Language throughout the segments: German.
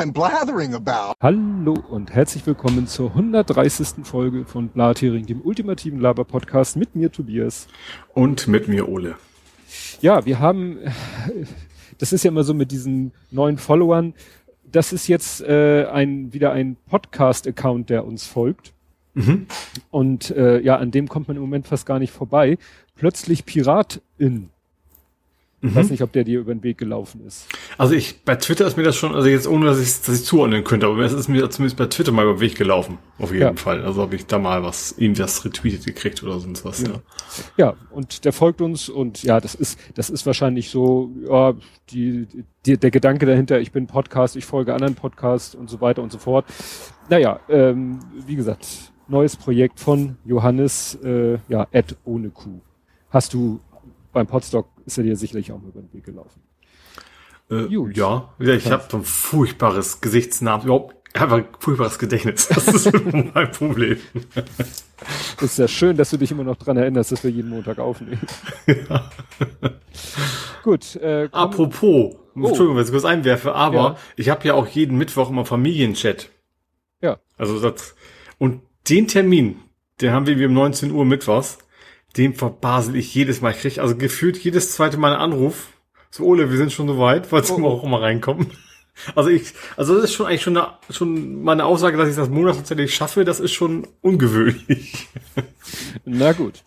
I'm blathering about. Hallo und herzlich willkommen zur 130. Folge von Blathering, dem ultimativen Laber-Podcast mit mir Tobias. Und mit mir Ole. Ja, wir haben, das ist ja immer so mit diesen neuen Followern, das ist jetzt äh, ein wieder ein Podcast-Account, der uns folgt. Mhm. Und äh, ja, an dem kommt man im Moment fast gar nicht vorbei. Plötzlich Piratin. Ich mhm. weiß nicht, ob der dir über den Weg gelaufen ist. Also ich, bei Twitter ist mir das schon, also jetzt ohne, dass ich, dass ich zuordnen könnte, aber es ist mir zumindest bei Twitter mal über den Weg gelaufen. Auf jeden ja. Fall. Also habe ich da mal was, ihm das retweetet gekriegt oder sonst was, ja. ja. Ja, und der folgt uns und ja, das ist, das ist wahrscheinlich so, ja, die, die, der Gedanke dahinter, ich bin Podcast, ich folge anderen Podcasts und so weiter und so fort. Naja, ähm, wie gesagt, neues Projekt von Johannes, äh, ja, Ed ohne Kuh. Hast du beim Podstock ist er dir sicherlich auch über den Weg gelaufen. Äh, ja, ich habe so ein furchtbares Gesichtsnamen, überhaupt einfach ein furchtbares Gedächtnis. Das ist mein Problem. ist ja schön, dass du dich immer noch dran erinnerst, dass wir jeden Montag aufnehmen. Ja. Gut. Äh, Apropos, oh. Entschuldigung, wenn ich kurz einwerfe, aber ja. ich habe ja auch jeden Mittwoch immer Familienchat. Ja. Also das und den Termin, den haben wir wie um 19 Uhr mittwochs dem verbasel ich jedes Mal. Ich krieg also gefühlt jedes zweite Mal einen Anruf. So, Ole, wir sind schon so weit, wolltest du oh. auch immer reinkommen? Also ich, also das ist schon eigentlich schon eine, schon meine Aussage, dass ich das Monat tatsächlich schaffe, das ist schon ungewöhnlich. Na gut.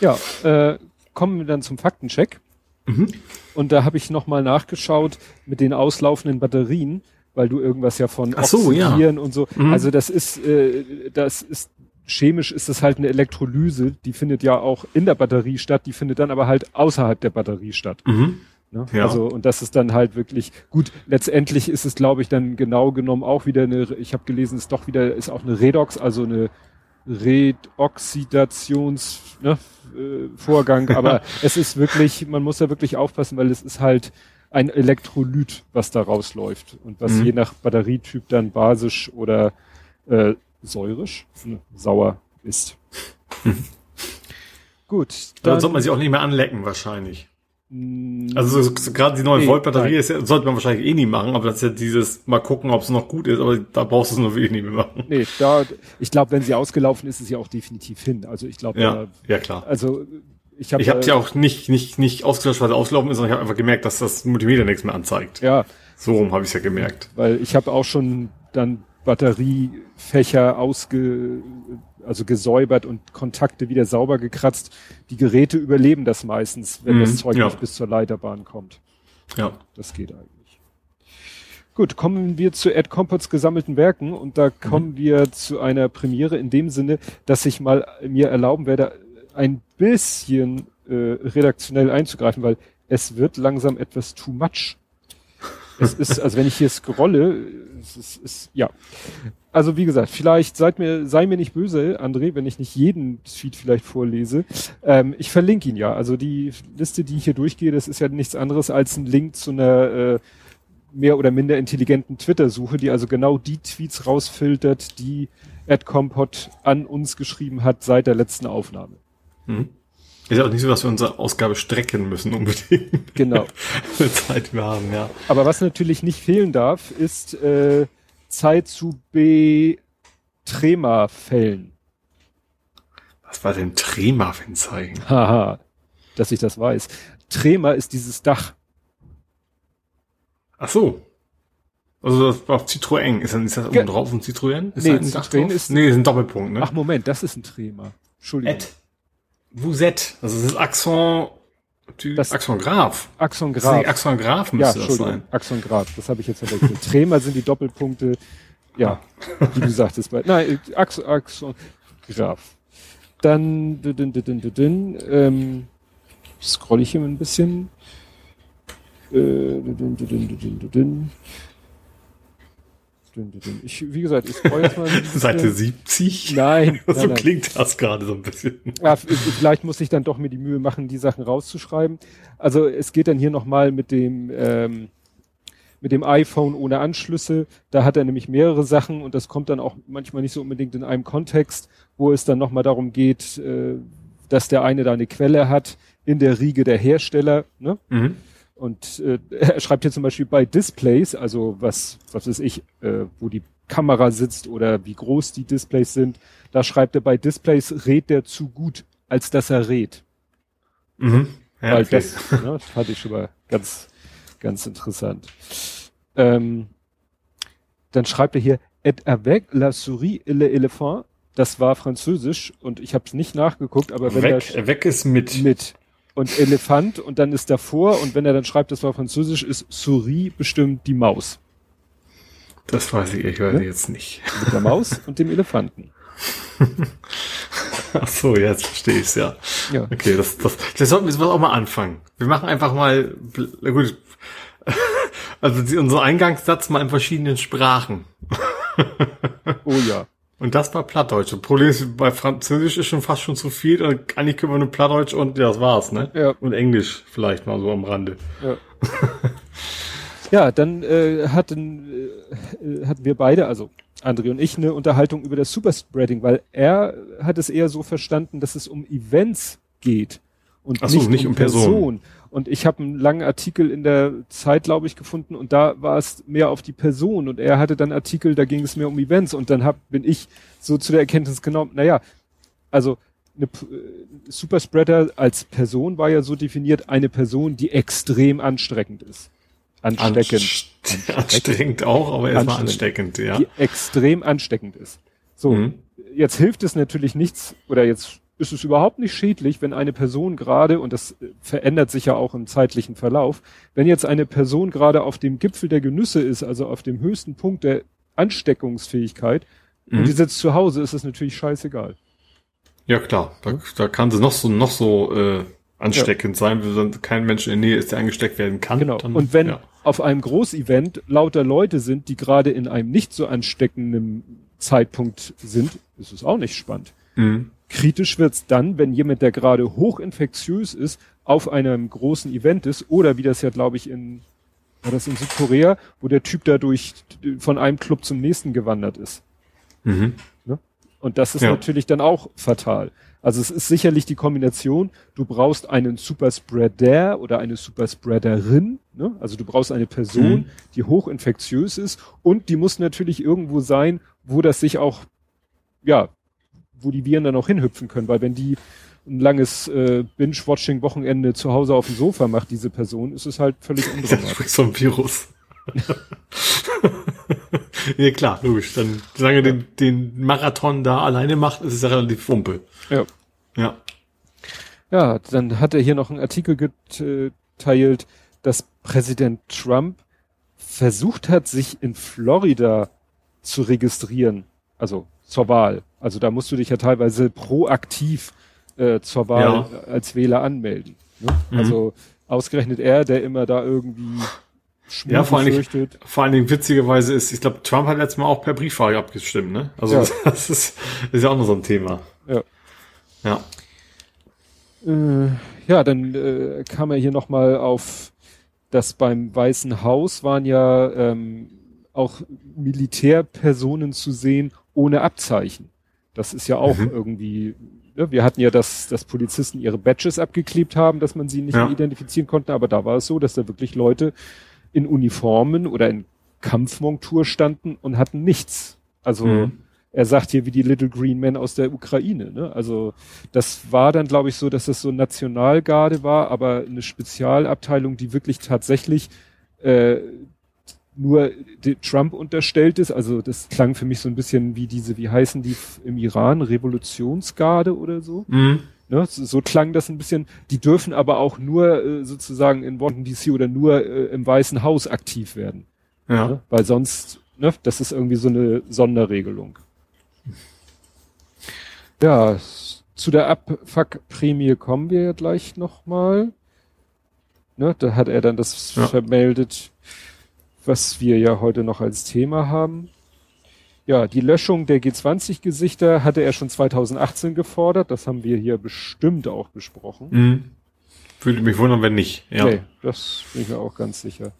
Ja, äh, kommen wir dann zum Faktencheck. Mhm. Und da habe ich nochmal nachgeschaut mit den auslaufenden Batterien, weil du irgendwas ja von Ach so, ja. und so. Mhm. Also das ist, äh, das ist chemisch ist es halt eine Elektrolyse, die findet ja auch in der Batterie statt, die findet dann aber halt außerhalb der Batterie statt. Mhm. Ne? Ja. Also und das ist dann halt wirklich gut. Letztendlich ist es, glaube ich, dann genau genommen auch wieder eine. Ich habe gelesen, ist doch wieder ist auch eine Redox, also eine Redoxidations ne, äh. Aber es ist wirklich, man muss da wirklich aufpassen, weil es ist halt ein Elektrolyt, was da rausläuft und was mhm. je nach Batterietyp dann basisch oder äh, säurisch, sauer ist. Gut. Dann, dann sollte man sie auch nicht mehr anlecken wahrscheinlich. Mm, also so, so, gerade die neue nee, Volt-Batterie ist ja, sollte man wahrscheinlich eh nie machen, aber das ist ja dieses mal gucken, ob es noch gut ist, aber da brauchst du es nur wirklich nicht mehr machen. Nee, da, ich glaube, wenn sie ausgelaufen ist, ist sie auch definitiv hin. Also ich glaube, ja, da, ja klar. Also ich habe ich hab äh, ja auch nicht nicht nicht ausgelöscht, weil sie ausgelaufen ist, sondern ich habe einfach gemerkt, dass das Multimeter nichts mehr anzeigt. Ja. So rum habe ich es ja gemerkt. Weil ich habe auch schon dann Batteriefächer ausge, also gesäubert und Kontakte wieder sauber gekratzt. Die Geräte überleben das meistens, wenn mhm, das Zeug ja. nicht bis zur Leiterbahn kommt. Ja. Das geht eigentlich. Gut, kommen wir zu Ed Compots gesammelten Werken und da mhm. kommen wir zu einer Premiere in dem Sinne, dass ich mal mir erlauben werde, ein bisschen äh, redaktionell einzugreifen, weil es wird langsam etwas too much es ist, also wenn ich hier scrolle, es ist, ist, ja. Also wie gesagt, vielleicht seid mir, sei mir nicht böse, André, wenn ich nicht jeden Tweet vielleicht vorlese. Ähm, ich verlinke ihn ja. Also die Liste, die ich hier durchgehe, das ist ja nichts anderes als ein Link zu einer äh, mehr oder minder intelligenten Twitter-Suche, die also genau die Tweets rausfiltert, die Ed Compot an uns geschrieben hat seit der letzten Aufnahme. Mhm. Ist auch nicht so, dass wir unsere Ausgabe strecken müssen unbedingt. Genau. Eine Zeit wir haben, ja. Aber was natürlich nicht fehlen darf, ist äh, Zeit zu B-Trema-Fällen. Was war denn Trema für ein Zeichen? Haha, dass ich das weiß. Trema ist dieses Dach. Ach so. Also das war Citroën. Ist, dann, ist das oben drauf ein Citroën? Ist nee, ein Citroën ist... Nee, ist ein Doppelpunkt, ne? Ach Moment, das ist ein Trema. Entschuldigung. Ed. Vous Also das ist Axon, das Axon Graf. Axon Graf. Axon Graf müsste ja, das sein. Axon Graf, das habe ich jetzt verwechselt. Trema sind die Doppelpunkte, ja, wie du sagtest. Bei, nein, Axon, Axon Graf. Dann, din, din, din, ähm, scroll ich hier mal ein bisschen. Äh, din, din, din, din, din, din. Ich, wie gesagt, ich freue jetzt mal. Seite 70? Nein. so nein, klingt das gerade so ein bisschen. Ja, vielleicht muss ich dann doch mir die Mühe machen, die Sachen rauszuschreiben. Also es geht dann hier nochmal mit dem, ähm, mit dem iPhone ohne Anschlüsse. Da hat er nämlich mehrere Sachen und das kommt dann auch manchmal nicht so unbedingt in einem Kontext, wo es dann nochmal darum geht, äh, dass der eine da eine Quelle hat in der Riege der Hersteller. Ne? Mhm. Und äh, er schreibt hier zum Beispiel bei Displays, also was, was weiß ich, äh, wo die Kamera sitzt oder wie groß die Displays sind, da schreibt er bei Displays, redet der zu gut, als dass er redet. Mhm. Ja, Weil okay. das, ne, fand ich schon mal ganz, ganz interessant. Ähm, dann schreibt er hier, et avec la souris et l'éléphant. Das war französisch und ich habe es nicht nachgeguckt, aber wenn weg, er weg ist mit mit und Elefant und dann ist davor und wenn er dann schreibt, das war französisch, ist souris bestimmt die Maus. Das weiß ich, ich weiß ja? jetzt nicht. Mit der Maus und dem Elefanten. Ach so, jetzt verstehe ich's ja. ja. Okay, das, das, das sollten wir auch mal anfangen. Wir machen einfach mal, gut, also unser Eingangssatz mal in verschiedenen Sprachen. oh ja. Und das war Plattdeutsch. Das Problem ist, bei Französisch ist schon fast schon zu viel. Und eigentlich können wir nur Plattdeutsch und ja, das war's, ne? Ja. Und Englisch vielleicht mal so am Rande. Ja. ja, dann äh, hatten, äh, hatten wir beide, also André und ich, eine Unterhaltung über das Superspreading, weil er hat es eher so verstanden, dass es um Events geht und so, nicht, nicht, um, um Person. Person. Und ich habe einen langen Artikel in der Zeit, glaube ich, gefunden und da war es mehr auf die Person und er hatte dann Artikel, da ging es mehr um Events und dann hab, bin ich so zu der Erkenntnis genommen, naja, also eine äh, Superspreader als Person war ja so definiert, eine Person, die extrem ansteckend ist. Ansteckend. Anst ansteckend auch, aber erstmal ansteckend, ja. Die extrem ansteckend ist. So, mhm. jetzt hilft es natürlich nichts, oder jetzt ist es überhaupt nicht schädlich, wenn eine Person gerade, und das verändert sich ja auch im zeitlichen Verlauf, wenn jetzt eine Person gerade auf dem Gipfel der Genüsse ist, also auf dem höchsten Punkt der Ansteckungsfähigkeit, mhm. und die sitzt zu Hause, ist es natürlich scheißegal. Ja klar, da, da kann sie noch so noch so äh, ansteckend ja. sein, wenn kein Mensch in der Nähe ist, der angesteckt werden kann. Genau. Dann, und wenn ja. auf einem Großevent lauter Leute sind, die gerade in einem nicht so ansteckenden Zeitpunkt sind, ist es auch nicht spannend. Mhm. Kritisch wird's dann, wenn jemand, der gerade hochinfektiös ist, auf einem großen Event ist oder wie das ja, glaube ich, in war das in Südkorea, wo der Typ dadurch von einem Club zum nächsten gewandert ist. Mhm. Ne? Und das ist ja. natürlich dann auch fatal. Also es ist sicherlich die Kombination, du brauchst einen Superspreader oder eine Superspreaderin, ne? also du brauchst eine Person, mhm. die hochinfektiös ist und die muss natürlich irgendwo sein, wo das sich auch ja wo die Viren dann auch hinhüpfen können, weil wenn die ein langes äh, Binge-Watching-Wochenende zu Hause auf dem Sofa macht, diese Person, ist es halt völlig undramatisch. so ein Virus. ja klar, logisch. Dann, solange ja. den, den Marathon da alleine macht, ist es ja relativ wumpe. Ja. Ja. Ja, dann hat er hier noch einen Artikel geteilt, dass Präsident Trump versucht hat, sich in Florida zu registrieren. Also zur Wahl. Also da musst du dich ja teilweise proaktiv äh, zur Wahl ja. als Wähler anmelden. Ne? Mhm. Also ausgerechnet er, der immer da irgendwie ja, vor allen, Dingen, vor allen Dingen witzigerweise ist, ich glaube, Trump hat letztes Mal auch per Briefwahl abgestimmt, ne? Also ja. das, ist, ist ja auch noch so ein Thema. Ja. Ja. Äh, ja, dann äh, kam er hier nochmal auf, dass beim Weißen Haus waren ja ähm, auch Militärpersonen zu sehen ohne Abzeichen. Das ist ja auch mhm. irgendwie, ne? wir hatten ja, dass, dass Polizisten ihre Badges abgeklebt haben, dass man sie nicht ja. mehr identifizieren konnte, aber da war es so, dass da wirklich Leute in Uniformen oder in Kampfmontur standen und hatten nichts. Also mhm. er sagt hier wie die Little Green Men aus der Ukraine. Ne? Also das war dann, glaube ich, so, dass das so Nationalgarde war, aber eine Spezialabteilung, die wirklich tatsächlich äh, nur Trump unterstellt ist. Also das klang für mich so ein bisschen wie diese, wie heißen die im Iran, Revolutionsgarde oder so. Mhm. Ne, so, so, klang das ein bisschen. Die dürfen aber auch nur äh, sozusagen in Washington DC oder nur äh, im Weißen Haus aktiv werden. Ja. Ne? Weil sonst, ne, das ist irgendwie so eine Sonderregelung. Ja, zu der Abfuck-Prämie kommen wir ja gleich nochmal. Ne, da hat er dann das ja. vermeldet was wir ja heute noch als Thema haben. Ja, die Löschung der G20-Gesichter hatte er schon 2018 gefordert. Das haben wir hier bestimmt auch besprochen. Mhm. Würde mich wundern, wenn nicht. Ja. Nee, das bin ich mir auch ganz sicher.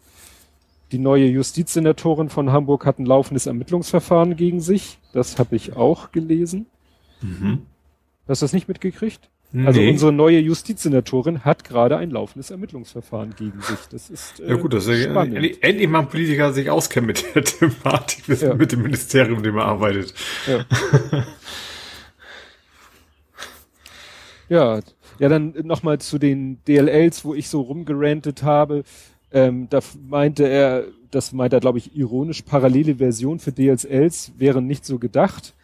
Die neue Justizsenatorin von Hamburg hat ein laufendes Ermittlungsverfahren gegen sich. Das habe ich auch gelesen. Mhm. Hast du das nicht mitgekriegt? Also Nee. unsere neue Justizsenatorin hat gerade ein laufendes Ermittlungsverfahren gegen sich. Das ist äh, Ja gut, das ist ja spannend. endlich, endlich mal ein Politiker sich auskennt mit der Thematik, mit, Ja. mit dem Ministerium, in dem er arbeitet. Ja. ja, ja, dann nochmal zu den DLLs, wo ich so rumgerantet habe. Ähm, da meinte er, das meinte er, glaube ich, ironisch, parallele Version für DLLs wären nicht so gedacht.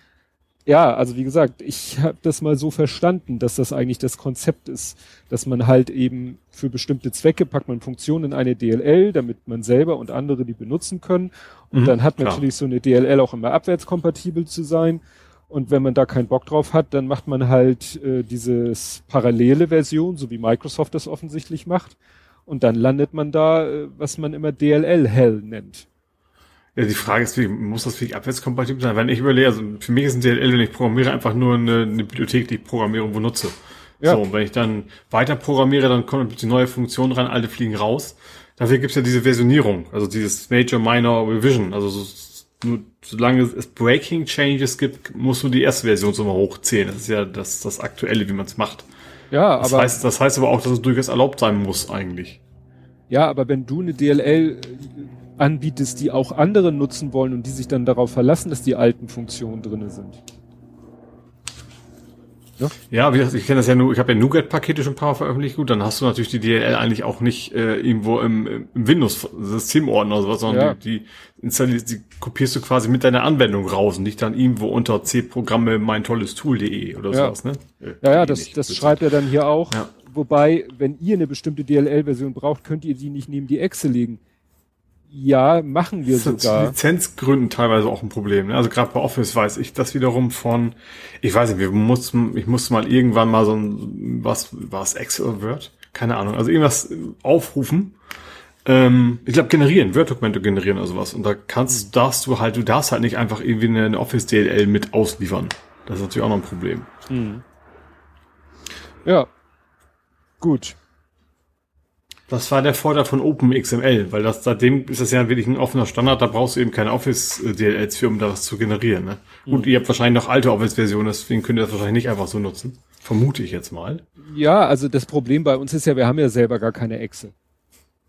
Ja, also wie gesagt, ich habe das mal so verstanden, dass das eigentlich das Konzept ist, dass man halt eben für bestimmte Zwecke packt man Funktionen in eine DLL, damit man selber und andere die benutzen können. Und Mhm, dann hat klar. natürlich so eine DLL auch immer abwärtskompatibel zu sein. Und wenn man da keinen Bock drauf hat, dann macht man halt äh, dieses parallele Version, so wie Microsoft das offensichtlich macht. Und dann landet man da, äh, was man immer DLL-Hell nennt. Ja, die Frage ist, wie, muss das wirklich abwärtskompatibel sein? Wenn ich überlege, also für mich ist ein DLL, wenn ich programmiere, einfach nur eine, eine Bibliothek, die ich programmiere und wo nutze. Ja. So, und wenn ich dann weiter programmiere, dann kommen plötzlich neue Funktionen ran, alte fliegen raus. Dafür gibt's ja diese Versionierung, also dieses Major, Minor, Revision. Also so, nur solange es Breaking Changes gibt, musst du die erste Version so mal hochzählen. Das ist ja das, das Aktuelle, wie man es macht. Ja, Das aber, heißt, das heißt aber auch, dass es durchaus erlaubt sein muss, eigentlich. ja, aber wenn du eine DLL anbietest, die auch andere nutzen wollen und die sich dann darauf verlassen, dass die alten Funktionen drinne sind. Ja, wie gesagt, ich kenne das ja nur, ich habe ja NuGet-Pakete schon ein paar Mal veröffentlicht, gut, dann hast du natürlich die DLL eigentlich auch nicht äh, irgendwo im, im Windows-Systemordner oder sowas, sondern Ja. die, die installierst, die kopierst du quasi mit deiner Anwendung raus und nicht dann irgendwo unter C-Programme mein tolles Tool.de oder Ja. sowas, ne? Äh, Ja, ja, eh das, das bitte. schreibt er dann hier auch. Ja. Wobei, wenn ihr eine bestimmte DLL-Version braucht, könnt ihr die nicht neben die Echse legen. Ja, machen wir Das ist sogar. Lizenzgründen teilweise auch ein Problem. Ne? Also gerade bei Office weiß ich das wiederum von, ich weiß nicht, wir mussten, ich musste mal irgendwann mal so ein, was, war es Excel oder Word? Keine Ahnung. Also irgendwas aufrufen. Ähm, ich glaube generieren, Word-Dokumente generieren oder sowas. Und da kannst, darfst du halt, du darfst halt nicht einfach irgendwie eine, eine Office DLL mit ausliefern. Das ist natürlich auch noch ein Problem. Ja. Gut. Das war der Vorteil von OpenXML, weil das seitdem ist das ja wirklich ein offener Standard, da brauchst du eben keine Office-DLLs für, um da was zu generieren. Ne? Gut, ihr habt wahrscheinlich noch alte Office-Versionen, deswegen könnt ihr das wahrscheinlich nicht einfach so nutzen. Vermute ich jetzt mal. Ja, also das Problem bei uns ist ja, wir haben ja selber gar keine Echse.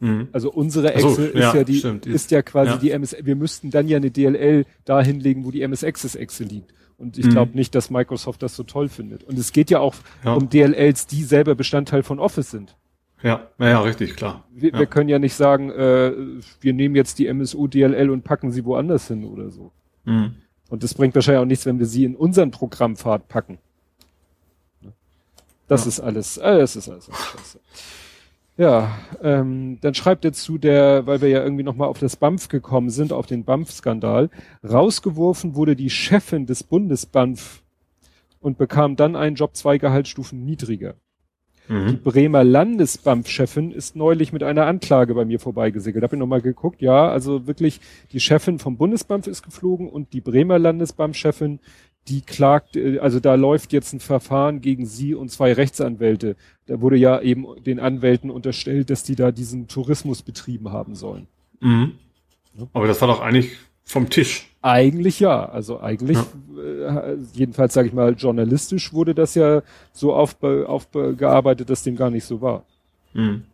Mhm. Also unsere Ach so, ist ja, ja die, stimmt. ist ja quasi Ja. die MS, wir müssten dann ja eine DLL da hinlegen, wo die MS Access Echse liegt. Und ich Mhm. glaube nicht, dass Microsoft das so toll findet. Und es geht ja auch Ja. um DLLs, die selber Bestandteil von Office sind. Ja, naja, richtig, klar. Wir, ja. wir können ja nicht sagen, äh, wir nehmen jetzt die MSU DLL und packen sie woanders hin oder so. Mhm. Und das bringt wahrscheinlich auch nichts, wenn wir sie in unseren Programmpfad packen. Das Ja. ist alles, äh, das ist alles scheiße. Ja, ähm, dann schreibt er zu der, weil wir ja irgendwie nochmal auf das BAMF gekommen sind, auf den BAMF-Skandal, rausgeworfen wurde die Chefin des Bundesbanf und bekam dann einen Job zwei Gehaltsstufen niedriger. Die Mhm. Bremer Landesbamf-Chefin ist neulich mit einer Anklage bei mir vorbeigesegelt. Hab ich nochmal geguckt. Ja, also wirklich, die Chefin vom Bundesbamf ist geflogen und die Bremer Landesbamf-Chefin, die klagt, äh, also da läuft jetzt ein Verfahren gegen sie und zwei Rechtsanwälte. Da wurde ja eben den Anwälten unterstellt, dass die da diesen Tourismus betrieben haben sollen. Mhm. Aber das war doch eigentlich vom Tisch. Eigentlich ja, also eigentlich, äh, jedenfalls sage ich mal, journalistisch wurde das ja so aufbe aufgearbeitet, dass dem gar nicht so war. Mhm.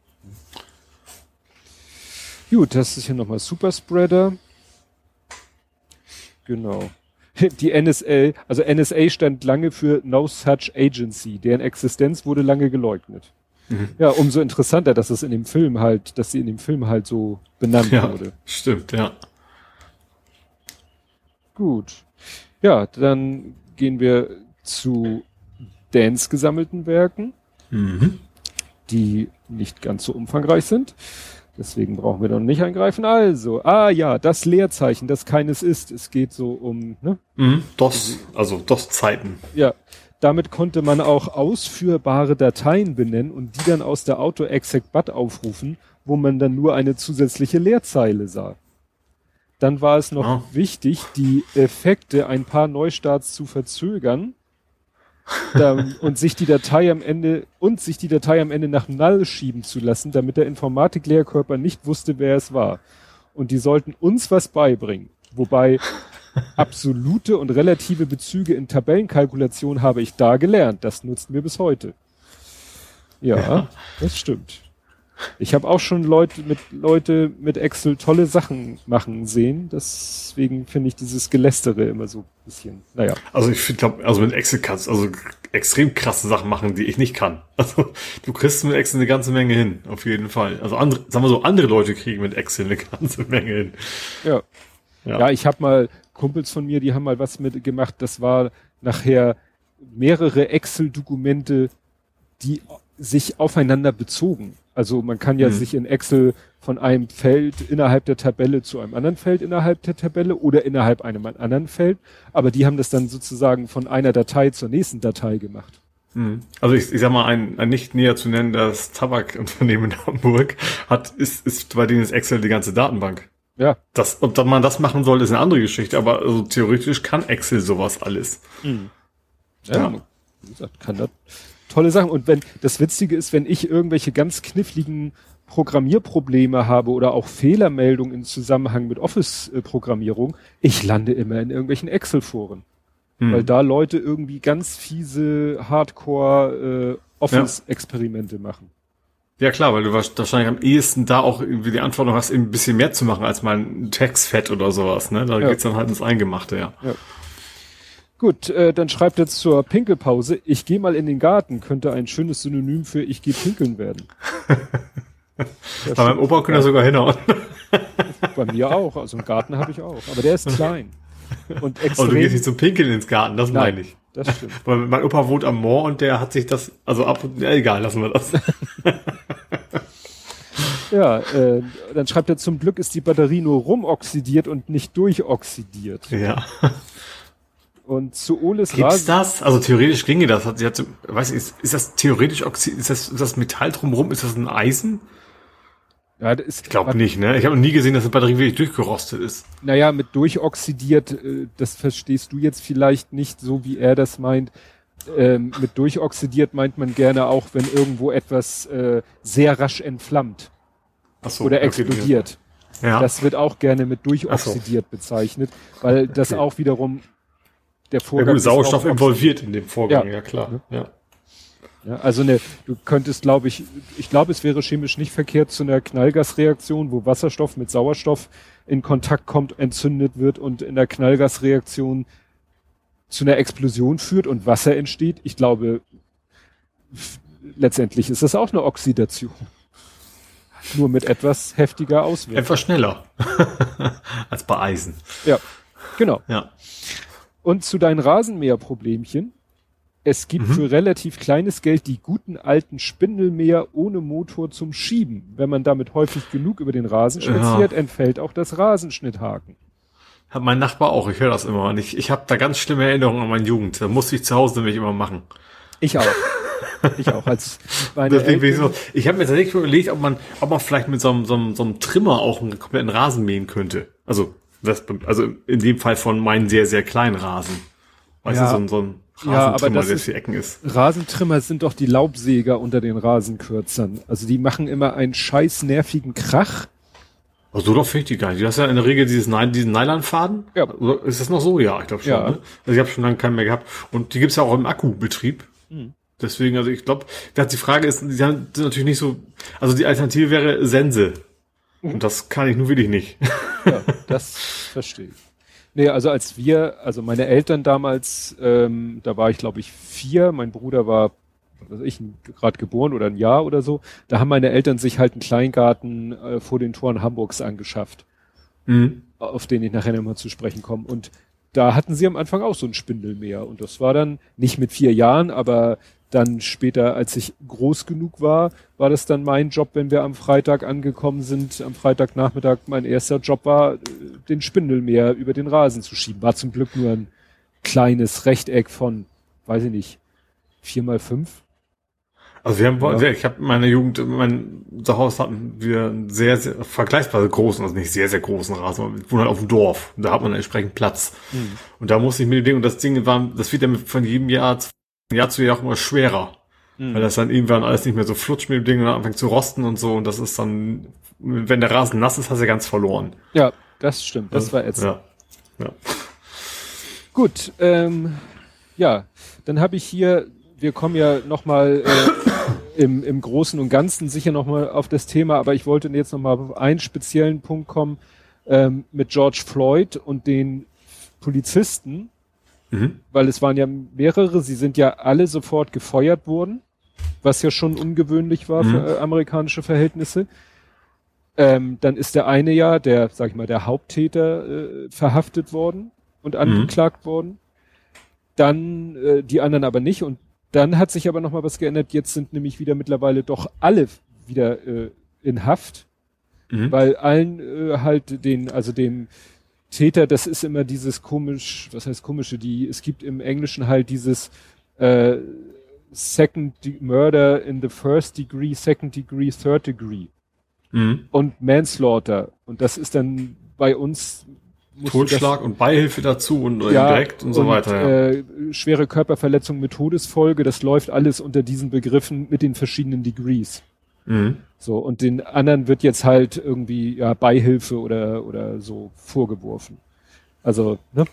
Gut, das ist hier nochmal Superspreader. Genau. Die NSA, also NSA stand lange für No Such Agency, deren Existenz wurde lange geleugnet. Mhm. Ja, umso interessanter, dass es in dem Film halt, dass sie in dem Film halt so benannt Ja, wurde. stimmt, ja. Gut. Ja, dann gehen wir zu Dans gesammelten Werken, Mhm. die nicht ganz so umfangreich sind. Deswegen brauchen wir noch nicht eingreifen. Also, ah ja, das Leerzeichen, das keines ist. Es geht so um, ne? Mhm. DOS, also DOS-Zeiten. Ja, damit konnte man auch ausführbare Dateien benennen und die dann aus der Auto-Exec-Bat aufrufen, wo man dann nur eine zusätzliche Leerzeile sah. Dann war es noch Ah. wichtig, die Effekte ein paar Neustarts zu verzögern da, und sich die Datei am Ende und sich die Datei am Ende nach Null schieben zu lassen, damit der Informatiklehrkörper nicht wusste, wer es war. Und die sollten uns was beibringen. Wobei absolute und relative Bezüge in Tabellenkalkulation habe ich da gelernt. Das nutzt mir bis heute. Ja, ja. das stimmt. Ich habe auch schon Leute mit Leute mit Excel tolle Sachen machen sehen. Deswegen finde ich dieses Gelästere immer so ein bisschen. Naja. Also ich glaube, also mit Excel kannst also extrem krasse Sachen machen, die ich nicht kann. Also du kriegst mit Excel eine ganze Menge hin, auf jeden Fall. Also andere, sagen wir so, andere Leute kriegen mit Excel eine ganze Menge hin. Ja. Ja, ja ich habe mal Kumpels von mir, die haben mal was mit gemacht. Das war nachher mehrere Excel-Dokumente, die sich aufeinander bezogen. Also man kann ja mhm. sich in Excel von einem Feld innerhalb der Tabelle zu einem anderen Feld innerhalb der Tabelle oder innerhalb einem anderen Feld, aber die haben das dann sozusagen von einer Datei zur nächsten Datei gemacht. Mhm. Also ich, ich sag mal, ein, ein nicht näher zu nennen, das Tabakunternehmen in Hamburg hat, ist, ist bei denen ist Excel die ganze Datenbank. Ja. Das, ob man das machen soll, ist eine andere Geschichte, aber also theoretisch kann Excel sowas alles. Mhm. Ja, ja. wie gesagt, kann das tolle Sachen. Und wenn, das Witzige ist, wenn ich irgendwelche ganz kniffligen Programmierprobleme habe oder auch Fehlermeldungen im Zusammenhang mit Office-Programmierung, ich lande immer in irgendwelchen Excel-Foren. Hm. Weil da Leute irgendwie ganz fiese Hardcore äh, Office-Experimente ja. machen. Ja klar, weil du wahrscheinlich am ehesten da auch irgendwie die Anforderung hast, ein bisschen mehr zu machen als mal ein Textfett oder sowas. Ne? Da ja. geht's dann halt ins Eingemachte, ja. ja. Gut, äh, dann schreibt er zur Pinkelpause, ich gehe mal in den Garten, könnte ein schönes Synonym für ich gehe pinkeln werden. Bei meinem Opa könnte er sogar hinhauen. Bei mir auch, also einen Garten habe ich auch, aber der ist klein. Und extrem. Oh, du gehst nicht zum Pinkeln ins Garten, das meine ich. Das stimmt. Weil mein Opa wohnt am Moor und der hat sich das, also ab und, ja, egal, lassen wir das. ja, äh, dann schreibt er, zum Glück ist die Batterie nur rumoxidiert und nicht durchoxidiert. Ja. Und zu Oles Gibt's Rasen das? Also theoretisch ginge das. Hat, sie hat, weiß ich, ist, ist das theoretisch Oxy ist das, ist das Metall drumherum? Ist das ein Eisen? Ja, das ist, ich glaube nicht, ne? Ich habe noch nie gesehen, dass eine Batterie wirklich durchgerostet ist. Naja, mit durchoxidiert, äh, das verstehst du jetzt vielleicht nicht so, wie er das meint. Ähm, mit durchoxidiert meint man gerne auch, wenn irgendwo etwas äh, sehr rasch entflammt so, oder explodiert. Ja. Das wird auch gerne mit durchoxidiert so. bezeichnet, weil das okay. auch wiederum der Vorgang. Ja, gut, Sauerstoff involviert in dem Vorgang, ja, ja klar. Ja. Ja, also ne, du könntest, glaube ich, ich glaube, es wäre chemisch nicht verkehrt zu einer Knallgasreaktion, wo Wasserstoff mit Sauerstoff in Kontakt kommt, entzündet wird und in der Knallgasreaktion zu einer Explosion führt und Wasser entsteht. Ich glaube, letztendlich ist das auch eine Oxidation. Nur mit etwas heftiger Auswirkung. Etwas schneller als bei Eisen. Ja, genau. Ja. Und zu deinen Rasenmäherproblemchen. Es gibt mhm. für relativ kleines Geld die guten alten Spindelmäher ohne Motor zum Schieben. Wenn man damit häufig genug über den Rasen spaziert, ja. entfällt auch das Rasenschnitthaken. Hat mein Nachbar auch, ich höre das immer. Und ich, ich habe da ganz schlimme Erinnerungen an meine Jugend. Da musste ich zu Hause nämlich immer machen. Ich auch. ich auch. Als meine Deswegen ich so, ich habe mir tatsächlich überlegt, ob man, ob man vielleicht mit so einem, so einem, so einem Trimmer auch einen kompletten Rasen mähen könnte. Also das, also in dem Fall von meinen sehr, sehr kleinen Rasen. Weißt ja. du, so ein, so ein Rasentrimmer, ja, der für Ecken ist. Rasentrimmer sind doch die Laubsäger unter den Rasenkürzern. Also die machen immer einen scheiß nervigen Krach. Also so doch finde ich die gar nicht. Du hast ja in der Regel dieses, diesen Nylonfaden. Ja. Oder ist das noch so? Ja, ich glaube schon. Ja. Ne? Also ich habe schon lange keinen mehr gehabt. Und die gibt's ja auch im Akkubetrieb. Hm. Deswegen, also ich glaube, die Frage ist, die sind natürlich nicht so, also die Alternative wäre Sense. Und das kann ich nun wirklich nicht. Ja, das verstehe ich. Nee, also als wir, also meine Eltern damals, ähm, da war ich glaube ich vier, mein Bruder war, was weiß ich, gerade geboren oder ein Jahr oder so, da haben meine Eltern sich halt einen Kleingarten äh, vor den Toren Hamburgs angeschafft, mhm. auf den ich nachher nochmal zu sprechen komme. Und da hatten sie am Anfang auch so ein Spindelmeer und das war dann nicht mit vier Jahren, aber dann später, als ich groß genug war, war das dann mein Job, wenn wir am Freitag angekommen sind, am Freitagnachmittag mein erster Job war, äh, den Spindelmeer über den Rasen zu schieben. War zum Glück nur ein kleines Rechteck von, weiß ich nicht, vier mal fünf. Also wir haben, ja. ich habe meine Jugend, mein Zuhause hatten wir einen sehr, sehr vergleichsweise großen, also nicht sehr, sehr großen Rasen, wir wohnen halt auf dem Dorf. Da hat man entsprechend Platz. Mhm. Und da musste ich mir den, und das Ding war, das wird ja von jedem Jahr Jahr zu Jahr auch immer schwerer. Mhm. Weil das dann irgendwann alles nicht mehr so flutscht mit dem Ding und dann anfängt zu rosten und so. Und das ist dann, wenn der Rasen nass ist, hast du ganz verloren. Ja, das stimmt. Das war jetzt. Ja. ja. Gut, ähm, ja, dann habe ich hier, wir kommen ja nochmal äh, im, im Großen und Ganzen sicher nochmal auf das Thema, aber ich wollte jetzt nochmal auf einen speziellen Punkt kommen ähm, mit George Floyd und den Polizisten, mhm. weil es waren ja mehrere, sie sind ja alle sofort gefeuert worden, was ja schon ungewöhnlich war mhm. für äh, amerikanische Verhältnisse. Ähm, dann ist der eine ja, der, sag ich mal, der Haupttäter äh, verhaftet worden und mhm. angeklagt mhm. worden. Dann äh, die anderen aber nicht und dann hat sich aber noch mal was geändert. Jetzt sind nämlich wieder mittlerweile doch alle wieder äh, in Haft, mhm. weil allen äh, halt den, also dem Täter, das ist immer dieses komisch, was heißt komische, die, es gibt im Englischen halt dieses äh, Second Murder in the First Degree, Second Degree, Third Degree mhm. und Manslaughter. Und das ist dann bei uns Totschlag das, und Beihilfe dazu und ja, direkt und, und so weiter. Ja. Äh, schwere Körperverletzung mit Todesfolge, das läuft alles unter diesen Begriffen mit den verschiedenen Degrees. Mhm. So, und den anderen wird jetzt halt irgendwie ja, Beihilfe oder, oder so vorgeworfen. Also, ne,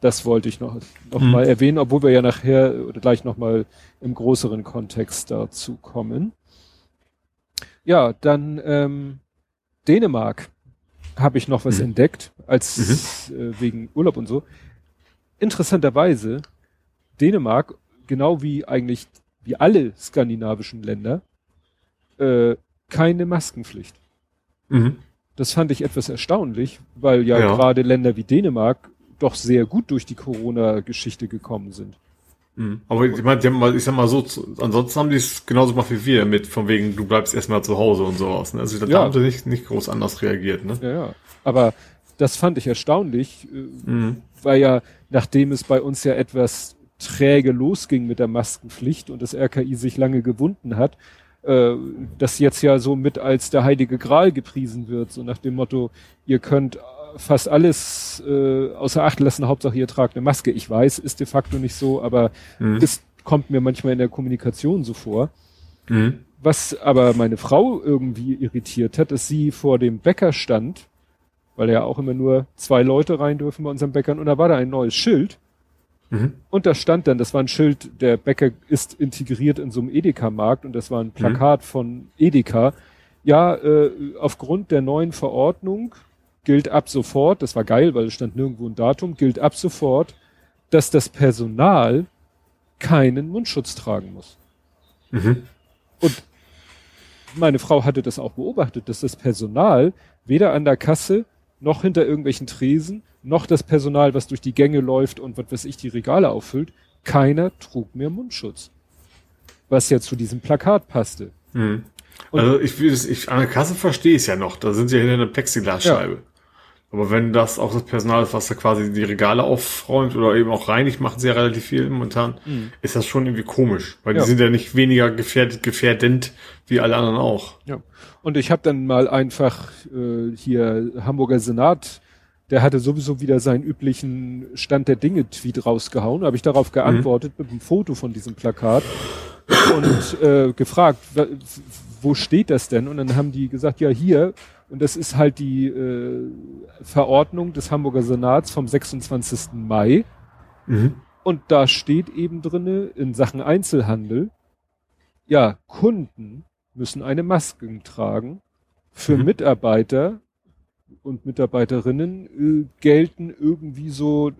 das wollte ich noch, noch mhm. mal erwähnen, obwohl wir ja nachher oder gleich noch mal im größeren Kontext dazu kommen. Ja, dann ähm, Dänemark habe ich noch was mhm. entdeckt, als mhm. äh, wegen Urlaub und so. Interessanterweise, Dänemark, genau wie eigentlich wie alle skandinavischen Länder, äh, keine Maskenpflicht. Mhm. Das fand ich etwas erstaunlich, weil ja, ja. gerade Länder wie Dänemark doch sehr gut durch die Corona-Geschichte gekommen sind. Mhm. Aber ich meine, die haben mal, ich sag mal so, ansonsten haben die es genauso gemacht wie wir mit, von wegen, du bleibst erstmal zu Hause und sowas. Ne? Also da ja. haben sie nicht, nicht groß anders reagiert. Ne? Ja, ja. Aber das fand ich erstaunlich, äh, mhm. weil ja, nachdem es bei uns ja etwas träge losging mit der Maskenpflicht und das RKI sich lange gewunden hat, äh, das jetzt ja so mit als der heilige Gral gepriesen wird, so nach dem Motto, ihr könnt fast alles äh, außer Acht lassen, Hauptsache ihr tragt eine Maske. Ich weiß, ist de facto nicht so, aber mhm. das kommt mir manchmal in der Kommunikation so vor. Mhm. Was aber meine Frau irgendwie irritiert hat, dass sie vor dem Bäcker stand, weil ja auch immer nur zwei Leute rein dürfen bei unseren Bäckern, und da war da ein neues Schild. Mhm. Und da stand dann, das war ein Schild, der Bäcker ist integriert in so einem Edeka-Markt und das war ein Plakat mhm. von Edeka. Ja, äh, aufgrund der neuen Verordnung gilt ab sofort, das war geil, weil es stand nirgendwo ein Datum, gilt ab sofort, dass das Personal keinen Mundschutz tragen muss. Mhm. Und meine Frau hatte das auch beobachtet, dass das Personal weder an der Kasse noch hinter irgendwelchen Tresen, noch das Personal, was durch die Gänge läuft und was weiß ich, die Regale auffüllt, keiner trug mehr Mundschutz. Was ja zu diesem Plakat passte. Mhm. Also ich, ich, an der Kasse verstehe ich es ja noch, da sind sie ja hinter einer Plexiglasscheibe. Ja. Aber wenn das auch das Personal ist, was da quasi die Regale aufräumt oder eben auch reinigt, machen sie ja relativ viel momentan, mhm. ist das schon irgendwie komisch, weil ja. die sind ja nicht weniger gefährdet, gefährdend wie alle anderen auch. Ja. Und ich habe dann mal einfach äh, hier Hamburger Senat, der hatte sowieso wieder seinen üblichen Stand der Dinge Tweet rausgehauen, habe ich darauf geantwortet mhm. mit einem Foto von diesem Plakat und äh, gefragt, wo steht das denn? Und dann haben die gesagt, ja hier und das ist halt die äh, Verordnung des Hamburger Senats vom 26. Mai. Mhm. Und da steht eben drinne in Sachen Einzelhandel, ja, Kunden müssen eine Maske tragen. Für mhm. Mitarbeiter und Mitarbeiterinnen äh, gelten irgendwie so,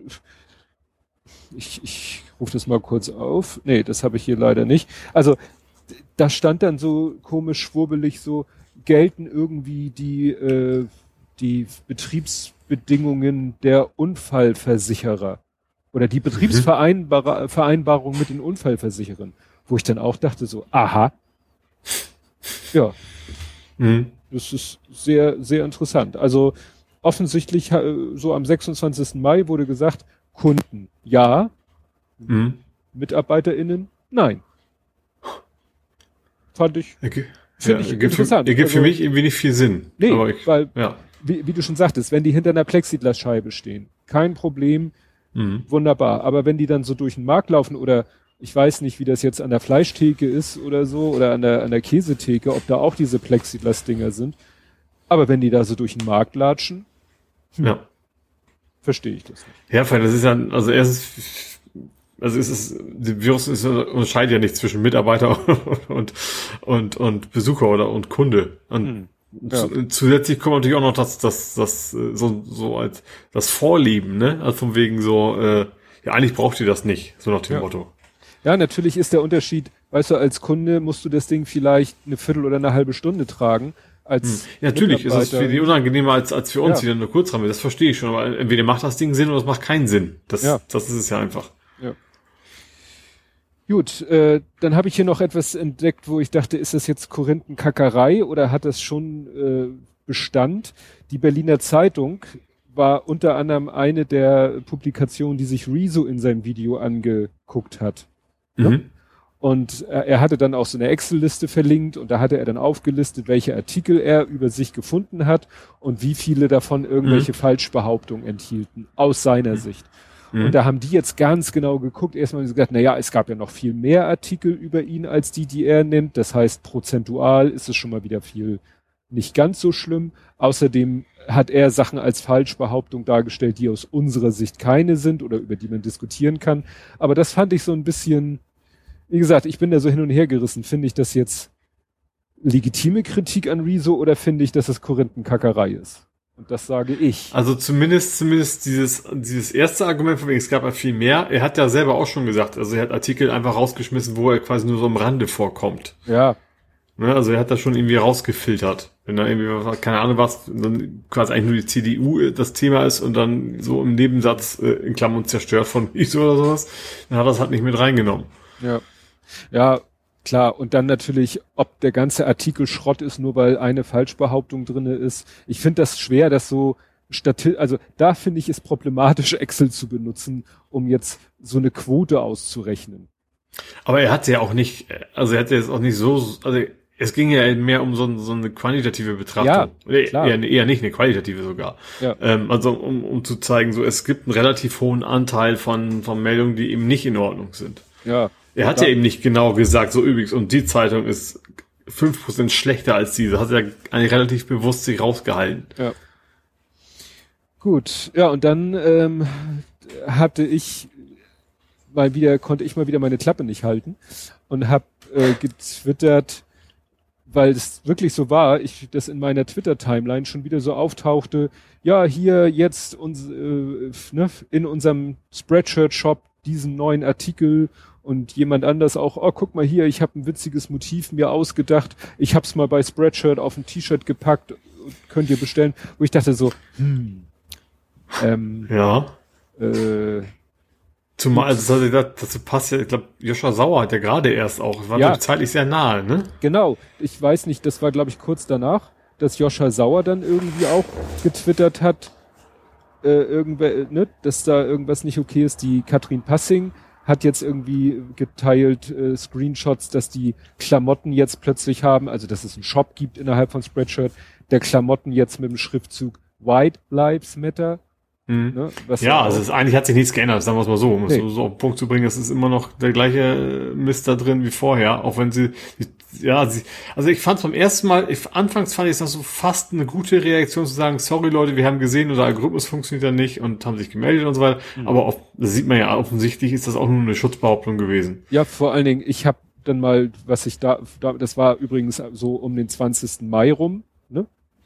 ich, ich rufe das mal kurz auf. Nee, das habe ich hier leider nicht. Also da stand dann so komisch schwurbelig so, gelten irgendwie die, äh, die Betriebsbedingungen der Unfallversicherer oder die Betriebsvereinbarung mhm. mit den Unfallversicherern, wo ich dann auch dachte so, aha, ja, mhm. Das ist sehr, sehr interessant. Also offensichtlich so am 26. Mai wurde gesagt, Kunden ja, mhm. MitarbeiterInnen nein. Fand ich. Okay. Finde ja, ich interessant. Für, ergibt also, für mich irgendwie nicht viel Sinn. Nee, ich, weil, ja. wie, wie, du schon sagtest, wenn die hinter einer Plexiglasscheibe stehen, kein Problem, mhm. wunderbar. Aber wenn die dann so durch den Markt laufen oder ich weiß nicht, wie das jetzt an der Fleischtheke ist oder so oder an der, an der Käsetheke, ob da auch diese Plexiglas-Dinger sind. Aber wenn die da so durch den Markt latschen, hm, ja. verstehe ich das nicht. Ja, weil das ist ja, also erstens also es ist, die Virus ist, unterscheidet ja nicht zwischen Mitarbeiter und, und, und Besucher oder und Kunde. Und hm. Ja. Zusätzlich kommt natürlich auch noch das, das, das, so, so als das Vorlieben, ne? Also von wegen so, äh, ja, eigentlich braucht ihr das nicht, so nach dem ja. Motto. Ja, natürlich ist der Unterschied, weißt du, als Kunde musst du das Ding vielleicht eine Viertel oder eine halbe Stunde tragen. Als hm. ja, natürlich ist es für die unangenehmer als, als für uns, ja. die dann nur kurz haben. Das verstehe ich schon, aber entweder macht das Ding Sinn oder es macht keinen Sinn. Das, ja. das ist es ja einfach. Ja. Gut, äh, dann habe ich hier noch etwas entdeckt, wo ich dachte, ist das jetzt Korinthenkackerei oder hat das schon äh, Bestand? Die Berliner Zeitung war unter anderem eine der Publikationen, die sich Rezo in seinem Video angeguckt hat. Mhm. Ja? Und er hatte dann auch so eine Excel-Liste verlinkt und da hatte er dann aufgelistet, welche Artikel er über sich gefunden hat und wie viele davon irgendwelche mhm. Falschbehauptungen enthielten, aus seiner mhm. Sicht. Mhm. Und da haben die jetzt ganz genau geguckt. Erstmal haben sie gesagt, na ja, es gab ja noch viel mehr Artikel über ihn als die, die er nimmt. Das heißt, prozentual ist es schon mal wieder viel nicht ganz so schlimm. Außerdem hat er Sachen als Falschbehauptung dargestellt, die aus unserer Sicht keine sind oder über die man diskutieren kann. Aber das fand ich so ein bisschen, wie gesagt, ich bin da so hin und her gerissen. Finde ich das jetzt legitime Kritik an Rezo oder finde ich, dass es Korinthenkackerei ist? Und das sage ich. Also zumindest, zumindest dieses, dieses erste Argument von wegen, es gab ja viel mehr. Er hat ja selber auch schon gesagt, also er hat Artikel einfach rausgeschmissen, wo er quasi nur so am Rande vorkommt. Ja. Ne, also er hat das schon irgendwie rausgefiltert. Wenn da irgendwie, keine Ahnung was, dann quasi eigentlich nur die CDU das Thema ist und dann so im Nebensatz äh, in Klammern zerstört von ISO oder sowas, dann hat er das halt nicht mit reingenommen. Ja. Ja, Klar, und dann natürlich, ob der ganze Artikel Schrott ist, nur weil eine Falschbehauptung drinne ist. Ich finde das schwer, das so Stati also da finde ich es problematisch, Excel zu benutzen, um jetzt so eine Quote auszurechnen. Aber er hat ja auch nicht, also er hat ja jetzt auch nicht so, also es ging ja mehr um so, so eine quantitative Betrachtung. Ja, klar. Eher, eher nicht eine qualitative sogar. Ja. Ähm, also um, um zu zeigen, so es gibt einen relativ hohen Anteil von, von Meldungen, die eben nicht in Ordnung sind. Ja. Er hat ja eben nicht genau gesagt, so übrigens, und die Zeitung ist fünf Prozent schlechter als diese. Hat er eigentlich relativ bewusst sich rausgehalten. Ja. Gut, ja, und dann ähm, hatte ich mal wieder, konnte ich mal wieder meine Klappe nicht halten und habe äh, getwittert, weil es wirklich so war, ich das in meiner Twitter-Timeline schon wieder so auftauchte, ja, hier jetzt uns, äh, ne, in unserem Spreadshirt-Shop diesen neuen Artikel und jemand anders auch, oh, guck mal hier, ich habe ein witziges Motiv mir ausgedacht, ich hab's mal bei Spreadshirt auf ein T-Shirt gepackt, könnt ihr bestellen, wo ich dachte so, hm, ähm, ja. Äh, Zumal, also das, das passt ja, ich glaube, Joscha Sauer hat ja gerade erst auch, war ja. zeitlich sehr nahe, ne? Genau, ich weiß nicht, das war glaube ich kurz danach, dass Joscha Sauer dann irgendwie auch getwittert hat, äh, irgendwer, ne, dass da irgendwas nicht okay ist. Die Katrin Passing hat jetzt irgendwie geteilt äh, Screenshots, dass die Klamotten jetzt plötzlich haben, also dass es einen Shop gibt innerhalb von Spreadshirt, der Klamotten jetzt mit dem Schriftzug White Lives Matter. Mhm. Ne, ja, also es, eigentlich hat sich nichts geändert, sagen wir es mal so, um nee. es so auf den Punkt zu bringen, es ist immer noch der gleiche Mist da drin wie vorher, auch wenn sie ja, sie, also ich fand vom ersten Mal, ich, anfangs fand ich das so fast eine gute Reaktion zu sagen, sorry Leute, wir haben gesehen, unser Algorithmus funktioniert ja nicht und haben sich gemeldet und so weiter. Mhm. Aber auf, das sieht man ja offensichtlich, ist das auch nur eine Schutzbehauptung gewesen. Ja, vor allen Dingen, ich habe dann mal, was ich da, da, das war übrigens so um den 20. Mai rum?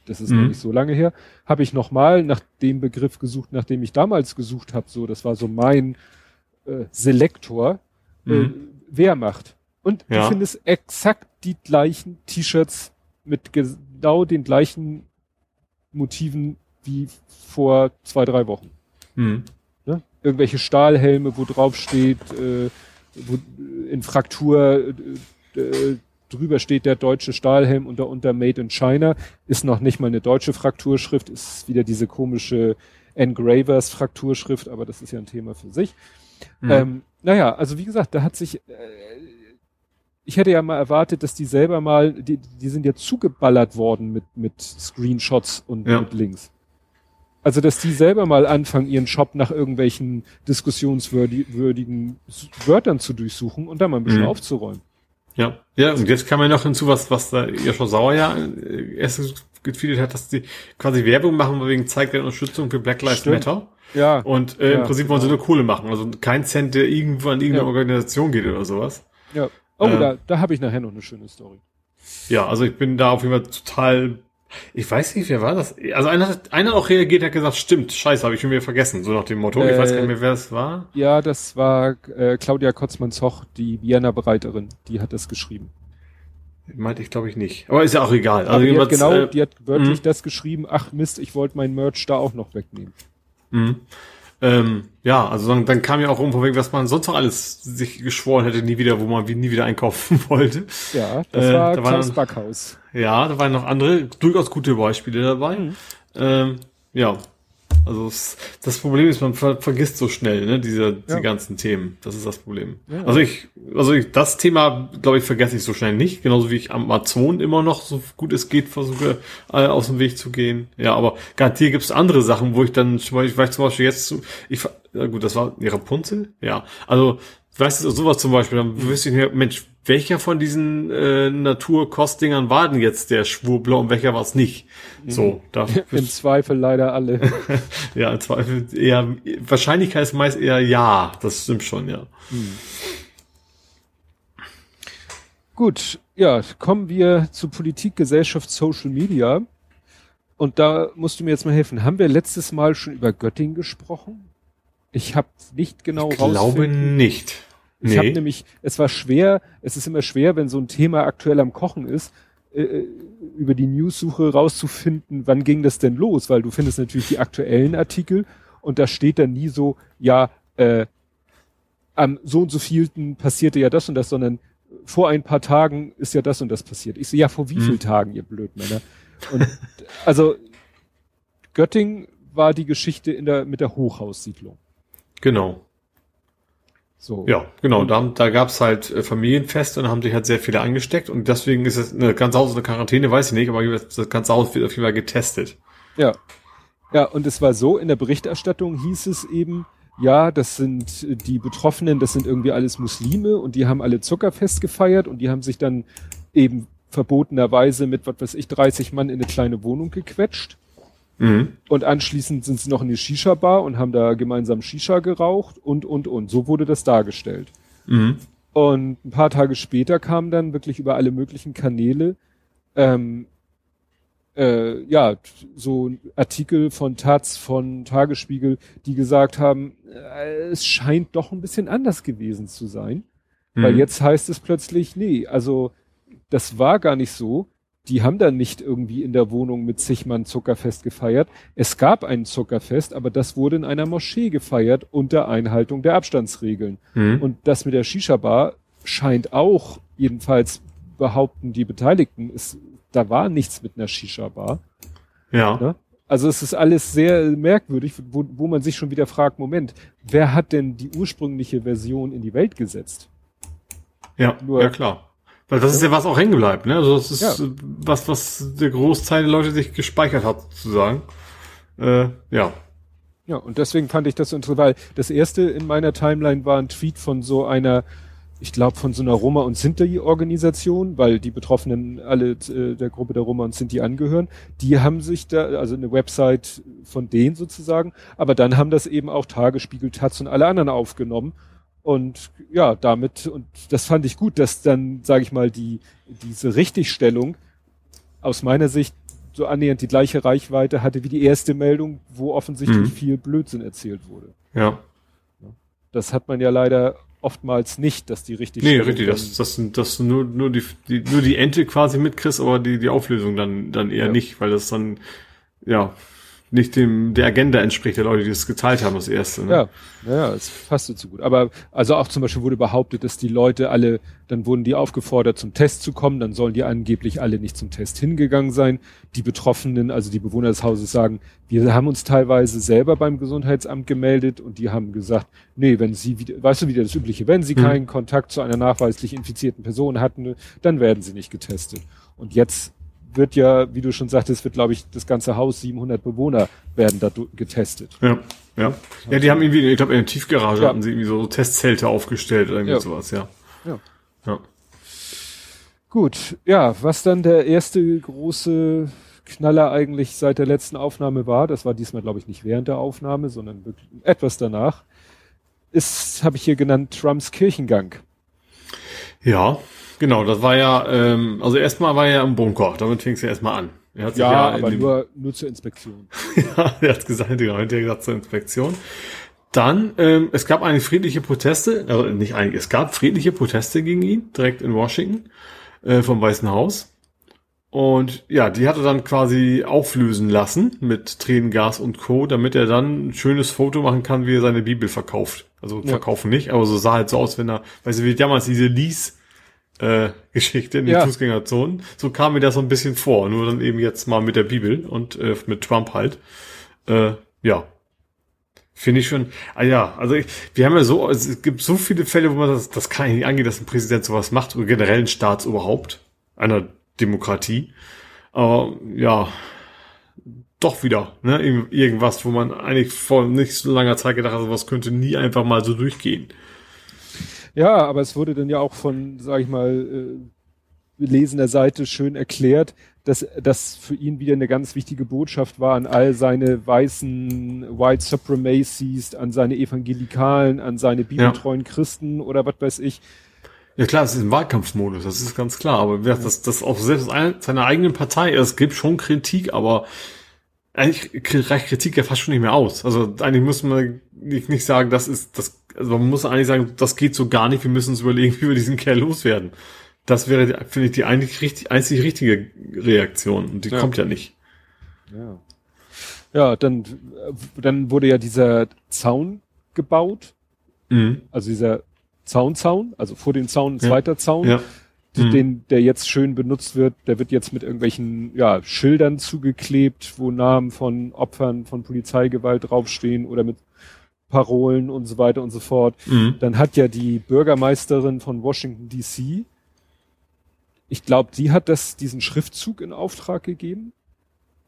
Das ist mhm. noch nicht so lange her, habe ich nochmal nach dem Begriff gesucht, nach dem ich damals gesucht habe. So, das war so mein äh, Selektor. Äh, mhm. Äh, Wehrmacht. Und ja. du findest exakt die gleichen T-Shirts mit genau den gleichen Motiven wie vor zwei, drei Wochen. Mhm. Ne? Irgendwelche Stahlhelme, wo drauf steht, äh, wo in Fraktur äh, äh, drüber steht der deutsche Stahlhelm und darunter Made in China. Ist noch nicht mal eine deutsche Frakturschrift, ist wieder diese komische Engravers Frakturschrift, aber das ist ja ein Thema für sich. Mhm. Ähm, naja, also wie gesagt, da hat sich äh, ich hätte ja mal erwartet, dass die selber mal, die, die sind ja zugeballert worden mit, mit Screenshots und ja. mit Links. Also, dass die selber mal anfangen, ihren Shop nach irgendwelchen diskussionswürdigen Wörtern zu durchsuchen und da mal ein bisschen mhm. aufzuräumen. Ja, ja, und jetzt kam ja noch hinzu, was, was da schon sauer ja äh, erst getweetet hat, dass die quasi Werbung machen wegen zeigt der Unterstützung für Black Lives Stimmt. Matter. Ja. Und äh, Ja, im Prinzip wollen sie genau. nur Kohle machen. Also kein Cent, der irgendwo an irgendeine Ja. Organisation geht oder sowas. Ja. Oh, Äh. da, da habe ich nachher noch eine schöne Story. Ja, also ich bin da auf jeden Fall total. Ich weiß nicht, wer war das? Also einer hat, einer auch reagiert, hat gesagt, stimmt, scheiße, habe ich schon wieder vergessen, so nach dem Motto. ich Äh, weiß gar nicht mehr, wer es war. Ja, das war äh, Claudia Kotzmann-Zoch, die Vienna-Bereiterin, die hat das geschrieben. Meinte ich, glaube ich, nicht. Aber ist ja auch egal. Aber die hat genau, äh, die hat wörtlich mh. das geschrieben, ach Mist, ich wollte mein Merch da auch noch wegnehmen. Mhm. Ähm, ja, also dann, dann kam ja auch von wegen, was man sonst noch alles sich geschworen hätte, nie wieder, wo man wie- nie wieder einkaufen wollte. Ja, das Äh, war da war Klaus dann- Backhaus. Ja, da waren noch andere durchaus gute Beispiele dabei. Mhm. Ähm, ja, also es, das Problem ist, man ver vergisst so schnell, ne, diese Ja. die ganzen Themen. Das ist das Problem. Ja. Also ich, also ich, das Thema, glaube ich, vergesse ich so schnell nicht. Genauso wie ich Amazon immer noch so gut es geht versuche, äh, aus dem Weg zu gehen. Ja, aber garantiert gibt es andere Sachen, wo ich dann, zum Beispiel, ich weiß zum Beispiel jetzt, zu- ich, ja gut, das war Rapunzel. Ja, also weißt du, sowas zum Beispiel, dann wüsste ich mir, Mensch, welcher von diesen äh, Naturkostdingern war denn jetzt der Schwurbler und welcher war es nicht? So, da Im Zweifel leider alle. ja, im Zweifel eher Wahrscheinlichkeit ist meist eher ja, das stimmt schon, ja. Gut, ja, kommen wir zu Politik, Gesellschaft, Social Media. Und da musst du mir jetzt mal helfen. Haben wir letztes Mal schon über Göttingen gesprochen? Ich habe nicht genau Ich glaube nicht. Ich habe nämlich, es war schwer, es ist immer schwer, wenn so ein Thema aktuell am Kochen ist, äh, äh, über die Newssuche rauszufinden, wann ging das denn los, weil du findest natürlich die aktuellen Artikel und da steht dann nie so, ja, äh, am so und so vielten passierte ja das und das, sondern vor ein paar Tagen ist ja das und das passiert. Ich so, ja, vor wie Hm. vielen Tagen, ihr Blödmänner? Und also Göttingen war die Geschichte in der, mit der Hochhaussiedlung. Genau. So. Ja, genau. Da, da gab's halt äh, Familienfeste und da haben sich halt sehr viele angesteckt und deswegen ist es eine ganze Haus eine Quarantäne, weiß ich nicht, aber das ganze Haus wird auf jeden Fall getestet. Ja. Ja, und es war so, in der Berichterstattung hieß es eben, ja, das sind äh, die Betroffenen, das sind irgendwie alles Muslime und die haben alle Zuckerfest gefeiert und die haben sich dann eben verbotenerweise mit, was weiß ich, 30 Mann in eine kleine Wohnung gequetscht. Mhm. Und anschließend sind sie noch in eine Shisha-Bar und haben da gemeinsam Shisha geraucht und, und, und. So wurde das dargestellt. Mhm. Und ein paar Tage später kamen dann wirklich über alle möglichen Kanäle ähm, äh, ja so Artikel von Taz, von Tagesspiegel, die gesagt haben, äh, es scheint doch ein bisschen anders gewesen zu sein, weil Mhm. jetzt heißt es plötzlich, nee, also das war gar nicht so. Die haben dann nicht irgendwie in der Wohnung mit zig Mann Zuckerfest gefeiert. Es gab ein Zuckerfest, aber das wurde in einer Moschee gefeiert unter Einhaltung der Abstandsregeln. Mhm. Und das mit der Shisha-Bar scheint auch, jedenfalls behaupten die Beteiligten, ist, da war nichts mit einer Shisha-Bar. ja. Ne? Also es ist alles sehr merkwürdig, wo, wo man sich schon wieder fragt, Moment, wer hat denn die ursprüngliche Version in die Welt gesetzt? Ja, Nur- ja klar. Weil das ist ja was auch hängen bleibt, ne? Also das ist Ja. was, was der Großteil der Leute sich gespeichert hat, sozusagen. Äh, ja. Ja, und deswegen fand ich das so interessant, weil das erste in meiner Timeline war ein Tweet von so einer, ich glaube von so einer Roma- und Sinti-Organisation, weil die Betroffenen alle äh, der Gruppe der Roma und Sinti angehören. Die haben sich da, also eine Website von denen sozusagen, aber dann haben das eben auch Tagesspiegel, Taz und alle anderen aufgenommen. Und ja, damit, und das fand ich gut, dass dann, sage ich mal, die, diese Richtigstellung aus meiner Sicht so annähernd die gleiche Reichweite hatte wie die erste Meldung, wo offensichtlich Mhm. viel Blödsinn erzählt wurde. Ja. Das hat man ja leider oftmals nicht, dass die richtig Nee, richtig, das, das sind, das nur, nur die, die, nur die Ente quasi mitkriegst, aber die, die Auflösung dann, dann eher Ja. nicht, weil das dann, ja, nicht dem, der Agenda entspricht, der Leute, die das geteilt haben, das erste, ne? Ja, naja, es passt so zu gut. Aber also auch zum Beispiel wurde behauptet, dass die Leute alle, dann wurden die aufgefordert, zum Test zu kommen, dann sollen die angeblich alle nicht zum Test hingegangen sein. Die Betroffenen, also die Bewohner des Hauses sagen, wir haben uns teilweise selber beim Gesundheitsamt gemeldet und die haben gesagt, nee, wenn sie wieder, weißt du wieder das Übliche, wenn sie Mhm. keinen Kontakt zu einer nachweislich infizierten Person hatten, dann werden sie nicht getestet. Und jetzt wird ja, wie du schon sagtest, wird glaube ich das ganze Haus 700 Bewohner werden da getestet. Ja, ja. Ja, die haben irgendwie, ich glaube, in der Tiefgarage Ja. hatten sie irgendwie so Testzelte aufgestellt oder irgendwie Ja. sowas, ja. Ja. Ja. Gut, ja, was dann der erste große Knaller eigentlich seit der letzten Aufnahme war, das war diesmal glaube ich nicht während der Aufnahme, sondern wirklich etwas danach, ist, habe ich hier genannt, Trumps Kirchengang. Ja, genau, das war ja, ähm, also erstmal war er ja im Bunker, damit fing es ja erstmal an. Er hat sich ja, ja aber nur, nur zur Inspektion. ja, er hat gesagt, genau, er hat gesagt zur Inspektion. Dann, ähm, es gab eigentlich friedliche Proteste, also nicht eigentlich, es gab friedliche Proteste gegen ihn, direkt in Washington, äh, vom Weißen Haus. Und ja, die hat er dann quasi auflösen lassen mit Tränengas und Co., damit er dann ein schönes Foto machen kann, wie er seine Bibel verkauft. Also ja. verkaufen nicht, aber so sah halt so aus, wenn er, weißt du, wie damals diese Lies äh, Geschichte in den ja. Fußgängerzonen. So kam mir das so ein bisschen vor, nur dann eben jetzt mal mit der Bibel und äh, mit Trump halt. Äh, ja. Finde ich schon, ah ja, also ich, wir haben ja so, es gibt so viele Fälle, wo man das, das kann ich nicht angehen, dass ein Präsident sowas macht, oder generell ein Staats überhaupt. Einer Demokratie. Aber ja, doch wieder, ne? Irgendwas, wo man eigentlich vor nicht so langer Zeit gedacht hat, was könnte nie einfach mal so durchgehen. Ja, aber es wurde dann ja auch von, sag ich mal, äh, lesender Seite schön erklärt, dass das für ihn wieder eine ganz wichtige Botschaft war an all seine weißen White Supremacies, an seine Evangelikalen, an seine bibeltreuen ja. Christen oder was weiß ich, ja klar, es ist ein Wahlkampfmodus, das ist ganz klar. Aber ja. das, das auch selbst seiner eigenen Partei, es gibt schon Kritik, aber eigentlich reicht Kritik ja fast schon nicht mehr aus. Also eigentlich muss man nicht, sagen, das ist das, also man muss eigentlich sagen, das geht so gar nicht, wir müssen uns überlegen, wie wir diesen Kerl loswerden. Das wäre, finde ich, die eigentlich richtig, einzig richtige Reaktion. Und die ja. kommt ja nicht. Ja. Ja, dann, dann wurde ja dieser Zaun gebaut. Mhm. Also dieser Zaunzaun, also vor dem Zaun ein zweiter ja. Zaun, ja. Mhm. den, der jetzt schön benutzt wird, der wird jetzt mit irgendwelchen ja, Schildern zugeklebt, wo Namen von Opfern von Polizeigewalt draufstehen oder mit Parolen und so weiter und so fort. Mhm. Dann hat ja die Bürgermeisterin von Washington DC, ich glaube, die hat das, diesen Schriftzug in Auftrag gegeben.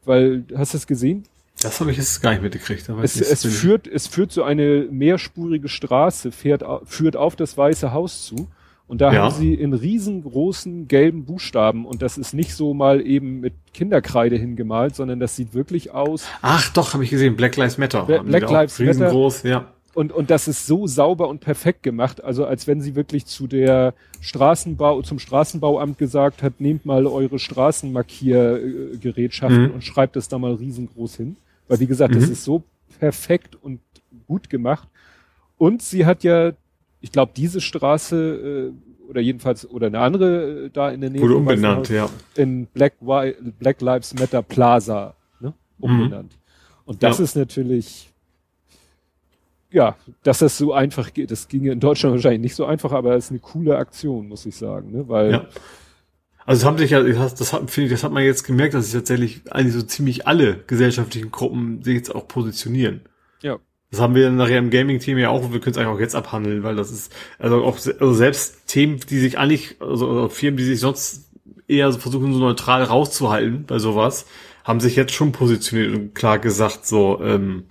Weil, hast du es gesehen? Das habe ich jetzt gar nicht mitgekriegt. Es, es führt, es führt so eine mehrspurige Straße, fährt, führt auf das Weiße Haus zu. Und da ja. haben sie in riesengroßen gelben Buchstaben und das ist nicht so mal eben mit Kinderkreide hingemalt, sondern das sieht wirklich aus. Ach doch, habe ich gesehen, Black Lives Matter. Black, Black Lives Matter. Riesengroß, ja. Und, und das ist so sauber und perfekt gemacht, also als wenn sie wirklich zu der Straßenbau, zum Straßenbauamt gesagt hat, nehmt mal eure Straßenmarkiergerätschaften mhm. und schreibt es da mal riesengroß hin. Weil wie gesagt, mhm. das ist so perfekt und gut gemacht. Und sie hat ja, ich glaube, diese Straße äh, oder jedenfalls oder eine andere äh, da in der Nähe wurde umbenannt, ja, in Black, Black Lives Matter Plaza ne, umbenannt. Mhm. Und das ja. ist natürlich ja, dass das so einfach geht, das ginge in Deutschland wahrscheinlich nicht so einfach, aber es ist eine coole Aktion, muss ich sagen, ne? Weil ja. Also das haben sich ja, das hat, finde ich, das hat man jetzt gemerkt, dass sich tatsächlich eigentlich so ziemlich alle gesellschaftlichen Gruppen sich jetzt auch positionieren. Ja. Das haben wir nachher im Gaming-Team ja auch, wir können es eigentlich auch jetzt abhandeln, weil das ist, also auch also selbst Themen, die sich eigentlich, also, also Firmen, die sich sonst eher so versuchen, so neutral rauszuhalten bei sowas, haben sich jetzt schon positioniert und klar gesagt, so, ähm,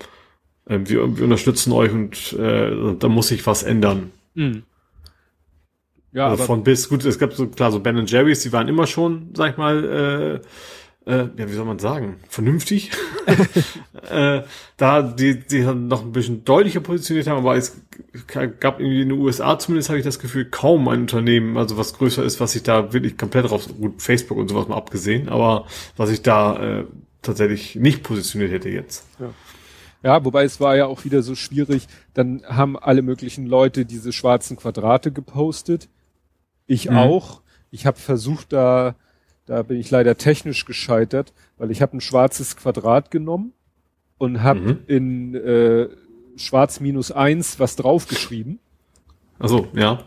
äh, wir, wir unterstützen euch und äh, da muss sich was ändern. Mhm. Ja, also von bis, gut, es gab so, klar, so Ben Jerry's, die waren immer schon, sag ich mal, äh, äh, ja, wie soll man sagen, vernünftig. äh, da die, die noch ein bisschen deutlicher positioniert haben, aber es gab irgendwie in den USA zumindest, habe ich das Gefühl, kaum ein Unternehmen, also was größer ist, was sich da wirklich komplett raus, gut, Facebook und sowas mal abgesehen, aber was sich da äh, tatsächlich nicht positioniert hätte jetzt. Ja. Ja, wobei es war ja auch wieder so schwierig, dann haben alle möglichen Leute diese schwarzen Quadrate gepostet ich mhm. auch. Ich habe versucht, da, da bin ich leider technisch gescheitert, weil ich habe ein schwarzes Quadrat genommen und habe mhm. in äh, schwarz minus eins was draufgeschrieben. Also ja.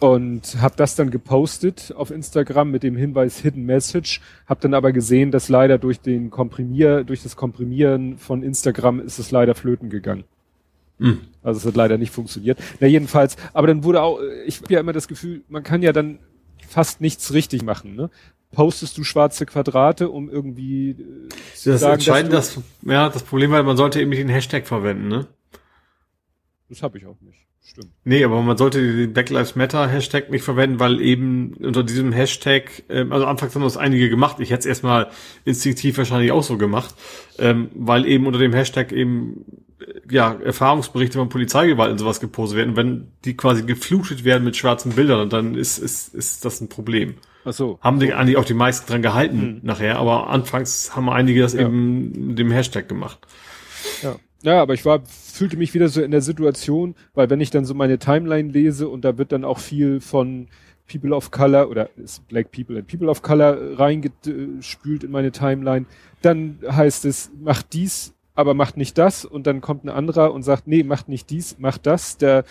Und habe das dann gepostet auf Instagram mit dem Hinweis Hidden Message. Habe dann aber gesehen, dass leider durch den Komprimier, durch das Komprimieren von Instagram ist es leider flöten gegangen. Mhm. Also es hat leider nicht funktioniert. Na jedenfalls, aber dann wurde auch, ich habe ja immer das Gefühl, man kann ja dann fast nichts richtig machen. Ne? Postest du schwarze Quadrate, um irgendwie äh, zu das sagen, entscheidend, dass das ja das Problem war, man sollte eben nicht den Hashtag verwenden, ne? Das habe ich auch nicht. Stimmt. Nee, aber man sollte den Black Lives Matter Hashtag nicht verwenden, weil eben unter diesem Hashtag, ähm, also anfangs haben das einige gemacht, ich hätte es erstmal instinktiv wahrscheinlich auch so gemacht, ähm, weil eben unter dem Hashtag eben äh, ja Erfahrungsberichte von Polizeigewalt und sowas gepostet werden. Und wenn die quasi geflutet werden mit schwarzen Bildern, dann ist, ist, ist das ein Problem. Ach so. Haben die eigentlich auch die meisten dran gehalten hm. nachher, aber anfangs haben einige das ja. eben mit dem Hashtag gemacht. Ja. Ja, aber ich war, fühlte mich wieder so in der Situation, weil wenn ich dann so meine Timeline lese und da wird dann auch viel von People of Color oder Black People and People of Color reingespült in meine Timeline, dann heißt es, macht dies, aber macht nicht das und dann kommt ein anderer und sagt, nee, macht nicht dies, macht das. Der,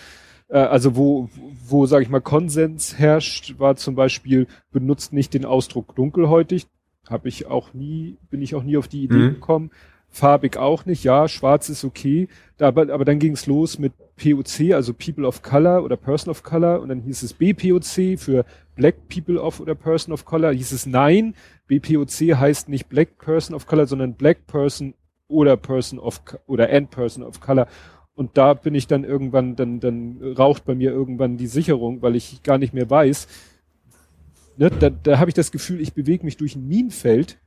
äh, also wo, wo, sage ich mal, Konsens herrscht, war zum Beispiel, benutzt nicht den Ausdruck dunkelhäutig, habe ich auch nie, bin ich auch nie auf die Idee mhm. gekommen. Farbig auch nicht, ja, schwarz ist okay, da, aber, aber dann ging es los mit POC, also People of Color oder Person of Color. Und dann hieß es BPOC für Black People of oder Person of Color, hieß es nein, BPOC heißt nicht Black Person of Color, sondern Black Person oder Person of oder and Person of Color und da bin ich dann irgendwann, dann, dann raucht bei mir irgendwann die Sicherung, weil ich gar nicht mehr weiß, ne, da, da habe ich das Gefühl, ich bewege mich durch ein Minenfeld,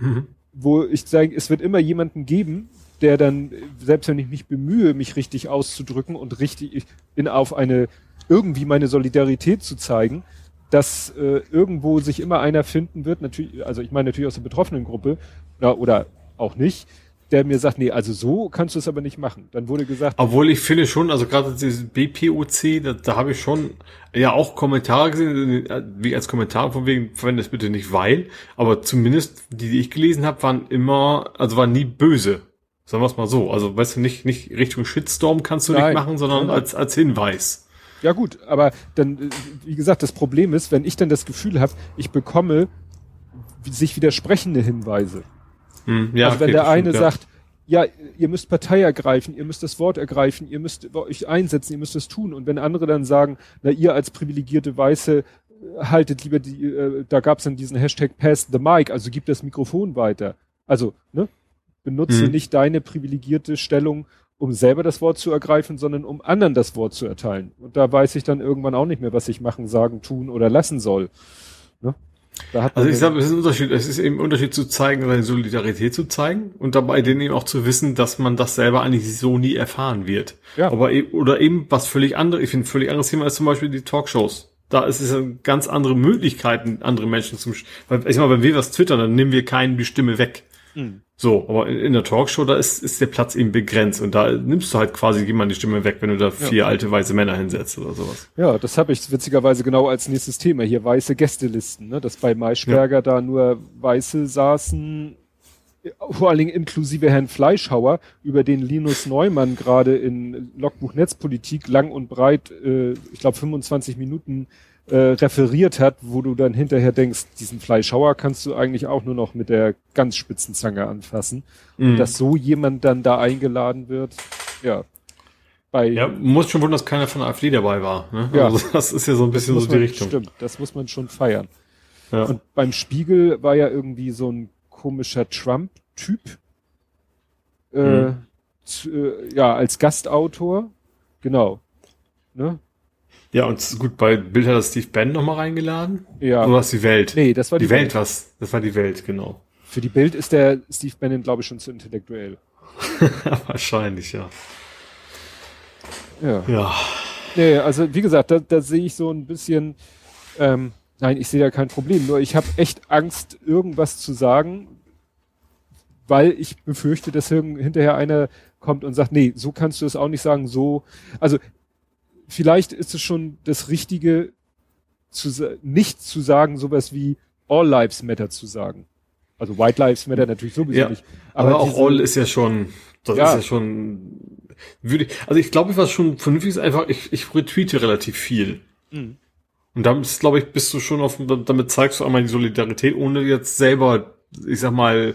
mhm. wo ich sage, es wird immer jemanden geben, der dann, selbst wenn ich mich bemühe, mich richtig auszudrücken und richtig in auf eine, irgendwie meine Solidarität zu zeigen, dass äh, irgendwo sich immer einer finden wird, natürlich, also ich meine natürlich aus der betroffenen Gruppe, ja, oder auch nicht, der mir sagt, nee, also so kannst du es aber nicht machen. Dann wurde gesagt. Obwohl ich finde schon, also gerade dieses BPOC, da, da habe ich schon ja auch Kommentare gesehen, wie als Kommentar von wegen, verwende es bitte nicht weil, aber zumindest die, die ich gelesen habe, waren immer, also waren nie böse. Sagen wir es mal so. Also weißt du, nicht, nicht Richtung Shitstorm kannst du Nein. nicht machen, sondern als, als Hinweis. Ja gut, aber dann, wie gesagt, das Problem ist, wenn ich dann das Gefühl habe, ich bekomme sich widersprechende Hinweise. Hm, ja, also wenn okay, der eine stimmt, sagt, ja. ja. ihr müsst Partei ergreifen, ihr müsst das Wort ergreifen, ihr müsst euch einsetzen, ihr müsst das tun. Und wenn andere dann sagen, na ihr als privilegierte Weiße äh, haltet lieber die, äh, da gab es dann diesen Hashtag Pass the Mic, also gib das Mikrofon weiter. Also, ne? Benutze hm. nicht deine privilegierte Stellung, um selber das Wort zu ergreifen, sondern um anderen das Wort zu erteilen. Und da weiß ich dann irgendwann auch nicht mehr, was ich machen, sagen, tun oder lassen soll. Ne? Also ich sage, es ist ein Unterschied. Es ist eben ein Unterschied zu zeigen, seine Solidarität zu zeigen und dabei denen eben auch zu wissen, dass man das selber eigentlich so nie erfahren wird. Ja. Aber eben, oder eben was völlig anderes. Ich finde, völlig anderes Thema ist zum Beispiel die Talkshows. Da ist es ganz andere Möglichkeiten, andere Menschen zum, weil ich sag mal, wenn wir was twittern, dann nehmen wir keinen die Stimme weg. Mhm. So, aber in, in der Talkshow, da ist, ist der Platz eben begrenzt und da nimmst du halt quasi jemand die Stimme weg, wenn du da vier ja. alte weiße Männer hinsetzt oder sowas. Ja, das habe ich witzigerweise genau als nächstes Thema hier, weiße Gästelisten, ne? dass bei Maischberger ja. da nur Weiße saßen, vor allen Dingen inklusive Herrn Fleischhauer, über den Linus Neumann gerade in Logbuch Netzpolitik lang und breit, äh, ich glaube 25 Minuten äh, referiert hat, wo du dann hinterher denkst, diesen Fleischhauer kannst du eigentlich auch nur noch mit der ganz spitzen Zange anfassen. Mhm. Und dass so jemand dann da eingeladen wird, ja. Bei, ja, muss schon wundern, dass keiner von AfD dabei war. Ne? Ja, also das ist ja so ein bisschen so die man, Richtung. Stimmt, das muss man schon feiern. Ja. Und beim Spiegel war ja irgendwie so ein komischer Trump-Typ. Äh, mhm. äh, ja, als Gastautor. Genau. Ne? Ja, und gut, bei Bild hat das Steve Bannon nochmal reingeladen. Ja. Oder was die Welt? Nee, das war die, die Welt. Welt. was? Das war die Welt, genau. Für die Bild ist der Steve Bannon, glaube ich, schon zu intellektuell. Wahrscheinlich, ja. Ja. Ja. Nee, also wie gesagt, da, da sehe ich so ein bisschen, ähm, nein, ich sehe da kein Problem. Nur ich habe echt Angst, irgendwas zu sagen, weil ich befürchte, dass hinterher einer kommt und sagt, nee, so kannst du es auch nicht sagen, so. Also vielleicht ist es schon das Richtige, zu, nicht zu sagen, sowas wie All Lives Matter zu sagen. Also White Lives Matter natürlich sowieso ja, nicht. Aber, aber auch All ist ja schon, das ja. ist ja schon, würde ich, also ich glaube, was schon vernünftig ist, einfach, ich, ich retweete relativ viel. Mhm. Und damit, glaube ich, bist du schon auf, damit zeigst du einmal die Solidarität, ohne jetzt selber, ich sag mal,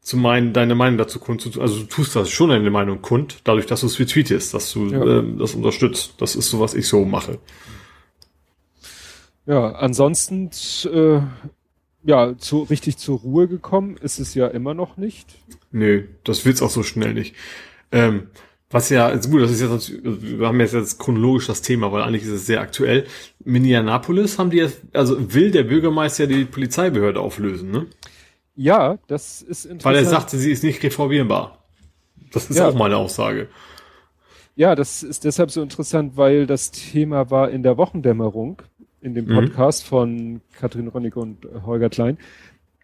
zu meinen, deine Meinung dazu kund, also du tust das schon deine Meinung kund, dadurch, dass du es retweetest, dass du ja. ähm, das unterstützt. Das ist so, was ich so mache. Ja, ansonsten, äh, ja, zu, richtig zur Ruhe gekommen ist es ja immer noch nicht. Nö, das wird's auch so schnell nicht. Ähm, Was ja, ist gut, das ist jetzt, wir haben jetzt, jetzt chronologisch das Thema, weil eigentlich ist es sehr aktuell. Minneapolis haben die jetzt, also will der Bürgermeister die Polizeibehörde auflösen, ne? Ja, das ist interessant. Weil er sagte, sie ist nicht reformierbar. Das ist ja. auch meine Aussage. Ja, das ist deshalb so interessant, weil das Thema war in der Wochendämmerung, in dem mhm. Podcast mhm. von Katrin Ronnig und Holger Klein.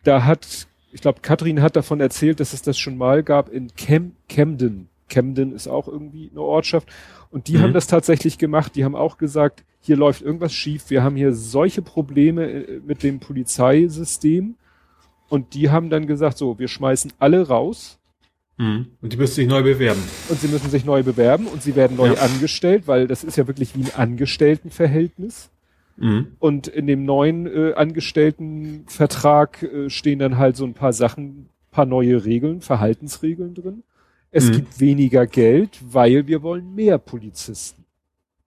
Da hat, ich glaube, Katrin hat davon erzählt, dass es das schon mal gab in Cam Camden. Camden ist auch irgendwie eine Ortschaft. Und die mhm. haben das tatsächlich gemacht. Die haben auch gesagt, hier läuft irgendwas schief. Wir haben hier solche Probleme äh, mit dem Polizeisystem. Und die haben dann gesagt, so, wir schmeißen alle raus Mhm. Und die müssen sich neu bewerben. Und sie müssen sich neu bewerben und sie werden neu ja. angestellt, weil das ist ja wirklich wie ein Angestelltenverhältnis. Mhm. Und in dem neuen äh, Angestelltenvertrag äh, stehen dann halt so ein paar Sachen, paar neue Regeln, Verhaltensregeln drin. Es mhm. gibt weniger Geld, weil wir wollen mehr Polizisten.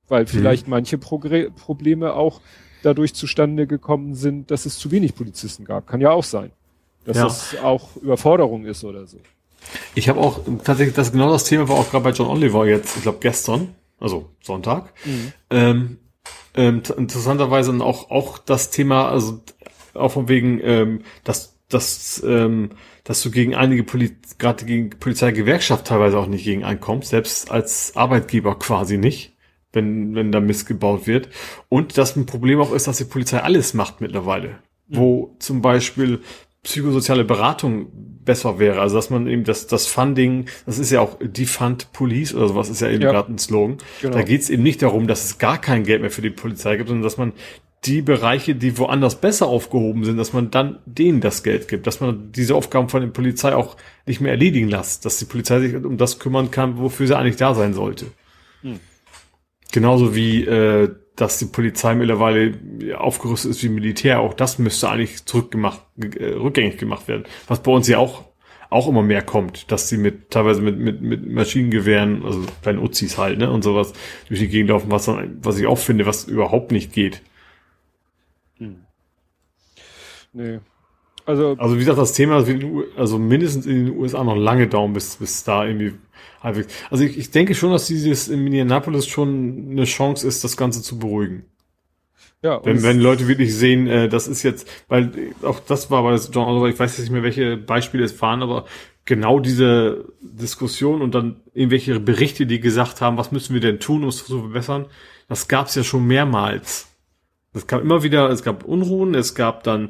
Weil mhm. vielleicht manche Progr Probleme auch dadurch zustande gekommen sind, dass es zu wenig Polizisten gab. Kann ja auch sein. Dass ja. es auch Überforderung ist oder so. Ich habe auch tatsächlich, das genau das Thema war auch gerade bei John Oliver jetzt, ich glaube gestern, also Sonntag. Mhm. Ähm, ähm, interessanterweise auch auch das Thema, also auch von wegen, ähm, dass dass ähm, dass du gegen einige Poli gerade gegen Polizeigewerkschaft teilweise auch nicht gegen einkommst, selbst als Arbeitgeber quasi nicht, wenn wenn da missgebaut wird. Und dass ein Problem auch ist, dass die Polizei alles macht mittlerweile. Mhm. Wo zum Beispiel psychosoziale Beratung besser wäre. Also dass man eben das, das Funding, das ist ja auch Defund Police oder sowas, ist ja eben ja. gerade ein Slogan. Genau. Da geht es eben nicht darum, dass es gar kein Geld mehr für die Polizei gibt, sondern dass man die Bereiche, die woanders besser aufgehoben sind, dass man dann denen das Geld gibt, dass man diese Aufgaben von der Polizei auch nicht mehr erledigen lässt, dass die Polizei sich um das kümmern kann, wofür sie eigentlich da sein sollte. Hm. Genauso wie äh, dass die Polizei mittlerweile aufgerüstet ist wie Militär, auch das müsste eigentlich zurückgemacht, äh, rückgängig gemacht werden. Was bei uns ja auch, auch immer mehr kommt, dass sie mit, teilweise mit, mit, mit Maschinengewehren, also kleinen Uzis halt, ne, und sowas durch die Gegend laufen, was dann, was ich auch finde, was überhaupt nicht geht. Hm. Nee. Also, also wie gesagt, das Thema, also mindestens in den USA noch lange dauern, bis, bis da irgendwie halbwegs. Also ich, ich denke schon, dass dieses in Minneapolis schon eine Chance ist, das Ganze zu beruhigen. Ja, wenn, wenn Leute wirklich sehen, äh, das ist jetzt, weil auch das war bei John Oliver, ich weiß jetzt nicht mehr, welche Beispiele es waren, aber genau diese Diskussion und dann irgendwelche Berichte, die gesagt haben, was müssen wir denn tun, um es zu verbessern, das gab es ja schon mehrmals. Es gab immer wieder, es gab Unruhen, es gab dann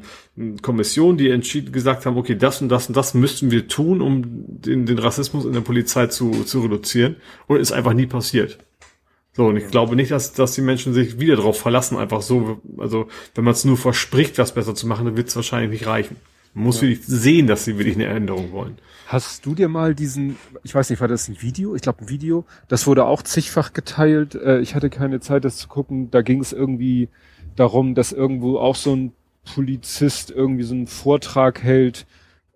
Kommissionen, die entschieden gesagt haben, okay, das und das und das müssten wir tun, um den, den Rassismus in der Polizei zu, zu reduzieren. Und ist einfach nie passiert. So, und ich glaube nicht, dass, dass die Menschen sich wieder darauf verlassen, einfach so, also wenn man es nur verspricht, was besser zu machen, dann wird es wahrscheinlich nicht reichen. Man muss ja. wirklich sehen, dass sie wirklich eine Änderung wollen. Hast du dir mal diesen, ich weiß nicht, war das ein Video? Ich glaube ein Video, das wurde auch zigfach geteilt. Äh, ich hatte keine Zeit, das zu gucken. Da ging es irgendwie darum, dass irgendwo auch so ein Polizist irgendwie so einen Vortrag hält,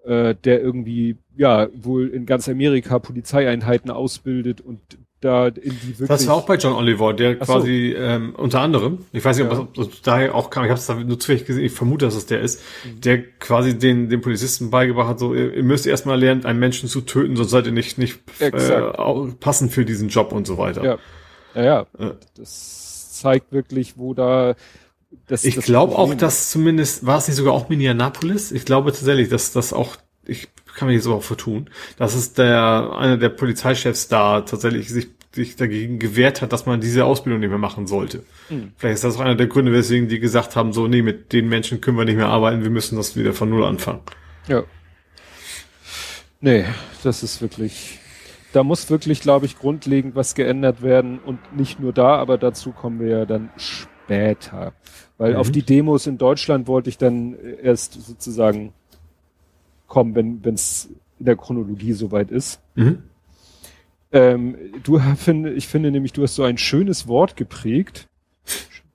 äh, der irgendwie ja wohl in ganz Amerika Polizeieinheiten ausbildet und da in die wirklich. Das war auch bei John Oliver, der Ach quasi so. ähm, unter anderem, ich weiß nicht, ja. ob das daher auch kam, ich habe es da nur zufällig gesehen, ich vermute, dass es der ist, mhm. der quasi den den Polizisten beigebracht hat, so ihr müsst erstmal lernen, einen Menschen zu töten, sonst seid ihr nicht nicht äh, passend für diesen Job und so weiter. Ja, ja, ja. ja. das zeigt wirklich, wo da das, ich glaube auch, dass zumindest, war es nicht sogar auch Minneapolis? Ich glaube tatsächlich, dass das auch, ich kann mich jetzt aber auch vertun, dass es der, einer der Polizeichefs da tatsächlich sich, sich dagegen gewehrt hat, dass man diese Ausbildung nicht mehr machen sollte. Hm. Vielleicht ist das auch einer der Gründe, weswegen die gesagt haben, so, nee, mit den Menschen können wir nicht mehr arbeiten, wir müssen das wieder von Null anfangen. Ja. Nee, das ist wirklich, da muss wirklich, glaube ich, grundlegend was geändert werden und nicht nur da, aber dazu kommen wir ja dann später. Weil mhm. auf die Demos in Deutschland wollte ich dann erst sozusagen kommen, wenn es in der Chronologie soweit ist. Mhm. Ähm, du finde, ich finde nämlich, du hast so ein schönes Wort geprägt.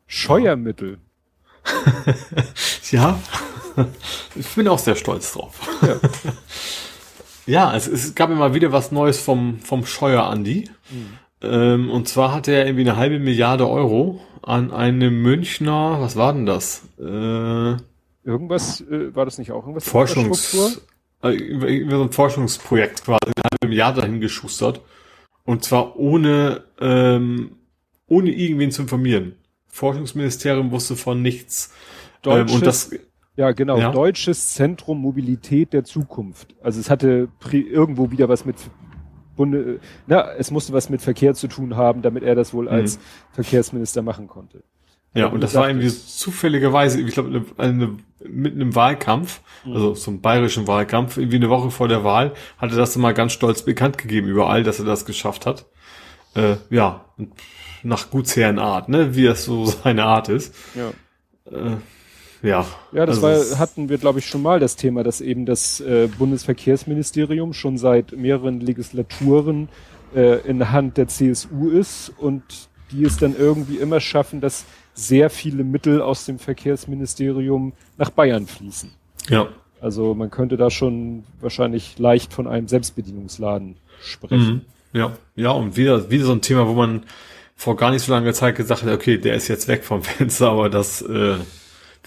Scheuermittel. ja, ich bin auch sehr stolz drauf. Ja, ja es, es, gab immer wieder was Neues vom, vom Scheuer Andi. Mhm. Ähm, und zwar hatte er irgendwie eine halbe Milliarde Euro an eine Münchner, was war denn das? Äh, irgendwas, äh, war das nicht auch irgendwas? Forschungs, äh, so ein Forschungsprojekt quasi, eine halbe Milliarde dahin geschustert. Und zwar ohne, ähm, ohne irgendwen zu informieren. Forschungsministerium wusste von nichts. Deutsches, ähm, und das, ja, genau. Ja. Deutsches Zentrum Mobilität der Zukunft. Also es hatte irgendwo wieder was mit Bunde, na, es musste was mit Verkehr zu tun haben, damit er das wohl als Verkehrsminister machen konnte. ja, und das war irgendwie zufälligerweise, ich glaube, eine, eine, mitten im Wahlkampf, also zum bayerischen Wahlkampf, irgendwie eine Woche vor der Wahl, hatte das dann mal ganz stolz bekannt gegeben überall, dass er das geschafft hat. Äh, ja, nach Gutsherrenart, ne, wie das so seine Art ist. Ja. Äh, ja. Ja, das Also war, hatten wir, glaube ich, schon mal das Thema, dass eben das äh, Bundesverkehrsministerium schon seit mehreren Legislaturen äh, in der Hand der CSU ist und die es dann irgendwie immer schaffen, dass sehr viele Mittel aus dem Verkehrsministerium nach Bayern fließen. Ja. Also man könnte da schon wahrscheinlich leicht von einem Selbstbedienungsladen sprechen. Mhm. Ja, ja, und wieder, wieder so ein Thema, wo man vor gar nicht so langer Zeit gesagt hat, okay, der ist jetzt weg vom Fenster, aber das äh,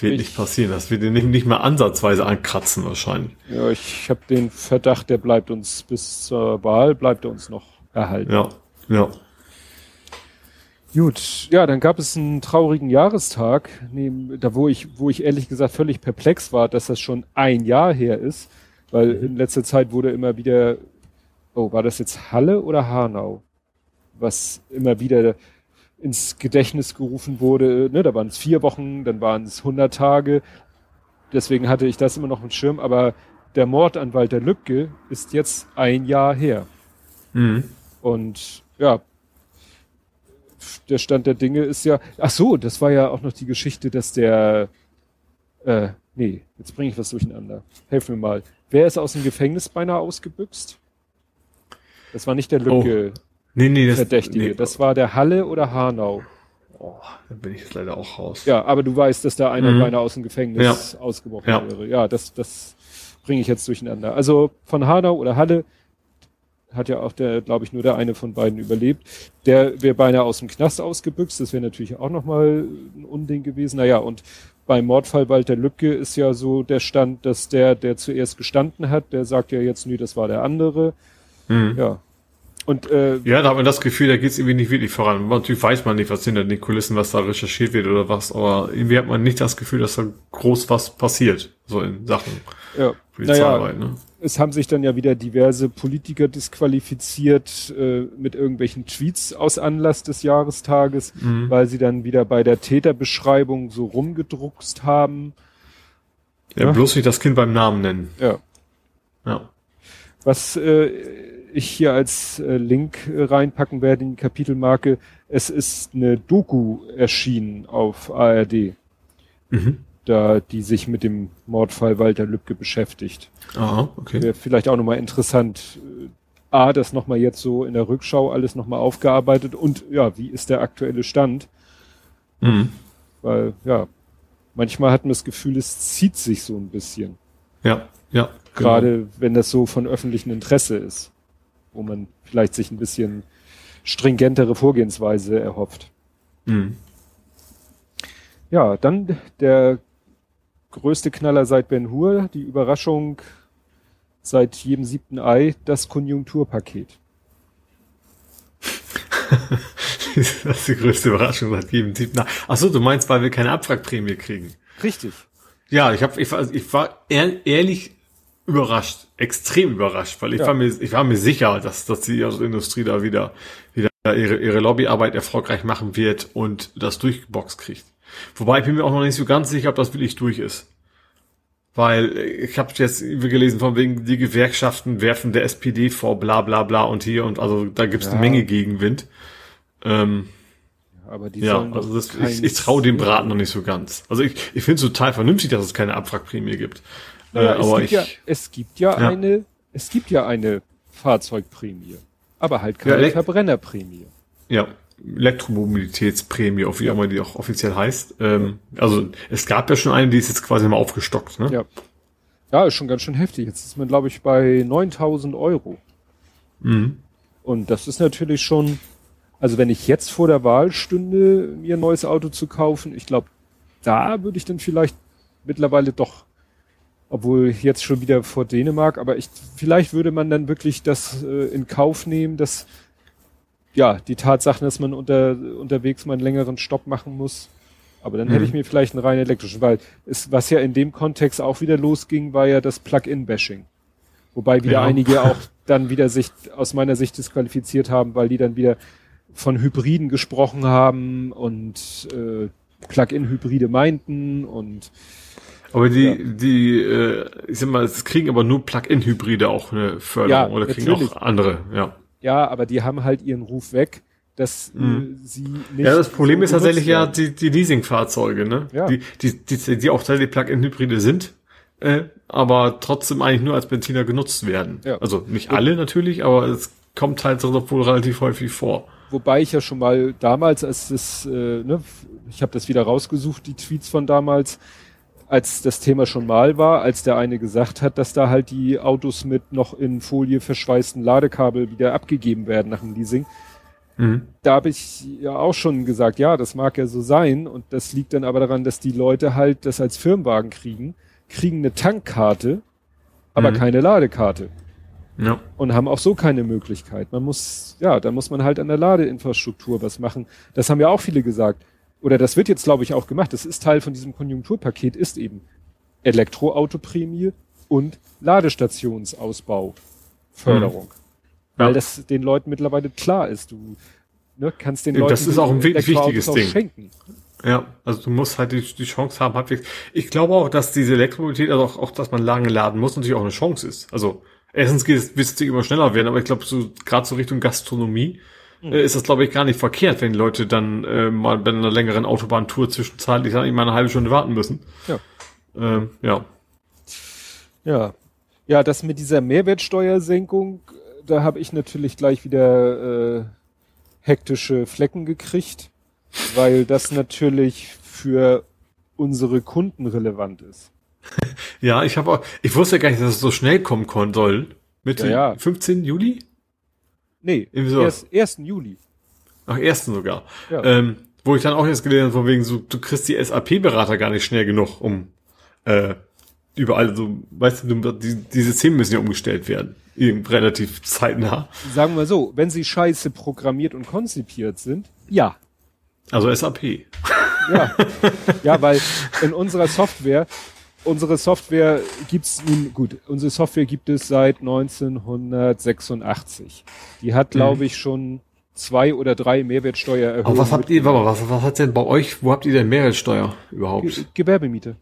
wird Ich- nicht passieren. Das wird ihn nicht, nicht mehr ansatzweise ankratzen wahrscheinlich. Ja, ich habe den Verdacht, der bleibt uns bis zur Wahl, bleibt er uns noch erhalten. Ja, ja. Gut, ja, dann gab es einen traurigen Jahrestag, neben, da wo ich, wo ich ehrlich gesagt völlig perplex war, dass das schon ein Jahr her ist, weil in letzter Zeit wurde immer wieder, oh, war das jetzt Halle oder Hanau? Was immer wieder ins Gedächtnis gerufen wurde, ne, da waren es vier Wochen, dann waren es 100 Tage, deswegen hatte ich das immer noch im Schirm, aber der Mord an Walter Lübcke ist jetzt ein Jahr her. Mhm. Und ja, der Stand der Dinge ist ja, ach so, das war ja auch noch die Geschichte, dass der, äh, nee, jetzt bringe ich was durcheinander. Helf mir mal. Wer ist aus dem Gefängnis beinahe ausgebüxt? Das war nicht der Lücke Nee, nee, das, Verdächtige. nee, Das war der Halle oder Hanau. oh, da bin ich jetzt leider auch raus. Ja, aber du weißt, dass da einer Mhm. beinahe aus dem Gefängnis ausgebrochen Ja. wäre. Ja, das, das bringe ich jetzt durcheinander. Also von Hanau oder Halle hat ja auch der, glaube ich, nur der eine von beiden überlebt. Der wäre beinahe aus dem Knast ausgebüxt. Das wäre natürlich auch nochmal ein Unding gewesen. Naja, und beim Mordfall Walter Lübcke ist ja so der Stand, dass der, der zuerst gestanden hat, der sagt ja jetzt, nee, das war der andere. Mhm. Ja. Und äh, Ja, da hat man das Gefühl, da geht's irgendwie nicht wirklich voran. Natürlich weiß man nicht, was hinter den Kulissen, was da recherchiert wird oder was, aber irgendwie hat man nicht das Gefühl, dass da groß was passiert, so in Sachen ja, Polizeiarbeit. Ne? es haben sich dann ja wieder diverse Politiker disqualifiziert äh, mit irgendwelchen Tweets aus Anlass des Jahrestages, Mhm. weil sie dann wieder bei der Täterbeschreibung so rumgedruckst haben. Ja, Ja. bloß nicht das Kind beim Namen nennen. Ja. Ja. Was äh, ich hier als äh, Link äh, reinpacken werde in die Kapitelmarke, es ist eine Doku erschienen auf ARD, Mhm. da die sich mit dem Mordfall Walter Lübcke beschäftigt. Aha, okay. Wäre vielleicht auch nochmal interessant, äh, A, das nochmal jetzt so in der Rückschau alles nochmal aufgearbeitet und ja, wie ist der aktuelle Stand? Mhm. Weil, ja, manchmal hat man das Gefühl, es zieht sich so ein bisschen. Ja, ja. Gerade wenn das so von öffentlichem Interesse ist, wo man vielleicht sich ein bisschen stringentere Vorgehensweise erhofft. Mhm. Ja, dann der größte Knaller seit Ben Hur, die Überraschung seit jedem siebten Ei, das Konjunkturpaket. das ist die größte Überraschung seit jedem Typ. Na, ach so, du meinst, weil wir keine Abwrackprämie kriegen. Richtig. Ja, ich, hab, ich, war, ich war ehr, ehrlich überrascht, extrem überrascht, weil ich Ja. war mir, ich war mir sicher, dass, dass die Industrie da wieder, wieder ihre, ihre Lobbyarbeit erfolgreich machen wird und das durchgeboxt kriegt. Wobei ich bin mir auch noch nicht so ganz sicher, ob das wirklich durch ist. Weil äh, ich habe jetzt gelesen, von wegen die Gewerkschaften werfen der SPD vor, bla bla bla und hier und also da gibt's Ja. eine Menge Gegenwind. Ähm, Aber die ja, also das, ich, ich traue dem Braten noch nicht so ganz. Also ich, ich finde es total vernünftig, dass es keine Abwrackprämie gibt. Naja, äh, es, gibt ich, ja, es gibt ja, Ja. eine, es gibt ja eine Fahrzeugprämie. Aber halt keine Ja, Verbrennerprämie. ja, Elektromobilitätsprämie, auf wie auch immer die auch offiziell heißt. Ähm, also es gab ja schon eine, die ist jetzt quasi mal aufgestockt. Ne? Ja. Ja, ist schon ganz schön heftig. Jetzt ist man, glaube ich, bei 9000 Euro. Mhm. Und das ist natürlich schon, also wenn ich jetzt vor der Wahl stünde, mir ein neues Auto zu kaufen, ich glaube, da würde ich dann vielleicht mittlerweile doch, obwohl jetzt schon wieder vor Dänemark, aber ich, vielleicht würde man dann wirklich das äh, in Kauf nehmen, dass ja, die Tatsache, dass man unter, unterwegs mal einen längeren Stopp machen muss. Aber dann Mhm. hätte ich mir vielleicht einen rein elektrischen, weil es, was ja in dem Kontext auch wieder losging, war ja das Plug-in-Bashing. Wobei wieder Ja. einige auch dann wieder sich aus meiner Sicht disqualifiziert haben, weil die dann wieder von Hybriden gesprochen haben und äh, Plug-in-Hybride meinten und Aber die, Ja. die, äh, ich sag mal, es kriegen aber nur Plug-in-Hybride auch eine Förderung Ja, oder kriegen natürlich. auch andere, ja. ja, aber die haben halt ihren Ruf weg, dass Mhm. äh, sie nicht. Ja, das Problem so ist tatsächlich ja die, die Leasingfahrzeuge, ne? Ja. Die, die, die, die auch tatsächlich Plug-in-Hybride sind, äh, aber trotzdem eigentlich nur als Benziner genutzt werden. Ja. Also nicht alle natürlich, aber es kommt halt wohl relativ häufig vor. Wobei ich ja schon mal damals, als das, äh, ne, ich habe das wieder rausgesucht, die Tweets von damals, als das Thema schon mal war, als der eine gesagt hat, dass da halt die Autos mit noch in Folie verschweißten Ladekabel wieder abgegeben werden nach dem Leasing. Mhm. Da habe ich ja auch schon gesagt, ja, das mag ja so sein. Und das liegt dann aber daran, dass die Leute halt das als Firmenwagen kriegen, kriegen eine Tankkarte, aber Mhm. keine Ladekarte Ja. und haben auch so keine Möglichkeit. Man muss, ja, da muss man halt an der Ladeinfrastruktur was machen. Das haben ja auch viele gesagt. Oder das wird jetzt, glaube ich, auch gemacht. Das ist Teil von diesem Konjunkturpaket, ist eben Elektroautoprämie und Ladestationsausbau, Förderung. Ja. Weil das den Leuten mittlerweile klar ist. Du ne, kannst den Leuten das ist auch ein wichtiges Ding. schenken. Ja, also du musst halt die, die Chance haben, halbwegs. Ich glaube auch, dass diese Elektromobilität, also auch, auch, dass man lange laden muss, natürlich auch eine Chance ist. Also erstens geht es, wird es immer schneller werden, aber ich glaube, so gerade so Richtung Gastronomie Hm. äh, ist das, glaube ich, gar nicht verkehrt, wenn die Leute dann äh, mal bei einer längeren Autobahntour zwischenzeitlich ich mal eine halbe Stunde warten müssen. Ja. Ähm, ja. Ja. Ja, das mit dieser Mehrwertsteuersenkung, da habe ich natürlich gleich wieder äh, hektische Flecken gekriegt, weil das natürlich für unsere Kunden relevant ist. Ja, ich habe auch, ich wusste gar nicht, dass es so schnell kommen soll. Mitte Ja, ja. 15. Juli? Nee, Irgendwie sowas. erst 1. Juli. Ach, ersten sogar. Ja. Ähm, wo ich dann auch jetzt gelesen habe, von wegen so, du kriegst die SAP-Berater gar nicht schnell genug, um äh, überall so, weißt du, du, die, die Systeme müssen ja umgestellt werden. Irgend relativ zeitnah. Sagen wir so, wenn sie scheiße programmiert und konzipiert sind, ja. Also SAP. Ja, ja, weil in unserer Software, unsere Software gibt's nun, gut, unsere Software gibt es seit 1986. Die hat, glaube ich, schon zwei oder drei Mehrwertsteuererhöhungen. Aber was habt ihr, warte mal, was, was hat denn bei euch, wo habt ihr denn Mehrwertsteuer Ge überhaupt? Gewerbemiete.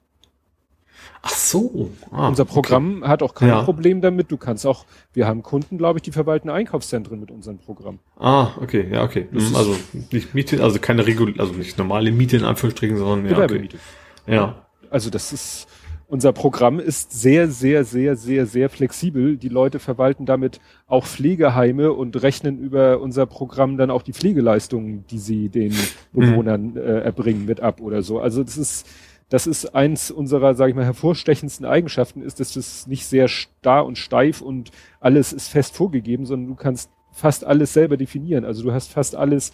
Ach so. Ah, Unser Programm hat auch kein Ja. Problem damit. Du kannst auch, wir haben Kunden, glaube ich, die verwalten Einkaufszentren mit unserem Programm. Okay. Ah, okay, ja, okay. Das also nicht Miete, also keine Regul, also nicht normale Miete in Anführungsstrichen, sondern ja, okay. Gewerbemiete. Ja. Also das ist, unser Programm ist sehr, sehr, sehr, sehr, sehr flexibel. Die Leute verwalten damit auch Pflegeheime und rechnen über unser Programm dann auch die Pflegeleistungen, die sie den Bewohnern äh, erbringen, mit ab oder so. Also das ist, das ist eins unserer, sage ich mal, hervorstechendsten Eigenschaften, ist, dass das nicht sehr starr und steif und alles ist fest vorgegeben, sondern du kannst fast alles selber definieren. Also du hast fast alles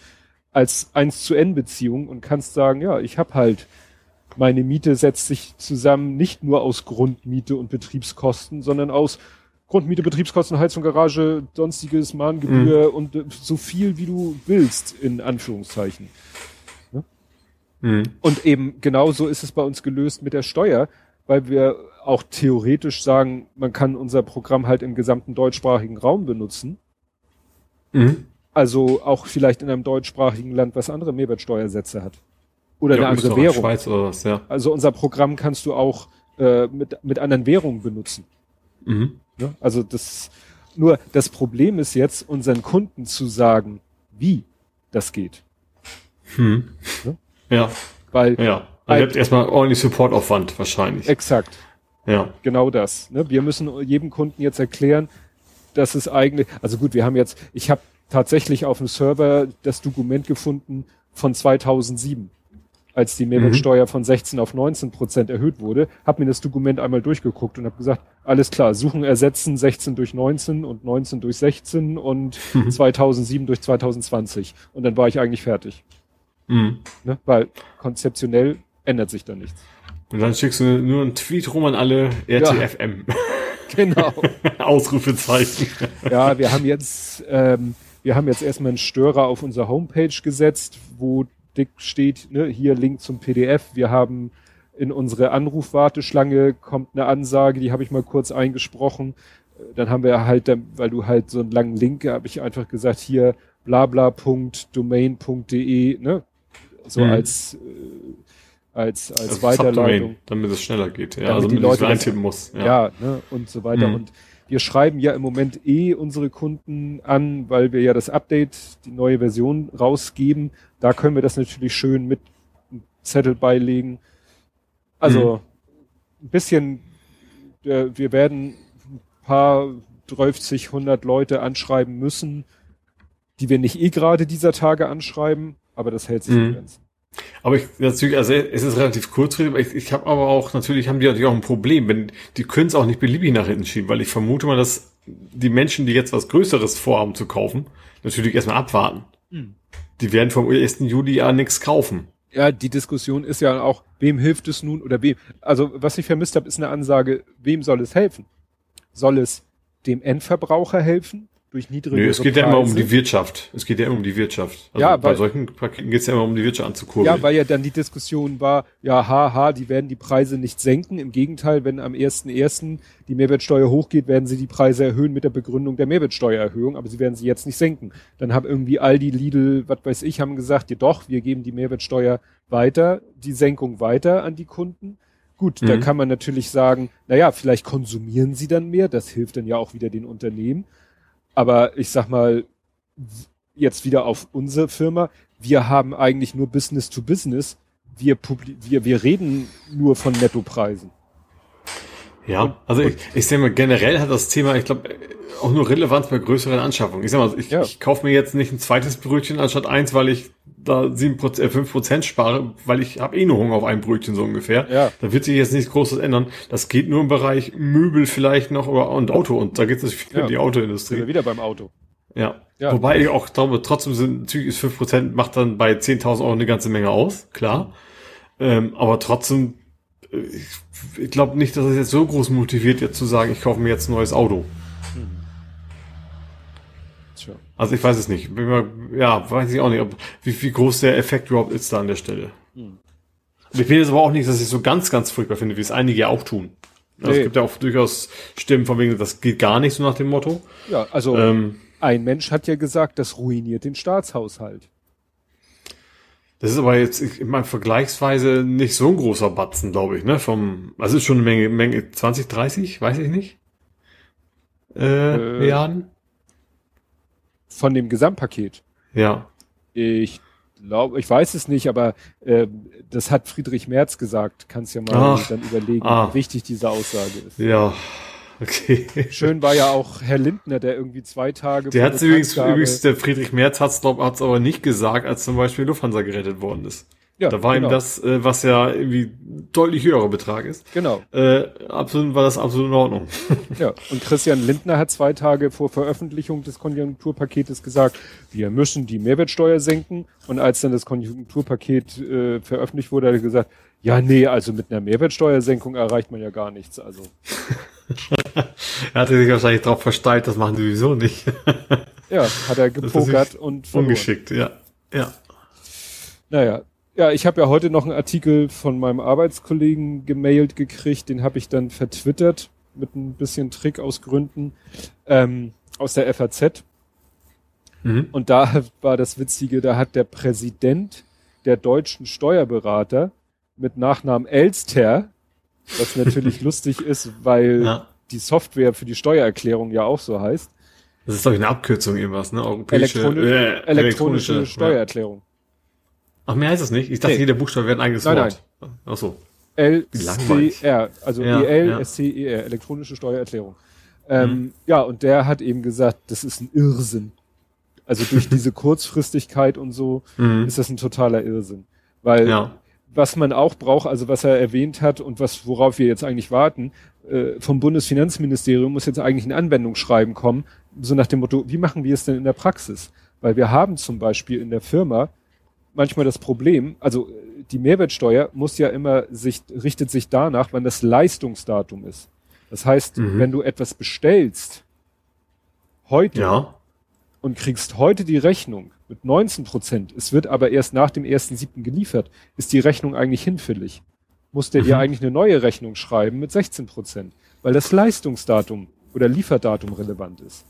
als eins zu N Beziehung und kannst sagen, ja, ich habe halt meine Miete setzt sich zusammen nicht nur aus Grundmiete und Betriebskosten, sondern aus Grundmiete, Betriebskosten, Heizung, Garage, sonstiges, Mahngebühr und äh, so viel wie du willst, in Anführungszeichen. Mhm. Und eben genauso ist es bei uns gelöst mit der Steuer, weil wir auch theoretisch sagen, man kann unser Programm halt im gesamten deutschsprachigen Raum benutzen. Mhm. Also auch vielleicht in einem deutschsprachigen Land, was andere Mehrwertsteuersätze hat. Oder Ja, eine andere Währung. Schweiz oder was, ja. Also unser Programm kannst du auch äh, mit, mit anderen Währungen benutzen. Mhm. Ne? Also das nur das Problem ist jetzt, unseren Kunden zu sagen, wie das geht. Hm. Ne? Ja, Weil ja. Ihr habt erstmal ordentlich Supportaufwand wahrscheinlich. exakt, Ja. genau das. Ne? Wir müssen jedem Kunden jetzt erklären, dass es eigentlich, also gut, wir haben jetzt, ich habe tatsächlich auf dem Server das Dokument gefunden von 2007, als die Mehrwertsteuer von 16 auf 19 Prozent erhöht wurde, habe mir das Dokument einmal durchgeguckt und habe gesagt, alles klar, suchen, ersetzen 16 durch 19 und 19 durch 16 und 2007 durch 2020 und dann war ich eigentlich fertig, Mhm. ne? weil konzeptionell ändert sich da nichts. Und dann schickst du nur einen Tweet rum an alle RTFM. Genau. Ausrufezeichen. Ja, wir haben jetzt, ähm, wir haben jetzt erstmal einen Störer auf unserer Homepage gesetzt, wo dick steht, ne, hier Link zum PDF. Wir haben in unsere Anrufwarteschlange kommt eine Ansage, die habe ich mal kurz eingesprochen. Dann haben wir halt, weil du halt so einen langen Link, habe ich einfach gesagt, hier blabla.domain.de, ne? So mhm. als äh, als als also Weiterleitung, damit es schneller geht, ja, also die Leute eintippen muss, ja, ja ne? und so weiter mhm. und wir schreiben ja im Moment eh unsere Kunden an, weil wir ja das Update, die neue Version rausgeben. Da können wir das natürlich schön mit Zettel beilegen. Also mhm. ein bisschen, äh, wir werden ein paar 30, 100 Leute anschreiben müssen, die wir nicht eh gerade dieser Tage anschreiben, aber das hält sich mhm. in Grenzen. Aber ich natürlich, also es ist relativ kurzfristig, ich, ich habe aber auch, natürlich haben die natürlich auch ein Problem, wenn die können es auch nicht beliebig nach hinten schieben, weil ich vermute mal, dass die Menschen, die jetzt was Größeres vorhaben zu kaufen, natürlich erstmal abwarten. Mhm. Die werden vom 1. Juli ja nichts kaufen. Ja, die Diskussion ist ja auch, wem hilft es nun oder wem? Also was ich vermisst habe, ist eine Ansage, wem soll es helfen? Soll es dem Endverbraucher helfen? Durch niedrige Nö, es geht Preise. ja immer um die Wirtschaft. Es geht ja immer um die Wirtschaft. Also ja, weil, bei solchen Paketen geht es ja immer um die Wirtschaft anzukurbeln. Ja, weil ja dann die Diskussion war, ja, haha, die werden die Preise nicht senken. Im Gegenteil, wenn am 1.1. die Mehrwertsteuer hochgeht, werden sie die Preise erhöhen mit der Begründung der Mehrwertsteuererhöhung, aber sie werden sie jetzt nicht senken. Dann haben irgendwie Aldi, Lidl, was weiß ich, haben gesagt, ja doch, wir geben die Mehrwertsteuer weiter, die Senkung weiter an die Kunden. Gut, mhm. da kann man natürlich sagen, naja, vielleicht konsumieren sie dann mehr, das hilft dann ja auch wieder den Unternehmen. Aber ich sag mal, jetzt wieder auf unsere Firma. Wir haben eigentlich nur Business to Business. Wir, wir, wir reden nur von Nettopreisen. Ja, also ich, ich sehe mal, generell hat das Thema, ich glaube, auch nur Relevanz bei größeren Anschaffungen. Ich sag mal, ich, ja. ich kaufe mir jetzt nicht ein zweites Brötchen anstatt eins, weil ich da sieben Prozent, äh, fünf Prozent spare, weil ich habe eh nur Hunger auf ein Brötchen so ungefähr. Ja. Da wird sich jetzt nichts Großes ändern. Das geht nur im Bereich Möbel vielleicht noch oder und Auto und da geht es wieder ja. in die Autoindustrie. Wieder beim Auto. Ja. ja. Wobei ich auch glaube, trotzdem sind natürlich ist fünf Prozent macht dann bei 10.000 Euro eine ganze Menge aus, klar. Ähm, aber trotzdem, äh, ich, ich glaube nicht, dass es jetzt so groß motiviert, jetzt zu sagen, ich kaufe mir jetzt ein neues Auto. Also ich weiß es nicht. Ja, weiß ich auch nicht, ob, wie, wie groß der Effekt überhaupt ist da an der Stelle. Hm. Ich finde es aber auch nicht, dass ich so ganz, ganz furchtbar finde, wie es einige ja auch tun. Also nee. Es gibt ja auch durchaus Stimmen von wegen, das geht gar nicht so nach dem Motto. Ja, also ähm, ein Mensch hat ja gesagt, das ruiniert den Staatshaushalt. Das ist aber jetzt, ich meine, vergleichsweise nicht so ein großer Batzen, glaube ich, ne? Vom, also ist schon eine Menge, Menge, 20, 30, weiß ich nicht. Äh, äh Milliarden? Von dem Gesamtpaket. Ja. Ich glaube, ich weiß es nicht, aber äh, das hat Friedrich Merz gesagt. Kannst ja mal Ach, dann überlegen, ah. wie wichtig diese Aussage ist. Ja. Okay. Schön war ja auch Herr Lindner, der irgendwie zwei Tage. Der hat übrigens, übrigens, der Friedrich Merz hat's, glaub, hat's aber nicht gesagt, als zum Beispiel Lufthansa gerettet worden ist. Ja, da war genau. ihm das, äh, was ja irgendwie deutlich höherer Betrag ist. Genau. Äh, absolut war das absolut in Ordnung. ja, und Christian Lindner hat zwei Tage vor Veröffentlichung des Konjunkturpaketes gesagt, wir müssen die Mehrwertsteuer senken. Und als dann das Konjunkturpaket äh, veröffentlicht wurde, hat er gesagt, ja, nee, also mit einer Mehrwertsteuersenkung erreicht man ja gar nichts. Also. er hatte sich wahrscheinlich darauf versteilt, das machen sie sowieso nicht. ja, hat er gepokert und verloren. Ungeschickt, ja. Ja. Naja, ja, ich habe ja heute noch einen Artikel von meinem Arbeitskollegen gemailt gekriegt, den habe ich dann vertwittert mit ein bisschen Trick aus Gründen ähm, aus der FAZ. Mhm. Und da war das Witzige, da hat der Präsident der deutschen Steuerberater mit Nachnamen Elster, was natürlich lustig ist, weil ja. die Software für die Steuererklärung ja auch so heißt. Das ist doch eine Abkürzung irgendwas, ne? Europäische, Elektroni äh, elektronische, elektronische Steuererklärung. Ach, mehr heißt es nicht? Ich dachte, nee. jeder Buchstabe wäre ein eigenes nein, Wort. Nein. Ach so. L-C-R, also ja, E-L-S-C-E-R, elektronische Steuererklärung. Ähm, mhm. Ja, und der hat eben gesagt, das ist ein Irrsinn. Also durch diese Kurzfristigkeit und so mhm. ist das ein totaler Irrsinn. Weil ja. was man auch braucht, also was er erwähnt hat und was worauf wir jetzt eigentlich warten, äh, vom Bundesfinanzministerium muss jetzt eigentlich ein Anwendungsschreiben kommen, so nach dem Motto, wie machen wir es denn in der Praxis? Weil wir haben zum Beispiel in der Firma manchmal das Problem, also die Mehrwertsteuer muss ja immer sich, richtet sich danach, wann das Leistungsdatum ist. Das heißt, mhm. wenn du etwas bestellst, heute, ja. und kriegst heute die Rechnung mit 19 Prozent, es wird aber erst nach dem 1.7. geliefert, ist die Rechnung eigentlich hinfällig. Muss der Mhm. dir eigentlich eine neue Rechnung schreiben mit 16 Prozent, weil das Leistungsdatum oder Lieferdatum relevant ist.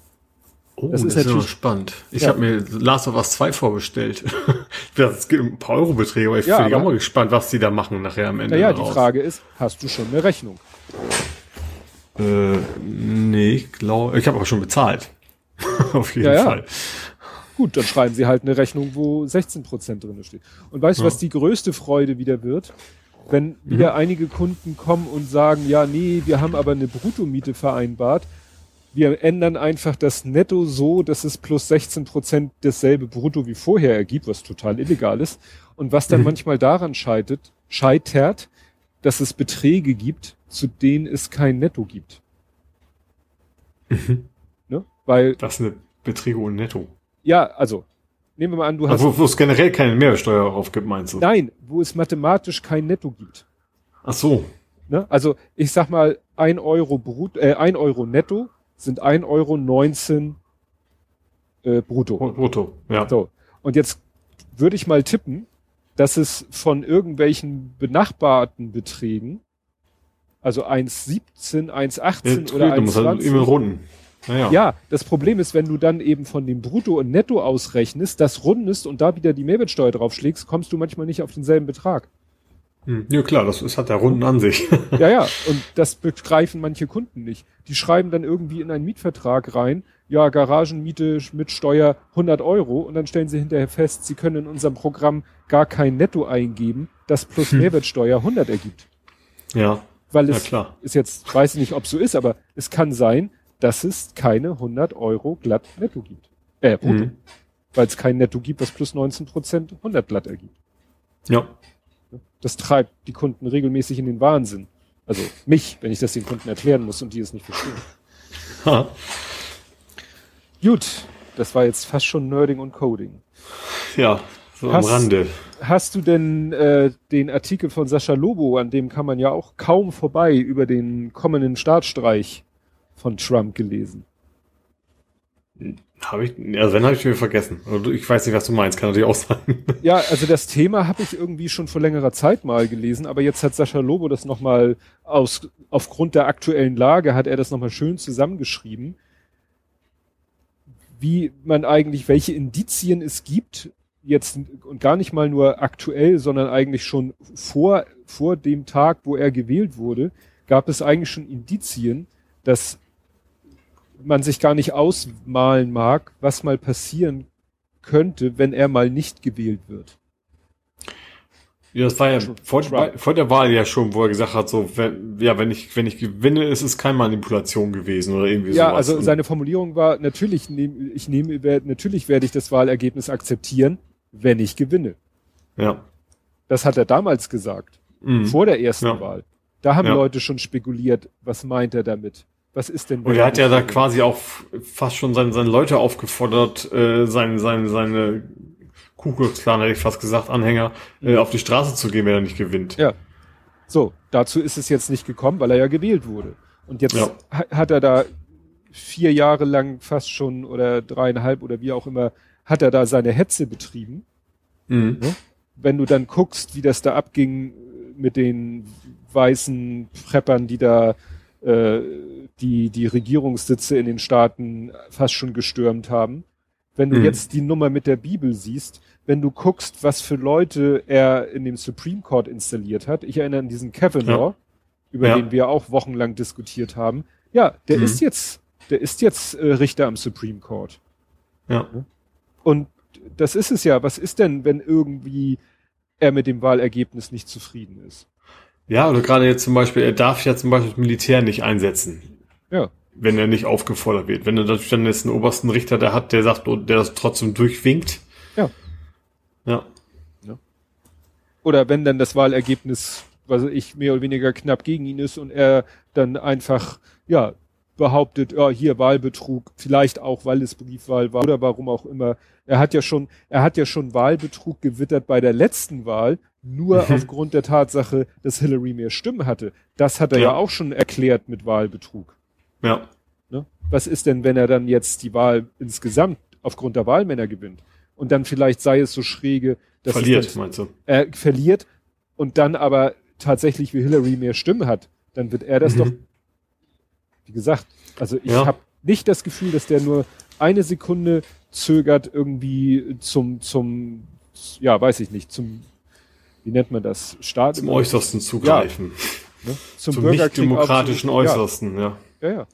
Oh, Das das, ist natürlich- spannend. Ich Ja. habe mir Last of Us 2 vorbestellt. das gibt ein paar Eurobeträge, aber ich Ja, bin auch aber- mal gespannt, was die da machen nachher am Ende. Naja, die. Frage ist, hast du schon eine Rechnung? Äh, nee, ich glaube, ich habe auch schon bezahlt. Auf jeden Ja. Fall. Gut, dann schreiben sie halt eine Rechnung, wo 16 Prozent drin steht. Und weißt du, was die größte Freude wieder wird? Wenn wieder einige Kunden kommen und sagen, ja, nee, wir haben aber eine Bruttomiete vereinbart. Wir ändern einfach das Netto so, dass es plus 16 Prozent dasselbe Brutto wie vorher ergibt, was total illegal ist. Und was dann Mhm. manchmal daran scheitert, scheitert, dass es Beträge gibt, zu denen es kein Netto gibt. Mhm. Ne? Weil, Das eine Beträge ohne Netto. ja, also, nehmen wir mal an, du hast Also, wo, wo es generell keine Mehrwertsteuer drauf gibt, meinst du? Nein, wo es mathematisch kein Netto gibt. Ach so. Ne? Also ich sag mal, ein Euro brut, äh, ein Euro netto sind ein Euro 19 äh, brutto. Brutto. Ja. So. Und jetzt würde ich mal tippen, dass es von irgendwelchen benachbarten Beträgen, also 1,17, 1,18 oder du musst halt immer 1,20. runden. Naja. Ja, das Problem ist, wenn du dann eben von dem Brutto und Netto ausrechnest, das rundest und da wieder die Mehrwertsteuer draufschlägst, kommst du manchmal nicht auf denselben Betrag. Hm. ja, klar, das ist, hat der Runden an sich. Ja, ja, und das begreifen manche Kunden nicht. Die schreiben dann irgendwie in einen Mietvertrag rein, ja, Garagenmiete mit Steuer 100 Euro und dann stellen sie hinterher fest, sie können in unserem Programm gar kein Netto eingeben, das plus Mehrwertsteuer 100 ergibt. ja. Weil Ja, es klar. ist jetzt, weiß ich nicht, ob es so ist, aber es kann sein, dass es keine 100 Euro glatt Netto gibt. Äh, brutto. Mhm. Weil es kein Netto gibt, was plus 19 Prozent 100 glatt ergibt. Ja. Das treibt die Kunden regelmäßig in den Wahnsinn. Also mich, wenn ich das den Kunden erklären muss und die es nicht verstehen. Ha. Gut, das war jetzt fast schon Nerding und Coding. Ja, so Hast- am Rande. Hast du denn äh, den Artikel von Sascha Lobo, an dem kann man ja auch kaum vorbei, über den kommenden Staatsstreich von Trump gelesen? Habe ich, also wenn habe ich mir vergessen. Ich weiß nicht, was du meinst, kann natürlich auch sein. Ja, also das Thema habe ich irgendwie schon vor längerer Zeit mal gelesen, aber jetzt hat Sascha Lobo das nochmal aus, aufgrund der aktuellen Lage hat er das nochmal schön zusammengeschrieben, wie man eigentlich, welche Indizien es gibt, jetzt und gar nicht mal nur aktuell, sondern eigentlich schon vor, vor dem Tag, wo er gewählt wurde, gab es eigentlich schon Indizien, dass man sich gar nicht ausmalen mag, was mal passieren könnte, wenn er mal nicht gewählt wird. Ja, das war ja vor, vor der Wahl ja schon, wo er gesagt hat, so, wenn, ja, wenn ich, wenn ich gewinne, ist es keine Manipulation gewesen oder irgendwie Ja, sowas. also Und- seine Formulierung war, natürlich nehme, ich nehme, natürlich werde ich das Wahlergebnis akzeptieren, wenn ich gewinne. ja. Das hat er damals gesagt, Mhm. vor der ersten Ja. Wahl. Da haben Ja. Leute schon spekuliert, was meint er damit? Was ist denn? Und er hat ja da quasi auch fast schon seine, seine Leute aufgefordert, äh, seine, seine, seine Kuckucksklan, hätte ich fast gesagt, Anhänger, äh, auf die Straße zu gehen, wenn er nicht gewinnt. Ja. So, dazu ist es jetzt nicht gekommen, weil er ja gewählt wurde. Und jetzt Ja. ha- hat er da vier Jahre lang fast schon oder dreieinhalb oder wie auch immer, hat er da seine Hetze betrieben. Mhm. Wenn du dann guckst, wie das da abging mit den weißen Preppern, die da äh, die, die Regierungssitze in den Staaten fast schon gestürmt haben. Wenn du Mhm. jetzt die Nummer mit der Bibel siehst, wenn du guckst, was für Leute er in dem Supreme Court installiert hat. Ich erinnere an diesen Kavanaugh, über Ja. den wir auch wochenlang diskutiert haben. Ja, der Mhm. ist jetzt, der ist jetzt äh, Richter am Supreme Court. Ja. Und das ist es ja. Was ist denn, wenn irgendwie er mit dem Wahlergebnis nicht zufrieden ist? Ja, oder gerade jetzt zum Beispiel, er darf ja zum Beispiel das Militär nicht einsetzen, Ja. wenn er nicht aufgefordert wird. Wenn er natürlich dann jetzt einen obersten Richter der hat, der sagt, oh, der das trotzdem durchwinkt. Ja. Ja. Oder wenn dann das Wahlergebnis, was weiß ich, mehr oder weniger knapp gegen ihn ist und er dann einfach, ja, behauptet, ja, hier Wahlbetrug, vielleicht auch, weil es Briefwahl war oder warum auch immer. Er hat ja schon, er hat ja schon Wahlbetrug gewittert bei der letzten Wahl, nur Mhm. aufgrund der Tatsache, dass Hillary mehr Stimmen hatte. Das hat er ja, Ja. auch schon erklärt mit Wahlbetrug. Ja. Ne? Was ist denn, wenn er dann jetzt die Wahl insgesamt aufgrund der Wahlmänner gewinnt und dann vielleicht sei es so schräge, dass Verliert, dann, meinst du? äh, verliert und dann aber tatsächlich wie Hillary mehr Stimmen hat, dann wird er das Mhm. doch, wie gesagt, also ich Ja. habe nicht das Gefühl, dass der nur eine Sekunde zögert irgendwie zum, zum, ja, weiß ich nicht, zum, wie nennt man das, Staat? Zum Äußersten zugreifen. ne? Zum, Zum nicht demokratischen Äußersten, ja. Ja, ja. ja.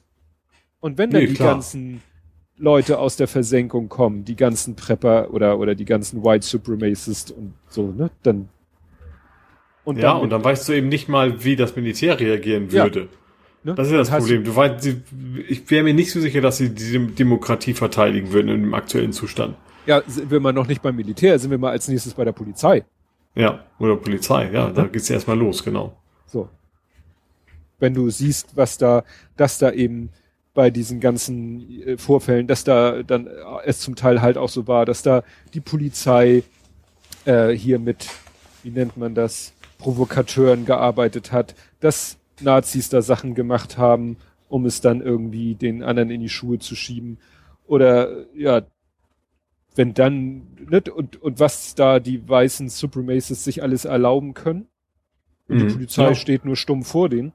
Und wenn dann Nee, die klar. ganzen Leute aus der Versenkung kommen, die ganzen Prepper oder, oder die ganzen White Supremacists und so, ne, dann, und Ja, und dann weißt du eben nicht mal, wie das Militär reagieren Ja. würde. ne, Das ist ja das hast Problem. Du weißt, ich wäre mir nicht so sicher, dass sie die Demokratie verteidigen würden in dem aktuellen Zustand. Ja, sind wir mal noch nicht beim Militär, sind wir mal als nächstes bei der Polizei. Ja, oder Polizei, ja, da geht's ja erstmal los, genau. So. Wenn du siehst, was da, dass da eben bei diesen ganzen äh, Vorfällen, dass da dann äh, es zum Teil halt auch so war, dass da die Polizei äh, hier mit, wie nennt man das, Provokateuren gearbeitet hat, dass Nazis da Sachen gemacht haben, um es dann irgendwie den anderen in die Schuhe zu schieben. Oder ja, wenn dann, ne, und, und was da die weißen Supremacists sich alles erlauben können. Und die Mhm. Polizei Ja. steht nur stumm vor denen.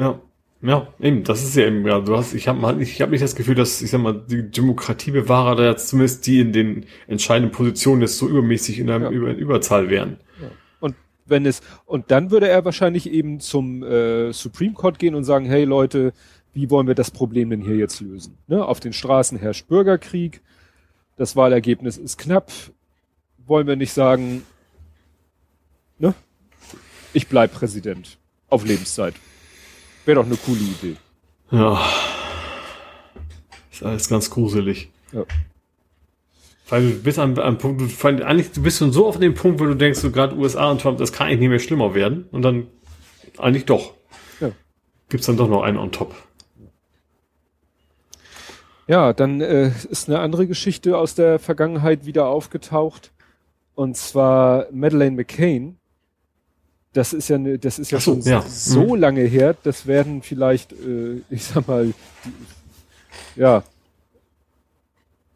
Ja. Ja, eben, das ist ja eben, ja, du hast, ich habe mal, ich habe nicht das Gefühl, dass, ich sag mal, die Demokratiebewahrer da jetzt zumindest die in den entscheidenden Positionen jetzt so übermäßig in einer Ja. Über Überzahl wären. Und wenn es, und dann würde er wahrscheinlich eben zum äh, Supreme Court gehen und sagen, hey Leute, wie wollen wir das Problem denn hier jetzt lösen? Ne? Auf den Straßen herrscht Bürgerkrieg, das Wahlergebnis ist knapp, wollen wir nicht sagen, ne? Ich bleib Präsident auf Lebenszeit. Wäre doch eine coole Idee. Ja. Ist alles ganz gruselig. Ja. Weil du bist an einem Punkt, du, eigentlich, du bist schon so auf dem Punkt, wo du denkst, so gerade USA und Trump, das kann eigentlich nicht mehr schlimmer werden. Und dann eigentlich doch. Ja. Gibt's dann doch noch einen on top. Ja, dann äh, ist eine andere Geschichte aus der Vergangenheit wieder aufgetaucht. Und zwar Madeleine McCain. Das ist ja eine, das ist ja so, schon ja. so Mhm. lange her. Das werden vielleicht, äh, ich sag mal, die, ja.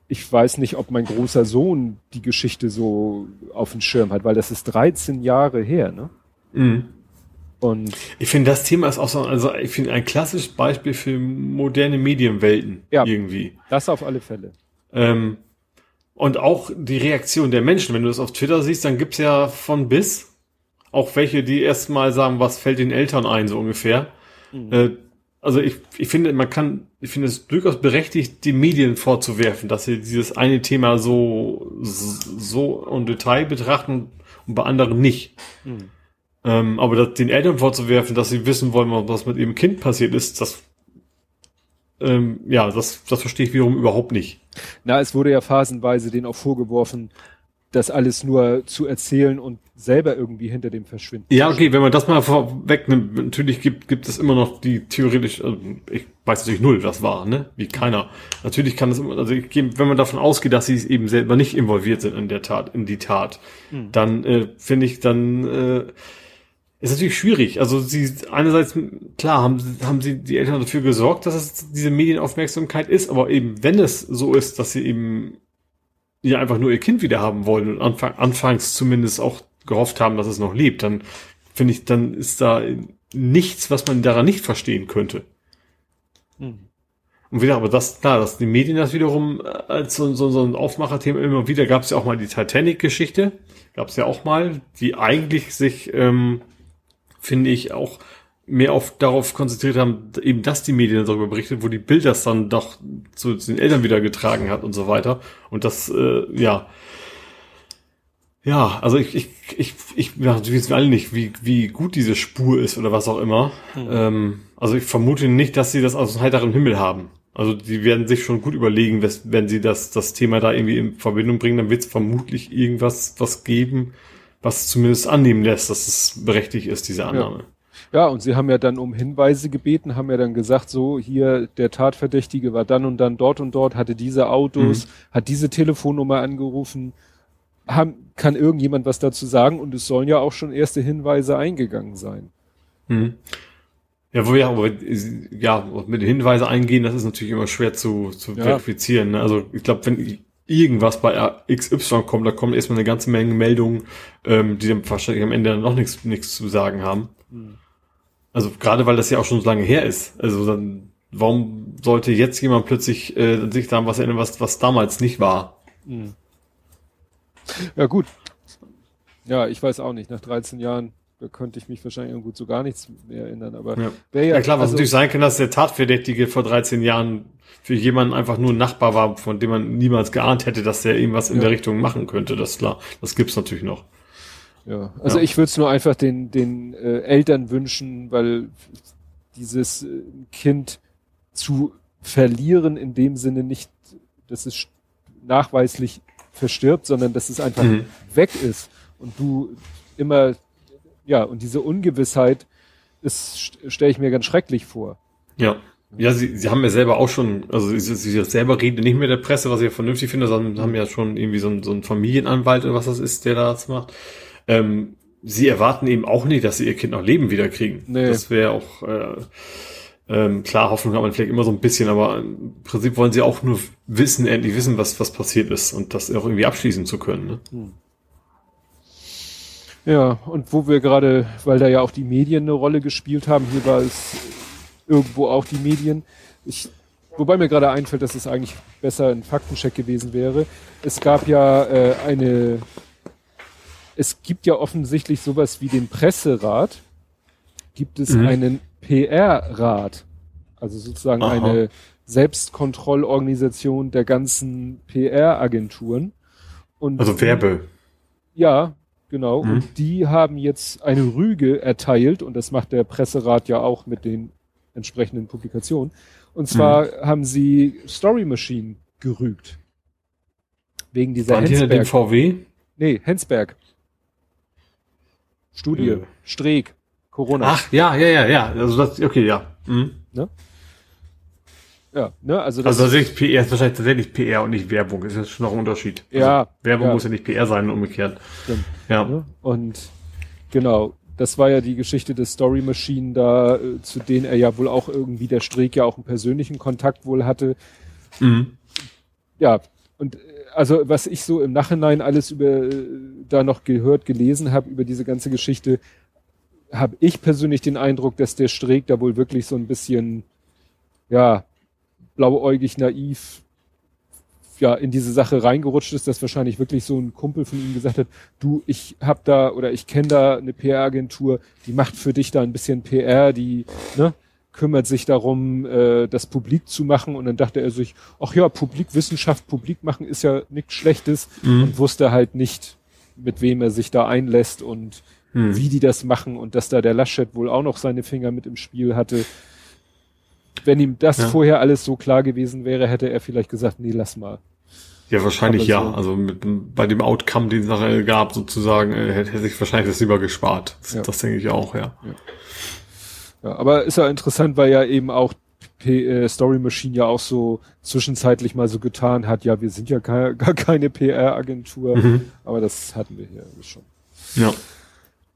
Ich weiß nicht, ob mein großer Sohn die Geschichte so auf dem Schirm hat, weil das ist 13 Jahre her, ne? Mhm. Und Ich finde, das Thema ist auch so, also ich finde ein klassisches Beispiel für moderne Medienwelten Ja. irgendwie. das auf alle Fälle. Ähm, und auch die Reaktion der Menschen, wenn du das auf Twitter siehst, dann gibt's ja von bis auch welche, die erstmal sagen, was fällt den Eltern ein, so ungefähr. Äh, also ich, ich finde, man kann, ich finde es durchaus berechtigt, die Medien vorzuwerfen, dass sie dieses eine Thema so, so im Detail betrachten und bei anderen nicht. Mhm. Ähm, aber das, den Eltern vorzuwerfen, dass sie wissen wollen, was mit ihrem Kind passiert ist, das, ähm, ja, das, das verstehe ich wiederum überhaupt nicht. Na, es wurde ja phasenweise denen auch vorgeworfen, das alles nur zu erzählen und selber irgendwie hinter dem verschwinden. Ja, okay, wenn man das mal vorwegnimmt, natürlich gibt, gibt es immer noch die theoretisch, also ich weiß natürlich null, was war, ne? Wie keiner. Natürlich kann es immer, also ich, wenn man davon ausgeht, dass sie eben selber nicht involviert sind in der Tat, in die Tat, dann äh, finde ich, dann äh, ist natürlich schwierig. Also sie einerseits klar haben, haben sie die Eltern dafür gesorgt, dass es diese Medienaufmerksamkeit ist, aber eben wenn es so ist, dass sie eben ja einfach nur ihr Kind wieder haben wollen und anfang, anfangs zumindest auch gehofft haben, dass es noch lebt, dann finde ich, dann ist da nichts, was man daran nicht verstehen könnte. Mhm. Und wieder, aber das, klar, dass die Medien das wiederum äh, als so, so, so ein Aufmacherthema immer wieder, gab es ja auch mal die Titanic-Geschichte, gab es ja auch mal, die eigentlich sich, ähm, finde ich, auch mehr auf darauf konzentriert haben, eben dass die Medien darüber berichtet, wo die Bild das dann doch zu, zu den Eltern wieder getragen hat und so weiter. Und das, äh, ja, ja, also ich, ich, ich, ich ja, wir wissen alle nicht, wie, wie gut diese Spur ist oder was auch immer. Ähm, also ich vermute nicht, dass sie das aus dem heiteren Himmel haben. Also die werden sich schon gut überlegen, wenn sie das, das Thema da irgendwie in Verbindung bringen, dann wird es vermutlich irgendwas was geben, was zumindest annehmen lässt, dass es berechtigt ist, diese Annahme. Ja, und sie haben ja dann um Hinweise gebeten, haben ja dann gesagt, so hier der Tatverdächtige war dann und dann dort und dort, hatte diese Autos, hat diese Telefonnummer angerufen. Haben, kann irgendjemand was dazu sagen? Und es sollen ja auch schon erste Hinweise eingegangen sein. Mhm. Ja, wo ja, aber, ja, mit den Hinweisen eingehen, das ist natürlich immer schwer zu, zu Ja. verifizieren. Ne? Also ich glaube, wenn irgendwas bei XY kommt, da kommen erstmal eine ganze Menge Meldungen, ähm, die dann wahrscheinlich am Ende dann noch nichts zu sagen haben. Hm. Also gerade weil das ja auch schon so lange her ist. Also dann, warum sollte jetzt jemand plötzlich äh, sich da an was erinnern, was, was damals nicht war? Hm. Ja, gut. Ja, ich weiß auch nicht. Nach 13 Jahren, da könnte ich mich wahrscheinlich irgendwo zu gar nichts mehr erinnern. Aber Ja. wäre Ja, klar, was also, natürlich sein kann, dass der Tatverdächtige vor 13 Jahren für jemanden einfach nur ein Nachbar war, von dem man niemals geahnt hätte, dass der irgendwas in Ja. der Richtung machen könnte. Das ist klar. Das gibt's natürlich noch. Ja, also Ja. ich würde es nur einfach den, den äh, Eltern wünschen, weil dieses äh, Kind zu verlieren in dem Sinne nicht, dass es nachweislich verstirbt, sondern dass es einfach Mhm. weg ist und du immer, ja, und diese Ungewissheit ist, stelle ich mir ganz schrecklich vor. Ja. Ja, sie, sie haben ja selber auch schon, also sie, sie selber reden nicht mit der Presse, was ich ja vernünftig finde, sondern haben ja schon irgendwie so einen, so einen Familienanwalt oder was das ist, der das macht. Ähm, sie erwarten eben auch nicht, dass sie ihr Kind noch Leben wiederkriegen. Nee. Das wäre auch, äh, ähm, klar, Hoffnung hat man vielleicht immer so ein bisschen, aber im Prinzip wollen sie auch nur wissen, endlich wissen, was, was passiert ist und das auch irgendwie abschließen zu können. Ne? Ja, und wo wir gerade, weil da ja auch die Medien eine Rolle gespielt haben, hier war es irgendwo auch die Medien. Ich, wobei mir gerade einfällt, dass es eigentlich besser ein Faktencheck gewesen wäre. Es gab ja äh, eine, es gibt ja offensichtlich sowas wie den Presserat. Gibt es Mhm. einen PR-Rat, also sozusagen Aha. eine Selbstkontrollorganisation der ganzen PR-Agenturen. Und Also Werbe. ja, genau. Mhm. Und die haben jetzt eine Rüge erteilt und das macht der Presserat ja auch mit den entsprechenden Publikationen. Und zwar Mhm. haben sie Story Machine gerügt. Wegen dieser Waren die hinter dem Hensberg. VW? Nee, Hensberg. Studie. Ja. Streeck. Corona. Ach, ja, ja, ja, ja. Also das, okay, ja. Mhm. Ja, ne, also das Also tatsächlich PR ist wahrscheinlich tatsächlich PR und nicht Werbung. Ist jetzt schon noch ein Unterschied. Ja, Also Werbung ja. muss ja nicht PR sein und umgekehrt. stimmt. Ja. Ne? Und genau, das war ja die Geschichte des Story Machine da, äh, zu denen er ja wohl auch irgendwie der Streeck ja auch einen persönlichen Kontakt wohl hatte. Mhm. Ja, und also was ich so im Nachhinein alles über äh, da noch gehört, gelesen habe über diese ganze Geschichte, habe ich persönlich den Eindruck, dass der Streeck da wohl wirklich so ein bisschen, ja, blauäugig, naiv, ja, in diese Sache reingerutscht ist, dass wahrscheinlich wirklich so ein Kumpel von ihm gesagt hat, du, ich hab da oder ich kenne da eine PR-Agentur, die macht für dich da ein bisschen PR, die, ne, kümmert sich darum, äh, das publik zu machen und dann dachte er sich, ach ja, Publikwissenschaft, publik machen ist ja nichts Schlechtes Mhm. und wusste halt nicht, mit wem er sich da einlässt und Mhm. wie die das machen und dass da der Laschet wohl auch noch seine Finger mit im Spiel hatte. Wenn ihm das Ja. vorher alles so klar gewesen wäre, hätte er vielleicht gesagt, nee, lass mal. Ja, wahrscheinlich ja. so- Also mit, bei dem Outcome, den es nachher gab, sozusagen, äh, hätte, hätte sich wahrscheinlich das lieber gespart. Das, Ja. das denke ich auch, ja. Ja, aber ist ja interessant, weil ja eben auch P äh, Story Machine ja auch so zwischenzeitlich mal so getan hat, ja, wir sind ja gar, gar keine PR-Agentur, Mhm. aber das hatten wir hier schon. Ja.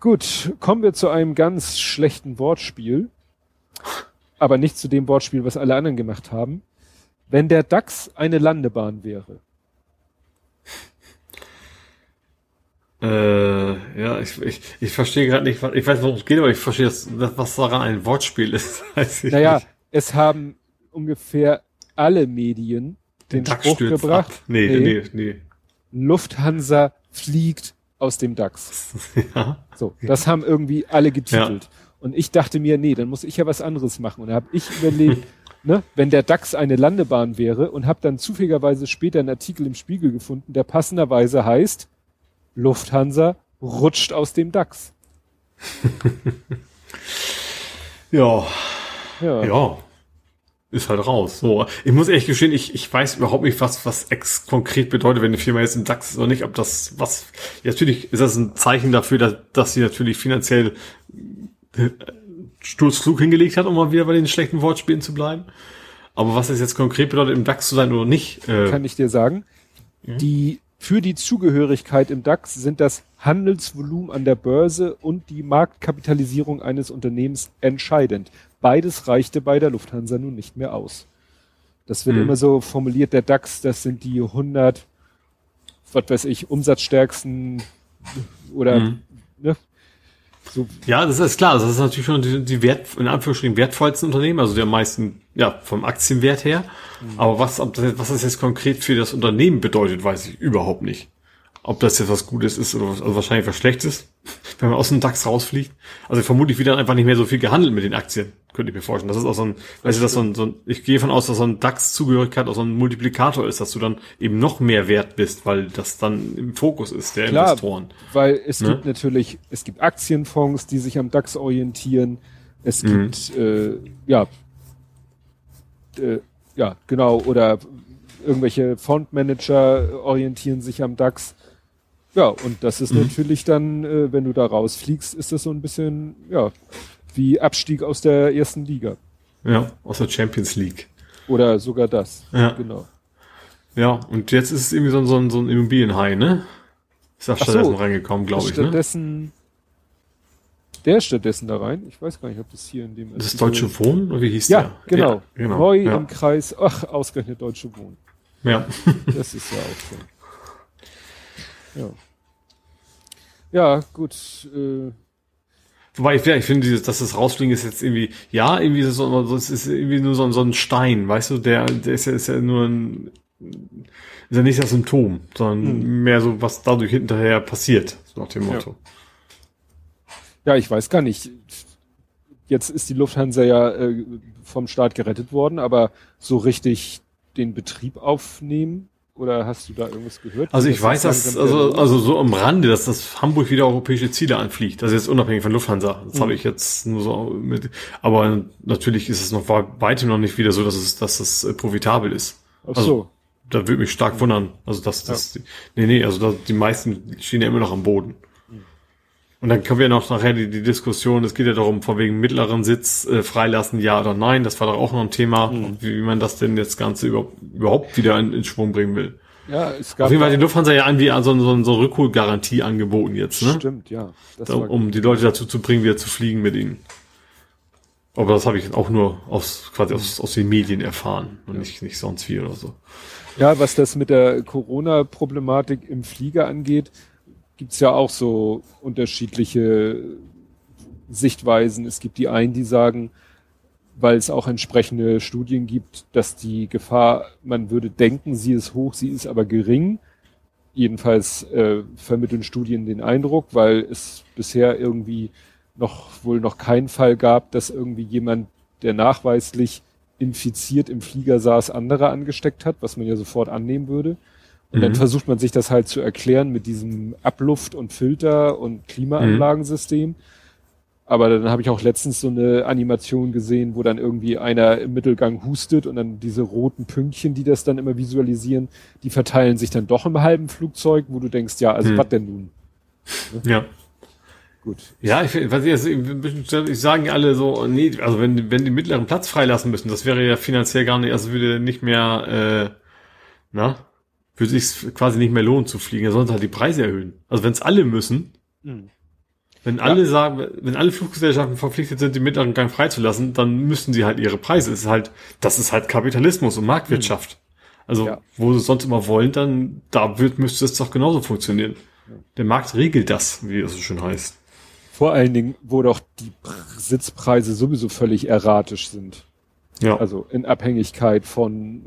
Gut, kommen wir zu einem ganz schlechten Wortspiel, aber nicht zu dem Wortspiel, was alle anderen gemacht haben. Wenn der DAX eine Landebahn wäre, Äh, ja, ich, ich, ich verstehe gerade nicht, ich weiß, worum es geht, aber ich verstehe, das, was daran ein Wortspiel ist. Weiß ich naja, nicht. es haben ungefähr alle Medien den, DAX Spruch stürzt gebracht, ab. Nee, Nee. nee, nee. Lufthansa fliegt aus dem DAX. Ja. So, das haben irgendwie alle getitelt. Und ich dachte mir, nee, dann muss ich ja was anderes machen. Und da habe ich überlegt, ne, wenn der DAX eine Landebahn wäre und habe dann zufälligerweise später einen Artikel im Spiegel gefunden, der passenderweise heißt, Lufthansa rutscht aus dem DAX. Ja, Ja. ja. Ist halt raus. So, ich muss ehrlich gestehen, ich, ich weiß überhaupt nicht, was, was ex konkret bedeutet, wenn eine Firma jetzt im DAX ist oder nicht, ob das, was, ja, natürlich ist das ein Zeichen dafür, dass, dass sie natürlich finanziell äh, Sturzflug hingelegt hat, um mal wieder bei den schlechten Wortspielen zu bleiben. Aber was es jetzt konkret bedeutet, im DAX zu sein oder nicht, äh, Kann ich dir sagen. Die, für die Zugehörigkeit im DAX sind das Handelsvolumen an der Börse und die Marktkapitalisierung eines Unternehmens entscheidend. beides reichte bei der Lufthansa nun nicht mehr aus. Das wird Mhm. immer so formuliert, der DAX, das sind die 100, was weiß ich, umsatzstärksten oder, Mhm. ne? So, Ja, das ist klar. Das ist natürlich schon die, die Wert, in Anführungsstrichen wertvollsten Unternehmen, also der meisten, ja, vom Aktienwert her. Aber was, was das jetzt konkret für das Unternehmen bedeutet, weiß ich überhaupt nicht. Ob das jetzt was Gutes ist oder was, also wahrscheinlich was Schlechtes, wenn man aus dem DAX rausfliegt. Also vermutlich wird dann einfach nicht mehr so viel gehandelt mit den Aktien, könnte ich mir vorstellen. Das ist auch so ein, weißt du, das so ein, so ein, ich gehe von aus, dass so ein DAX-Zugehörigkeit auch so ein Multiplikator ist, dass du dann eben noch mehr wert bist, weil das dann im Fokus ist der Klar, Investoren. weil es Ne? gibt natürlich, es gibt Aktienfonds, die sich am DAX orientieren. Es Mhm. gibt, äh, ja, äh, ja, genau, oder irgendwelche Fondmanager orientieren sich am DAX. Ja, und das ist Mhm. natürlich dann, äh, wenn du da rausfliegst, ist das so ein bisschen, ja, wie Abstieg aus der ersten Liga. Ja, aus der Champions League. Oder sogar das. Ja. Genau. Ja, und jetzt ist es irgendwie so ein, so ein, so ein Immobilienhai, ne? Ist da Ach so. stattdessen reingekommen, glaube ich, ne? stattdessen, der ist stattdessen da rein. Ich weiß gar nicht, ob das hier in dem Das Deutsche Wohnen, oder wie hieß Ja, der? genau. Ja, genau. Neu ja. im Kreis, ach, ausgerechnet Deutsche Wohnen. ja. Das ist ja auch so. Ja. Ja, gut. Äh, Wobei ich, ja, ich finde, dieses, dass das Rausfliegen ist jetzt irgendwie, ja, irgendwie ist es so, es ist irgendwie nur so, ein- so ein Stein, weißt du, der, der ist ja, ist ja nur ein, ist ja nicht das Symptom, sondern Hm. mehr so, was dadurch hinterher passiert, so nach dem Ja. Motto. ja, ich weiß gar nicht. Jetzt ist die Lufthansa ja äh, vom Staat gerettet worden, aber so richtig den Betrieb aufnehmen? Oder hast du da irgendwas gehört? Also ich weiß, dass, also, also so am Rande, dass das Hamburg wieder europäische Ziele anfliegt. Also jetzt unabhängig von Lufthansa. Das Mhm. habe ich jetzt nur so mit, aber natürlich ist es noch wei- weitem noch nicht wieder so, dass es, dass es äh, profitabel ist. Ach also- so. Da würde mich stark wundern. Also dass das, nee, nee, also da, die meisten stehen ja immer noch am Boden. Und dann kommen wir noch nachher die, die Diskussion, es geht ja darum, von wegen mittleren Sitz äh, freilassen, ja oder nein. Das war doch auch noch ein Thema, wie, wie man das denn jetzt Ganze über, überhaupt wieder in, in Schwung bringen will. Ja, es gab Auf jeden Fall die Lufthansa ja irgendwie so, so, so, so eine Rückholgarantie angeboten jetzt, ne? Stimmt, ja. Da, um die Leute dazu zu bringen, wieder zu fliegen mit ihnen. Aber das habe ich auch nur aus, quasi aus, aus den Medien erfahren und nicht, nicht sonst wie oder so. Ja, was das mit der Corona-Problematik im Flieger angeht, gibt's ja auch so unterschiedliche Sichtweisen. Es gibt die einen, die sagen, weil es auch entsprechende Studien gibt, dass die Gefahr, man würde denken, sie ist hoch, sie ist aber gering. Jedenfalls äh, vermitteln Studien den Eindruck, weil es bisher irgendwie noch wohl noch keinen Fall gab, dass irgendwie jemand, der nachweislich infiziert im Flieger saß, andere angesteckt hat, was man ja sofort annehmen würde. Und dann Mhm. versucht man sich das halt zu erklären mit diesem Abluft- und Filter- und Klimaanlagensystem. Aber dann habe ich auch letztens so eine Animation gesehen, wo dann irgendwie einer im Mittelgang hustet und dann diese roten Pünktchen, die das dann immer visualisieren, die verteilen sich dann doch im halben Flugzeug, wo du denkst, ja, also Hm. was denn nun? Ja. Gut. Ja, ich, weiß nicht, also, ich, sagen alle so, nee, also wenn, wenn die mittleren Platz freilassen müssen, das wäre ja finanziell gar nicht, also würde nicht mehr, äh, na, würde sich quasi nicht mehr lohnen zu fliegen, er sollte halt die Preise erhöhen. Also wenn es alle müssen, Hm. wenn alle sagen, wenn alle Fluggesellschaften verpflichtet sind, den mittleren Gang freizulassen, dann müssen sie halt ihre Preise. Es ist halt, das ist halt Kapitalismus und Marktwirtschaft. Also, Ja. wo sie es sonst immer wollen, dann, da wird, müsste es doch genauso funktionieren. Der Markt regelt das, wie es so schön heißt. Vor allen Dingen, wo doch die Pr- Sitzpreise sowieso völlig erratisch sind. Ja. Also in Abhängigkeit von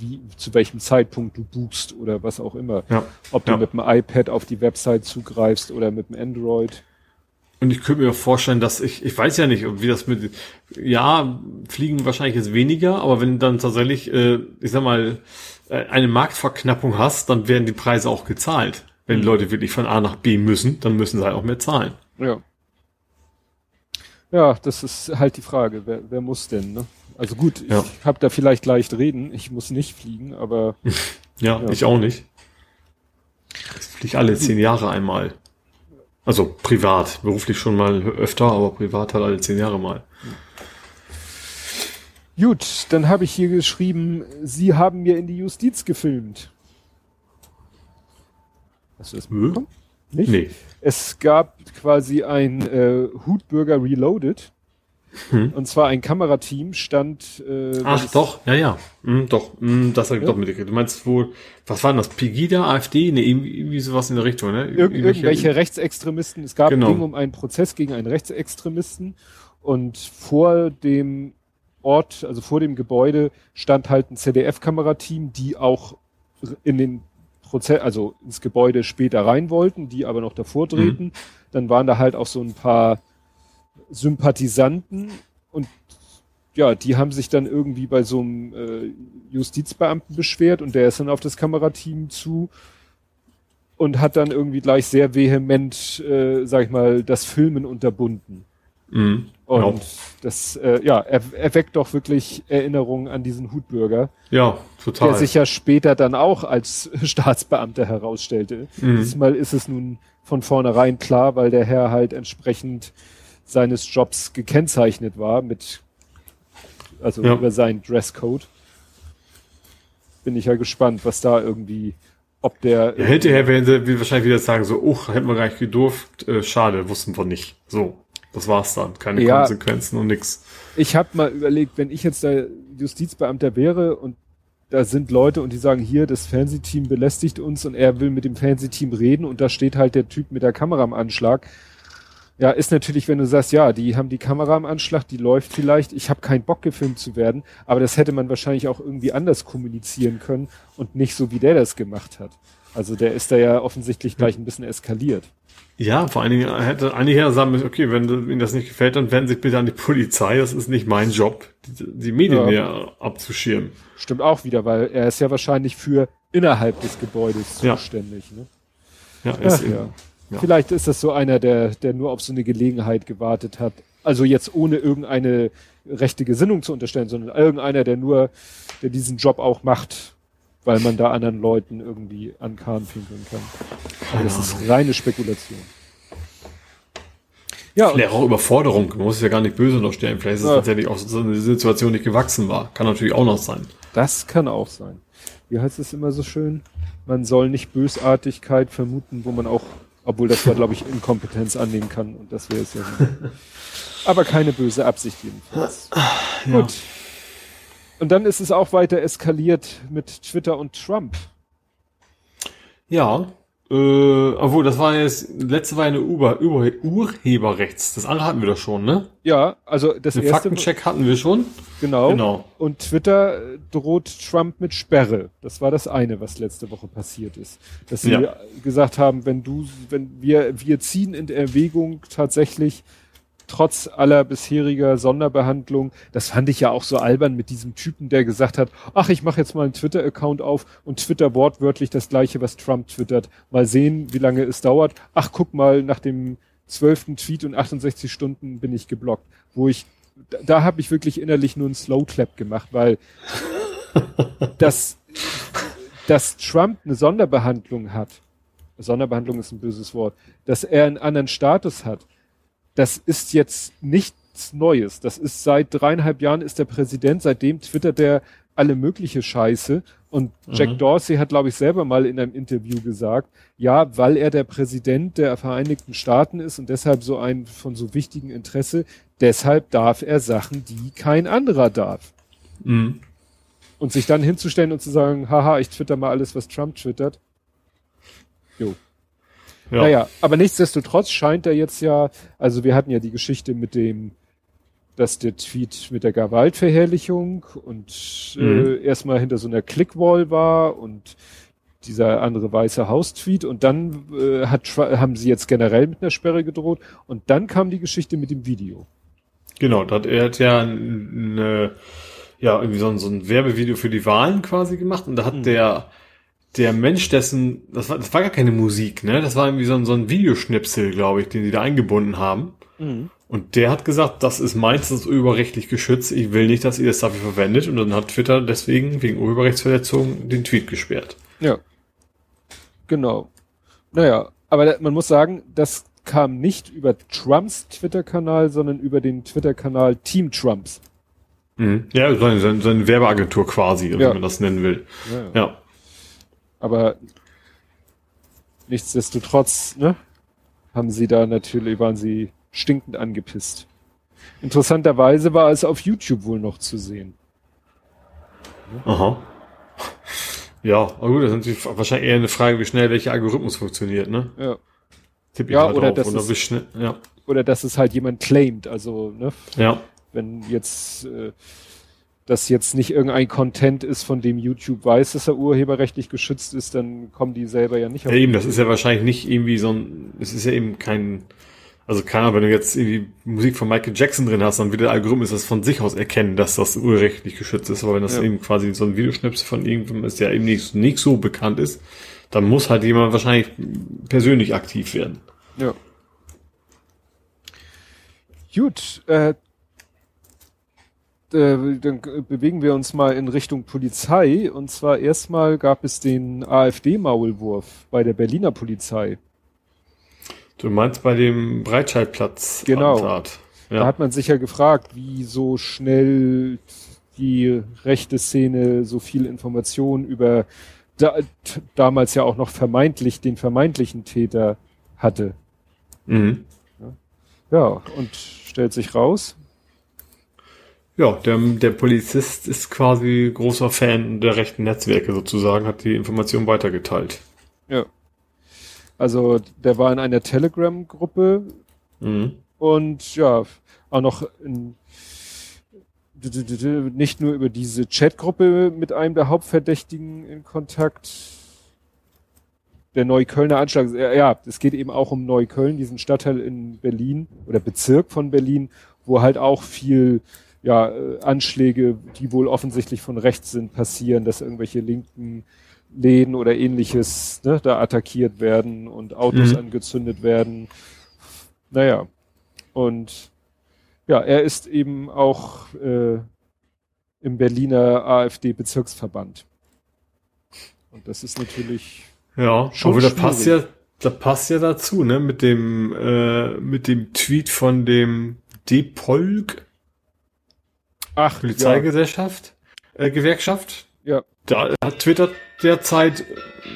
wie, zu welchem Zeitpunkt du buchst oder was auch immer. ja. Ob Ja. du mit dem iPad auf die Website zugreifst oder mit dem Android. Und ich könnte mir vorstellen, dass ich, ich weiß ja nicht, ob wie das mit, ja, fliegen wahrscheinlich jetzt weniger, aber wenn dann tatsächlich, äh, ich sag mal, äh, eine Marktverknappung hast, dann werden die Preise auch gezahlt. Wenn Leute wirklich von A nach B müssen, dann müssen sie halt auch mehr zahlen. Ja. Ja, das ist halt die Frage. Wer, wer muss denn, ne? Also gut, Ja. ich habe da vielleicht leicht reden. Ich muss nicht fliegen, aber Ja, Ja. ich auch nicht. Ich fliege alle zehn Jahre einmal. Also privat, beruflich schon mal öfter, aber privat halt alle zehn Jahre mal. gut, dann habe ich hier geschrieben, Sie haben mir in die Justiz gefilmt. Hast du das mitbekommen? Nicht? Nee. Es gab quasi ein äh, Hutbürger Reloaded. Hm. Und zwar ein Kamerateam stand. Äh, Ach doch, ja, ja. Hm, doch, hm, das habe ich ja. doch mitgekriegt. Du meinst wohl, was war denn das? Pegida, AfD? Ne, irgendwie, irgendwie sowas in der Richtung, ne? Ir irgendwelche Rechtsextremisten. Es gab genau. ging um einen Prozess gegen einen Rechtsextremisten und vor dem Ort, also vor dem Gebäude, stand halt ein CDF-Kamerateam, die auch in den Prozess, also ins Gebäude später rein wollten, die aber noch davor drehten. Mhm. Dann waren da halt auch so ein paar Sympathisanten und ja, die haben sich dann irgendwie bei so einem äh, Justizbeamten beschwert und der ist dann auf das Kamerateam zu und hat dann irgendwie gleich sehr vehement, äh, sag ich mal, das Filmen unterbunden. Mhm. Und ja. das, äh, ja, er, erweckt doch wirklich Erinnerungen an diesen Hutbürger. Ja, total. Der sich ja später dann auch als Staatsbeamter herausstellte. Mhm. Diesmal ist es nun von vornherein klar, weil der Herr halt entsprechend seines Jobs gekennzeichnet war mit, also ja. über seinen Dresscode. Bin ich ja gespannt, was da irgendwie, ob der. Ja, hinterher werden sie wahrscheinlich wieder sagen, so, oh, hätten wir gar nicht gedurft, äh, schade, wussten wir nicht. So, das war's dann. Keine ja, Konsequenzen und nix. Ich habe mal überlegt, wenn ich jetzt der Justizbeamter wäre und da sind Leute und die sagen, hier, das Fernsehteam belästigt uns und er will mit dem Fernsehteam reden und da steht halt der Typ mit der Kamera am Anschlag ja, ist natürlich, wenn du sagst, ja, die haben die Kamera am Anschlag, die läuft vielleicht, ich habe keinen Bock gefilmt zu werden, aber das hätte man wahrscheinlich auch irgendwie anders kommunizieren können und nicht so, wie der das gemacht hat. Also der ist da ja offensichtlich gleich ein bisschen eskaliert. Ja, vor allen Dingen hätte ja sagen müssen, okay, wenn Ihnen das nicht gefällt, dann wenden Sie sich bitte an die Polizei. Das ist nicht mein Job, die, die Medien ja. abzuschirmen. Stimmt auch wieder, weil er ist ja wahrscheinlich für innerhalb des Gebäudes zuständig. Ja, ne? ja ist Ach, ja. Ja. Vielleicht ist das so einer, der, der nur auf so eine Gelegenheit gewartet hat. Also jetzt ohne irgendeine rechte Gesinnung zu unterstellen, sondern irgendeiner, der nur, der diesen Job auch macht, weil man da anderen Leuten irgendwie an Kahn pinkeln kann. Aber das ist reine Spekulation. Ja, Vielleicht auch Überforderung. Man muss es ja gar nicht böse unterstellen. Vielleicht ist es ja. tatsächlich auch so eine Situation nicht gewachsen war. Kann natürlich auch noch sein. Das kann auch sein. Wie heißt es immer so schön? Man soll nicht Bösartigkeit vermuten, wo man auch obwohl das ja, glaube ich, Inkompetenz annehmen kann und das wäre es ja. Aber keine böse Absicht jedenfalls. Ja. Gut. Und dann ist es auch weiter eskaliert mit Twitter und Trump. Ja, äh, obwohl, das war jetzt, letzte war eine Uber, Ur, Urheberrechts. Das andere hatten wir doch schon, ne? Ja, also das Den erste. Faktencheck hatten wir schon. Genau. Genau. Und Twitter äh, droht Trump mit Sperre. Das war das eine, was letzte Woche passiert ist. Dass sie ja. gesagt haben, wenn du, wenn wir, wir ziehen in Erwägung tatsächlich trotz aller bisheriger Sonderbehandlung, das fand ich ja auch so albern mit diesem Typen, der gesagt hat, ach, ich mache jetzt mal einen Twitter-Account auf und Twitter wortwörtlich das gleiche, was Trump twittert. Mal sehen, wie lange es dauert. Ach, guck mal, nach dem zwölften Tweet und 68 Stunden bin ich geblockt. Wo ich, da, da habe ich wirklich innerlich nur einen Slow-Clap gemacht, weil das, dass Trump eine Sonderbehandlung hat, Sonderbehandlung ist ein böses Wort, dass er einen anderen Status hat, das ist jetzt nichts Neues. Das ist seit dreieinhalb Jahren ist der Präsident, seitdem twittert er alle mögliche Scheiße. Und Jack mhm. Dorsey hat, glaube ich, selber mal in einem Interview gesagt, ja, weil er der Präsident der Vereinigten Staaten ist und deshalb so ein von so wichtigen Interesse, deshalb darf er Sachen, die kein anderer darf. Mhm. Und sich dann hinzustellen und zu sagen, haha, ich twitter mal alles, was Trump twittert. Jo. Ja. Naja, aber nichtsdestotrotz scheint er jetzt ja, also wir hatten ja die Geschichte mit dem, dass der Tweet mit der Gewaltverherrlichung und mhm. äh, erstmal hinter so einer Clickwall war und dieser andere weiße Haus-Tweet und dann äh, hat, haben sie jetzt generell mit einer Sperre gedroht und dann kam die Geschichte mit dem Video. Genau, da hat, er hat ja eine, ja, irgendwie so ein, so ein Werbevideo für die Wahlen quasi gemacht und da hat mhm. der der Mensch, dessen, das war, das war gar keine Musik, ne? Das war irgendwie so ein, so ein Videoschnipsel, glaube ich, den die da eingebunden haben. Mhm. Und der hat gesagt, das ist meins, das ist urheberrechtlich geschützt, ich will nicht, dass ihr das dafür verwendet. Und dann hat Twitter deswegen wegen Urheberrechtsverletzung den Tweet gesperrt. Ja. Genau. Naja, aber man muss sagen, das kam nicht über Trumps Twitter-Kanal, sondern über den Twitter-Kanal Team Trumps. Mhm. Ja, seine, seine Werbeagentur quasi, ja. wie man das nennen will. ja. ja. ja. Aber nichtsdestotrotz, ne, haben sie da natürlich, waren sie stinkend angepisst. Interessanterweise war es auf YouTube wohl noch zu sehen. Aha. Ja, aber gut, das ist natürlich wahrscheinlich eher eine Frage, wie schnell welcher Algorithmus funktioniert, ne? Ja. Tipp ich Ja, halt oder auf, das oder ist- schnell, ja. Oder dass es halt jemand claimt, also, ne? Ja. wenn jetzt äh, das jetzt nicht irgendein Content ist, von dem YouTube weiß, dass er urheberrechtlich geschützt ist, dann kommen die selber ja nicht Ja, eben, das ist ja wahrscheinlich nicht irgendwie so ein, es ist ja eben kein, also keine Ahnung, wenn du jetzt irgendwie Musik von Michael Jackson drin hast, dann wird der Algorithmus das von sich aus erkennen, dass das urheberrechtlich geschützt ist. Aber wenn das Ja. eben quasi so ein Videoschnipsel von irgendwem ist, der eben nicht, nicht so bekannt ist, dann muss halt jemand wahrscheinlich persönlich aktiv werden. Ja. Gut, äh, äh, dann bewegen wir uns mal in Richtung Polizei. Und zwar erstmal gab es den AfD-Maulwurf bei der Berliner Polizei. Du meinst bei dem Breitscheidplatz Genau. Attentat. Da Ja. hat man sich ja gefragt, wie so schnell die rechte Szene so viel Information über da, damals ja auch noch vermeintlich den vermeintlichen Täter hatte. Mhm. Ja, und stellt sich raus. Ja, der, der Polizist ist quasi großer Fan der rechten Netzwerke sozusagen, hat die Information weitergeteilt. Ja. Also der war in einer Telegram-Gruppe Mhm. und ja, auch noch in, nicht nur über diese Chatgruppe mit einem der Hauptverdächtigen in Kontakt. Der Neuköllner Anschlag, ja, es geht eben auch um Neukölln, diesen Stadtteil in Berlin oder Bezirk von Berlin, wo halt auch viel ja, äh, Anschläge, die wohl offensichtlich von rechts sind, passieren, dass irgendwelche linken Läden oder ähnliches ne, da attackiert werden und Autos Mhm. angezündet werden. Naja, und ja, er ist eben auch äh, im Berliner AfD-Bezirksverband. Und das ist natürlich Ja, Schon aber da passt ja, da passt ja dazu, ne, mit dem, äh, mit dem Tweet von dem Depolk ach Polizeigesellschaft, äh, Gewerkschaft. Ja. Da hat Twitter derzeit,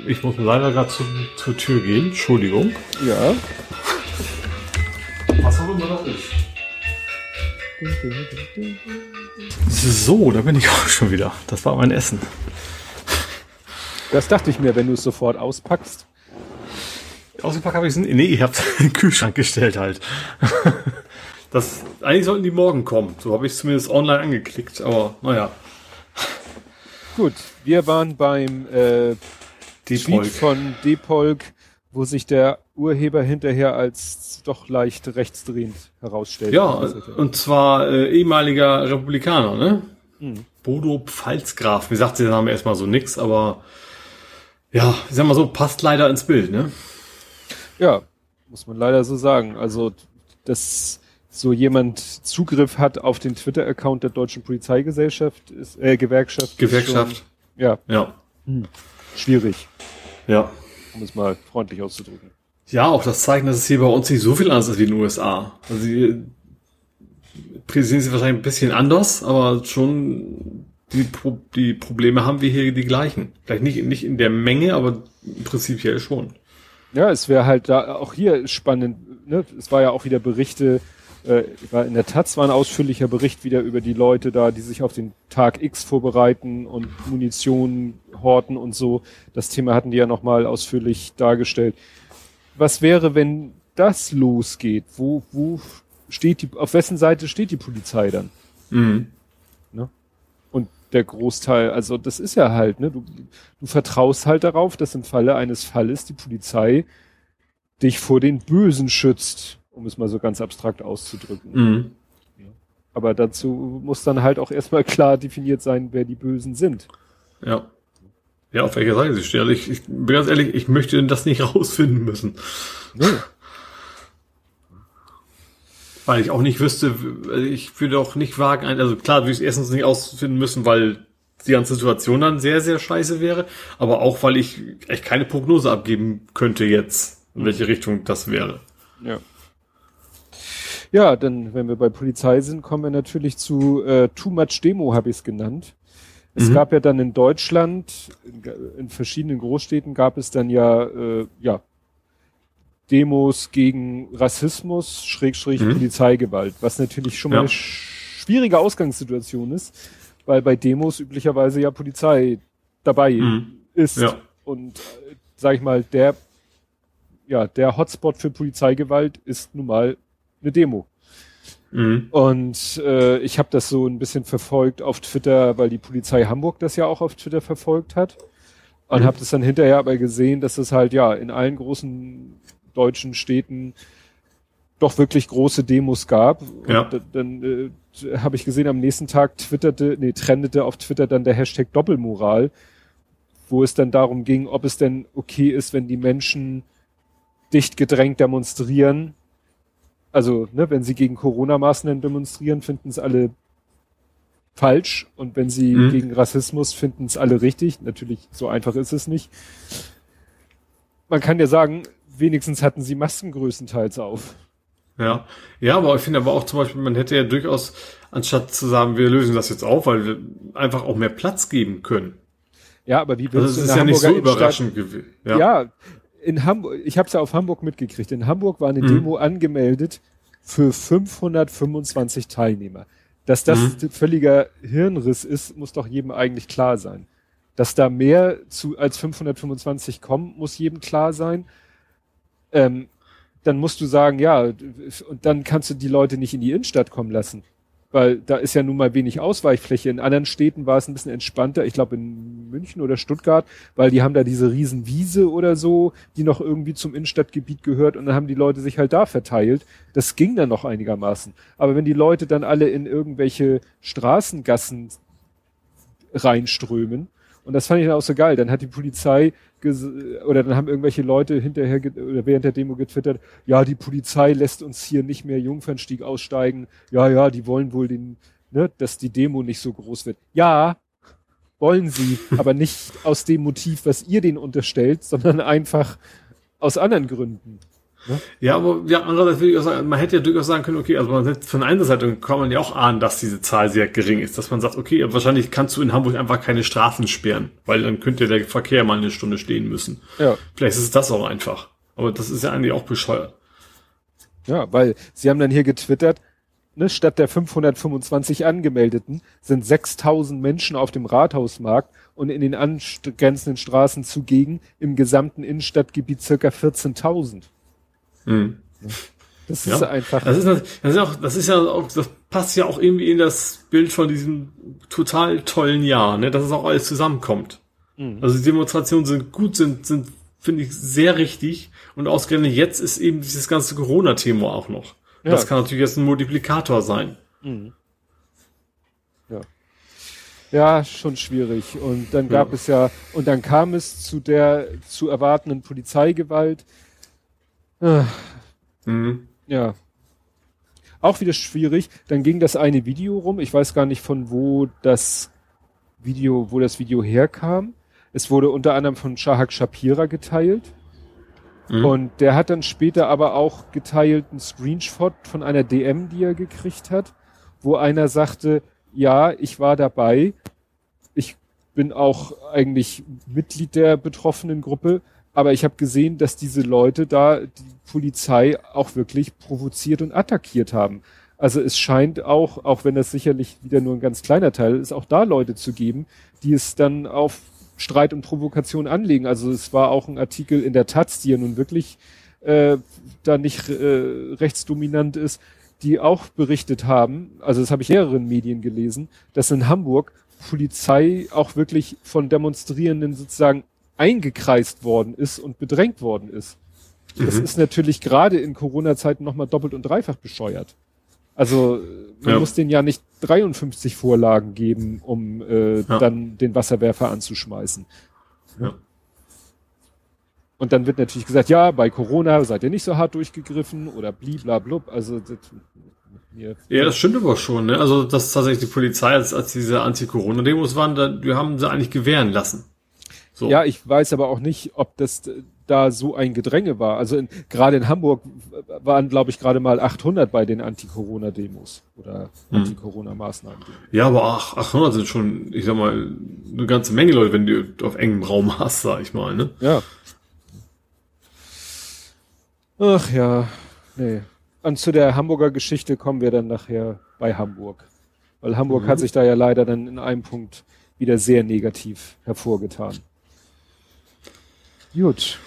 ich muss leider gerade zu, zur Tür gehen, Entschuldigung. Ja. Was auch immer das ist. So, da bin ich auch schon wieder. Das war mein Essen. Das dachte ich mir, wenn du es sofort auspackst. Ausgepackt habe ich es nicht. Nee, ich habe es in den Kühlschrank gestellt halt. Das, eigentlich sollten die morgen kommen. So habe ich es zumindest online angeklickt, aber naja. Gut, wir waren beim äh, Depolk. von Depolk, wo sich der Urheber hinterher als doch leicht rechtsdrehend herausstellt. Ja, und zwar äh, ehemaliger Republikaner, ne? Mhm. Bodo Pfalzgraf. Wie sagt der Name erstmal so nix, aber ja, ich sag mal so, passt leider ins Bild, ne? Ja, muss man leider so sagen. Also, dass so jemand Zugriff hat auf den Twitter-Account der Deutschen Polizeigesellschaft, ist, äh, Gewerkschaft. ist Gewerkschaft. Schon, ja, Ja. schwierig, Ja. um es mal freundlich auszudrücken. Ja, auch das Zeichen, dass es hier bei uns nicht so viel anders ist wie in den USA. Also die präsentieren sie wahrscheinlich ein bisschen anders, aber schon die, Pro die Probleme haben wir hier die gleichen. Vielleicht nicht, nicht in der Menge, aber prinzipiell schon. Ja, es wäre halt da auch hier spannend. Ne? Es war ja auch wieder Berichte, äh, war in der Taz war ein ausführlicher Bericht wieder über die Leute da, die sich auf den Tag X vorbereiten und Munition horten und so. Das Thema hatten die ja nochmal ausführlich dargestellt. Was wäre, wenn das losgeht? Wo, wo steht die, auf wessen Seite steht die Polizei dann? Mhm. Und der Großteil, also das ist ja halt, ne, du, du vertraust halt darauf, dass im Falle eines Falles die Polizei dich vor den Bösen schützt, um es mal so ganz abstrakt auszudrücken. Mhm. Aber dazu muss dann halt auch erstmal klar definiert sein, wer die Bösen sind. Ja. Ja, auf welcher Seite sie stehen. Also ich, ich bin ganz ehrlich, ich möchte das nicht rausfinden müssen. Nee. Weil ich auch nicht wüsste, also ich würde auch nicht wagen, ein- also klar, würde ich es erstens nicht ausfinden müssen, weil die ganze Situation dann sehr, sehr scheiße wäre, aber auch, weil ich echt keine Prognose abgeben könnte jetzt, in welche Richtung das wäre. Ja. Ja, dann, wenn wir bei Polizei sind, kommen wir natürlich zu äh, Too Much Demo, habe ich es genannt. Es Mhm. gab ja dann in Deutschland, in, in verschiedenen Großstädten gab es dann ja, äh, ja, Demos gegen Rassismus, Schrägstrich mhm. Polizeigewalt, was natürlich schon mal ja. eine schwierige Ausgangssituation ist, weil bei Demos üblicherweise ja Polizei dabei mhm. ist. Ja. Und äh, sag ich mal, der ja, der Hotspot für Polizeigewalt ist nun mal eine Demo. Mhm. Und äh, ich habe das so ein bisschen verfolgt auf Twitter, weil die Polizei Hamburg das ja auch auf Twitter verfolgt hat. Und mhm. habe das dann hinterher aber gesehen, dass es halt ja in allen großen deutschen Städten doch wirklich große Demos gab. Ja. Und dann äh, habe ich gesehen, am nächsten Tag twitterte, nee, trendete auf Twitter dann der Hashtag Doppelmoral, wo es dann darum ging, ob es denn okay ist, wenn die Menschen dicht gedrängt demonstrieren. Also, ne, wenn sie gegen Corona-Maßnahmen demonstrieren, finden es alle falsch. Und wenn sie mhm. gegen Rassismus finden es alle richtig. Natürlich, so einfach ist es nicht. Man kann ja sagen, wenigstens hatten sie Masken größtenteils auf. Ja, ja, aber ich finde aber auch zum Beispiel, man hätte ja durchaus, anstatt zu sagen, wir lösen das jetzt auf, weil wir einfach auch mehr Platz geben können. Ja, aber wie willst also, das ist ja nicht so überraschend gewesen. Ja. ja, in Hamburg, ich habe es ja auf Hamburg mitgekriegt. In Hamburg war eine mhm. Demo angemeldet für 525 Teilnehmer. Dass das mhm. völliger Hirnriss ist, muss doch jedem eigentlich klar sein. Dass da mehr zu als 525 kommen, muss jedem klar sein. Ähm, dann musst du sagen, ja, und dann kannst du die Leute nicht in die Innenstadt kommen lassen weil da ist ja nun mal wenig Ausweichfläche. In anderen Städten war es ein bisschen entspannter. Ich glaube in München oder Stuttgart, weil die haben da diese Riesenwiese oder so, die noch irgendwie zum Innenstadtgebiet gehört und dann haben die Leute sich halt da verteilt. Das ging dann noch einigermaßen. Aber wenn die Leute dann alle in irgendwelche Straßengassen reinströmen, und das fand ich dann auch so geil. Dann hat die Polizei oder dann haben irgendwelche Leute hinterher oder während der Demo getwittert, ja, die Polizei lässt uns hier nicht mehr Jungfernstieg aussteigen. Ja, ja, die wollen wohl den, ne, dass die Demo nicht so groß wird. Ja, wollen sie, aber nicht aus dem Motiv, was ihr denen unterstellt, sondern einfach aus anderen Gründen. Ne? Ja, aber ja, andererseits würde ich auch sagen, man hätte ja durchaus sagen können, okay, also man, von einer Seite kann man ja auch ahnen, dass diese Zahl sehr gering ist, dass man sagt, okay, wahrscheinlich kannst du in Hamburg einfach keine Straßen sperren, weil dann könnte der Verkehr mal eine Stunde stehen müssen. Ja. Vielleicht ist das auch einfach. Aber das ist ja eigentlich auch bescheuert. Ja, weil sie haben dann hier getwittert, ne, statt der 525 Angemeldeten sind 6000 Menschen auf dem Rathausmarkt und in den angrenzenden Straßen zugegen im gesamten Innenstadtgebiet circa 14.000. Mhm. Das ja. ist einfach. Das ist, das ist auch, das ist ja auch, das passt ja auch irgendwie in das Bild von diesem total tollen Jahr, ne, dass es auch alles zusammenkommt. Mhm. Also die Demonstrationen sind gut, sind, sind, finde ich, sehr richtig. Und ausgerechnet jetzt ist eben dieses ganze Corona-Thema auch noch. Ja. Das kann natürlich jetzt ein Multiplikator sein. Mhm. Ja. Ja, schon schwierig. Und dann gab ja. es ja, und dann kam es zu der zu erwartenden Polizeigewalt. Mhm. Ja. Auch wieder schwierig. Dann ging das eine Video rum. Ich weiß gar nicht von wo das Video, wo das Video herkam. Es wurde unter anderem von Shahak Shapira geteilt. Mhm. Und der hat dann später aber auch geteilt einen Screenshot von einer DM, die er gekriegt hat, wo einer sagte, ja, ich war dabei. Ich bin auch eigentlich Mitglied der betroffenen Gruppe, aber ich habe gesehen, dass diese Leute da die Polizei auch wirklich provoziert und attackiert haben. Also es scheint auch, auch wenn das sicherlich wieder nur ein ganz kleiner Teil ist, auch da Leute zu geben, die es dann auf Streit und Provokation anlegen. Also es war auch ein Artikel in der Taz, die ja nun wirklich äh, da nicht äh, rechtsdominant ist, die auch berichtet haben, also das habe ich mehreren Medien gelesen, dass in Hamburg Polizei auch wirklich von Demonstrierenden sozusagen eingekreist worden ist und bedrängt worden ist. Das mhm. ist natürlich gerade in Corona-Zeiten nochmal doppelt und dreifach bescheuert. Also man ja. muss denen ja nicht 53 Vorlagen geben, um äh, ja. dann den Wasserwerfer anzuschmeißen. Ja. Und dann wird natürlich gesagt, ja, bei Corona seid ihr nicht so hart durchgegriffen oder bliblablub. Also das, mir, ja, das stimmt aber schon. Ne? Also dass tatsächlich die Polizei, als, als diese Anti-Corona-Demos waren, da, wir haben sie eigentlich gewähren lassen. So. Ja, ich weiß aber auch nicht, ob das da so ein Gedränge war. Also gerade in Hamburg waren, glaube ich, gerade mal 800 bei den Anti-Corona-Demos oder hm. Anti-Corona-Maßnahmen. Ja, aber ach, 800 sind schon, ich sag mal, eine ganze Menge Leute, wenn du auf engem Raum hast, sag ich mal, ne? Ja. Ach ja, nee. Und zu der Hamburger Geschichte kommen wir dann nachher bei Hamburg. Weil Hamburg Mhm. hat sich da ja leider dann in einem Punkt wieder sehr negativ hervorgetan. Gut.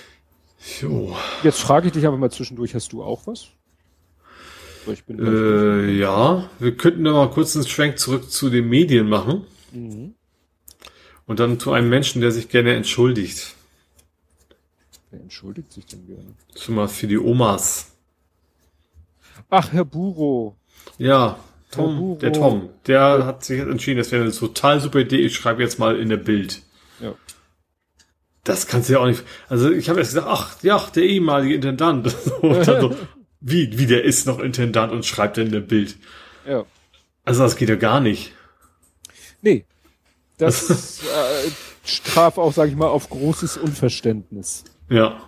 Jo. Jetzt frage ich dich aber mal zwischendurch, hast du auch was? So. Äh, ja, wir könnten noch mal kurz einen Schwenk zurück zu den Medien machen Mhm. und dann zu einem Menschen, der sich gerne entschuldigt. Wer entschuldigt sich denn gerne? Schon mal für die Omas. Ach, Herr Buro. Ja, Tom, Buro. der Tom, der hat sich jetzt entschieden, das wäre eine total super Idee. Ich schreibe jetzt mal in der Bild. Ja. Das kannst du ja auch nicht. Also ich habe jetzt gesagt, ach ja, der ehemalige Intendant. So, wie, wie der ist noch Intendant und schreibt in der Bild. Ja. Also das geht ja gar nicht. Nee. Das äh, straf auch, sage ich mal, auf großes Unverständnis. Ja,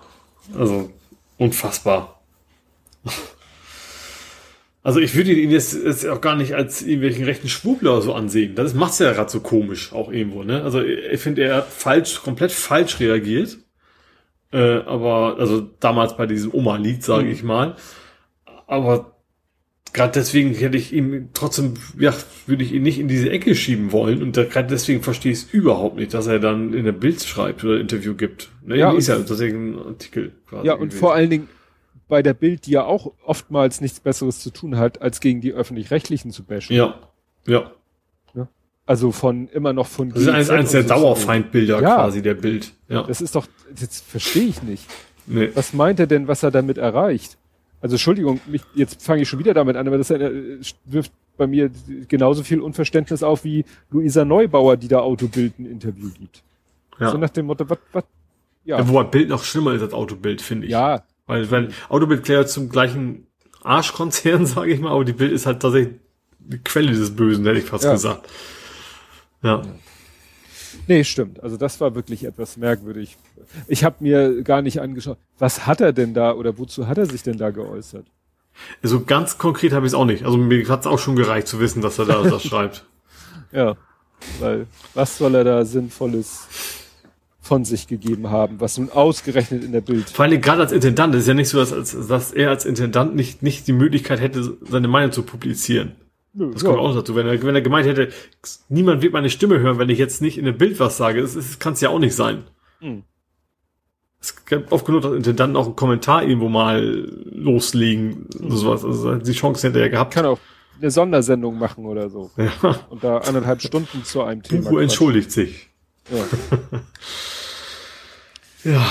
also unfassbar. Also ich würde ihn jetzt, jetzt auch gar nicht als irgendwelchen rechten Schwurbler so ansehen. Das macht's ja gerade so komisch, auch irgendwo, ne? Also ich finde, er hat falsch, komplett falsch reagiert. Äh, aber, also damals bei diesem Oma-Lied, sage ich mal. Aber gerade deswegen hätte ich ihm trotzdem, ja, würde ich ihn nicht in diese Ecke schieben wollen. Und gerade deswegen verstehe ich es überhaupt nicht, dass er dann in der Bild schreibt oder Interview gibt. Ne, Ja, ist ja deswegen ein Artikel quasi. Ja, und gewesen. vor allen Dingen bei der Bild, die ja auch oftmals nichts Besseres zu tun hat, als gegen die öffentlich-rechtlichen zu bashen. Ja, ja. Also von immer noch von Das ist eines, GZ eines der so Dauerfeindbilder Ja. quasi der Bild. Ja. Das ist doch, das verstehe ich nicht. nee. Was meint er denn, was er damit erreicht? Also Entschuldigung, mich, jetzt fange ich schon wieder damit an, aber das äh, wirft bei mir genauso viel Unverständnis auf wie Luisa Neubauer, die da Autobild ein Interview gibt. ja. So nach dem Motto, was, was, ja, ja. Wobei Bild noch schlimmer ist als Autobild, finde ich. ja, Weil, weil Autobild klärt zum gleichen Arschkonzern, sage ich mal, aber die Bild ist halt tatsächlich die Quelle des Bösen, hätte ich fast Ja. gesagt. Ja. Nee, stimmt. Also das war wirklich etwas merkwürdig. Ich habe mir gar nicht angeschaut, was hat er denn da oder wozu hat er sich denn da geäußert? So ganz konkret habe ich es auch nicht. Also mir hat es auch schon gereicht zu wissen, dass er da das schreibt. Ja, weil was soll er da Sinnvolles von sich gegeben haben, was nun ausgerechnet in der Bild. Vor allem gerade als Intendant, es ist ja nicht so, dass, dass er als Intendant nicht, nicht die Möglichkeit hätte, seine Meinung zu publizieren. Nö, Das kommt auch dazu. Wenn er, wenn er gemeint hätte, niemand wird meine Stimme hören, wenn ich jetzt nicht in dem Bild was sage, das, das kann es ja auch nicht sein. Hm. Es gibt oft genug, dass Intendanten auch einen Kommentar irgendwo mal loslegen, oder sowas. Also die Chance hätte er gehabt. kann auch eine Sondersendung machen oder so Ja. und da anderthalb Stunden zu einem Thema. Bucho entschuldigt sich. Ja. Ja.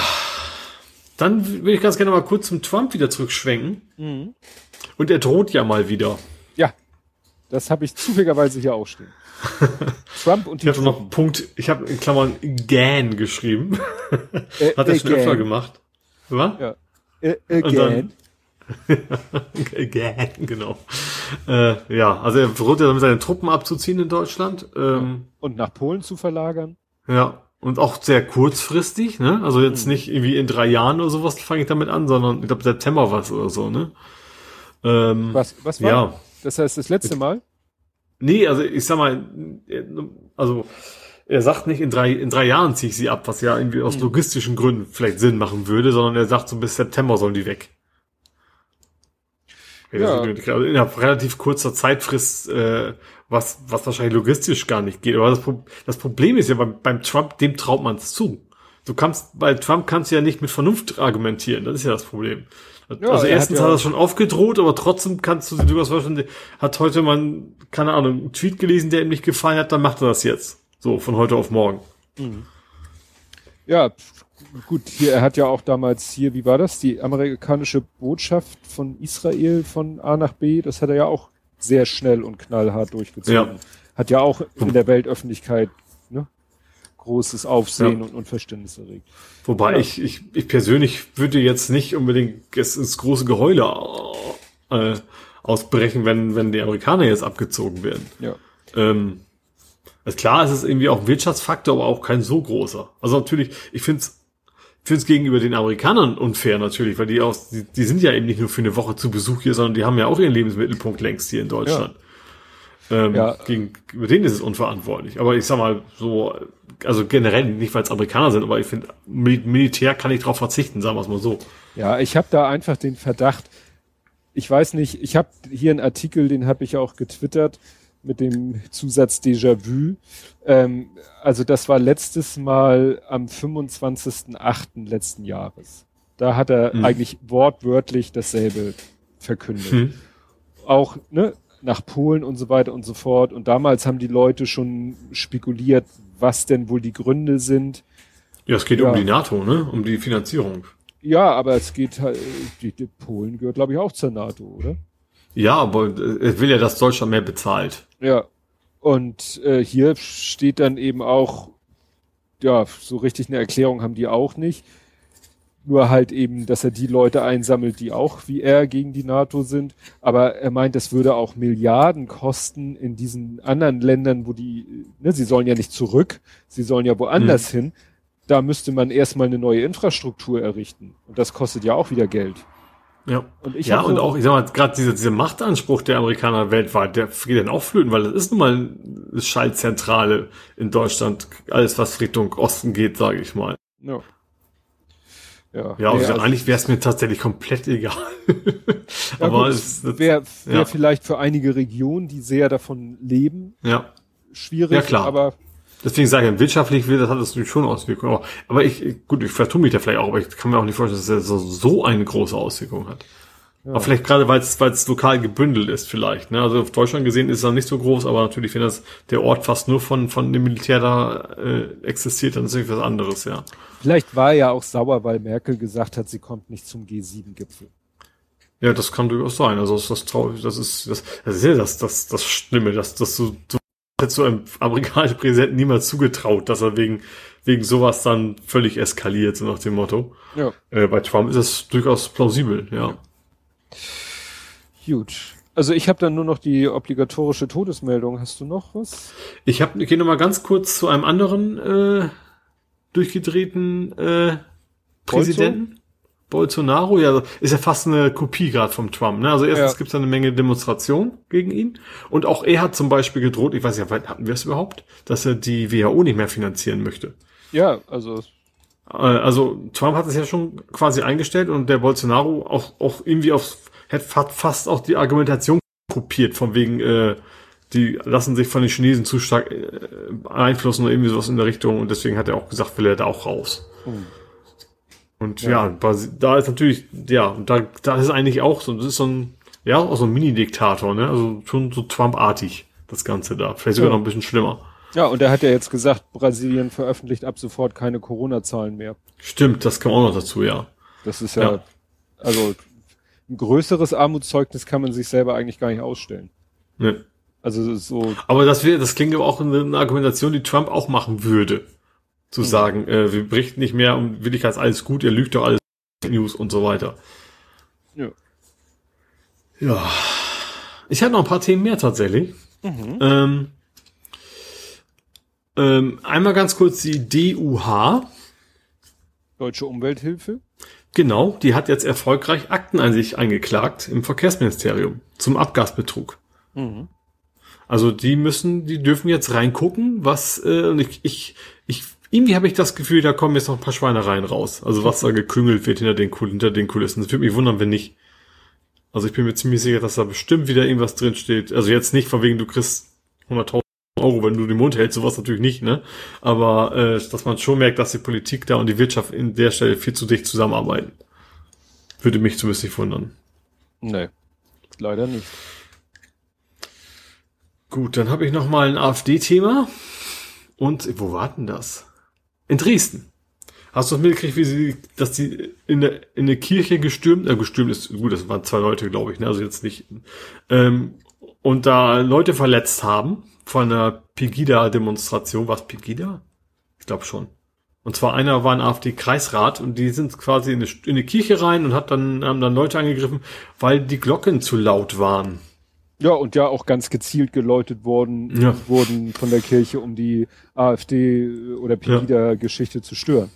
Dann will ich ganz gerne mal kurz zum Trump wieder zurückschwenken. Mhm. Und er droht ja mal wieder. ja, das habe ich zufälligerweise hier auch stehen. Trump und die Ich habe noch einen Punkt, ich habe in Klammern GAN geschrieben. Äh, Hat er schon again. öfter gemacht. Was? Ja. Äh, again. GAN, genau. Äh, ja, also er droht ja damit seine Truppen abzuziehen in Deutschland. Ähm, und nach Polen zu verlagern. ja. Und auch sehr kurzfristig, ne? Also jetzt nicht irgendwie in drei Jahren oder sowas fange ich damit an, sondern ich glaube September was oder so, ne? Ähm, Was, was war? Ja. Das heißt, das letzte Mal? Nee, also ich sag mal, er- also er sagt nicht, in drei, in drei Jahren ziehe ich sie ab, was ja irgendwie aus logistischen Gründen vielleicht Sinn machen würde, sondern er sagt so bis September sollen die weg. Ja. Also innerhalb relativ kurzer Zeitfrist, äh, was, was wahrscheinlich logistisch gar nicht geht. Aber das, Pro das Problem ist ja beim, beim Trump, dem traut man es zu. Du kannst, bei Trump kannst du ja nicht mit Vernunft argumentieren, das ist ja das Problem. Ja, also er erstens hat hat, ja- er schon aufgedroht, aber trotzdem kannst du durchaus vorstellen, hat heute mal, keine Ahnung, einen Tweet gelesen, der ihm nicht gefallen hat, dann macht er das jetzt. So, von heute auf morgen. Ja, gut, hier, er hat ja auch damals hier, wie war das? Die amerikanische Botschaft von Israel von A nach B, das hat er ja auch sehr schnell und knallhart durchgezogen. Ja. Hat ja auch in der Weltöffentlichkeit ne, großes Aufsehen Ja. und Unverständnis erregt. Wobei Ja. ich, ich, ich persönlich würde jetzt nicht unbedingt es ins große Geheule äh, ausbrechen, wenn, wenn die Amerikaner jetzt abgezogen werden. Ja. Ähm, ist klar, es ist irgendwie auch ein Wirtschaftsfaktor, aber auch kein so großer. Also natürlich, ich finde es finde es gegenüber den Amerikanern unfair natürlich, weil die auch, die, die sind ja eben nicht nur für eine Woche zu Besuch hier, sondern die haben ja auch ihren Lebensmittelpunkt längst hier in Deutschland. Ähm, Ja. Gegenüber denen ist es unverantwortlich. Aber ich sag mal, so also generell nicht, weil es Amerikaner sind, aber ich finde, Militär kann ich darauf verzichten, sagen wir es mal so. Ja, ich habe da einfach den Verdacht, ich weiß nicht, ich habe hier einen Artikel, den habe ich auch getwittert mit dem Zusatz Déjà-vu. Ähm, also das war letztes Mal am 25.08. letzten Jahres. Da hat er mhm. eigentlich wortwörtlich dasselbe verkündet. Mhm. Auch ne, nach Polen und so weiter und so fort. Und damals haben die Leute schon spekuliert, was denn wohl die Gründe sind. Ja, es geht ja. um die NATO, ne? Um die Finanzierung. Ja, aber es geht halt, die, die Polen gehört, glaube ich, auch zur NATO, oder? Ja, aber es will ja, dass Deutschland mehr bezahlt. Ja. Und äh, hier steht dann eben auch, ja, so richtig eine Erklärung haben die auch nicht. Nur halt eben, dass er die Leute einsammelt, die auch wie er gegen die NATO sind. Aber er meint, das würde auch Milliarden kosten in diesen anderen Ländern, wo die, ne, sie sollen ja nicht zurück, sie sollen ja woanders hm. hin. Da müsste man erstmal eine neue Infrastruktur errichten. Und das kostet ja auch wieder Geld. Ja. Und ich ja, und so auch, ich sag mal, gerade dieser, dieser Machtanspruch der Amerikaner weltweit, der geht dann auch flöten, weil das ist nun mal eine Schaltzentrale in Deutschland, alles was Richtung Osten geht, sage ich mal. Ja. Ja, ja also, also eigentlich wäre es mir tatsächlich komplett egal. ja, Aber es wäre wär ja. vielleicht für einige Regionen, die sehr davon leben, ja. schwierig. Ja, klar. Aber Deswegen sage ich, wirtschaftlich will, das hat natürlich schon Auswirkungen. Aber, aber ich, gut, ich vertue mich da vielleicht auch, aber ich kann mir auch nicht vorstellen, dass er so, so eine große Auswirkung hat. Ja. Aber vielleicht gerade, weil es, lokal gebündelt ist, vielleicht. Ne? Also auf Deutschland gesehen ist es dann nicht so groß, aber natürlich, wenn das der Ort fast nur von, von dem Militär da äh, existiert, dann ist es was anderes, ja. Vielleicht war er ja auch sauer, weil Merkel gesagt hat, sie kommt nicht zum G7-Gipfel. Ja, das kann durchaus sein. Also das, das traurig, das ist das, das ist ja das, das, das Schlimme, dass, dass du, du hätte so einem amerikanischen Präsidenten niemals zugetraut, dass er wegen, wegen sowas dann völlig eskaliert, so nach dem Motto. Ja. Äh, bei Trump ist das durchaus plausibel, ja. Gut. Also ich habe dann nur noch die obligatorische Todesmeldung. Hast du noch was? Ich habe, ich gehe noch mal ganz kurz zu einem anderen äh, durchgedrehten äh, Präsidenten. Bolsonaro, ja, ist ja fast eine Kopie gerade vom Trump. Ne? Also erstens ja. gibt es eine Menge Demonstrationen gegen ihn. Und auch er hat zum Beispiel gedroht, ich weiß nicht, hatten wir es überhaupt, dass er die WHO nicht mehr finanzieren möchte. Ja, also. Äh, also Trump hat es ja schon quasi eingestellt und der Bolsonaro auch, auch irgendwie auf, hat fast auch die Argumentation kopiert, von wegen, äh, die lassen sich von den Chinesen zu stark äh, beeinflussen oder irgendwie sowas in der Richtung und deswegen hat er auch gesagt, will er da auch raus. Mhm. Und ja, ja da ist natürlich, ja, da, da ist eigentlich auch so, das ist so ein, ja, auch so ein Mini-Diktator, ne? Also schon so Trump-artig, das Ganze da. Vielleicht sogar ja. noch ein bisschen schlimmer. Ja, und er hat ja jetzt gesagt, Brasilien veröffentlicht ab sofort keine Corona-Zahlen mehr. Stimmt, das kam auch noch dazu, ja. Das ist ja, ja, also ein größeres Armutszeugnis kann man sich selber eigentlich gar nicht ausstellen. Ne. Also so. Aber das wäre, das klingt aber auch eine Argumentation, die Trump auch machen würde zu mhm. sagen, äh, wir berichten nicht mehr und Willigkeit ist alles gut, ihr lügt doch alles News und so weiter. Ja. Ja. Ich hatte noch ein paar Themen mehr tatsächlich. Mhm. Ähm, ähm, einmal ganz kurz die DUH. Deutsche Umwelthilfe. Genau, die hat jetzt erfolgreich Akten an sich eingeklagt im Verkehrsministerium zum Abgasbetrug. Mhm. Also die müssen, die dürfen jetzt reingucken, was äh, und ich, ich, ich irgendwie habe ich das Gefühl, da kommen jetzt noch ein paar Schweinereien raus. Also was da geküngelt wird hinter den, hinter den Kulissen. Das würde mich wundern, wenn nicht. Also ich bin mir ziemlich sicher, dass da bestimmt wieder irgendwas drin steht. Also jetzt nicht von wegen, du kriegst 100.000 Euro, wenn du den Mund hältst, sowas natürlich nicht, ne? Aber äh, dass man schon merkt, dass die Politik da und die Wirtschaft in der Stelle viel zu dicht zusammenarbeiten. Würde mich zumindest nicht wundern. Nee, leider nicht. Gut, dann habe ich noch mal ein AfD-Thema. Und wo war denn das? In Dresden. Hast du das mitgekriegt, wie sie, dass die in der, in der Kirche gestürmt, äh, gestürmt ist, gut, das waren zwei Leute, glaube ich, ne, also jetzt nicht, ähm, und da Leute verletzt haben von einer Pegida-Demonstration. Was Pegida? Ich glaube schon. Und zwar einer war ein AfD-Kreisrat und die sind quasi in eine, in eine Kirche rein und hat dann, haben dann Leute angegriffen, weil die Glocken zu laut waren. Ja, und ja auch ganz gezielt geläutet worden, ja. wurden von der Kirche, um die AfD oder Pegida-Geschichte ja. zu stören.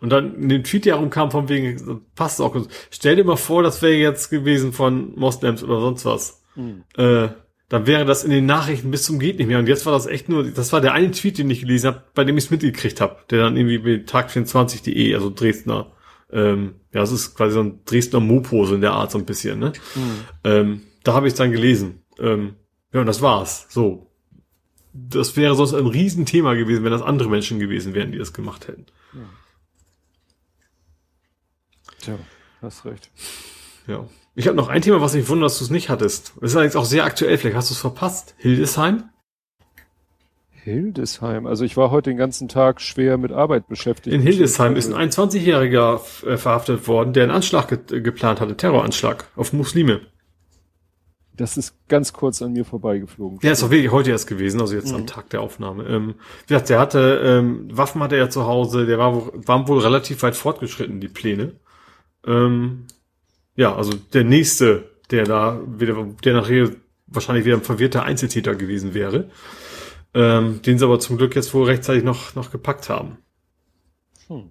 Und dann in dem Tweet, der herumkam, von wegen, passt auch. Stell dir mal vor, das wäre jetzt gewesen von Moslems oder sonst was. Mhm. Äh, dann wäre das in den Nachrichten bis zum geht nicht mehr. Und jetzt war das echt nur, das war der eine Tweet, den ich gelesen habe, bei dem ich es mitgekriegt habe, der dann irgendwie mit tag24.de, also Dresdner, ähm, ja, das ist quasi so ein Dresdner Mopo, so in der Art so ein bisschen, ne? Mhm. Ähm, da habe ich dann gelesen. Ähm, ja, und das war's. So. Das wäre sonst ein Riesenthema gewesen, wenn das andere Menschen gewesen wären, die das gemacht hätten. Ja. Tja, hast recht. Ja. Ich habe noch ein Thema, was ich wundere, dass du es nicht hattest. Das ist allerdings auch sehr aktuell, vielleicht hast du es verpasst. Hildesheim? Hildesheim. Also ich war heute den ganzen Tag schwer mit Arbeit beschäftigt. In Hildesheim ist ein 21-Jähriger äh, verhaftet worden, der einen Anschlag ge geplant hatte, Terroranschlag auf Muslime. Das ist ganz kurz an mir vorbeigeflogen. Ja, ist auch wirklich heute erst gewesen, also jetzt mhm. am Tag der Aufnahme. Ähm, wie gesagt, der hatte, ähm, Waffen hatte er zu Hause, der war, waren wohl relativ weit fortgeschritten, die Pläne. Ähm, ja, also der nächste, der da wieder, der nachher wahrscheinlich wieder ein verwirrter Einzeltäter gewesen wäre, ähm, den sie aber zum Glück jetzt wohl rechtzeitig noch, noch gepackt haben. Hm.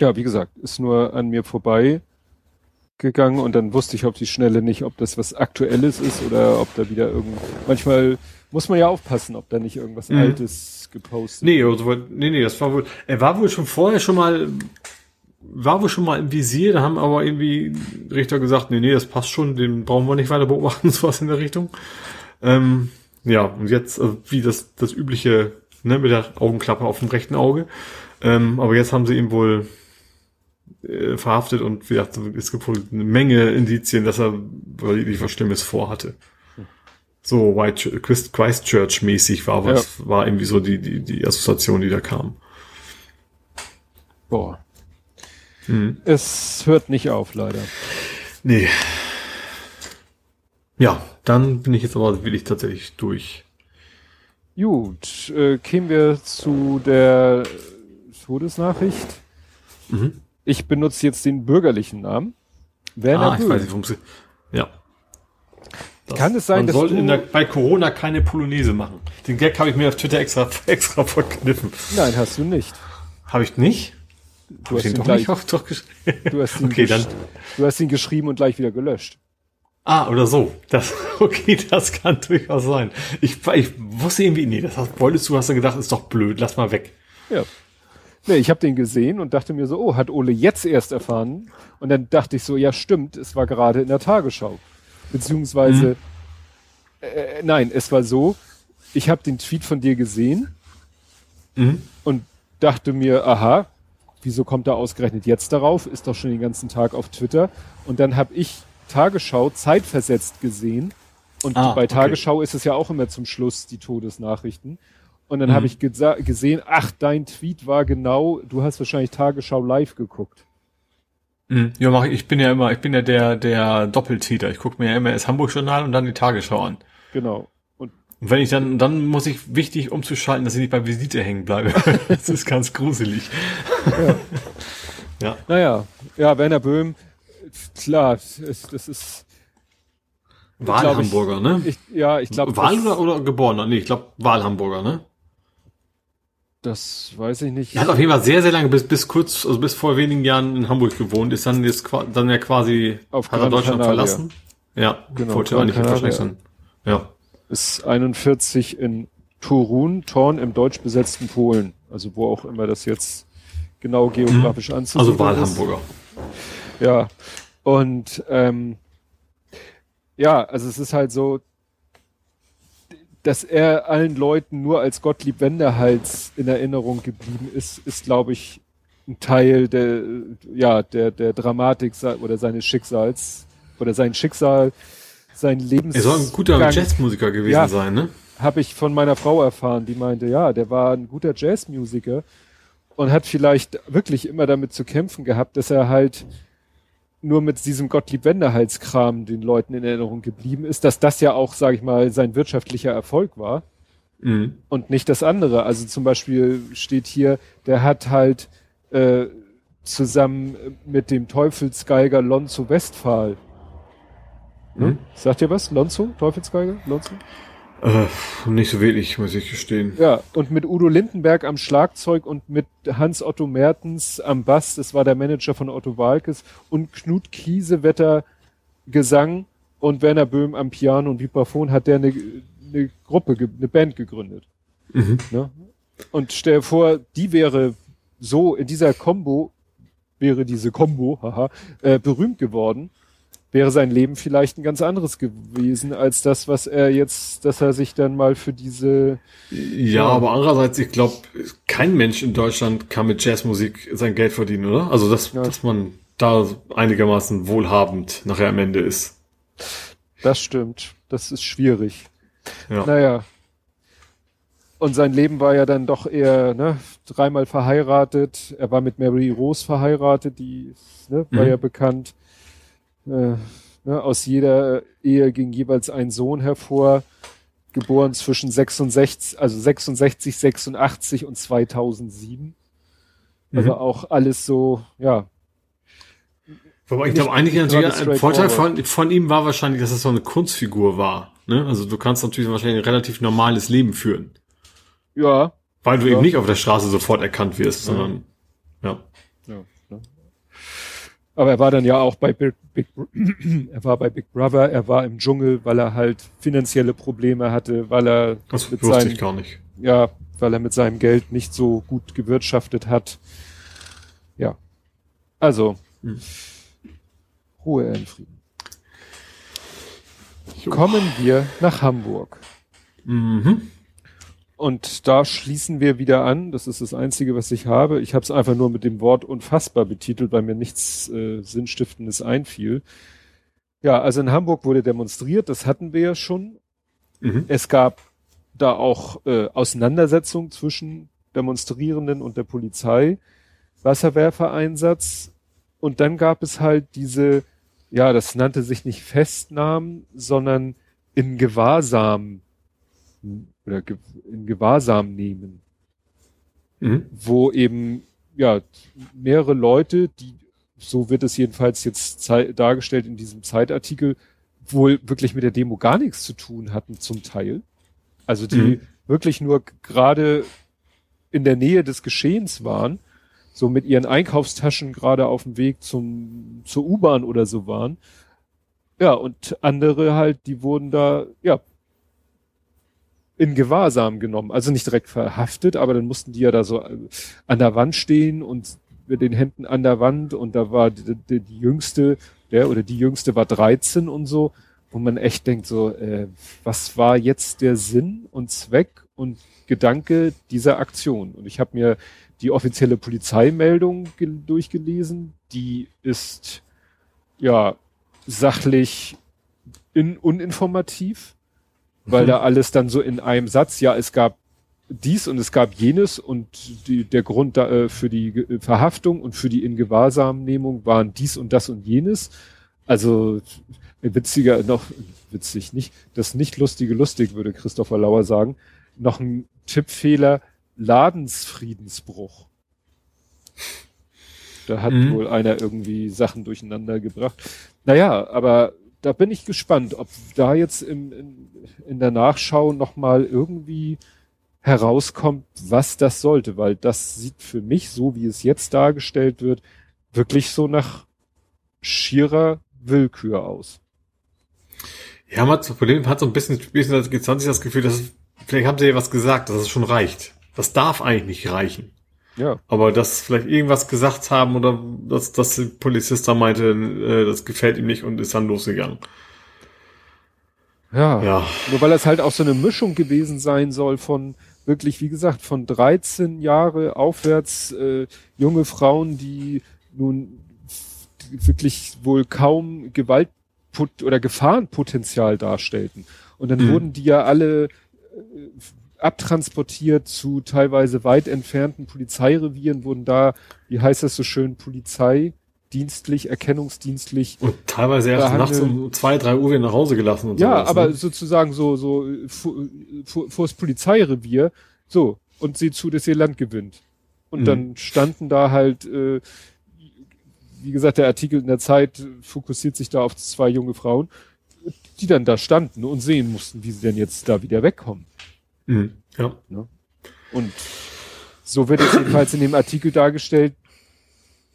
Ja, wie gesagt, ist nur an mir vorbei gegangen und dann wusste ich auf die Schnelle nicht, ob das was Aktuelles ist oder ob da wieder irgend, manchmal muss man ja aufpassen, ob da nicht irgendwas mhm. Altes gepostet Nee, also, nee, nee, das war wohl, er war wohl schon vorher schon mal war wohl schon mal im Visier, da haben aber irgendwie Richter gesagt, nee, nee, das passt schon, den brauchen wir nicht weiter beobachten, sowas in der Richtung. Ähm, ja, und jetzt, also wie das, das übliche, ne, mit der Augenklappe auf dem rechten Auge. Ähm, aber jetzt haben sie ihn wohl äh, verhaftet und wie gesagt, es gibt wohl eine Menge Indizien, dass er wirklich was Schlimmes vorhatte. So White Christchurch-mäßig war was, ja. war irgendwie so die, die, die Assoziation, die da kam. Boah. Mhm. Es hört nicht auf, leider. Nee. Ja, dann bin ich jetzt aber will ich tatsächlich durch. Gut, äh, kämen wir zu der Todesnachricht. Mhm. Ich benutze jetzt den bürgerlichen Namen. Werner ah, ich weiß nicht, warum sie. Ja. Das, Kann es sein, man dass soll der, bei Corona keine Polonaise machen. Den Gag habe ich mir auf Twitter extra extra verkniffen. Nein, hast du nicht. Habe ich nicht? Du hast, ihn gleich, auf, doch du, hast ihn okay, dann. du hast ihn geschrieben und gleich wieder gelöscht. Ah, oder so. Das, okay, das kann durchaus sein. Ich, ich wusste irgendwie, nee, das hast, wolltest du, hast du gedacht, ist doch blöd, lass mal weg. Ja. Nee, ich habe den gesehen und dachte mir so, oh, hat Ole jetzt erst erfahren? Und dann dachte ich so, ja stimmt, es war gerade in der Tagesschau. Beziehungsweise, mhm. äh, nein, es war so, ich habe den Tweet von dir gesehen mhm. und dachte mir, aha, wieso kommt er ausgerechnet jetzt darauf? Ist doch schon den ganzen Tag auf Twitter. Und dann habe ich Tagesschau zeitversetzt gesehen. Und ah, bei Tagesschau okay. ist es ja auch immer zum Schluss die Todesnachrichten. Und dann mhm. habe ich gesehen, ach, dein Tweet war genau, du hast wahrscheinlich Tagesschau live geguckt. Mhm. Ja, mach ich, ich bin ja immer, ich bin ja der, der Doppeltäter. Ich gucke mir ja immer das Hamburg-Journal und dann die Tagesschau an. Genau. Und wenn ich dann, dann muss ich wichtig umzuschalten, dass ich nicht bei Visite hängen bleibe. das ist ganz gruselig. Ja. ja. Naja, ja, Werner Böhm, klar, das ist. Wahlhamburger, ne? Ich, ja, ich glaube. Wahl oder, oder geborener? Nee, ich glaube Wahlhamburger, ne? Das weiß ich nicht. Er hat auf jeden Fall sehr, sehr lange, bis, bis kurz, also bis vor wenigen Jahren in Hamburg gewohnt, ist dann jetzt dann ja quasi auf hat er Deutschland Canaria. verlassen. Ja, genau, wollte eigentlich wahrscheinlich sein. Ja ist 41 in Torun, Torn im deutsch besetzten Polen. Also wo auch immer das jetzt genau geografisch mhm. anzusehen Also Wahlhamburger. Ja. Und ähm, ja, also es ist halt so, dass er allen Leuten nur als Gottlieb Wenderhals in Erinnerung geblieben ist, ist, glaube ich, ein Teil der, ja, der, der Dramatik oder seines Schicksals oder sein Schicksal sein Lebens. Er soll ein guter Jazzmusiker gewesen ja, sein, ne? Habe ich von meiner Frau erfahren, die meinte, ja, der war ein guter Jazzmusiker und hat vielleicht wirklich immer damit zu kämpfen gehabt, dass er halt nur mit diesem Gottlieb Wenderhalskram den Leuten in Erinnerung geblieben ist, dass das ja auch, sage ich mal, sein wirtschaftlicher Erfolg war mhm. und nicht das andere. Also zum Beispiel steht hier, der hat halt äh, zusammen mit dem Teufelsgeiger Lonzo Westphal Ne? Mhm. Sagt ihr was? Lonzo? Teufelsgeige? Lonzo? Äh, nicht so wenig, muss ich gestehen. Ja, und mit Udo Lindenberg am Schlagzeug und mit Hans-Otto Mertens am Bass, das war der Manager von Otto Walkes, und Knut Kiesewetter Gesang und Werner Böhm am Piano und Vibraphon hat der eine, eine Gruppe, eine Band gegründet. Mhm. Ne? Und stell dir vor, die wäre so in dieser Combo, wäre diese Combo, haha, äh, berühmt geworden, wäre sein Leben vielleicht ein ganz anderes gewesen als das, was er jetzt, dass er sich dann mal für diese. Ja, ja. aber andererseits, ich glaube, kein Mensch in Deutschland kann mit Jazzmusik sein Geld verdienen, oder? Also, dass, ja. dass man da einigermaßen wohlhabend nachher am Ende ist. Das stimmt. Das ist schwierig. Ja. Naja, und sein Leben war ja dann doch eher, ne, dreimal verheiratet. Er war mit Mary Rose verheiratet, die ne, war mhm. ja bekannt. Äh, ne, aus jeder Ehe ging jeweils ein Sohn hervor, geboren zwischen 66, also 66, 86 und 2007. Also mhm. auch alles so, ja. Wobei ich glaube, eigentlich ein Vorteil von, von ihm war wahrscheinlich, dass es so eine Kunstfigur war. Ne? Also du kannst natürlich wahrscheinlich ein relativ normales Leben führen. Ja. Weil du ja. eben nicht auf der Straße sofort erkannt wirst, sondern, ja. Aber er war dann ja auch bei Big, Big, er war bei Big Brother, er war im Dschungel, weil er halt finanzielle Probleme hatte, weil er das mit wusste seinem, ich gar nicht. Ja, weil er mit seinem Geld nicht so gut gewirtschaftet hat. Ja. Also, hm. Ruhe in Frieden. Kommen wir nach Hamburg. Mhm. Und da schließen wir wieder an. Das ist das Einzige, was ich habe. Ich habe es einfach nur mit dem Wort unfassbar betitelt, weil mir nichts äh, Sinnstiftendes einfiel. Ja, also in Hamburg wurde demonstriert, das hatten wir ja schon. Mhm. Es gab da auch äh, Auseinandersetzungen zwischen Demonstrierenden und der Polizei, Wasserwerfereinsatz. Und dann gab es halt diese, ja, das nannte sich nicht Festnahmen, sondern in Gewahrsam oder in Gewahrsam nehmen. Mhm. Wo eben, ja, mehrere Leute, die, so wird es jedenfalls jetzt dargestellt in diesem Zeitartikel, wohl wirklich mit der Demo gar nichts zu tun hatten zum Teil. Also die mhm. wirklich nur gerade in der Nähe des Geschehens waren, so mit ihren Einkaufstaschen gerade auf dem Weg zum, zur U-Bahn oder so waren. Ja, und andere halt, die wurden da, ja, in Gewahrsam genommen. Also nicht direkt verhaftet, aber dann mussten die ja da so äh, an der Wand stehen und mit den Händen an der Wand und da war die, die, die jüngste, der oder die jüngste war 13 und so, wo man echt denkt so, äh, was war jetzt der Sinn und Zweck und Gedanke dieser Aktion? Und ich habe mir die offizielle Polizeimeldung durchgelesen, die ist ja sachlich in, uninformativ weil mhm. da alles dann so in einem Satz, ja, es gab dies und es gab jenes und die, der Grund da, äh, für die Verhaftung und für die Ingewahrsamnehmung waren dies und das und jenes. Also witziger, noch witzig nicht, das nicht lustige lustig, würde Christopher Lauer sagen. Noch ein Tippfehler, Ladensfriedensbruch. Da hat mhm. wohl einer irgendwie Sachen durcheinander gebracht. Naja, aber da bin ich gespannt, ob da jetzt im, in, in der Nachschau nochmal irgendwie herauskommt, was das sollte, weil das sieht für mich, so wie es jetzt dargestellt wird, wirklich so nach schierer Willkür aus. Ja, man hat so ein bisschen, bisschen 20 das Gefühl, dass vielleicht haben sie ja was gesagt, dass es schon reicht. Das darf eigentlich nicht reichen. Ja. Aber dass vielleicht irgendwas gesagt haben oder dass, dass der Polizist da meinte, äh, das gefällt ihm nicht und ist dann losgegangen. Ja. ja. Nur weil das halt auch so eine Mischung gewesen sein soll von wirklich, wie gesagt, von 13 Jahre aufwärts äh, junge Frauen, die nun wirklich wohl kaum Gewalt oder Gefahrenpotenzial darstellten. Und dann mhm. wurden die ja alle äh, abtransportiert zu teilweise weit entfernten Polizeirevieren, wurden da, wie heißt das so schön, polizeidienstlich, erkennungsdienstlich. Und teilweise erst nachts um zwei, drei Uhr wieder nach Hause gelassen und Ja, sowas, aber ne? sozusagen so, so, vor, vor, vor das Polizeirevier, so, und sieh zu, dass ihr Land gewinnt. Und mhm. dann standen da halt, äh, wie gesagt, der Artikel in der Zeit fokussiert sich da auf zwei junge Frauen, die dann da standen und sehen mussten, wie sie denn jetzt da wieder wegkommen. Mhm. Ja. Ne? Und so wird es jedenfalls in dem Artikel dargestellt.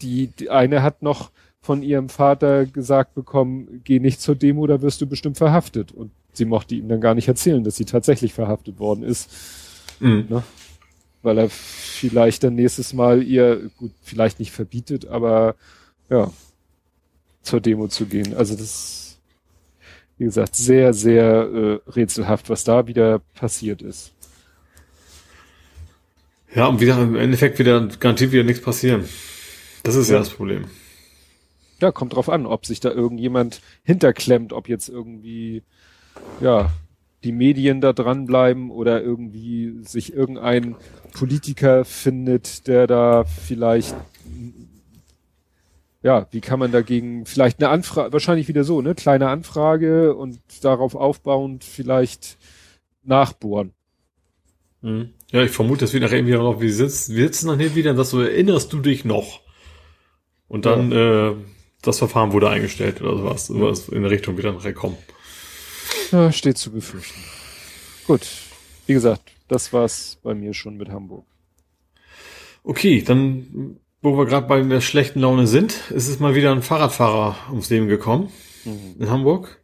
Die, die eine hat noch von ihrem Vater gesagt bekommen, geh nicht zur Demo, da wirst du bestimmt verhaftet. Und sie mochte ihm dann gar nicht erzählen, dass sie tatsächlich verhaftet worden ist. Mhm. Ne? Weil er vielleicht dann nächstes Mal ihr, gut, vielleicht nicht verbietet, aber ja, zur Demo zu gehen. Also das, wie gesagt, sehr, sehr äh, rätselhaft, was da wieder passiert ist. Ja, und wieder im Endeffekt wieder garantiert wieder nichts passieren. Das ist ja, ja das Problem. Ja, kommt drauf an, ob sich da irgendjemand hinterklemmt, ob jetzt irgendwie, ja, die Medien da dranbleiben oder irgendwie sich irgendein Politiker findet, der da vielleicht, ja, wie kann man dagegen, vielleicht eine Anfrage, wahrscheinlich wieder so, ne, kleine Anfrage und darauf aufbauend vielleicht nachbohren. Mhm. Ja, ich vermute, dass wir nachher irgendwie noch, wir sitzen, wir sitzen nachher wieder, dass so erinnerst du dich noch. Und dann, ja. äh, das Verfahren wurde eingestellt oder sowas, sowas in der Richtung wieder nachher kommen. Ja, steht zu befürchten. Gut. Wie gesagt, das war's bei mir schon mit Hamburg. Okay, dann, wo wir gerade bei der schlechten Laune sind, ist es mal wieder ein Fahrradfahrer ums Leben gekommen mhm. in Hamburg.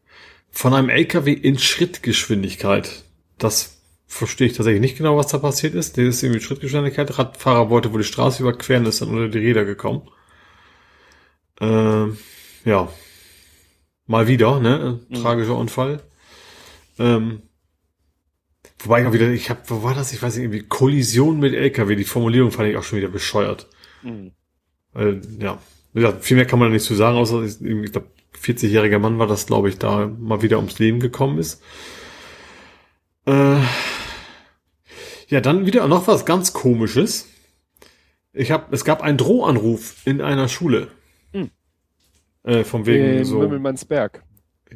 Von einem LKW in Schrittgeschwindigkeit. Das verstehe ich tatsächlich nicht genau, was da passiert ist. Der ist irgendwie Schrittgeschwindigkeit. Radfahrer wollte wohl die Straße überqueren, ist dann unter die Räder gekommen. Ähm, ja. Mal wieder, ne? Mhm. Tragischer Unfall. Ähm, wobei ich auch wieder, ich hab, wo war das? Ich weiß nicht, irgendwie Kollision mit LKW. Die Formulierung fand ich auch schon wieder bescheuert. Mhm. Weil, ja. Wie gesagt, viel mehr kann man da nicht zu sagen, außer ich glaube, 40-jähriger Mann war das, glaube ich, da mal wieder ums Leben gekommen ist. Äh, ja, dann wieder noch was ganz komisches. Ich hab, es gab einen Drohanruf in einer Schule. Hm. Äh, von wegen in so. Wimmelmannsberg.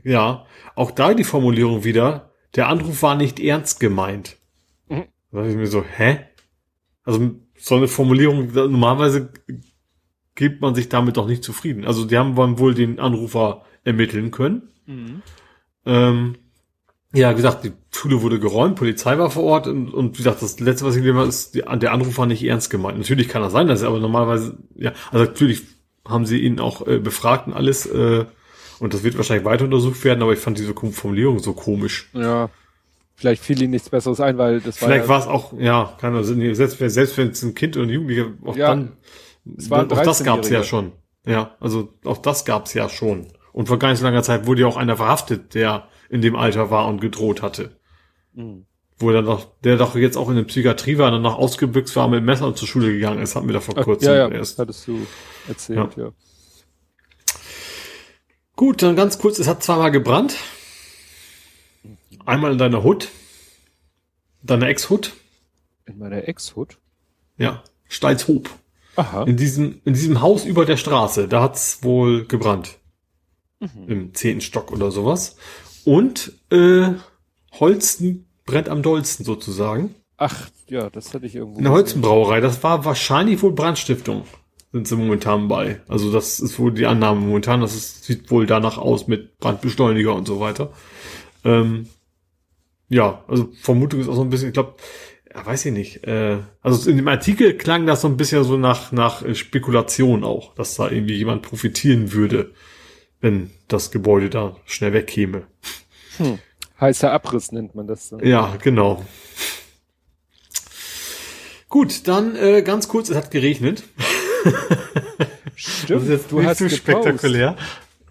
Ja, auch da die Formulierung wieder. Der Anruf war nicht ernst gemeint. Mhm. Da ich mir so, hä? Also so eine Formulierung, normalerweise gibt man sich damit doch nicht zufrieden. Also die haben wohl den Anrufer ermitteln können. Mhm. Ähm, ja, wie gesagt, die Schule wurde geräumt, Polizei war vor Ort und, und wie gesagt, das letzte, was ich gelesen habe, ist, die, der Anruf war nicht ernst gemeint. Natürlich kann das sein, dass er aber normalerweise, ja, also natürlich haben sie ihn auch äh, befragt und alles, äh, und das wird wahrscheinlich weiter untersucht werden, aber ich fand diese Formulierung so komisch. Ja. Vielleicht fiel ihnen nichts Besseres ein, weil das war. Vielleicht ja, war es auch, ja, keine Ahnung, selbst, selbst wenn es ein Kind oder ein Jugendlicher, auch ja, dann, es auch das gab's ja schon. Ja, also auch das gab's ja schon. Und vor gar nicht so langer Zeit wurde ja auch einer verhaftet, der in dem Alter war und gedroht hatte. Mhm. Wo er dann doch, der doch jetzt auch in der Psychiatrie war, und danach ausgebüxt war, mit Messer zur Schule gegangen ist, hat mir da vor kurzem ja, ja, erst. Hattest du erzählt, ja. ja. Gut, dann ganz kurz, es hat zweimal gebrannt. Einmal in deiner Hut, deiner Ex-Hut. In meiner Ex-Hut? Ja, Steilshoop. Aha. In diesem, in diesem Haus über der Straße, da hat's wohl gebrannt. Mhm. Im zehnten Stock oder sowas. Und äh, Holsten brennt am dollsten sozusagen. Ach, ja, das hatte ich irgendwo. In der Holzenbrauerei, das war wahrscheinlich wohl Brandstiftung, sind sie momentan bei. Also das ist wohl die Annahme momentan, das ist, sieht wohl danach aus mit Brandbeschleuniger und so weiter. Ähm, ja, also Vermutung ist auch so ein bisschen, ich glaube, ja, weiß ich nicht. Äh, also in dem Artikel klang das so ein bisschen so nach, nach Spekulation auch, dass da irgendwie jemand profitieren würde wenn das Gebäude da schnell wegkäme. Hm. Heißer Abriss nennt man das. Dann. Ja, genau. Gut, dann äh, ganz kurz, es hat geregnet. Stimmt, das ist jetzt du hast zu spektakulär.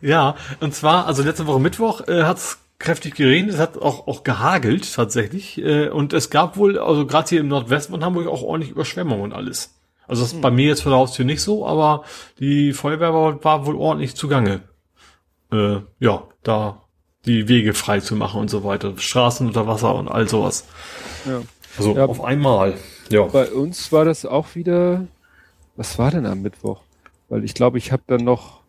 Ja, und zwar, also letzte Woche Mittwoch äh, hat es kräftig geregnet, es hat auch, auch gehagelt tatsächlich. Äh, und es gab wohl, also gerade hier im Nordwesten von Hamburg auch ordentlich Überschwemmungen und alles. Also das ist hm. bei mir jetzt vor der Haustür nicht so, aber die Feuerwehr war, war wohl ordentlich zugange äh, ja, da die Wege frei zu machen und so weiter. Straßen unter Wasser und all sowas. Ja. Also ja, auf einmal. Ja. Bei uns war das auch wieder, was war denn am Mittwoch? Weil ich glaube, ich habe dann noch,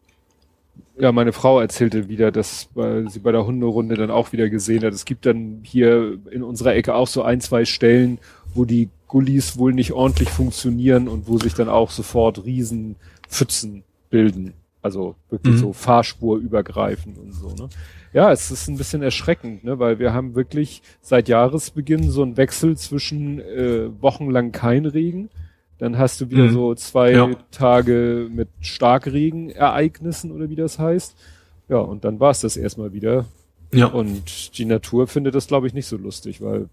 ja, meine Frau erzählte wieder, dass weil sie bei der Hunderunde dann auch wieder gesehen hat. Es gibt dann hier in unserer Ecke auch so ein, zwei Stellen, wo die Gullis wohl nicht ordentlich funktionieren und wo sich dann auch sofort Riesenpfützen bilden. Also wirklich mhm. so fahrspurübergreifend und so, ne? Ja, es ist ein bisschen erschreckend, ne? Weil wir haben wirklich seit Jahresbeginn so einen Wechsel zwischen äh, wochenlang kein Regen, Dann hast du wieder Mhm. so zwei Ja. Tage mit Starkregenereignissen oder wie das heißt. Ja, und dann war es das erstmal wieder. Ja. Und die Natur findet das, glaube ich, nicht so lustig, weil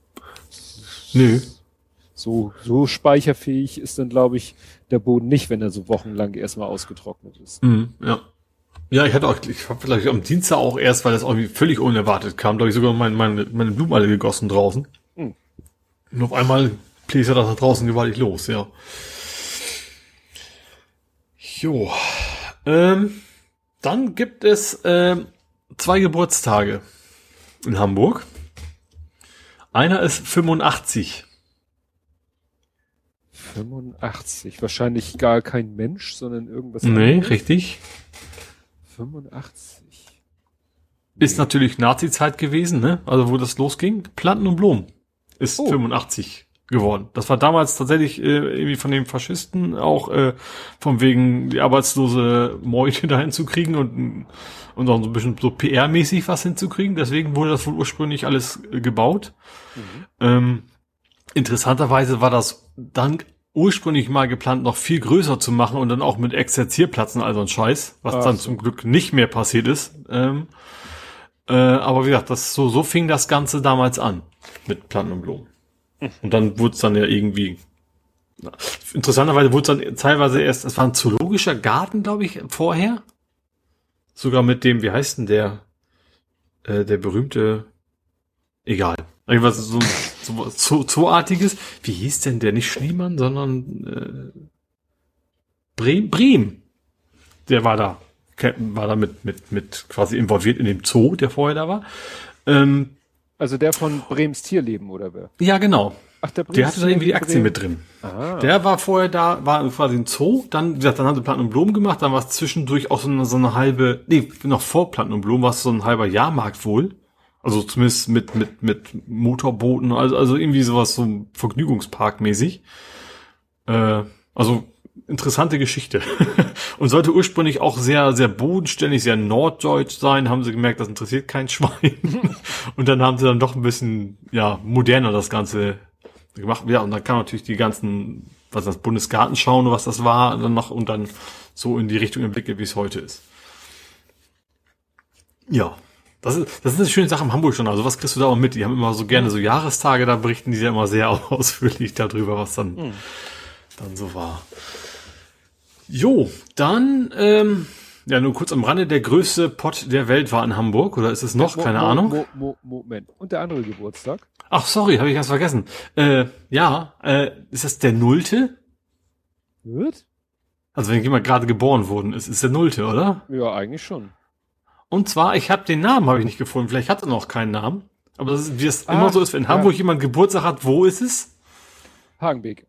Nö. so, so speicherfähig ist dann, glaube ich, der Boden nicht, wenn er so wochenlang erstmal ausgetrocknet ist. Mhm, ja. Ja, ich hatte auch, ich habe vielleicht am Dienstag auch erst, weil das irgendwie völlig unerwartet kam, glaube ich sogar meine, meine, meine Blumen alle gegossen draußen. Mhm. Und auf einmal bläst er das nach draußen gewaltig los, ja. Jo. Ähm, dann gibt es ähm, zwei Geburtstage in Hamburg. Einer ist 85. 85. Wahrscheinlich gar kein Mensch, sondern irgendwas Nee, anderes. richtig. 85. Ist natürlich Nazi-Zeit gewesen, ne? Also wo das losging. Planten und Blumen ist Oh. 85 geworden. Das war damals tatsächlich äh, irgendwie von den Faschisten auch äh, von wegen die arbeitslose Meute dahin zu kriegen und und auch so ein bisschen so PR-mäßig was hinzukriegen. Deswegen wurde das wohl ursprünglich alles äh, gebaut. Ähm, interessanterweise war das dann ursprünglich mal geplant, noch viel größer zu machen und dann auch mit Exerzierplatzen, also ein Scheiß, was Ach dann so. zum Glück nicht mehr passiert ist. Ähm, äh, aber wie gesagt, das, so, so fing das Ganze damals an mit Planten und Blumen. Und dann wurde es dann ja irgendwie. Interessanterweise wurde es dann teilweise erst, es war ein zoologischer Garten, glaube ich, vorher. Sogar mit dem, wie heißt denn der, äh, der berühmte, egal. Irgendwas so, so, so Zooartiges. Wie hieß denn der? Nicht Schliemann, sondern äh, Brehm, Brehm. Der war da. War da mit, mit, mit quasi involviert in dem Zoo, der vorher da war. Ähm, Also der von Brems Tierleben, oder wer? ja, genau. Ach, der Brems Der hatte da irgendwie die Aktien Bremen. mit drin. Ah, Der war vorher da, war quasi ein Zoo, dann, wie gesagt, dann haben sie Planten und Blumen gemacht, dann war es zwischendurch auch so eine, so eine halbe, nee, noch vor Planten und Blumen war es so ein halber Jahrmarkt wohl. Also zumindest mit, mit, mit Motorbooten, also, also irgendwie sowas, so Vergnügungspark mäßig. Äh, also interessante Geschichte. und sollte ursprünglich auch sehr, sehr bodenständig, sehr norddeutsch sein, haben sie gemerkt, das interessiert kein Schwein. und dann haben sie dann doch ein bisschen, ja, moderner das Ganze gemacht. Ja, und dann kam natürlich die ganzen, was das Bundesgartenschauen, was das war, dann noch und dann so in die Richtung entwickelt, wie es heute ist. Ja. Das ist, das ist eine schöne Sache im Hamburg schon. Also was kriegst du da auch mit? Die haben immer so gerne so Jahrestage, da berichten die ja immer sehr ausführlich darüber, was dann, dann so war. Jo, dann, ähm, ja, nur kurz am Rande, der größte Pott der Welt war in Hamburg, oder ist es noch? Mo- Keine Mo- Ahnung. Mo Mo Moment. Und der andere Geburtstag? Ach, sorry, habe ich ganz vergessen. Äh, ja, äh, ist das der Nullte? Wird? Also wenn jemand gerade geboren worden ist, ist der Nullte, oder? Ja, eigentlich schon. Und zwar, ich habe den Namen habe ich nicht gefunden. Vielleicht hat er noch keinen Namen. Aber das ist, wie es Ah, immer so ist, wenn in ja. Hamburg jemand Geburtstag hat, wo ist es? Hagenbeek.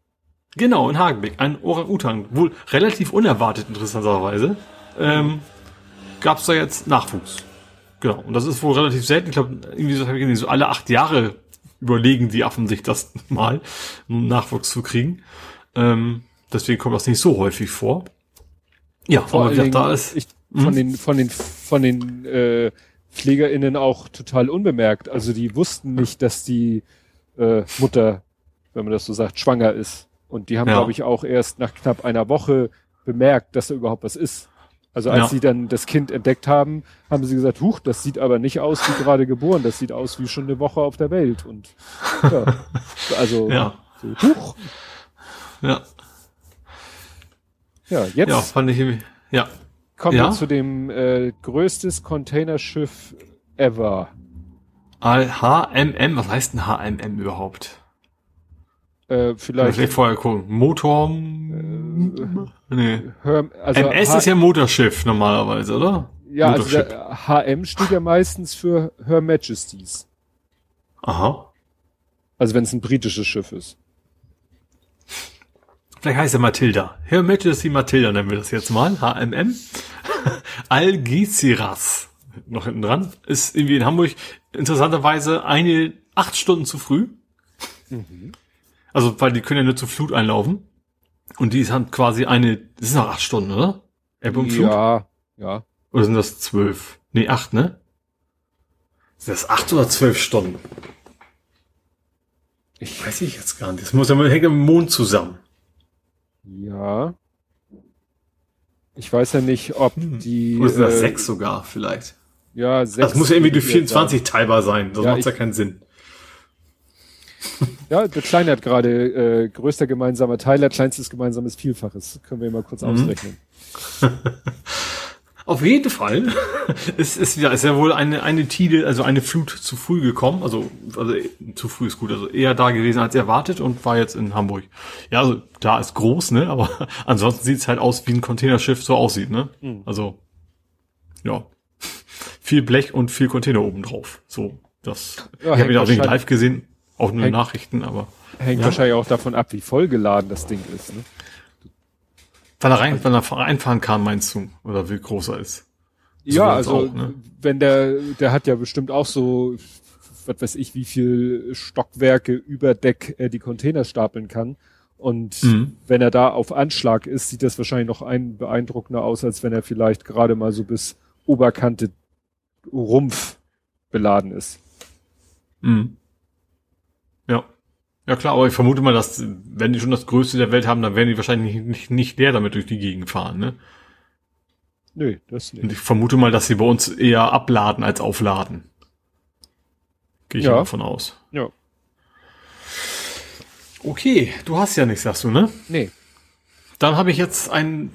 Genau, in Hagenbeck. Ein Orang-Utan. Wohl relativ unerwartet, interessanterweise. Ähm, Gab es da jetzt Nachwuchs. Genau. Und das ist wohl relativ selten. Ich glaube, irgendwie so, ich gesehen, so alle acht Jahre überlegen die Affen sich das mal, um Nachwuchs zu kriegen. Ähm, deswegen kommt das nicht so häufig vor. Ja, Vor aber Dingen, da ist. ich, von den, von den, von den äh, PflegerInnen auch total unbemerkt. Also die wussten nicht, dass die äh, Mutter, wenn man das so sagt, schwanger ist. Und die haben, Ja. glaube ich, auch erst nach knapp einer Woche bemerkt, dass da überhaupt was ist. Also als Ja. sie dann das Kind entdeckt haben, haben sie gesagt, huch, das sieht aber nicht aus wie gerade geboren, das sieht aus wie schon eine Woche auf der Welt. Und ja, also Ja. so, huch. Ja, Ja, jetzt ja, fand ich. Ja. kommen ja. wir zu dem äh, größtes Containerschiff ever. HMM, was heißt denn HMM überhaupt? Äh, Vielleicht vielleicht vorher gucken. Motor. nee. Hör, also MS H ist ja Motorschiff normalerweise, oder? ja, also der HM steht ja meistens für Her Majesties. Aha. Also wenn es ein britisches Schiff ist. Vielleicht heißt er Matilda. Her Majesty Matilda nennen wir das jetzt mal. HMM. Algeciras. Noch hinten dran. Ist irgendwie in Hamburg interessanterweise eine acht Stunden zu früh. Also, weil die können ja nur zur Flut einlaufen. Und die haben quasi eine, das sind noch acht Stunden, oder? Ebbe und Flut? Ja, ja. Oder sind das zwölf? Nee, acht, ne? Sind das acht oder zwölf Stunden? Ich weiß ich jetzt gar nicht. Das muss ja mit hängt dem Mond zusammen. Ja. Ich weiß ja nicht, ob die. Oder sind das äh, sechs sogar vielleicht? Ja, sechs. Das muss ja irgendwie durch würde ich jetzt 24 teilbar sein, sonst Ja, macht's ja keinen Sinn. Ja, der Kleine hat gerade äh, größter gemeinsamer Teiler, kleinstes gemeinsames Vielfaches. Können wir mal kurz Mhm. ausrechnen. Auf jeden Fall ist, ist, ja, ist ja wohl eine, eine Tide, also eine Flut zu früh gekommen. Also, also zu früh ist gut, also eher da gewesen als erwartet und war jetzt in Hamburg. Ja, also da ist groß, ne? Aber ansonsten sieht's halt aus, wie ein Containerschiff so aussieht, ne? Mhm. Also, ja. Viel Blech und viel Container oben drauf. So, das. Ja, ich habe ihn auch nicht live gesehen, auch nur hängt- Nachrichten, aber Hängt Ja. wahrscheinlich auch davon ab, wie vollgeladen das Ding ist. Ne? wenn er rein, wenn er reinfahren kann, meinst du, oder wie groß er ist? So Ja, also auch, ne? wenn der, der hat ja bestimmt auch so, was weiß ich, wie viel Stockwerke über Deck er die Container stapeln kann. Und Mhm. wenn er da auf Anschlag ist, sieht das wahrscheinlich noch ein beeindruckender aus, als wenn er vielleicht gerade mal so bis Oberkante Rumpf beladen ist. Mhm. Ja. Klar, aber ich vermute mal, dass wenn die schon das Größte der Welt haben, dann werden die wahrscheinlich nicht, nicht, nicht leer damit durch die Gegend fahren, ne? Nö, das Und nicht. ich vermute mal, dass sie bei uns eher abladen als aufladen. Gehe ich Ja. davon aus. Ja. Okay, du hast ja nichts, sagst du, ne? Nee. Dann habe ich jetzt einen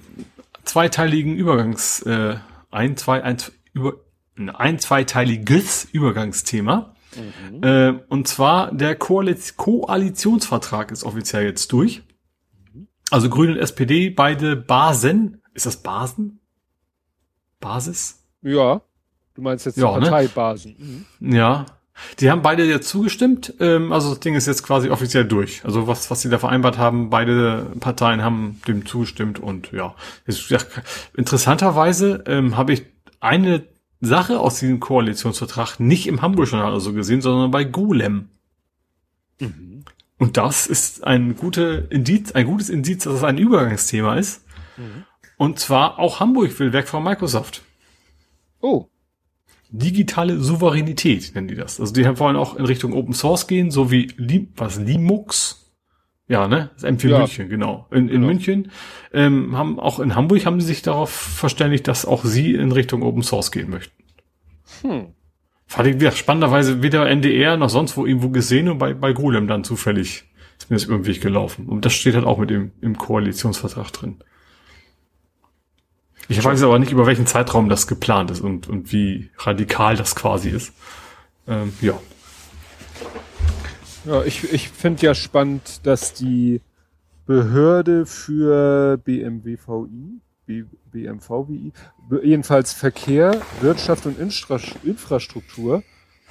zweiteiligen Übergangs, äh, ein, zwei, ein, über, ein zweiteiliges Übergangsthema. Äh, und zwar der Koaliz Koalitionsvertrag ist offiziell jetzt durch. Also Grüne und SPD, beide Basen. Ist das Basen? Basis? Ja. Du meinst jetzt die Ja, ne? Parteibasen. Mhm. Ja. Die haben beide jetzt zugestimmt. Ähm, also das Ding ist jetzt quasi offiziell durch. Also was, was sie da vereinbart haben, beide Parteien haben dem zugestimmt und ja interessanterweise ähm, habe ich eine Sache aus diesem Koalitionsvertrag nicht im Hamburg-Journal also gesehen, sondern bei Golem. Mhm. Und das ist ein gute Indiz, ein gutes Indiz, dass es ein Übergangsthema ist. Mhm. Und zwar auch Hamburg will weg von Microsoft. Oh. Digitale Souveränität nennen die das. Also die wollen auch in Richtung Open Source gehen, so wie Lim was Linux. Ja, ne? Das M4 Ja. München, genau. In, in Genau. München ähm, haben auch in Hamburg haben sie sich darauf verständigt, dass auch sie in Richtung Open Source gehen möchten. Hm. Fand ich wieder spannenderweise weder NDR noch sonst wo irgendwo gesehen und bei, bei Golem dann zufällig ist mir das über den Weg gelaufen. Und das steht halt auch mit im, im Koalitionsvertrag drin. Ich weiß aber nicht, über welchen Zeitraum das geplant ist und, und wie radikal das quasi ist. Ähm, ja. Ja, ich, ich finde ja spannend, dass die Behörde für BMWVI, B, BMVWI, jedenfalls Verkehr, Wirtschaft und Infra Infrastruktur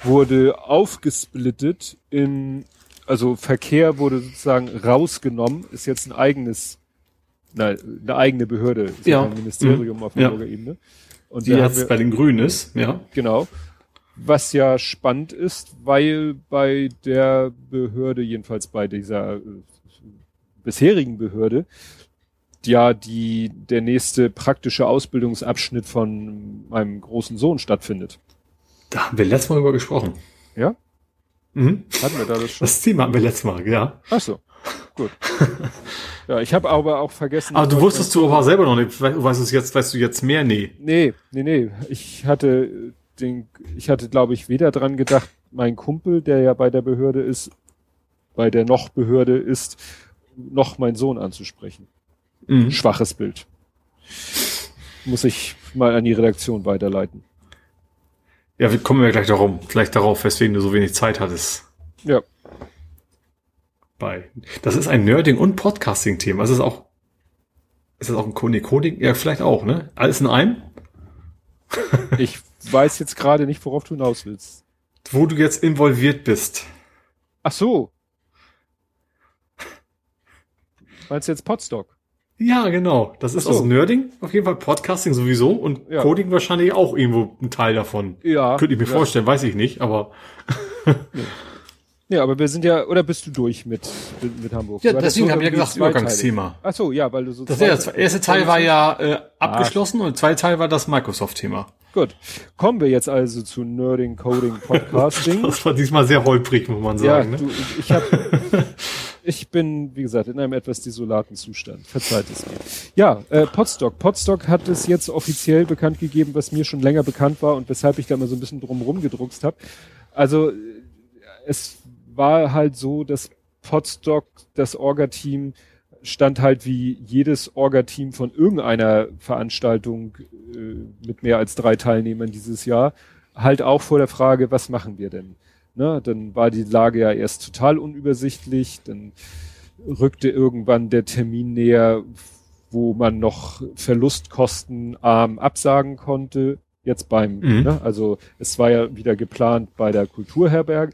wurde aufgesplittet in, also Verkehr wurde sozusagen rausgenommen, ist jetzt ein eigenes, na, eine eigene Behörde, ist Ja. ein Ministerium auf Ja. Hamburger Ebene. Und Die da haben jetzt bei den Grünen ist, ja. Genau. Was ja spannend ist, weil bei der Behörde, jedenfalls bei dieser äh, bisherigen Behörde, ja die, der nächste praktische Ausbildungsabschnitt von meinem großen Sohn stattfindet. Da haben wir letztes Mal drüber gesprochen. Ja? Mhm. Hatten wir da das schon? Das Thema haben wir letztes Mal, ja. Ach so. Gut. ja, ich habe aber auch vergessen. Aber du wusstest du aber selber noch nicht, we- weißt du jetzt, weißt du jetzt mehr? Nee. Nee, nee, nee. Ich hatte den, ich hatte, glaube ich, weder dran gedacht, mein Kumpel, der ja bei der Behörde ist, bei der noch Behörde ist, noch meinen Sohn anzusprechen. Mhm. Schwaches Bild. Muss ich mal an die Redaktion weiterleiten. Ja, wir kommen ja gleich darum, gleich darauf, weswegen du so wenig Zeit hattest. Ja. Bei. Das ist ein Nerding- und Podcasting-Thema. Ist es auch, ist das auch ein? Coding? Ja, vielleicht auch, ne? Alles in einem? Ich weiß jetzt gerade nicht, worauf du hinaus willst. Wo du jetzt involviert bist. Ach so. Meinst du jetzt Podstock? Ja, genau. Das ist so. also Nerding, auf jeden Fall Podcasting sowieso und Ja. Coding wahrscheinlich auch irgendwo ein Teil davon. Ja. Könnte ich mir ja. vorstellen, weiß ich nicht, aber Ja, aber wir sind ja, oder bist du durch mit, mit, Hamburg? Ja, deswegen habe ich ja gesagt. Übergangsthema. Ach so, ja, weil du so das, der zweite- erste Teil war ja äh, abgeschlossen und der zweite Teil war das Microsoft-Thema. Gut. Kommen wir jetzt also zu Nerding, Coding, Podcasting. Das war diesmal sehr holprig, muss man ja, sagen. ne? du, ich hab, ich bin, wie gesagt, in einem etwas desolaten Zustand. Verzeiht es mir. Ja, äh, Podstock. Podstock hat es jetzt offiziell bekannt gegeben, was mir schon länger bekannt war und weshalb ich da mal so ein bisschen drum rumgedruckst habe. Also äh, es war halt so, dass Podstock, das Orga-Team, stand halt wie jedes Orga-Team von irgendeiner Veranstaltung äh, mit mehr als drei Teilnehmern dieses Jahr halt auch vor der Frage, was machen wir denn? Ne, dann war die Lage ja erst total unübersichtlich, dann rückte irgendwann der Termin näher, wo man noch verlustkostenarm absagen konnte. Jetzt beim, Mhm. ne, also es war ja wieder geplant bei der Kulturherberge.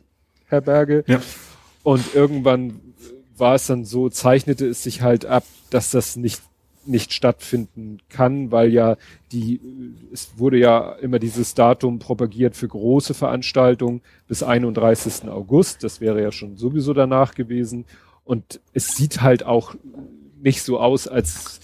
Herberge. Ja. Und irgendwann war es dann so, zeichnete es sich halt ab, dass das nicht nicht stattfinden kann, weil ja die, es wurde ja immer dieses Datum propagiert für große Veranstaltungen bis 31. August. Das wäre ja schon sowieso danach gewesen. Und es sieht halt auch nicht so aus, als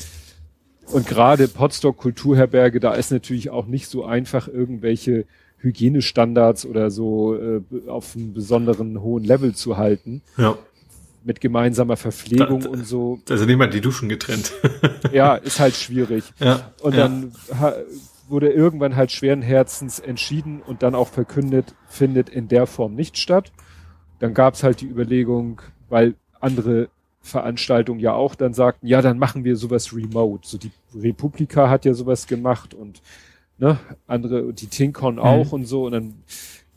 und gerade Potsdok Kulturherberge, da ist natürlich auch nicht so einfach irgendwelche Hygienestandards oder so äh, auf einem besonderen hohen Level zu halten Ja. mit gemeinsamer Verpflegung Da- da- und so. Also mal die Duschen getrennt. Ja, ist halt schwierig. ja. Und ja. dann wurde irgendwann halt schweren Herzens entschieden und dann auch verkündet, findet in der Form nicht statt. Dann gab's halt die Überlegung, weil andere Veranstaltungen ja auch dann sagten, ja, dann machen wir sowas remote. So die Republika hat ja sowas gemacht und ne, andere, die Tincon auch und so. Und dann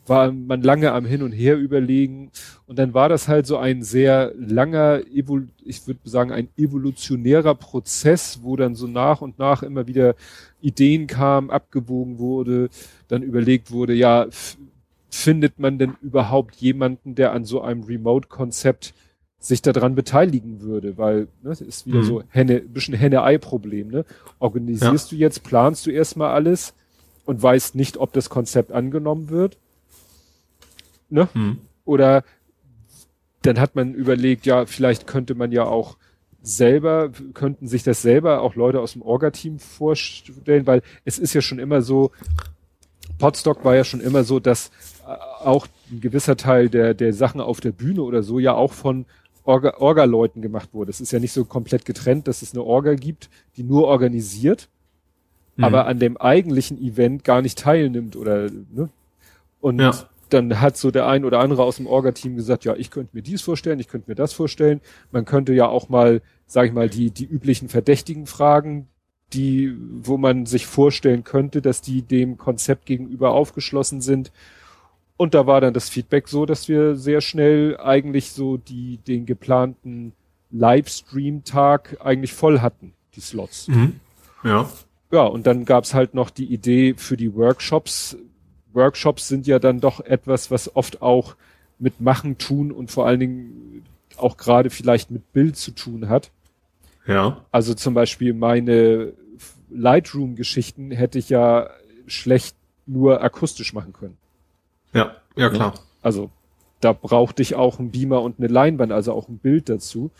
war man lange am Hin und Her überlegen. Und dann war das halt so ein sehr langer, ich würde sagen, ein evolutionärer Prozess, wo dann so nach und nach immer wieder Ideen kamen, abgewogen wurde, dann überlegt wurde, ja, findet man denn überhaupt jemanden, der an so einem Remote-Konzept sich daran beteiligen würde, weil ne, das ist wieder Mhm. so Henne, ein bisschen Henne-Ei-Problem. Ne? Organisierst du jetzt, planst du erstmal alles und weißt nicht, ob das Konzept angenommen wird? Ne? Hm. Oder dann hat man überlegt, ja, vielleicht könnte man ja auch selber, könnten sich das selber auch Leute aus dem Orga-Team vorstellen, weil es ist ja schon immer so, Podstock war ja schon immer so, dass äh, auch ein gewisser Teil der, der Sachen auf der Bühne oder so ja auch von Orga- Orga-Leuten gemacht wurde. Es ist ja nicht so komplett getrennt, dass es eine Orga gibt, die nur organisiert, Mhm. aber an dem eigentlichen Event gar nicht teilnimmt oder ne? Und Ja. dann hat so der ein oder andere aus dem Orga-Team gesagt, ja, ich könnte mir dies vorstellen, ich könnte mir das vorstellen. Man könnte ja auch mal, sag ich mal, die, die üblichen Verdächtigen fragen, die, wo man sich vorstellen könnte, dass die dem Konzept gegenüber aufgeschlossen sind. Und da war dann das Feedback so, dass wir sehr schnell eigentlich so die, den geplanten Livestream-Tag eigentlich voll hatten, die Slots. Mhm. Ja. Ja, und dann gab's halt noch die Idee für die Workshops. Workshops sind ja dann doch etwas, was oft auch mit Machen, Tun und vor allen Dingen auch gerade vielleicht mit Bild zu tun hat. Ja. Also zum Beispiel meine Lightroom-Geschichten hätte ich ja schlecht nur akustisch machen können. Ja. Ja, klar. Also da brauchte ich auch einen Beamer und eine Leinwand, also auch ein Bild dazu.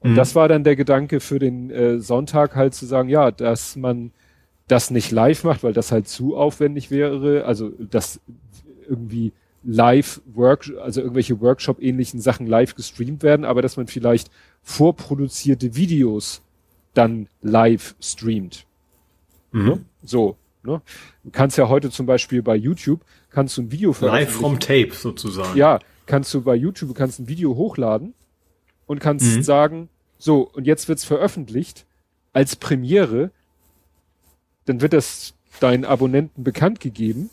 Und Mhm. das war dann der Gedanke für den äh, Sonntag halt zu sagen, ja, dass man das nicht live macht, weil das halt zu aufwendig wäre, also dass irgendwie live Work, also irgendwelche Workshop-ähnlichen Sachen live gestreamt werden, aber dass man vielleicht vorproduzierte Videos dann live streamt. Mhm. Ne? So. Ne? Du kannst ja heute zum Beispiel bei YouTube, kannst du ein Video Live veröffentlichen. from Tape sozusagen. Ja, kannst du bei YouTube, kannst ein Video hochladen und kannst Mhm. sagen, so, und jetzt wird's veröffentlicht als Premiere, dann wird das deinen Abonnenten bekannt gegeben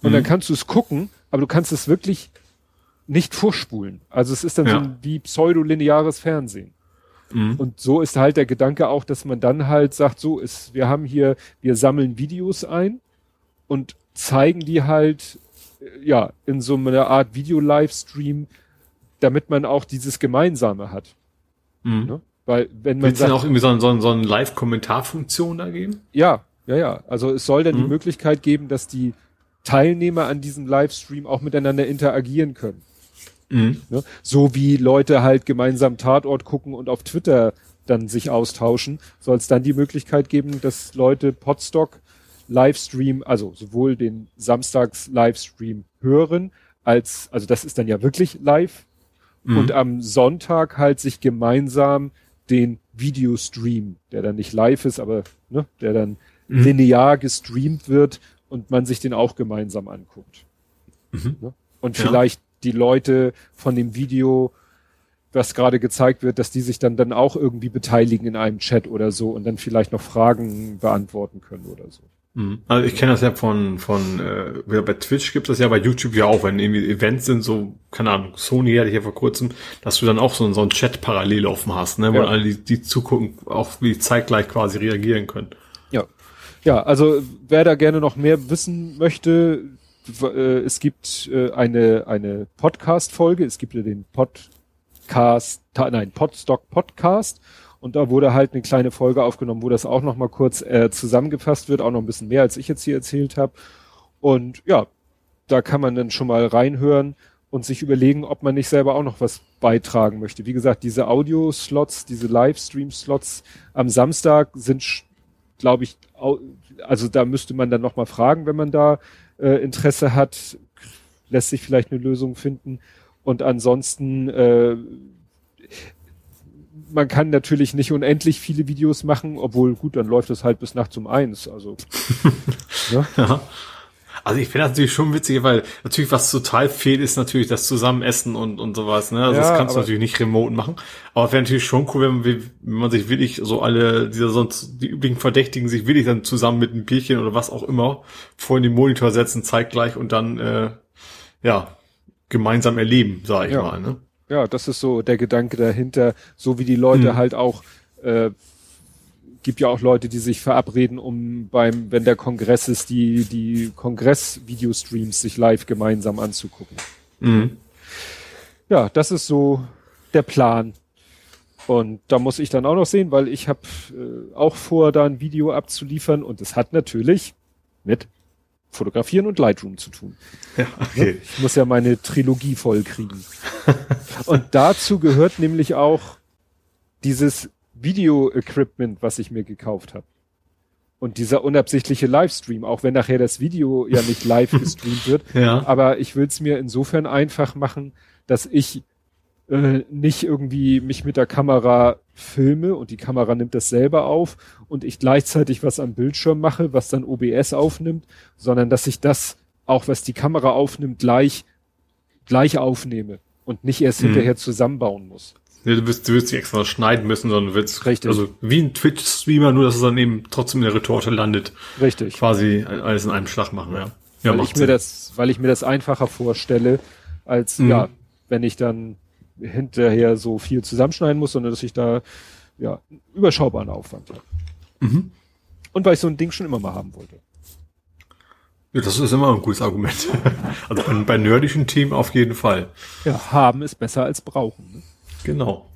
und Mhm. dann kannst du es gucken, aber du kannst es wirklich nicht vorspulen. Also es ist dann so Ja. ein, wie pseudolineares Fernsehen. Mhm. Und so ist halt der Gedanke auch, dass man dann halt sagt, so ist, wir haben hier, wir sammeln Videos ein und zeigen die halt, äh, ja, in so einer Art Video-Livestream, damit man auch dieses Gemeinsame hat. Mhm. Ne? Weil wenn man denn sagt, auch irgendwie so, so, so eine Live-Kommentarfunktion da geben? ja, ja, ja, also es soll dann die Mhm. Möglichkeit geben, dass die Teilnehmer an diesem Livestream auch miteinander interagieren können. Mhm. Ne? So wie Leute halt gemeinsam Tatort gucken und auf Twitter dann sich austauschen, soll es dann die Möglichkeit geben, dass Leute Podstock Livestream, also sowohl den Samstags Livestream hören, als, also das ist dann ja wirklich live, Mhm. und am Sonntag halt sich gemeinsam den Videostream, der dann nicht live ist, aber ne, der dann Mhm. linear gestreamt wird und man sich den auch gemeinsam anguckt. Mhm. Ne? Und Ja. vielleicht die Leute von dem Video, was gerade gezeigt wird, dass die sich dann dann auch irgendwie beteiligen in einem Chat oder so und dann vielleicht noch Fragen beantworten können oder so. Mhm. Also ich kenne das ja von, von äh, bei Twitch gibt es das ja, bei YouTube ja auch, wenn irgendwie Events sind, so, keine Ahnung, Sony hatte ich ja vor kurzem, dass du dann auch so, so einen Chat parallel offen hast, ne, wo Ja. alle, die, die zugucken, auch wie zeitgleich quasi reagieren können. Ja. Ja, also wer da gerne noch mehr wissen möchte, äh, es gibt äh, eine, eine Podcast-Folge, es gibt ja den Podcast, nein, Podstock Podcast und da wurde halt eine kleine Folge aufgenommen, wo das auch noch mal kurz äh, zusammengefasst wird, auch noch ein bisschen mehr, als ich jetzt hier erzählt habe. Und ja, da kann man dann schon mal reinhören und sich überlegen, ob man nicht selber auch noch was beitragen möchte. Wie gesagt, diese Audio-Slots, diese Livestream-Slots am Samstag sind, glaube ich, also da müsste man dann noch mal fragen, wenn man da äh, Interesse hat, lässt sich vielleicht eine Lösung finden. Und ansonsten, äh, man kann natürlich nicht unendlich viele Videos machen, obwohl gut, dann läuft es halt bis nachts um eins. Also ne? Ja. Also ich finde das natürlich schon witzig, weil natürlich was total fehlt, ist natürlich das Zusammenessen und, und sowas. Ne? Also Ja, das kannst du natürlich nicht remote machen. Aber wäre natürlich schon cool, wenn man, wenn man sich wirklich so alle, diese sonst die üblichen Verdächtigen sich wirklich dann zusammen mit einem Bierchen oder was auch immer vor in den Monitor setzen, zeitgleich und dann äh, ja gemeinsam erleben, sage ich Ja. mal. Ne? Ja, das ist so der Gedanke dahinter, so wie die Leute Mhm. halt auch, äh, gibt ja auch Leute, die sich verabreden, um beim, wenn der Kongress ist, die, die Kongress-Videostreams sich live gemeinsam anzugucken. Mhm. Ja, das ist so der Plan. Und da muss ich dann auch noch sehen, weil ich habe äh, auch vor, da ein Video abzuliefern und es hat natürlich mit Fotografieren und Lightroom zu tun. Ja, okay. Ich muss ja meine Trilogie voll kriegen. Und dazu gehört nämlich auch dieses Video-Equipment, was ich mir gekauft habe. Und dieser unabsichtliche Livestream, auch wenn nachher das Video ja nicht live gestreamt wird. Ja. Aber ich will es mir insofern einfach machen, dass ich äh, nicht irgendwie mich mit der Kamera filme und die Kamera nimmt das selber auf und ich gleichzeitig was am Bildschirm mache, was dann OBS aufnimmt, sondern dass ich das auch, was die Kamera aufnimmt, gleich, gleich aufnehme und nicht erst Mhm. hinterher zusammenbauen muss. Nee, du wirst, du wirst nicht extra schneiden müssen, sondern du willst, Richtig. also wie ein Twitch-Streamer, nur dass es dann eben trotzdem in der Retorte landet. Richtig. Quasi alles in einem Schlag machen, ja. Ja, weil ich mir Sinn. das, weil ich mir das einfacher vorstelle, als Mhm. ja, wenn ich dann hinterher so viel zusammenschneiden muss, sondern dass ich da ja überschaubaren Aufwand habe. Mhm. Und weil ich so ein Ding schon immer mal haben wollte. Ja, das ist immer ein gutes Argument. Also bei, bei nerdischen Themen auf jeden Fall. Ja, haben ist besser als brauchen. Ne? Genau.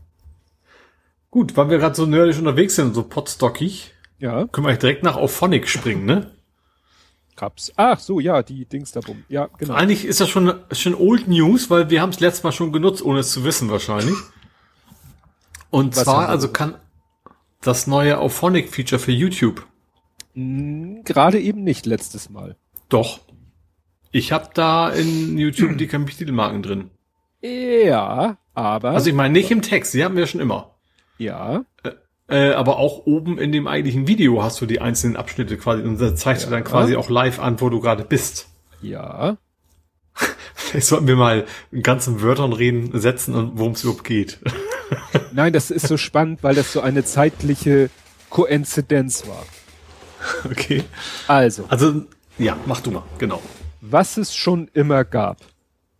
Gut, weil wir gerade so nerdisch unterwegs sind, so potstockig, Ja, können wir direkt nach Auphonic springen, ne? Caps. Ach so, ja, die Dings da bumm. Ja, genau. Eigentlich ist das schon, schon Old News, weil wir haben es letztes Mal schon genutzt, ohne es zu wissen wahrscheinlich. Und Was zwar, also kann das neue Auphonic-Feature für YouTube. Hm, Gerade eben nicht letztes Mal. Doch. Ich habe da in YouTube die Kapitelmarken drin. Ja, aber Also ich meine nicht im Text, die haben wir schon immer. ja, Äh, aber auch oben in dem eigentlichen Video hast du die einzelnen Abschnitte quasi und das zeigt dir dann quasi auch live an, wo du gerade bist. ja. Vielleicht sollten wir mal in ganzen Wörtern reden, setzen und worum es überhaupt geht. Nein, das ist so spannend, weil das so eine zeitliche Koinzidenz war. Okay. Also, Also, ja, mach du mal, genau. was es schon immer gab,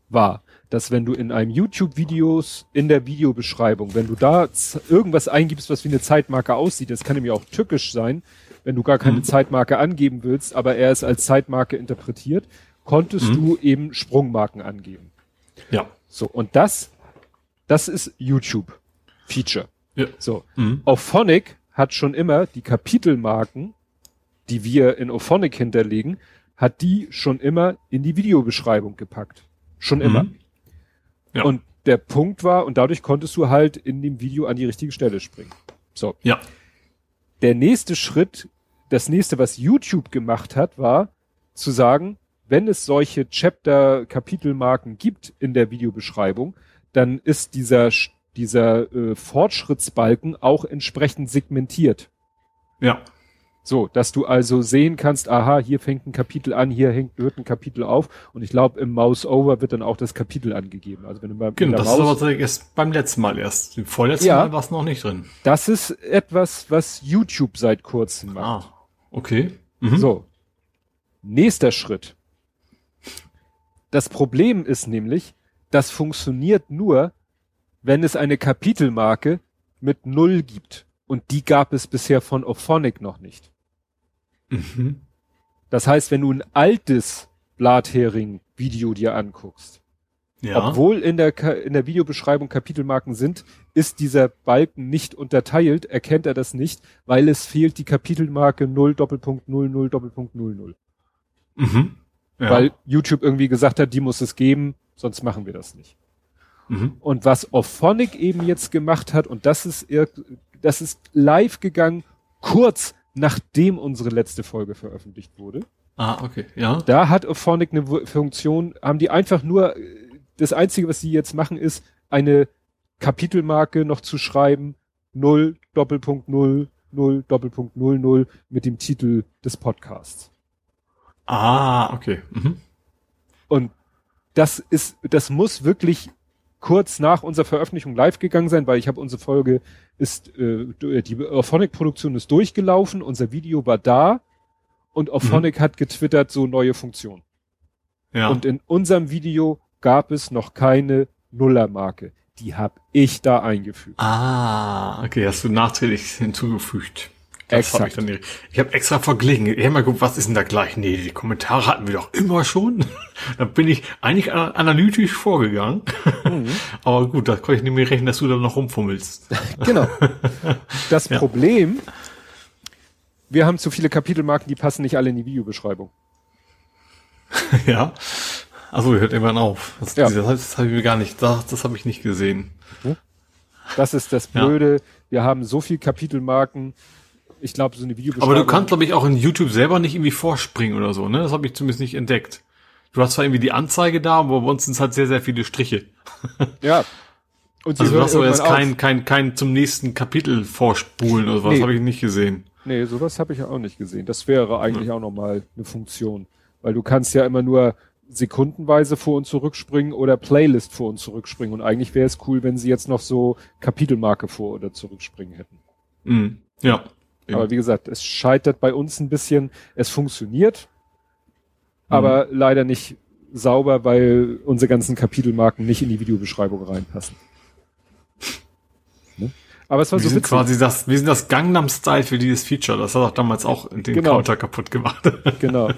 war, dass wenn du in einem YouTube-Videos in der Videobeschreibung, wenn du da irgendwas eingibst, was wie eine Zeitmarke aussieht, das kann nämlich auch tückisch sein, wenn du gar keine Zeitmarke angeben willst, aber er ist als Zeitmarke interpretiert, konntest du eben Sprungmarken angeben. Ja. So, und das, das ist YouTube-Feature. ja. So. Mhm. Auphonic hat schon immer die Kapitelmarken, die wir in Auphonic hinterlegen, hat die schon immer in die Videobeschreibung gepackt. Schon immer. Mhm. Ja. Und der Punkt war, und dadurch konntest du halt in dem Video an die richtige Stelle springen. So. Ja. Der nächste Schritt das nächste, was YouTube gemacht hat, war zu sagen, wenn es solche Chapter-Kapitelmarken gibt in der Videobeschreibung, dann ist dieser, dieser äh, Fortschrittsbalken auch entsprechend segmentiert. Ja. So, dass du also sehen kannst, aha, hier fängt ein Kapitel an, hier hängt, hört ein Kapitel auf und ich glaube, im Mouse-Over wird dann auch das Kapitel angegeben. Also wenn du beim genau, das Maus ist aber erst beim letzten Mal erst. Im vorletzten ja, Mal war es noch nicht drin. Das ist etwas, was YouTube seit kurzem macht. Ah, okay. Mhm. So. Nächster Schritt. Das Problem ist nämlich, das funktioniert nur, wenn es eine Kapitelmarke mit Null gibt. Und die gab es bisher von Ophonic noch nicht. Mhm. Das heißt, wenn du ein altes Blathering-Video dir anguckst, ja. obwohl in der, in der Videobeschreibung Kapitelmarken sind, ist dieser Balken nicht unterteilt, erkennt er das nicht, weil es fehlt die Kapitelmarke 0 Doppelpunkt 0 0 Doppelpunkt 0 0. Mhm. Ja. Weil YouTube irgendwie gesagt hat, die muss es geben, sonst machen wir das nicht. Mhm. Und was Ophonic eben jetzt gemacht hat, und das ist, das ist live gegangen, kurz nachdem unsere letzte Folge veröffentlicht wurde. Ah, okay, ja. Da hat Ophonic eine Funktion, haben die einfach nur, das einzige, was sie jetzt machen, ist, eine Kapitelmarke noch zu schreiben, 0, Doppelpunkt 0, 0, Doppelpunkt 0, 0 mit dem Titel des Podcasts. Ah, okay. Mhm. Und das ist, das muss wirklich kurz nach unserer Veröffentlichung live gegangen sein, weil ich habe unsere Folge ist, äh, die Orphonic-Produktion ist durchgelaufen, unser Video war da und Orphonic mhm. hat getwittert so neue Funktion. Ja. Und in unserem Video gab es noch keine Nullermarke. Die habe ich da eingefügt. Ah, okay, hast du nachträglich hinzugefügt. Das Exakt. Hab ich dann. Ich habe extra verglichen. Ich habe mal geguckt, was ist denn da gleich? Nee, die Kommentare hatten wir doch immer schon. da bin ich eigentlich analytisch vorgegangen. Mhm. Aber gut, da konnte ich nicht mehr rechnen, dass du da noch rumfummelst. genau. Das ja. Problem, wir haben zu viele Kapitelmarken, die passen nicht alle in die Videobeschreibung. ja. Also hört irgendwann auf. Das, ja. das, das habe ich mir gar nicht, das, das habe ich nicht gesehen. Das ist das Blöde. Ja. Wir haben so viel Kapitelmarken, ich glaube, so eine Videobeschreibung. Aber du kannst, glaube ich, auch in YouTube selber nicht irgendwie vorspringen oder so, ne? Das habe ich zumindest nicht entdeckt. Du hast zwar irgendwie die Anzeige da, aber bei uns sind es halt sehr, sehr viele Striche. Ja. Und also du hast aber jetzt kein, kein, kein zum nächsten Kapitel vorspulen oder was, nee. habe ich nicht gesehen. Nee, sowas habe ich auch nicht gesehen. Das wäre eigentlich ja. auch nochmal eine Funktion. Weil du kannst ja immer nur sekundenweise vor und zurückspringen oder Playlist vor und zurückspringen. Und eigentlich wäre es cool, wenn sie jetzt noch so Kapitelmarke vor oder zurückspringen hätten. Mhm. Ja. Aber wie gesagt, es scheitert bei uns ein bisschen. Es funktioniert, mhm. aber leider nicht sauber, weil unsere ganzen Kapitelmarken nicht in die Videobeschreibung reinpassen. Ne? Aber es war wir so sind witzig. quasi das, wir sind das Gangnam Style für dieses Feature. Das hat auch damals auch den genau. Counter kaputt gemacht. genau.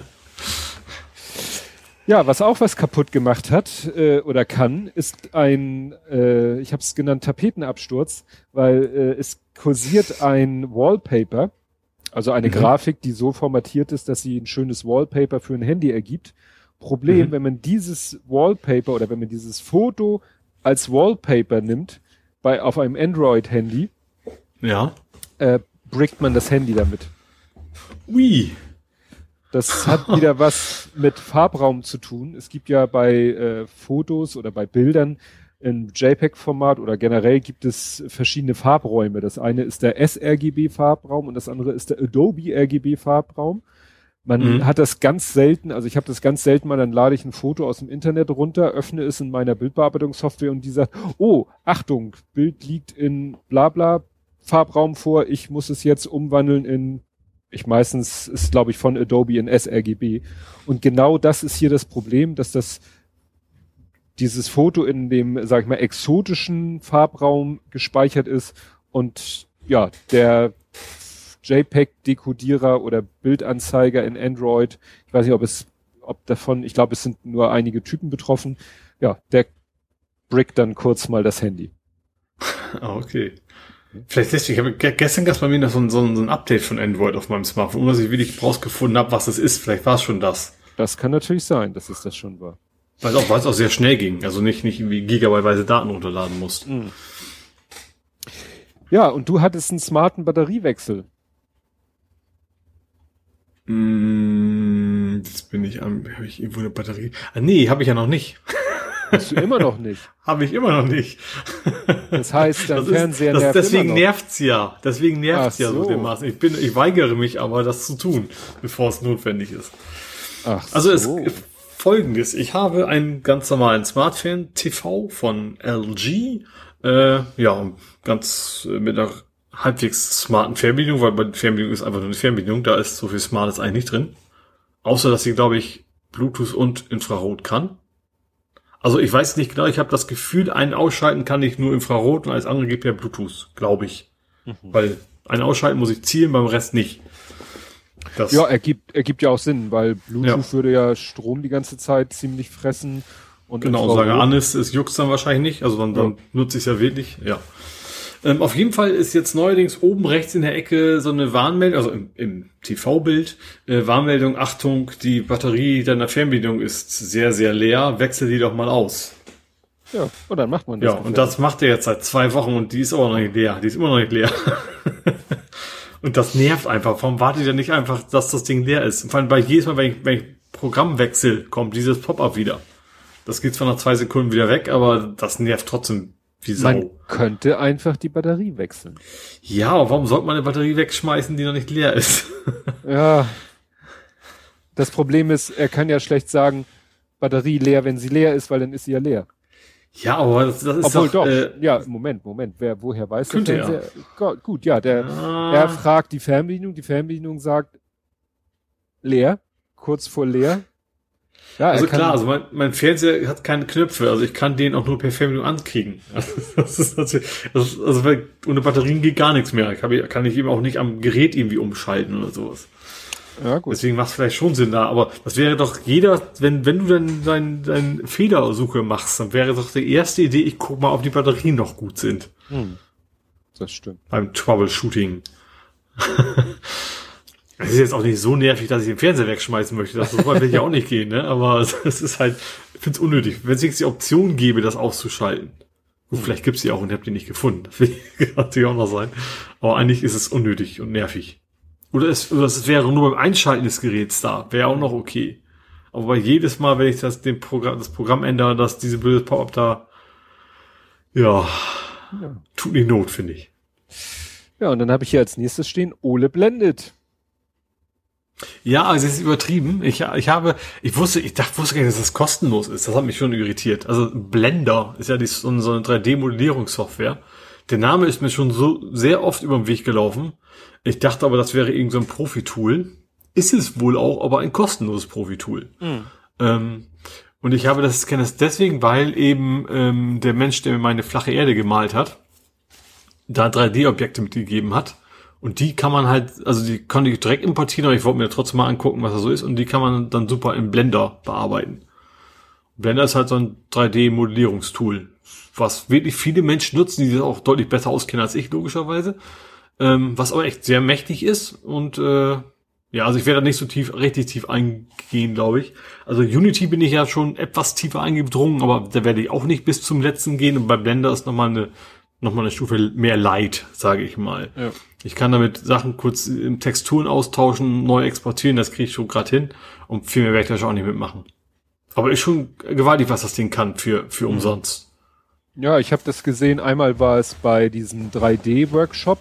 Ja, was auch was kaputt gemacht hat äh, oder kann, ist ein, äh, ich habe es genannt, Tapetenabsturz, weil äh, es kursiert ein Wallpaper, also eine mhm. Grafik, die so formatiert ist, dass sie ein schönes Wallpaper für ein Handy ergibt. Problem, mhm. wenn man dieses Wallpaper oder wenn man dieses Foto als Wallpaper nimmt, bei auf einem Android-Handy, ja, äh, brickt man das Handy damit. Ui. Das hat wieder was mit Farbraum zu tun. Es gibt ja bei äh, Fotos oder bei Bildern im JPEG-Format oder generell gibt es verschiedene Farbräume. Das eine ist der sRGB-Farbraum und das andere ist der Adobe RGB-Farbraum. Man mhm. hat das ganz selten, also ich habe das ganz selten mal, dann lade ich ein Foto aus dem Internet runter, öffne es in meiner Bildbearbeitungssoftware und die sagt, oh, Achtung, Bild liegt in Blabla Farbraum vor, ich muss es jetzt umwandeln in ich meistens ist, glaube ich, von Adobe in sRGB. Und genau das ist hier das Problem, dass das dieses Foto in dem, sag ich mal, exotischen Farbraum gespeichert ist und ja, der JPEG-Dekodierer oder Bildanzeiger in Android, ich weiß nicht, ob es, ob davon, ich glaube, es sind nur einige Typen betroffen, ja, der brickt dann kurz mal das Handy. Okay. Vielleicht deswegen, ich habe gestern gab es bei mir noch so ein, so, ein, so ein Update von Android auf meinem Smartphone, ohne dass ich wirklich rausgefunden habe, was es ist. Vielleicht war es schon das. Das kann natürlich sein, dass es das schon war. Weil es auch, weil es auch sehr schnell ging, also nicht, nicht irgendwie gigabyteweise Daten runterladen musst. Mhm. Ja, und du hattest einen smarten Batteriewechsel. Mm, jetzt bin ich am, habe ich irgendwo eine Batterie? Ah, nee, habe ich ja noch nicht. Hast du immer noch nicht. Habe ich immer noch nicht. Das heißt, dein Das ist- Fernseher das, nervt deswegen immer noch. nervt's ja. Deswegen nervt's Ach ja so so. dermaßen. Ich bin, ich weigere mich aber, das zu tun, bevor es notwendig ist. Ach Also so. es folgendes. Ich habe einen ganz normalen Smartphone TV von LG. Äh, ja, ganz äh, mit einer halbwegs smarten Fernbedienung, weil bei der Fernbedienung ist einfach nur eine Fernbedienung. Da ist so viel Smartes eigentlich nicht drin. Außer, dass sie, glaube ich, Bluetooth und Infrarot kann. Also ich weiß nicht genau, ich habe das Gefühl, einen ausschalten kann ich nur Infrarot und alles andere geht per Bluetooth, glaube ich. Mhm. Weil ein Ausschalten muss ich zielen, beim Rest nicht. Das, Ja, ergibt, ergibt ja auch Sinn, weil Bluetooth Ja. würde ja Strom die ganze Zeit ziemlich fressen. Und Genau, sage an ist, es juckt dann wahrscheinlich nicht, also dann, dann Ja. nutze ich es ja wirklich, ja. Ähm, auf jeden Fall ist jetzt neuerdings oben rechts in der Ecke so eine Warnmeldung, also im, im TV-Bild, äh, Warnmeldung, Achtung, die Batterie deiner Fernbedienung ist sehr, sehr leer, wechsel die doch mal aus. Ja, und dann macht man Ja, das. und das macht er jetzt seit zwei Wochen und die ist auch noch nicht leer, die ist immer noch nicht leer. und das nervt einfach, warum wartet ihr nicht einfach, dass das Ding leer ist? Vor allem bei jedes Mal, wenn ich, wenn ich Programmwechsel, kommt dieses Pop-up wieder. Das geht zwar nach zwei Sekunden wieder weg, aber das nervt trotzdem wie Sau. Man könnte einfach die Batterie wechseln. ja, aber warum sollte man eine Batterie wegschmeißen, die noch nicht leer ist? Ja. Das Problem ist, er kann ja schlecht sagen, Batterie leer, wenn sie leer ist, weil dann ist sie ja leer. Ja, aber das, das ist Obwohl doch, doch, Äh, ja, Moment, Moment, wer, woher weiß Könnte der Fernseher? Go- Gut, ja, der, ah, er fragt die Fernbedienung, die Fernbedienung sagt leer, kurz vor leer. Ja, also klar, also mein, mein Fernseher hat keine Knöpfe, also ich kann den auch nur per Fernbedienung ankriegen. Das ist natürlich, das ist, also ohne Batterien geht gar nichts mehr. Kann ich, kann ich eben auch nicht am Gerät irgendwie umschalten oder sowas. Ja, gut. Deswegen macht es vielleicht schon Sinn da, aber das wäre doch jeder, wenn, wenn du dann dein, dein Fehlersuche machst, dann wäre doch die erste Idee, ich guck mal, ob die Batterien noch gut sind Hm. Das stimmt. beim Troubleshooting. Es ist jetzt auch nicht so nervig, dass ich den Fernseher wegschmeißen möchte. Das so weit will ich ja auch nicht gehen, ne? Aber es ist halt, ich finde es unnötig. Wenn es jetzt die Option gäbe, das auszuschalten. Gut, vielleicht gibt's die auch und ihr habt die nicht gefunden. Das will natürlich auch noch sein. Aber eigentlich ist es unnötig und nervig. Oder es, oder es wäre nur beim Einschalten des Geräts da. Wäre auch noch okay. Aber jedes Mal, wenn ich das, den Programm, das Programm ändere, dass diese blöde Pop-up da, ja, Ja. tut nicht Not, finde ich. Ja, und dann habe ich hier als nächstes stehen, Ole blendet. Ja, also es ist übertrieben. Ich, ich habe, ich wusste, ich dachte, wusste gar nicht, dass das kostenlos ist. Das hat mich schon irritiert. Also Blender ist ja die, so eine so eine 3D-Modellierungssoftware. Der Name ist mir schon so sehr oft über den Weg gelaufen. Ich dachte aber, das wäre irgend so ein Profi-Tool. Ist es wohl auch, aber ein kostenloses Profi-Tool. Ähm, und ich habe das, kenne das deswegen, weil eben ähm, der Mensch, der mir meine flache Erde gemalt hat, da 3D-Objekte mitgegeben hat. Und die kann man halt, also die konnte ich direkt importieren, aber ich wollte mir trotzdem mal angucken, was da so ist. Und die kann man dann super im Blender bearbeiten. Blender ist halt so ein 3D-Modellierungstool, was wirklich viele Menschen nutzen, die das auch deutlich besser auskennen als ich, logischerweise. Ähm, was aber echt sehr mächtig ist. Und äh, ja, also ich werde da nicht so tief, richtig tief eingehen, glaube ich. Also Unity bin ich ja schon etwas tiefer eingedrungen, aber da werde ich auch nicht bis zum letzten gehen. Und bei Blender ist nochmal eine, nochmal eine Stufe mehr Light, sage ich mal. Ja. Ich kann damit Sachen kurz in Texturen austauschen, neu exportieren, das kriege ich schon gerade hin. Und viel mehr werde ich da schon auch nicht mitmachen. Aber ist schon gewaltig, was das Ding kann für, für umsonst. Ja, ich habe das gesehen. Einmal war es bei diesem 3D-Workshop.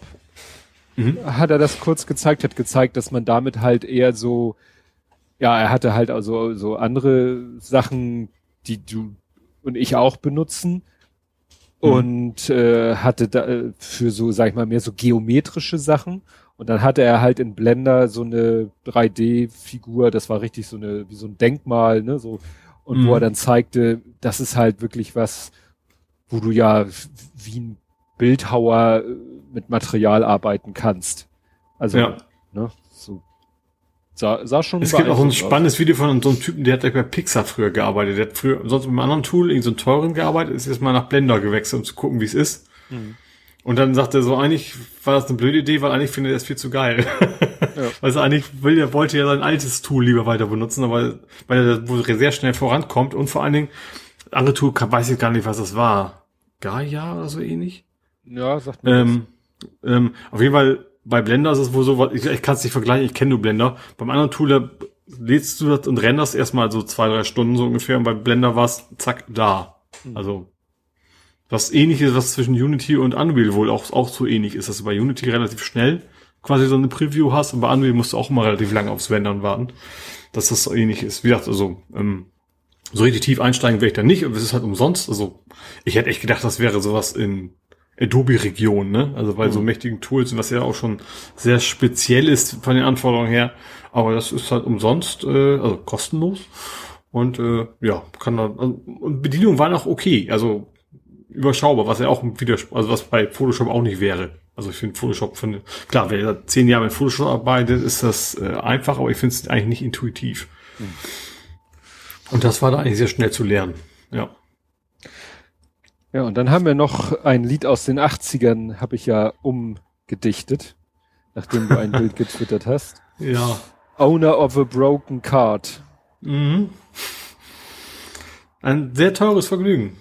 Mhm. Hat er das kurz gezeigt, hat gezeigt, dass man damit halt eher so, ja, er hatte halt also so andere Sachen, die du und ich auch benutzen. Mhm. Und äh, hatte da äh, für so, sag ich mal, mehr so geometrische Sachen. Und dann hatte er halt in Blender so eine 3D-Figur, das war richtig so eine, wie so ein Denkmal, ne, so. Und wo Mhm. er dann zeigte, das ist halt wirklich was, wo du ja wie ein Bildhauer äh, mit Material arbeiten kannst. Also, Ja. ne, so sah, sah schon Es gibt auch ein beeindruckend aus. spannendes Video von so einem Typen, der hat bei Pixar früher gearbeitet. Der hat früher sonst mit einem anderen Tool, irgend so einem teuren gearbeitet, ist jetzt mal nach Blender gewechselt, um zu gucken, wie es ist. Mhm. Und dann sagt er so, eigentlich war das eine blöde Idee, weil eigentlich findet er es viel zu geil. Ja. Also eigentlich will, er wollte ja sein altes Tool lieber weiter benutzen, aber weil er sehr schnell vorankommt und vor allen Dingen, andere Tool kann, weiß ich gar nicht, was das war. Gaia oder so ähnlich? Ja, sagt mir Ähm, ähm, auf jeden Fall bei Blender ist es wohl so, ich, ich kann es nicht vergleichen, ich kenne nur Blender. Beim anderen Tool, lädst du das und renderst erstmal so zwei, drei Stunden so ungefähr und bei Blender war es zack da. Mhm. Also was ähnliches, was zwischen Unity und Unreal wohl auch, auch so ähnlich ist, dass du bei Unity relativ schnell quasi so eine Preview hast und bei Unreal musst du auch immer relativ lange aufs Rendern warten, dass das so ähnlich ist. Wie gesagt, also ähm, so richtig tief einsteigen werde ich da nicht, aber es ist halt umsonst. Also ich hätte echt gedacht, das wäre sowas in Adobe-Region, ne? Also bei mhm. so mächtigen Tools, was ja auch schon sehr speziell ist von den Anforderungen her. Aber das ist halt umsonst, äh, also kostenlos. Und äh, ja, kann dann. Also, und Bedienung war noch okay, also überschaubar, was ja auch wieder, also was bei Photoshop auch nicht wäre. Also ich finde Photoshop, finde, klar, wer zehn Jahre mit Photoshop arbeitet, ist das äh, einfach, aber ich finde es eigentlich nicht intuitiv. Mhm. Und das war da eigentlich sehr schnell zu lernen. Ja. Ja, und dann haben wir noch ein Lied aus den 80ern, habe ich ja umgedichtet, nachdem du ein Bild getwittert hast. Ja. Owner of a Broken Card. Mhm. Ein sehr teures Vergnügen.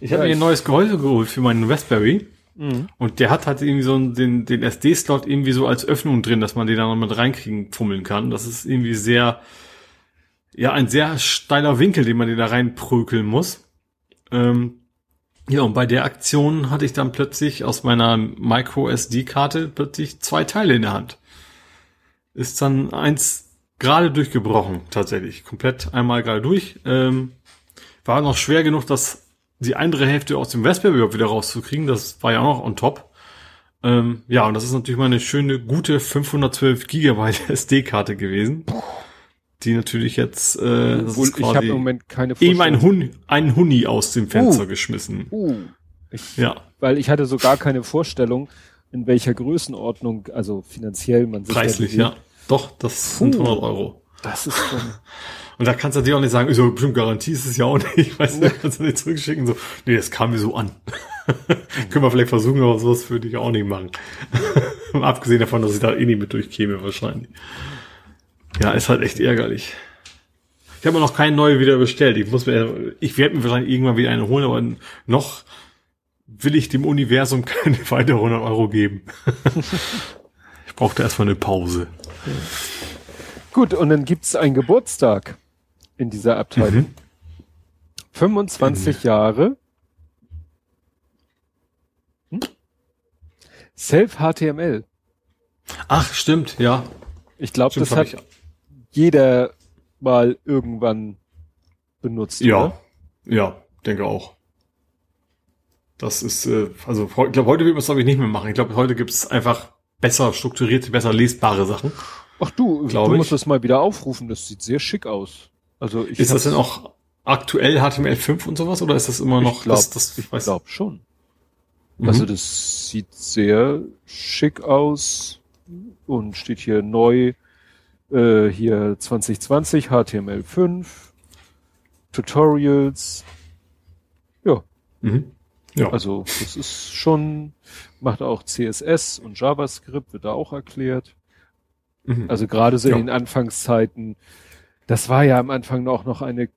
Ich habe ja, mir ein neues Gehäuse geholt für meinen Raspberry. Mhm. Und der hat halt irgendwie so den, den SD-Slot irgendwie so als Öffnung drin, dass man den da noch mit reinkriegen, fummeln kann. Das ist irgendwie sehr, ja, ein sehr steiler Winkel, den man den da reinprökeln muss. Ähm, ja, und bei der Aktion hatte ich dann plötzlich aus meiner Micro SD-Karte plötzlich zwei Teile in der Hand. Ist dann eins gerade durchgebrochen, tatsächlich. Komplett einmal gerade durch. Ähm, war noch schwer genug, das die andere Hälfte aus dem überhaupt wieder rauszukriegen. Das war ja auch noch on top. Ähm, ja, und das ist natürlich mal eine schöne, gute 512 Gigabyte SD-Karte gewesen. Die natürlich jetzt, äh, ich habe im Moment keine Eben ein, Hun ein Huni aus dem Fenster uh, geschmissen. Uh, ich, ja. Weil ich hatte so gar keine Vorstellung, in welcher Größenordnung, also finanziell man sich Preislich, ja. Doch, das sind 100 Euro. Das ist schon... Und da kannst du dir auch nicht sagen, ja bestimmt Garantie ist es ja auch nicht. Weißt du, kannst du nicht zurückschicken. So, nee, das kam mir so an. Können wir vielleicht versuchen, aber sowas würde ich auch nicht machen. Abgesehen davon, dass ich da eh nicht mit durchkäme wahrscheinlich. Ja, ist halt echt ärgerlich. Ich habe noch keine neue wieder bestellt. Ich muss mir, ich werde mir wahrscheinlich irgendwann wieder eine holen, aber noch will ich dem Universum keine weitere 100 Euro geben. ich brauchte erstmal eine Pause. Gut, und dann gibt's einen Geburtstag in dieser Abteilung. Mhm. 25 mhm. Jahre. Hm? Self-HTML. Ach, stimmt, ja. Ich glaube, das hat ich... jeder mal irgendwann benutzt. Ja, oder? ja, denke auch. Das ist, äh, also ich glaube, heute wird man es glaube ich nicht mehr machen. Ich glaube, heute gibt es einfach besser strukturierte, besser lesbare Sachen. Ach du, du musst das mal wieder aufrufen. Das sieht sehr schick aus. Also ich ist das denn auch aktuell HTML5 und sowas oder ist das immer noch? Ich glaube das, ich glaube schon. Mhm. Also das sieht sehr schick aus und steht hier neu äh, hier 2020 HTML5 Tutorials. Ja. Mhm. Ja. Also das ist schon macht auch CSS und JavaScript wird da auch erklärt. Mhm. Also gerade so ja. in den Anfangszeiten das war ja am Anfang auch noch eine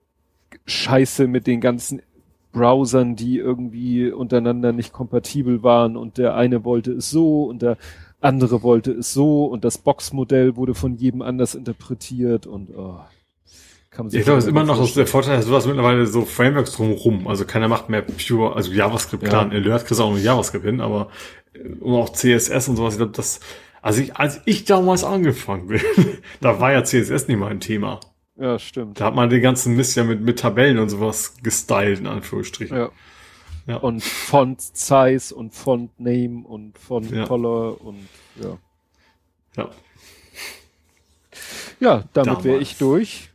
Scheiße mit den ganzen Browsern, die irgendwie untereinander nicht kompatibel waren und der eine wollte es so und der andere wollte es so und das Boxmodell wurde von jedem anders interpretiert und oh, kann man sich Ich glaube, es ist immer noch der Vorteil, dass du hast mittlerweile so Frameworks drumherum. Also keiner macht mehr pure, also JavaScript, ja. klar, ein Alert kriegst du auch mit JavaScript hin, aber äh, und auch CSS und sowas, ich glaube, das, also ich, als ich damals angefangen bin, da war ja CSS nicht mal ein Thema. Ja, stimmt. Da hat man den ganzen Mist ja mit, mit Tabellen und sowas gestylt, in Anführungsstrichen. Ja. Ja. Und Font Size und Font Name und Font ja. Color und ja. Ja. Ja, damit wäre ich durch.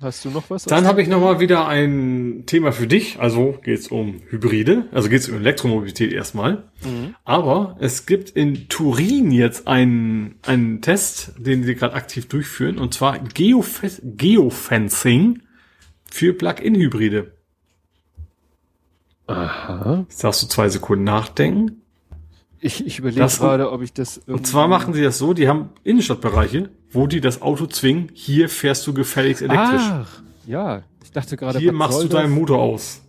Hast du noch was? Dann habe ich noch mal wieder ein Thema für dich. Also geht's um Hybride, also geht's um Elektromobilität erstmal. Mhm. Aber es gibt in Turin jetzt einen, einen Test, den sie gerade aktiv durchführen, und zwar Geof Geofencing für Plug-in-Hybride. Aha. Jetzt darfst du zwei Sekunden nachdenken. Ich, ich überlege gerade, ob ich das. Und zwar machen sie das so, die haben Innenstadtbereiche, wo die das Auto zwingen, hier fährst du gefälligst elektrisch. Ach, ja. Ich dachte gerade, hier machst du deinen Motor aus.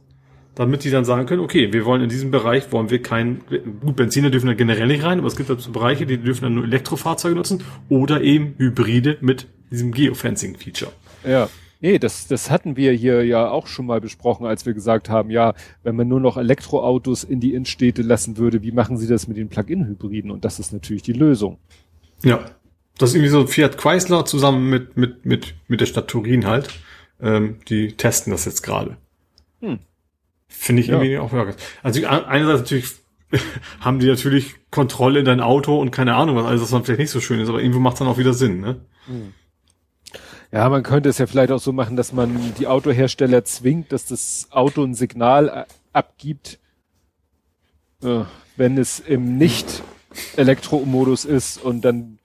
damit die dann sagen können, okay, wir wollen in diesem Bereich, wollen wir kein, gut, Benziner dürfen da generell nicht rein, aber es gibt dazu Bereiche, die dürfen dann nur Elektrofahrzeuge nutzen oder eben Hybride mit diesem Geofencing-Feature. Ja. Nee, das, das hatten wir hier ja auch schon mal besprochen, als wir gesagt haben, ja, wenn man nur noch Elektroautos in die Innenstädte lassen würde, wie machen sie das mit den Plug-in-Hybriden? Und das ist natürlich die Lösung. Ja. Das ist irgendwie so Fiat Chrysler zusammen mit, mit, mit, mit der Stadt Turin halt. Ähm, die testen das jetzt gerade. Hm. Finde ich ja. irgendwie auch, ja. Also einerseits natürlich haben die natürlich Kontrolle in dein Auto und keine Ahnung was, alles, was dann vielleicht nicht so schön ist, aber irgendwo macht es dann auch wieder Sinn, ne? Hm. Ja, man könnte es ja vielleicht auch so machen, dass man die Autohersteller zwingt, dass das Auto ein Signal äh, abgibt, äh, wenn es im Nicht-Elektromodus ist und dann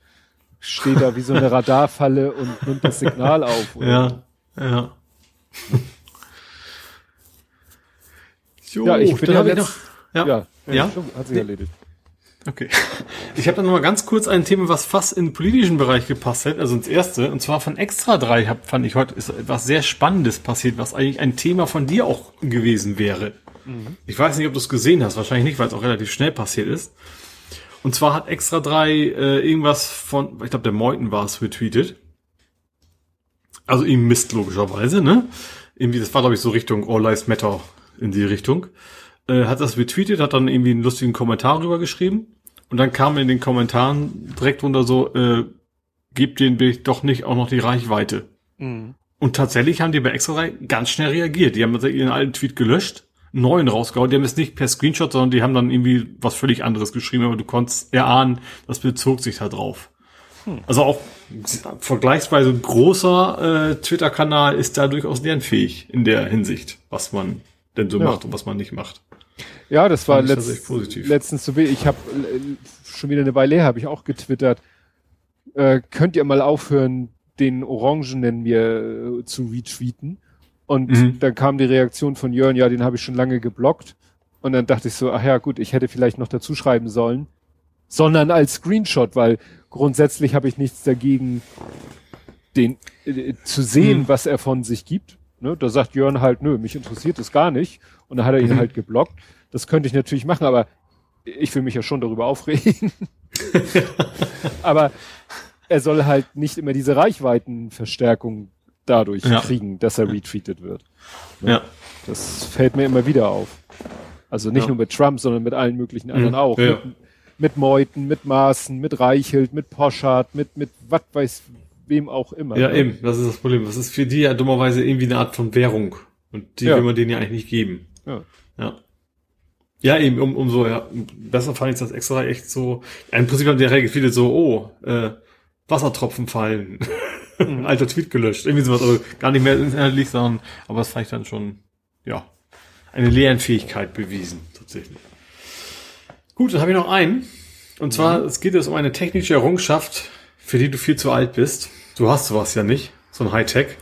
steht da wie so eine Radarfalle und nimmt das Signal auf. Oder? Ja, ja. jo, ja, ich bin ja jetzt, noch, ja, ja, ja? hat sich erledigt. Okay. Ich habe dann noch mal ganz kurz ein Thema, was fast in den politischen Bereich gepasst hat, also ins erste, und zwar von Extra 3 hab, fand ich heute ist etwas sehr Spannendes passiert, was eigentlich ein Thema von dir auch gewesen wäre. Mhm. Ich weiß nicht, ob du es gesehen hast, wahrscheinlich nicht, weil es auch relativ schnell passiert ist. Und zwar hat Extra 3 äh, irgendwas von, ich glaube, der Meuten war es retweetet. Also ihm Mist logischerweise, ne? Irgendwie, das war glaube ich so Richtung All Lives Matter in die Richtung. Äh, hat das retweetet, hat dann irgendwie einen lustigen Kommentar drüber geschrieben. Und dann kam in den Kommentaren direkt runter so, äh, gibt den Bild doch nicht auch noch die Reichweite. Mhm. Und tatsächlich haben die bei Extra 3 ganz schnell reagiert. Die haben also ihren alten Tweet gelöscht neuen rausgehauen. Die haben es nicht per Screenshot, sondern die haben dann irgendwie was völlig anderes geschrieben, aber du konntest erahnen, das bezog sich da drauf. Hm. Also auch vergleichsweise großer äh, Twitter-Kanal ist da durchaus lernfähig in der Hinsicht, was man denn so ja. macht und was man nicht macht. Ja, das war letzt, letztens so wie ich habe äh, schon wieder eine Weile her, habe ich auch getwittert. Äh, könnt ihr mal aufhören, den Orangenen mir äh, zu retweeten? Und mhm. dann kam die Reaktion von Jörn, ja, den habe ich schon lange geblockt. Und dann dachte ich so, ach ja, gut, ich hätte vielleicht noch dazu schreiben sollen. Sondern als Screenshot, weil grundsätzlich habe ich nichts dagegen, den äh, zu sehen, mhm. was er von sich gibt. Ne? Da sagt Jörn halt, nö, mich interessiert es gar nicht. Und dann hat er ihn mhm. halt geblockt. Das könnte ich natürlich machen, aber ich will mich ja schon darüber aufregen. aber er soll halt nicht immer diese Reichweitenverstärkung dadurch ja. kriegen, dass er retweetet wird. Ne? Ja. Das fällt mir immer wieder auf. Also nicht ja. nur mit Trump, sondern mit allen möglichen anderen mhm. auch. Ja. Mit, mit Meuten, mit Maaßen, mit Reichelt, mit Poschardt, mit, mit was weiß wem auch immer. Ja, ne? eben, das ist das Problem. Das ist für die ja dummerweise irgendwie eine Art von Währung. Und die ja. will man denen ja eigentlich nicht geben. Ja. Ja. Ja, eben, um, umso, ja, besser fand ich das extra echt so. Ja, Im Prinzip haben die reagiert viele so, oh, äh, Wassertropfen fallen. Mhm. Alter Tweet gelöscht. Irgendwie sowas, also gar nicht mehr inhaltlich, sondern, aber es fand ich dann schon, ja, eine Lernfähigkeit bewiesen, tatsächlich. Gut, dann habe ich noch einen. Und zwar, mhm. es geht jetzt um eine technische Errungenschaft, für die du viel zu alt bist. Du hast sowas ja nicht, so ein Hightech.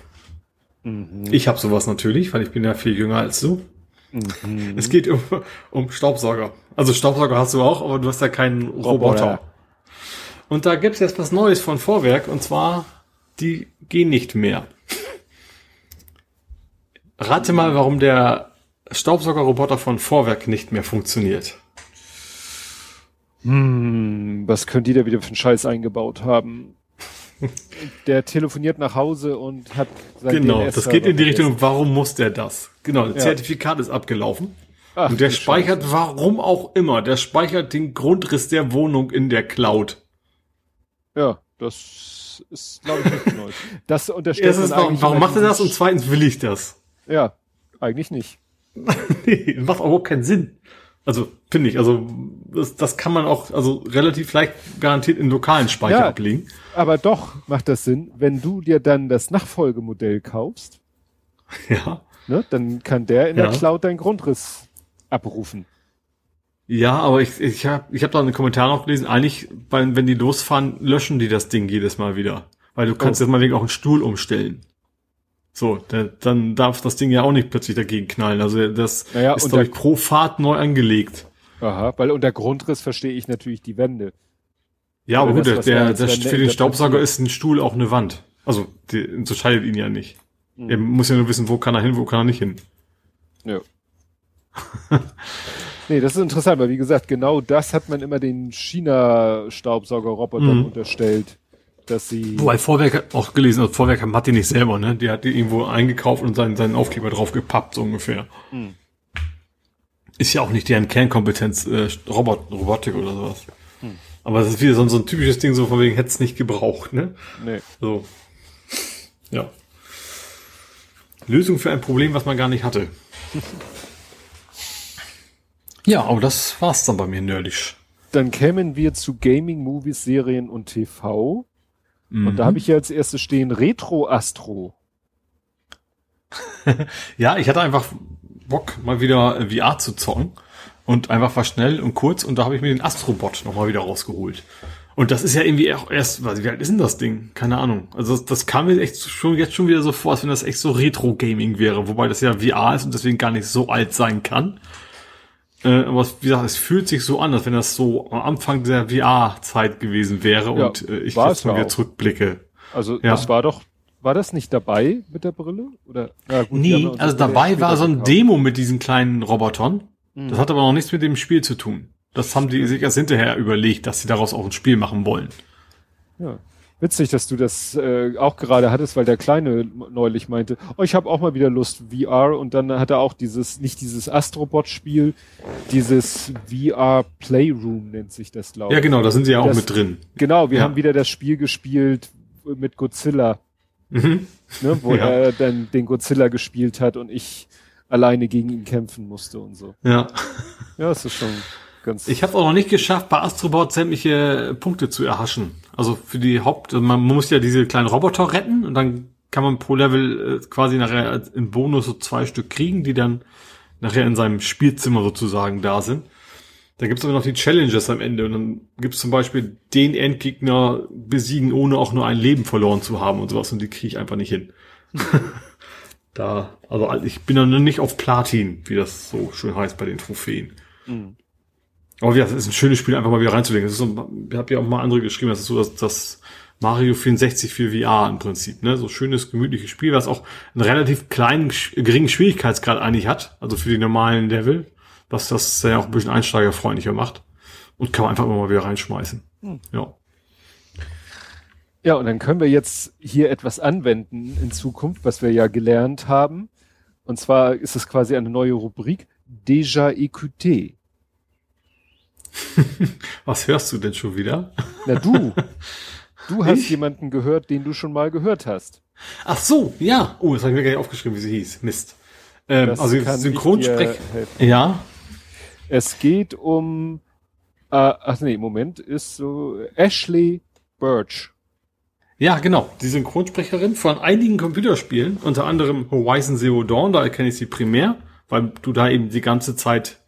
Mhm. Ich habe sowas natürlich, weil ich bin ja viel jünger als du. Mhm. Es geht um, um Staubsauger. Also Staubsauger hast du auch, aber du hast ja keinen Roboter. Roboter. Und da gibt's jetzt was Neues von Vorwerk, und zwar die gehen nicht mehr. Rate mal, warum der Staubsaugerroboter von Vorwerk nicht mehr funktioniert. Hm, was können die da wieder für einen Scheiß eingebaut haben? der telefoniert nach Hause und hat sein Genau, das geht in die Richtung, warum muss der das? Genau, das ja. Zertifikat ist abgelaufen. Ach, und der speichert, Scheiße. warum auch immer, der speichert den Grundriss der Wohnung in der Cloud. Ja, das ist, glaube ich, nicht neu. Das unterstellt Erstens, warum, warum macht er das? Und zweitens will ich das. Ja, eigentlich nicht. nee, macht auch überhaupt keinen Sinn. Also, finde ich, also das, das kann man auch also relativ leicht garantiert in lokalen Speicher ja, ablegen. Aber doch macht das Sinn, wenn du dir dann das Nachfolgemodell kaufst. Ja. Ne, dann kann der in ja. der Cloud deinen Grundriss abrufen. Ja, aber ich, ich habe ich hab da einen Kommentar noch gelesen, eigentlich, weil, wenn die losfahren, löschen die das Ding jedes Mal wieder. Weil du kannst oh. jetzt mal wegen auch einen Stuhl umstellen. So, der, dann darf das Ding ja auch nicht plötzlich dagegen knallen. Also das naja, ist, glaube ich, pro Fahrt neu angelegt. Aha, weil unter Grundriss verstehe ich natürlich die Wände. Ja, aber gut, das, der, der, für den Staubsauger ist ein Stuhl auch eine Wand. Also, die unterscheidet ihn ja nicht. Mhm. Er muss ja nur wissen, wo kann er hin, wo kann er nicht hin. Ja. nee, das ist interessant, weil wie gesagt, genau das hat man immer den China-Staubsauger-Robotern mhm. unterstellt, dass sie. Wobei Vorwerk auch gelesen hat, Vorwerk hat die nicht selber, ne? Die hat die irgendwo eingekauft und seinen, seinen Aufkleber drauf gepappt, so ungefähr. Mhm. Ist ja auch nicht deren Kernkompetenz, äh, Robot, Robotik oder sowas. Mhm. Aber es ist wieder so, so ein typisches Ding, so von wegen hätte es nicht gebraucht, ne? Nee. So. Ja. Lösung für ein Problem, was man gar nicht hatte. ja, aber das war's dann bei mir nerdisch. Dann kämen wir zu Gaming, Movies, Serien und TV. Mhm. Und da habe ich ja als erstes stehen Retro Astro. ja, ich hatte einfach Bock, mal wieder VR zu zocken. Und einfach war schnell und kurz und da habe ich mir den Astrobot nochmal wieder rausgeholt. Und das ist ja irgendwie auch erst, was, wie alt ist denn das Ding? Keine Ahnung. Also das, das kam mir echt schon jetzt schon wieder so vor, als wenn das echt so Retro-Gaming wäre, wobei das ja VR ist und deswegen gar nicht so alt sein kann. Äh, aber wie gesagt, es fühlt sich so an, als wenn das so am Anfang der VR-Zeit gewesen wäre ja, und äh, ich jetzt mal wieder zurückblicke. Also ja. das war doch, war das nicht dabei mit der Brille? Oder? Ja, gut, nee, also dabei war so ein Demo mit diesen kleinen Robotern. Mhm. Das hat aber noch nichts mit dem Spiel zu tun. Das haben die sich erst hinterher überlegt, dass sie daraus auch ein Spiel machen wollen. Ja. Witzig, dass du das äh, auch gerade hattest, weil der Kleine neulich meinte, oh, ich habe auch mal wieder Lust VR und dann hat er auch dieses, nicht dieses Astrobot-Spiel, dieses VR Playroom nennt sich das, glaube ich. Ja, genau, da sind sie ja auch das, mit drin. Genau, wir ja. haben wieder das Spiel gespielt mit Godzilla, mhm. ne, wo ja. er dann den Godzilla gespielt hat und ich alleine gegen ihn kämpfen musste und so. Ja. Ja, es ist schon ganz. Ich habe auch noch nicht geschafft, bei Astrobot sämtliche Punkte zu erhaschen. Also für die Haupt, also man muss ja diese kleinen Roboter retten und dann kann man pro Level äh, quasi nachher im Bonus so zwei Stück kriegen, die dann nachher in seinem Spielzimmer sozusagen da sind. Da gibt's aber noch die Challenges am Ende und dann gibt's zum Beispiel den Endgegner besiegen, ohne auch nur ein Leben verloren zu haben und sowas und die kriege ich einfach nicht hin. da, also ich bin dann nicht auf Platin, wie das so schön heißt bei den Trophäen. Mhm. Aber ja, das ist ein schönes Spiel, einfach mal wieder reinzulegen. Das ist so, ich habe ja auch mal andere geschrieben, das ist so, dass das Mario 64 für VR im Prinzip, ne? So schönes, gemütliches Spiel, was auch einen relativ kleinen, geringen Schwierigkeitsgrad eigentlich hat, also für die normalen Level, was das ja auch ein bisschen einsteigerfreundlicher macht. Und kann man einfach immer mal wieder reinschmeißen. Hm. Ja. Ja, und dann können wir jetzt hier etwas anwenden in Zukunft, was wir ja gelernt haben. Und zwar ist es quasi eine neue Rubrik, Déjà écouté. Was hörst du denn schon wieder? Na du. Du hast ich? jemanden gehört, den du schon mal gehört hast. Ach so, ja. Oh, das habe ich mir gar nicht aufgeschrieben, wie sie hieß. Mist. Ähm, also Synchronsprech. Ja. Es geht um. Äh, ach nee, Moment, ist so Ashley Birch. Ja, genau. Die Synchronsprecherin von einigen Computerspielen, unter anderem Horizon Zero Dawn, da erkenne ich sie primär, weil du da eben die ganze Zeit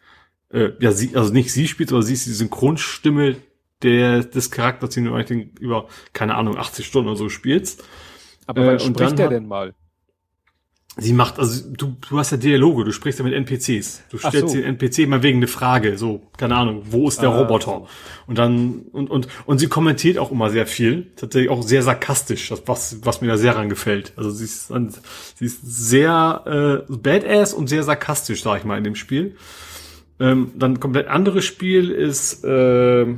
äh, ja, sie, also nicht sie spielt, sondern sie ist die Synchronstimme der, des Charakters, den du eigentlich über, keine Ahnung, 80 Stunden oder so spielst. Aber äh, wann spricht der denn mal? Sie macht, also du, du hast ja Dialoge, du sprichst ja mit NPCs. Du stellst so. den NPC mal wegen eine Frage, so, keine Ahnung, wo ist der ah. Roboter? Und dann, und, und, und sie kommentiert auch immer sehr viel, tatsächlich auch sehr sarkastisch, was, was mir da sehr ran gefällt. Also sie ist, sie ist sehr äh, badass und sehr sarkastisch, sag ich mal, in dem Spiel. Ähm, dann komplett anderes Spiel ist äh, äh,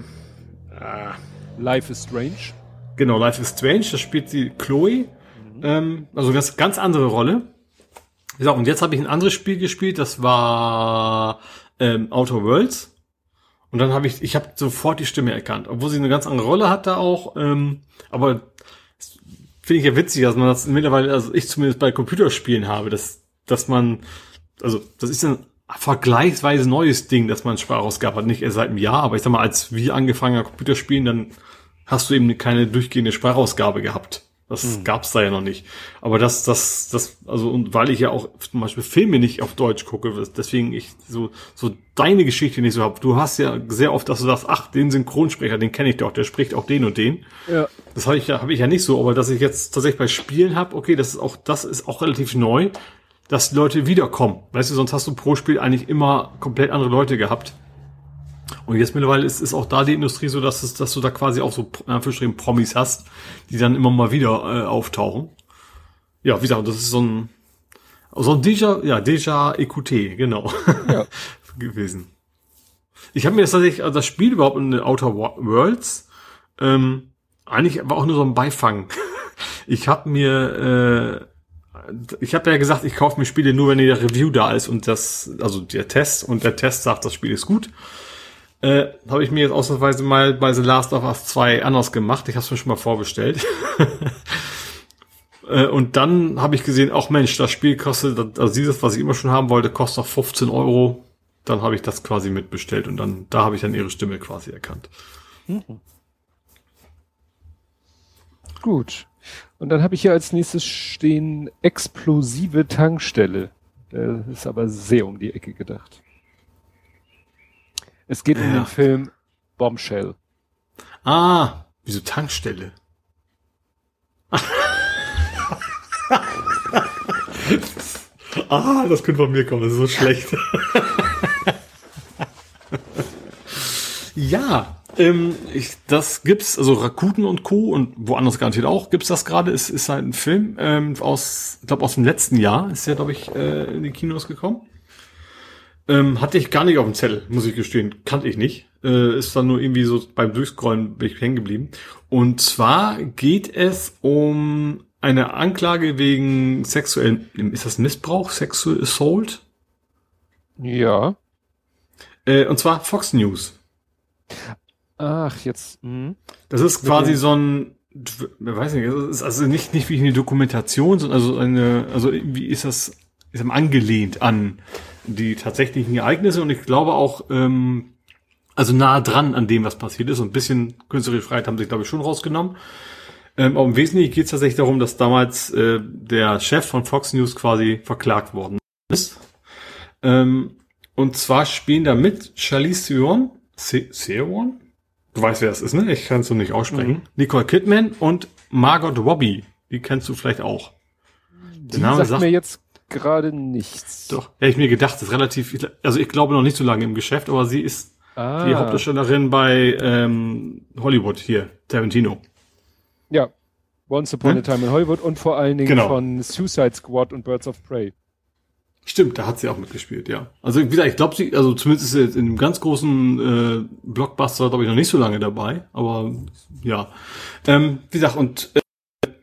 Life is Strange. Genau, Life is Strange. Das spielt die Chloe. Mhm. Ähm, also ganz, ganz andere Rolle. Ja, und jetzt habe ich ein anderes Spiel gespielt. Das war ähm, Outer Worlds. Und dann habe ich, ich habe sofort die Stimme erkannt, obwohl sie eine ganz andere Rolle hat da auch. Ähm, aber finde ich ja witzig, dass man das mittlerweile, also ich zumindest bei Computerspielen habe, dass, dass man, also das ist ein vergleichsweise neues Ding, dass man Sprachausgabe hat. Nicht erst seit einem Jahr, aber ich sag mal, als wir angefangen haben, Computerspielen, dann hast du eben keine durchgehende Sprachausgabe gehabt. Das mhm. gab's da ja noch nicht. Aber das, das, das, also, und weil ich ja auch zum Beispiel Filme nicht auf Deutsch gucke, deswegen ich so, so deine Geschichte nicht so hab. Du hast ja sehr oft, dass du sagst, ach, den Synchronsprecher, den kenne ich doch, der spricht auch den und den. Ja. Das habe ich ja, habe ich ja nicht so, aber dass ich jetzt tatsächlich bei Spielen habe, okay, das ist auch, das ist auch relativ neu dass Leute wiederkommen. Weißt du, sonst hast du pro Spiel eigentlich immer komplett andere Leute gehabt. Und jetzt mittlerweile ist, ist auch da die Industrie so, dass, es, dass du da quasi auch so in Anführungsstrichen Promis hast, die dann immer mal wieder äh, auftauchen. Ja, wie gesagt, das ist so ein So ein Déjà, ja, Déjà Écouté, genau. Ja. gewesen. Ich habe mir das tatsächlich, also das Spiel überhaupt in Outer Worlds, ähm, eigentlich war auch nur so ein Beifang. Ich habe mir, äh, ich habe ja gesagt, ich kaufe mir Spiele nur, wenn der Review da ist und das, also der Test und der Test sagt, das Spiel ist gut. Äh, habe ich mir jetzt ausnahmsweise mal bei The Last of Us 2 anders gemacht. Ich habe es mir schon mal vorbestellt. Äh, und dann habe ich gesehen, auch Mensch, das Spiel kostet, also dieses, was ich immer schon haben wollte, kostet noch 15 Euro. Dann habe ich das quasi mitbestellt und dann, da habe ich dann ihre Stimme quasi erkannt. Mhm. Gut. Und dann habe ich hier als nächstes stehen explosive Tankstelle. Das ist aber sehr um die Ecke gedacht. Es geht ja. um den Film Bombshell. Ah, wieso Tankstelle? ah, das könnte von mir kommen, das ist so schlecht. ja, ähm, ich, das gibt's, also Rakuten und Co. und woanders garantiert auch, gibt's das gerade. Es ist halt ein Film ähm, aus, ich glaube aus dem letzten Jahr, ist ja, glaube ich, äh, in die Kinos gekommen. Ähm, hatte ich gar nicht auf dem Zettel, muss ich gestehen. Kannte ich nicht. Äh, ist dann nur irgendwie so beim Durchscrollen bin ich hängen geblieben. Und zwar geht es um eine Anklage wegen sexuellen, ist das Missbrauch, Sexual Assault? Ja. Äh, und zwar Fox News. Ach, jetzt. Mh. Das ist quasi so ein, weiß nicht, ist also nicht nicht wie eine Dokumentation, sondern also eine, also wie ist das, ist angelehnt an die tatsächlichen Ereignisse und ich glaube auch, ähm, also nah dran an dem, was passiert ist. Und ein bisschen künstlerische Freiheit haben sich, glaube ich, schon rausgenommen. Ähm, aber im Wesentlichen geht es tatsächlich darum, dass damals äh, der Chef von Fox News quasi verklagt worden ist. Ähm, und zwar spielen da mit Charlize Theron, Theron? Du weißt, wer das ist, ne? Ich kann es so nicht aussprechen. Mhm. Nicole Kidman und Margot Robbie. Die kennst du vielleicht auch. Die sagt, sagt mir jetzt gerade nichts. Doch, hätte ich mir gedacht, das ist relativ, also ich glaube noch nicht so lange im Geschäft, aber sie ist ah. die Hauptdarstellerin bei ähm, Hollywood hier, Tarantino. Ja, Once Upon hm? a Time in Hollywood und vor allen Dingen genau. von Suicide Squad und Birds of Prey. Stimmt, da hat sie auch mitgespielt, ja. Also wie gesagt, ich glaube, sie, also zumindest ist sie jetzt in einem ganz großen äh, Blockbuster, glaube ich, noch nicht so lange dabei, aber ja. Ähm, wie gesagt, und äh,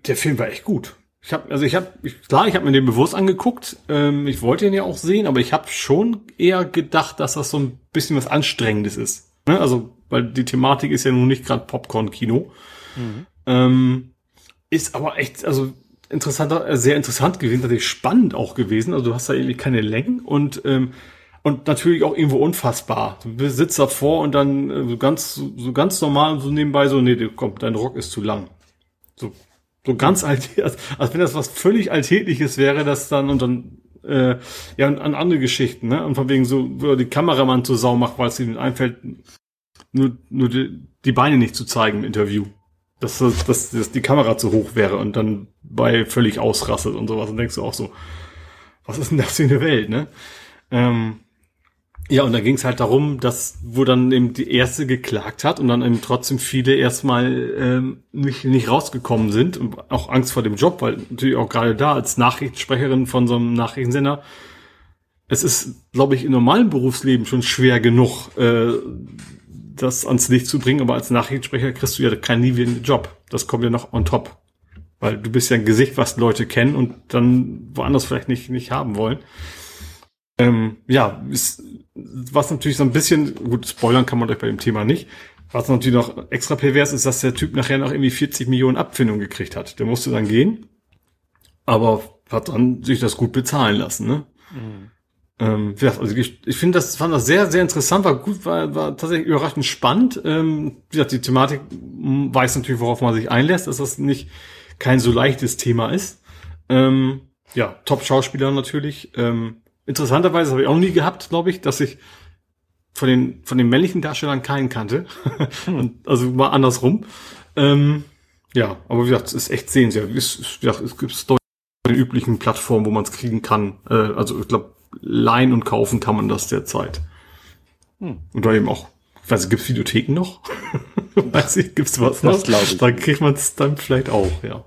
der Film war echt gut. Ich habe, also ich habe, klar, ich habe mir den bewusst angeguckt. Ähm, ich wollte ihn ja auch sehen, aber ich habe schon eher gedacht, dass das so ein bisschen was Anstrengendes ist. Ne? Also, weil die Thematik ist ja nun nicht gerade Popcorn-Kino. Mhm. Ähm, ist aber echt, also interessanter, äh, sehr interessant gewesen, tatsächlich spannend auch gewesen. Also du hast da irgendwie keine Längen und ähm, und natürlich auch irgendwo unfassbar. Du sitzt davor und dann äh, so ganz so ganz normal so nebenbei so nee, komm, dein Rock ist zu lang. So so ganz alt, als, als wenn das was völlig Alltägliches wäre, das dann und dann äh, ja an, an andere Geschichten, ne? Und von wegen so, die Kameramann zur Sau macht, weil es ihnen einfällt, nur, nur die, die Beine nicht zu zeigen im Interview. Dass, dass, dass die Kamera zu hoch wäre und dann bei völlig ausrastet und sowas. Und denkst du auch so, was ist denn das für eine Welt, ne? Ähm, ja, und da ging es halt darum, dass, wo dann eben die erste geklagt hat und dann eben trotzdem viele erstmal ähm, nicht, nicht rausgekommen sind und auch Angst vor dem Job, weil natürlich auch gerade da als Nachrichtensprecherin von so einem Nachrichtensender, es ist, glaube ich, im normalen Berufsleben schon schwer genug, äh, das ans Licht zu bringen, aber als Nachrichtensprecher kriegst du ja keinen nie wieder Job. Das kommt ja noch on top. Weil du bist ja ein Gesicht, was Leute kennen und dann woanders vielleicht nicht, nicht haben wollen. Ähm, ja, ist, was natürlich so ein bisschen, gut, spoilern kann man euch bei dem Thema nicht. Was natürlich noch extra pervers ist, dass der Typ nachher noch irgendwie 40 Millionen Abfindung gekriegt hat. Der musste dann gehen, aber hat dann sich das gut bezahlen lassen, ne? Mhm. Ähm, also ich, ich finde das, fand das sehr, sehr interessant, war gut, war, war tatsächlich überraschend spannend. Ähm, wie gesagt, die Thematik weiß natürlich, worauf man sich einlässt, dass das nicht kein so leichtes Thema ist. Ähm, ja, Top-Schauspieler natürlich. Ähm, interessanterweise habe ich auch nie gehabt, glaube ich, dass ich von den, von den männlichen Darstellern keinen kannte. Und, also mal andersrum. Ähm, ja, aber wie gesagt, es ist echt sehenswert. Es, es, ja, es gibt den üblichen Plattformen, wo man es kriegen kann. Äh, also ich glaube, leihen und kaufen kann man das derzeit. Hm. Und da eben auch, ich weiß nicht, gibt's Videotheken noch? weiß ich, gibt's was das noch? ich. Dann kriegt man es dann vielleicht auch, ja.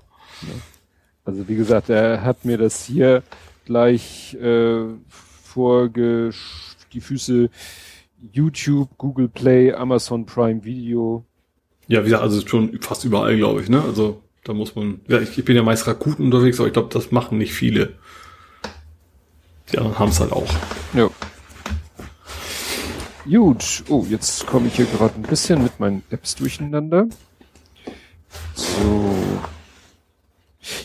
Also wie gesagt, er hat mir das hier gleich äh, vor die Füße YouTube, Google Play, Amazon Prime Video. Ja, wie gesagt, also schon fast überall, glaube ich, ne? Also da muss man, ja, ich, ich bin ja meist Rakuten unterwegs, aber ich glaube, das machen nicht viele. Die anderen haben es halt auch. Ja. Gut. Oh, jetzt komme ich hier gerade ein bisschen mit meinen Apps durcheinander. So.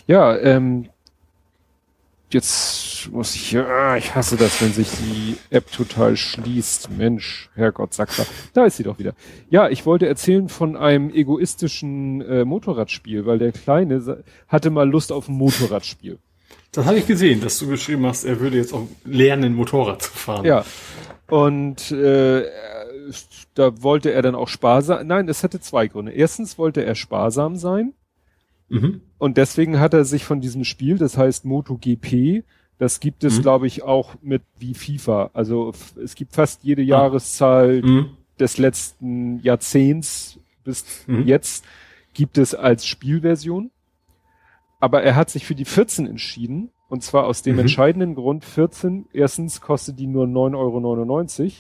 Ja, ähm, jetzt muss ich hier, ah, ich hasse das, wenn sich die App total schließt. Mensch, Herrgott, Sackler. Da ist sie doch wieder. Ja, ich wollte erzählen von einem egoistischen äh, Motorradspiel, weil der Kleine hatte mal Lust auf ein Motorradspiel. Das habe ich gesehen, dass du geschrieben hast, er würde jetzt auch lernen, Motorrad zu fahren. Ja. Und äh, da wollte er dann auch sparsam. Nein, es hatte zwei Gründe. Erstens wollte er sparsam sein. Mhm. Und deswegen hat er sich von diesem Spiel, das heißt MotoGP, das gibt es, mhm. glaube ich, auch mit wie FIFA. Also es gibt fast jede ah. Jahreszahl mhm. des letzten Jahrzehnts bis mhm. jetzt gibt es als Spielversion. Aber er hat sich für die 14 entschieden. Und zwar aus dem mhm. entscheidenden Grund, 14, erstens kostet die nur 9,99 Euro,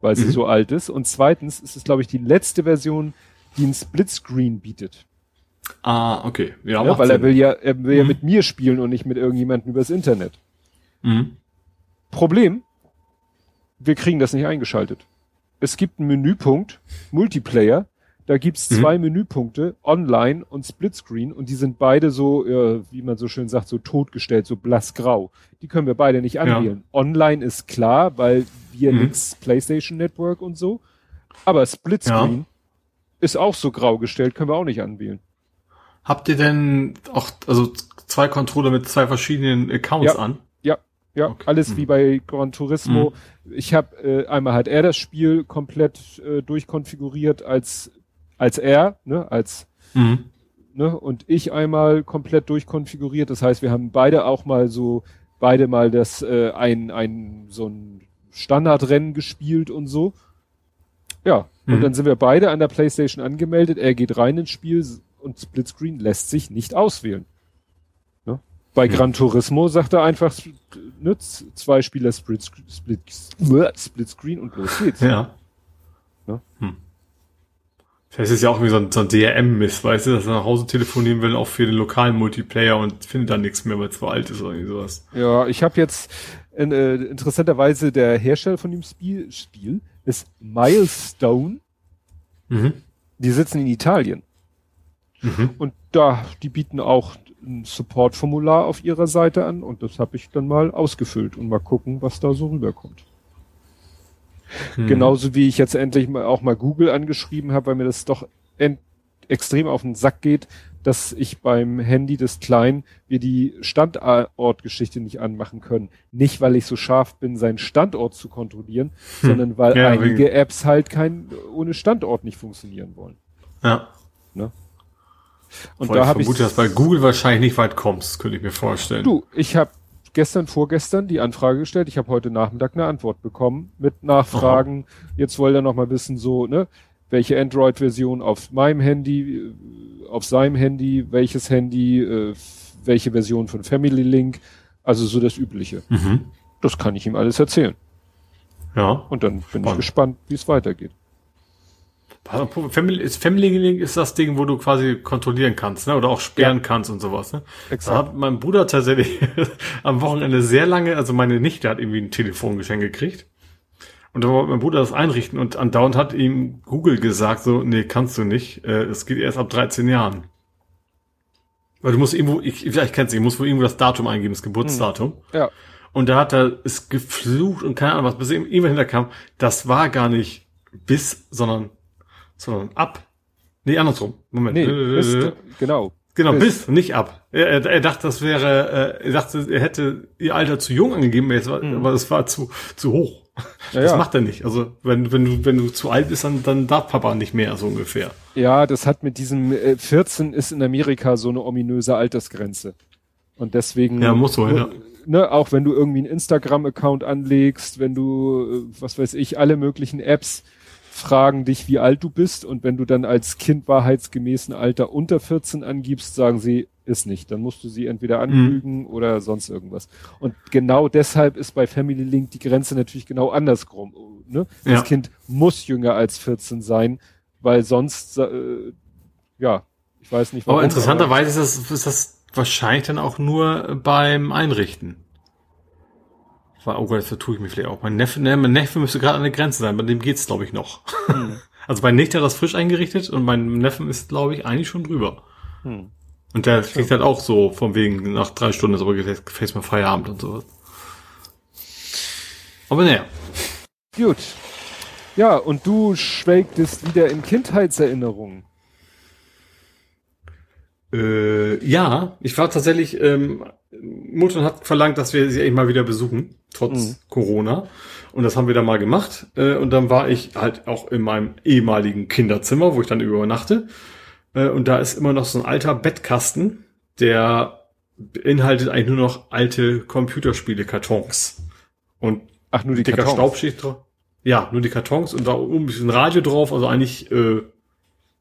weil sie mhm. so alt ist. Und zweitens ist es, glaube ich, die letzte Version, die ein Splitscreen bietet. Ah, okay. Ja, ja weil Sinn. er will ja, er will mhm. ja mit mir spielen und nicht mit irgendjemandem übers Internet. Mhm. Problem, wir kriegen das nicht eingeschaltet. Es gibt einen Menüpunkt, Multiplayer, da gibt's mhm. zwei Menüpunkte, Online und Splitscreen, und die sind beide so, äh, wie man so schön sagt, so totgestellt, so blassgrau. Die können wir beide nicht anwählen. Ja. Online ist klar, weil wir mhm. nix PlayStation Network und so. Aber Splitscreen ja. ist auch so grau gestellt, können wir auch nicht anwählen. Habt ihr denn auch, also zwei Controller mit zwei verschiedenen Accounts ja. an? Ja, ja, okay. alles hm. wie bei Gran Turismo. Hm. Ich habe äh, einmal hat er das Spiel komplett äh, durchkonfiguriert als als er, ne, als hm. ne, und ich einmal komplett durchkonfiguriert. Das heißt, wir haben beide auch mal so beide mal das äh, ein ein so ein Standardrennen gespielt und so. Ja, und mhm. dann sind wir beide an der PlayStation angemeldet. Er geht rein ins Spiel, und Splitscreen lässt sich nicht auswählen. Ne? Bei ja. Gran Turismo sagt er einfach, nützt zwei Spieler Split, Split, Splitscreen und los geht's. Ja. Ne? Hm. Vielleicht ist ja auch irgendwie so ein, so ein DRM-Miss, weißt du, dass er nach Hause telefonieren will, auch für den lokalen Multiplayer und findet dann nichts mehr, weil es zu alt ist oder irgendwie sowas. Ja, ich habe jetzt in, äh, interessanterweise der Hersteller von dem Spiel, Spiel ist Milestone. Mhm. Die sitzen in Italien. Mhm. Und da, die bieten auch ein Support-Formular auf ihrer Seite an und das habe ich dann mal ausgefüllt und mal gucken, was da so rüberkommt. Mhm. Genauso wie ich jetzt endlich mal auch mal Google angeschrieben habe, weil mir das doch extrem auf den Sack geht, dass ich beim Handy des Kleinen wir die Standortgeschichte nicht anmachen können. Nicht, weil ich so scharf bin, seinen Standort zu kontrollieren, hm. sondern weil ja, einige Apps halt kein ohne Standort nicht funktionieren wollen. Ja. Ne? Und Weil da habe ich vermute, dass bei Google wahrscheinlich nicht weit kommst, könnte ich mir vorstellen. Du, ich habe gestern, vorgestern die Anfrage gestellt. Ich habe heute Nachmittag eine Antwort bekommen mit Nachfragen. Aha. Jetzt wollte er noch mal wissen, so, ne, welche Android-Version auf meinem Handy, äh, auf seinem Handy, welches Handy, äh, welche Version von Family Link, also so das Übliche. Mhm. Das kann ich ihm alles erzählen. Ja. Und dann bin Spannend. ich gespannt, wie es weitergeht. Family, ist Family Link ist das Ding, wo du quasi kontrollieren kannst, ne? Oder auch sperren ja. kannst und sowas, ne? Exakt. Da hat mein Bruder tatsächlich am Wochenende sehr lange, also meine Nichte hat irgendwie ein Telefongeschenk gekriegt. Und da wollte mein Bruder das einrichten und andauernd hat ihm Google gesagt, so, nee, kannst du nicht. Äh, es geht erst ab 13 Jahren. Weil du musst irgendwo, ich, ich kenn's nicht, ich muss wohl irgendwo das Datum eingeben, das Geburtsdatum. Hm. Ja. Und da hat er es geflucht und keine Ahnung was, bis irgendwann hinterkam, das war gar nicht bis, sondern sondern ab. Nee, andersrum. Moment. Nee, bis, genau. Genau, bis, bis nicht ab. Er, er, dachte, das wäre, äh, er dachte, er hätte ihr Alter zu jung angegeben, mhm. aber es war zu, zu hoch. Ja, das ja. macht er nicht. Also wenn, wenn du, wenn du zu alt bist, dann, dann darf Papa nicht mehr, so ungefähr. Ja, das hat mit diesem äh, 14 ist in Amerika so eine ominöse Altersgrenze. Und deswegen. Ja, muss so, ja. Ne, auch wenn du irgendwie einen Instagram-Account anlegst, wenn du, äh, was weiß ich, alle möglichen Apps, fragen dich, wie alt du bist und wenn du dann als Kind wahrheitsgemäßen Alter unter 14 angibst, sagen sie, ist nicht. Dann musst du sie entweder anlügen mhm. oder sonst irgendwas. Und genau deshalb ist bei Family Link die Grenze natürlich genau andersrum. Ne? Ja. Das Kind muss jünger als 14 sein, weil sonst, äh, ja, ich weiß nicht. Warum, aber interessanterweise ist das, ist das wahrscheinlich dann auch nur beim Einrichten. Oh Gott, das vertue ich mich vielleicht auch. Mein Neffe, ne, mein Neffe müsste gerade an der Grenze sein, bei dem geht's glaube ich noch. Hm. Also mein Nichte hat das frisch eingerichtet und mein Neffen ist glaube ich eigentlich schon drüber. Hm. Und der kriegt halt auch so von wegen nach drei Stunden ist aber gefällt mir Feierabend und sowas. Aber naja. Gut. Ja, und du schwelgtest wieder in Kindheitserinnerungen. Äh, ja, ich war tatsächlich, ähm, Mutter hat verlangt, dass wir sie eigentlich mal wieder besuchen, trotz mhm. Corona. Und das haben wir dann mal gemacht. Äh, und dann war ich halt auch in meinem ehemaligen Kinderzimmer, wo ich dann übernachte. Äh, und da ist immer noch so ein alter Bettkasten, der beinhaltet eigentlich nur noch alte Computerspiele-Kartons. Und Ach, nur die dicker Kartons. Staubschicht drauf. Ja, nur die Kartons und da oben ein bisschen Radio drauf, also eigentlich, äh,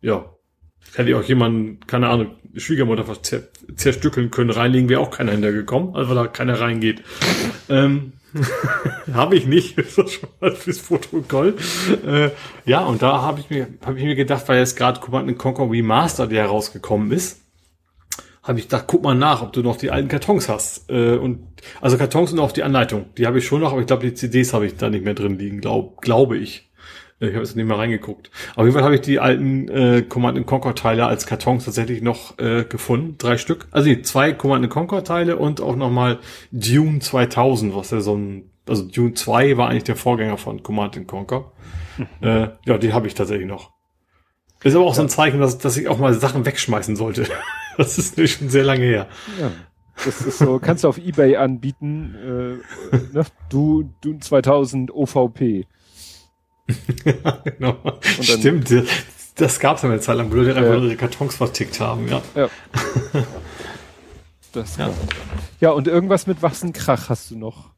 ja, hätte ich auch jemanden, keine Ahnung, Schwiegermutter zer zerstückeln können, reinlegen wäre auch keiner hintergekommen, also weil da keiner reingeht. ähm, habe ich nicht, das ist schon mal fürs Protokoll. Äh, ja, und da habe ich mir, habe ich mir gedacht, weil jetzt gerade Command Conquer Remaster, der herausgekommen ist, habe ich gedacht, guck mal nach, ob du noch die alten Kartons hast. Äh, und also Kartons und auch die Anleitung, die habe ich schon noch, aber ich glaube, die CDs habe ich da nicht mehr drin liegen, glaub, glaube ich. Ich habe jetzt nicht mehr reingeguckt. Auf jeden Fall habe ich die alten äh, Command Conquer Teile als Kartons tatsächlich noch äh, gefunden, drei Stück. Also nee, zwei Command Conquer Teile und auch nochmal Dune 2000, was ja so ein also Dune 2 war eigentlich der Vorgänger von Command Conquer. Mhm. Äh, ja, die habe ich tatsächlich noch. Ist aber auch ja. so ein Zeichen, dass, dass ich auch mal Sachen wegschmeißen sollte. das ist nämlich schon sehr lange her. Ja. Das ist so, kannst du auf Ebay anbieten, äh, ne? du, du 2000 OVP. Genau. Dann, Stimmt, das gab es ja eine Zeit lang, wo Leute einfach ihre Kartons vertickt haben, ja. Ja. Das ja. ja, und irgendwas mit Wassenkrach hast du noch.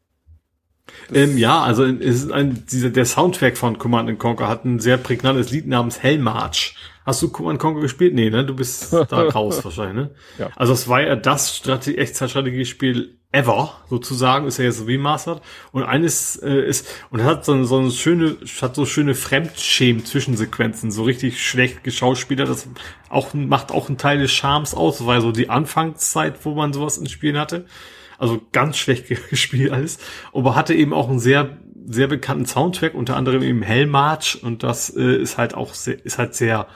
Ähm, ja, also ein, dieser, der Soundtrack von Command Conquer hat ein sehr prägnantes Lied namens Hellmarch. Hast du Command Conquer gespielt? Nee, ne? Du bist da raus wahrscheinlich, ne? Ja. Also es war ja das Strate Echtzeitstrategiespiel ever, sozusagen, ist ja jetzt remastered. Und eines äh, ist, und hat so, so eine schöne, hat so schöne Fremdschämen-Zwischensequenzen, so richtig schlecht geschauspielert. Das auch, macht auch einen Teil des Charmes aus. Ja so die Anfangszeit, wo man sowas in Spielen hatte. Also ganz schlecht gespielt alles. Aber hatte eben auch einen sehr, sehr bekannten Soundtrack, unter anderem eben Hellmarch. Und das äh, ist halt auch sehr, ist halt sehr,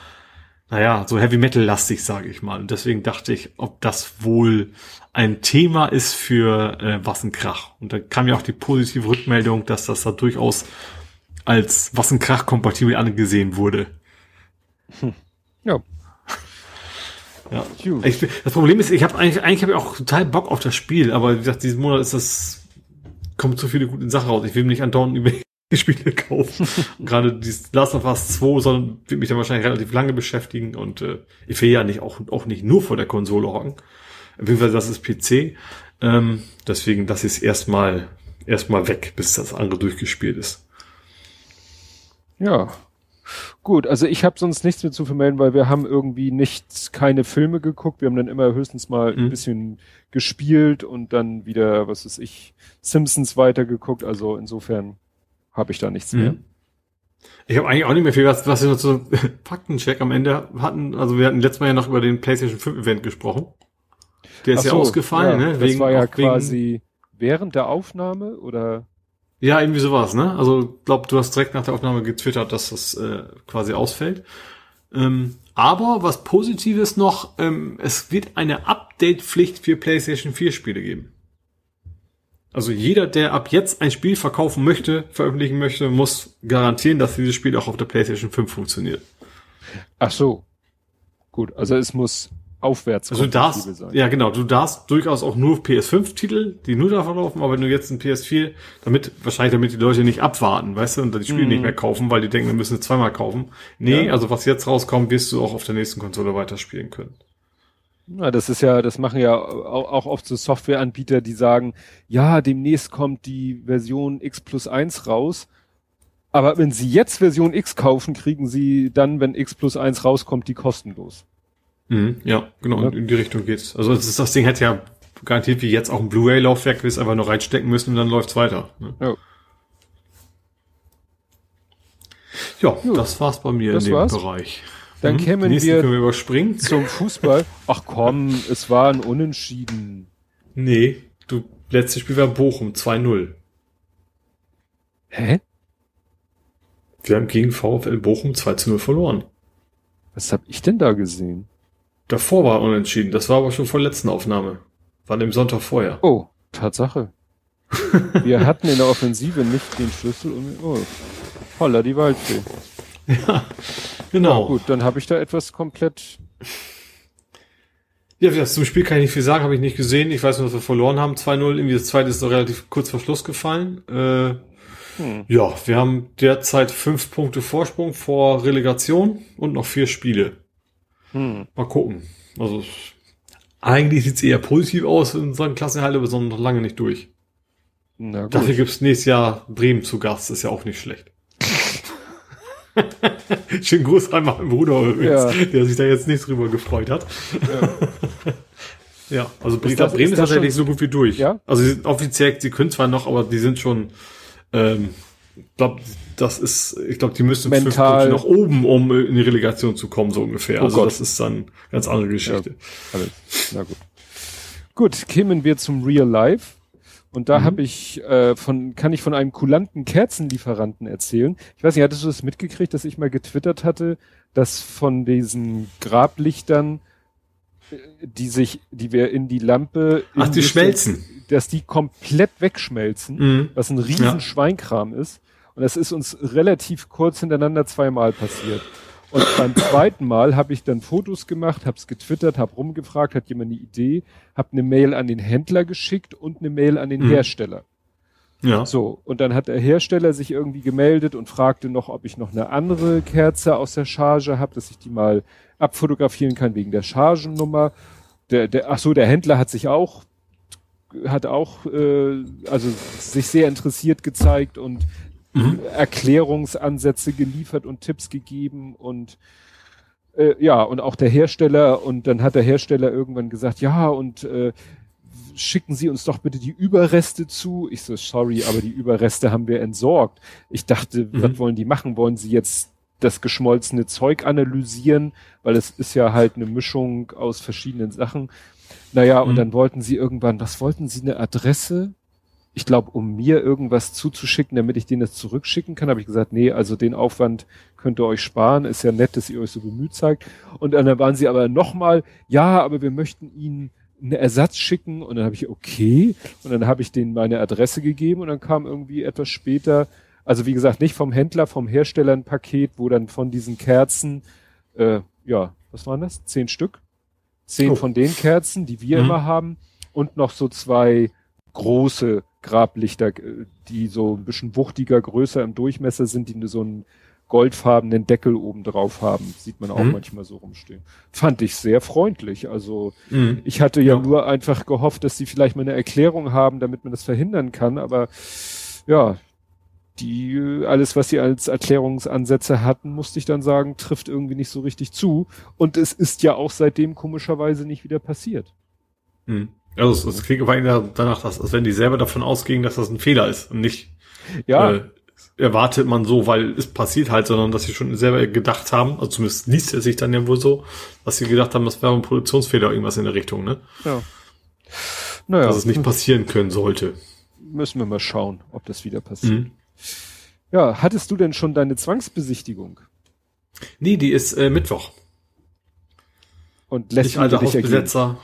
naja, so Heavy Metal lastig, sage ich mal. Und deswegen dachte ich, ob das wohl ein Thema ist für äh, Wassenkrach. Und da kam ja auch die positive Rückmeldung, dass das da durchaus als Wassenkrach-kompatibel angesehen wurde. Hm. Ja. Ja. Ich, das Problem ist, ich habe eigentlich, eigentlich habe ich auch total Bock auf das Spiel, aber wie gesagt, diesen Monat ist das, kommt zu viele gute Sachen raus. Ich will mich andauernd über Spiele kaufen. Gerade dieses Last of Us 2 sondern wird mich dann wahrscheinlich relativ lange beschäftigen und äh, ich will ja nicht auch, auch nicht nur vor der Konsole hocken. Beziehungsweise das ist PC. Ähm, deswegen, das ist erstmal erstmal weg, bis das andere durchgespielt ist. Ja. Gut, also ich habe sonst nichts mehr zu vermelden, weil wir haben irgendwie nichts, keine Filme geguckt. Wir haben dann immer höchstens mal mhm. ein bisschen gespielt und dann wieder, was weiß ich, Simpsons weitergeguckt. Also insofern habe ich da nichts mhm. mehr. Ich habe eigentlich auch nicht mehr viel, was, was wir noch so Faktencheck am Ende hatten. Also wir hatten letztes Mal ja noch über den PlayStation 5 Event gesprochen. Der ist so, ja ausgefallen, ja, ne? Das wegen, war ja quasi während der Aufnahme oder? Ja, irgendwie sowas, ne? Also glaub, du hast direkt nach der Aufnahme getwittert, dass das äh, quasi ausfällt. Ähm, aber was Positives noch, ähm, es wird eine Update-Pflicht für PlayStation 4 Spiele geben. Also jeder, der ab jetzt ein Spiel verkaufen möchte, veröffentlichen möchte, muss garantieren, dass dieses Spiel auch auf der PlayStation 5 funktioniert. Ach so. Gut, also es muss aufwärts also du darfst, sein. Ja, genau. Du darfst durchaus auch nur PS5-Titel, die nur davon laufen, aber wenn du jetzt ein PS4, damit, wahrscheinlich damit die Leute nicht abwarten, weißt du, und dann die Spiele mm. nicht mehr kaufen, weil die denken, wir müssen es zweimal kaufen. Nee, ja. also was jetzt rauskommt, wirst du auch auf der nächsten Konsole weiterspielen können. Ja, das ist ja, das machen ja auch oft so Softwareanbieter, die sagen, ja, demnächst kommt die Version X plus eins raus. Aber wenn Sie jetzt Version X kaufen, kriegen Sie dann, wenn X plus eins rauskommt, die kostenlos. Mhm, ja, genau, Ja. in die Richtung geht's. Also das, ist, das Ding hätte ja garantiert wie jetzt auch ein Blu-ray-Laufwerk, wir es einfach nur reinstecken müssen und dann läuft's weiter. Ne? Ja. Ja, Gut. das war's bei mir Das in dem war's. Bereich. Dann Mhm. Kämen wir können wir überspringen. zum Fußball. Ach komm, es war ein Unentschieden. Nee, du, letztes Spiel war Bochum 2-0. Hä? Wir haben gegen VfL Bochum 2 zu 0 verloren. Was hab ich denn da gesehen? Davor war unentschieden. Das war aber schon vor der letzten Aufnahme. War dem Sonntag vorher. Oh, Tatsache. Wir hatten in der Offensive nicht den Schlüssel und oh, holla die Waldfee. Genau. Gut, dann habe ich da etwas komplett. Ja, gesagt, zum Spiel kann ich nicht viel sagen, habe ich nicht gesehen. Ich weiß nur, dass wir verloren haben, 2-0. Irgendwie das zweite ist noch relativ kurz vor Schluss gefallen. Äh, Hm. Ja, wir haben derzeit fünf Punkte Vorsprung vor Relegation und noch vier Spiele. Hm. Mal gucken. Also eigentlich sieht's eher positiv aus in unseren Klassenhalten, aber sind noch lange nicht durch. Na gut. Dafür gibt's nächstes Jahr Bremen zu Gast, ist ja auch nicht schlecht. Schönen Gruß an meinen Bruder übrigens, Ja. der sich da jetzt nicht drüber gefreut hat. Ja, also Bremen, das- Bremen ist ist das tatsächlich so gut wie durch. Ja? Also sie sind offiziell, sie können zwar noch, aber die sind schon, ähm, glaub, das ist, ich glaube, die müssen fünf Punkte nach oben, um in die Relegation zu kommen, so ungefähr. Oh also Gott. das ist dann ganz andere Geschichte. Alles. Na gut. Gut, kämen wir zum Real Life. Und da Mhm. habe ich äh, von, kann ich von einem kulanten Kerzenlieferanten erzählen. Ich weiß nicht, hattest du das mitgekriegt, dass ich mal getwittert hatte, dass von diesen Grablichtern, äh, die sich, die wir in die Lampe, Ach, die in- schmelzen. dass die komplett wegschmelzen, Mhm. was ein riesen Ja. Schweinkram ist. Und das ist uns relativ kurz hintereinander zweimal passiert. Und beim zweiten Mal habe ich dann Fotos gemacht, habe es getwittert, habe rumgefragt, hat jemand eine Idee, habe eine Mail an den Händler geschickt und eine Mail an den Mhm. Hersteller. Ja. So, und dann hat der Hersteller sich irgendwie gemeldet und fragte noch, ob ich noch eine andere Kerze aus der Charge habe, dass ich die mal abfotografieren kann wegen der Chargennummer. Der, der, ach so, der Händler hat sich auch hat auch äh, also sich sehr interessiert gezeigt und Mhm. Erklärungsansätze geliefert und Tipps gegeben und äh, ja, und auch der Hersteller und dann hat der Hersteller irgendwann gesagt, ja, und äh, schicken Sie uns doch bitte die Überreste zu. Ich so, sorry, aber die Überreste haben wir entsorgt. Ich dachte, Mhm. was wollen die machen? Wollen sie jetzt das geschmolzene Zeug analysieren? Weil es ist ja halt eine Mischung aus verschiedenen Sachen. Naja, und Mhm. dann wollten sie irgendwann, was wollten sie, eine Adresse? Ich glaube, um mir irgendwas zuzuschicken, damit ich denen das zurückschicken kann, habe ich gesagt, nee, also den Aufwand könnt ihr euch sparen. Ist ja nett, dass ihr euch so bemüht zeigt. Und dann waren sie aber nochmal, ja, aber wir möchten ihnen einen Ersatz schicken. Und dann habe ich, okay. Und dann habe ich denen meine Adresse gegeben und dann kam irgendwie etwas später, also wie gesagt, nicht vom Händler, vom Hersteller ein Paket, wo dann von diesen Kerzen, äh, ja, was waren das? Zehn Stück? Zehn Oh. von den Kerzen, die wir Mhm. immer haben. Und noch so zwei große Grablichter, äh, die so ein bisschen wuchtiger, größer im Durchmesser sind, die nur so einen goldfarbenen Deckel oben drauf haben. Sieht man auch Mhm. manchmal so rumstehen. Fand ich sehr freundlich. Also Mhm. ich hatte ja, Ja. nur einfach gehofft, dass sie vielleicht mal eine Erklärung haben, damit man das verhindern kann. Aber ja, die äh, alles, was sie als Erklärungsansätze hatten, musste ich dann sagen, trifft irgendwie nicht so richtig zu. Und es ist ja auch seitdem komischerweise nicht wieder passiert. Mhm. Also es, klingt aber danach, dass, als wenn die selber davon ausgingen, dass das ein Fehler ist und nicht Ja, äh, erwartet man so, weil es passiert halt, sondern dass sie schon selber gedacht haben, also zumindest liest er sich dann ja wohl so, dass sie gedacht haben, das wäre ein Produktionsfehler irgendwas in der Richtung, ne? ja. Naja, Dass es nicht passieren können sollte. müssen wir mal schauen, ob das wieder passiert. Mhm. Ja, hattest du denn schon deine Zwangsbesichtigung? Nee, die ist äh, Mittwoch. Und lässt Ich du alter? Hausbesetzer.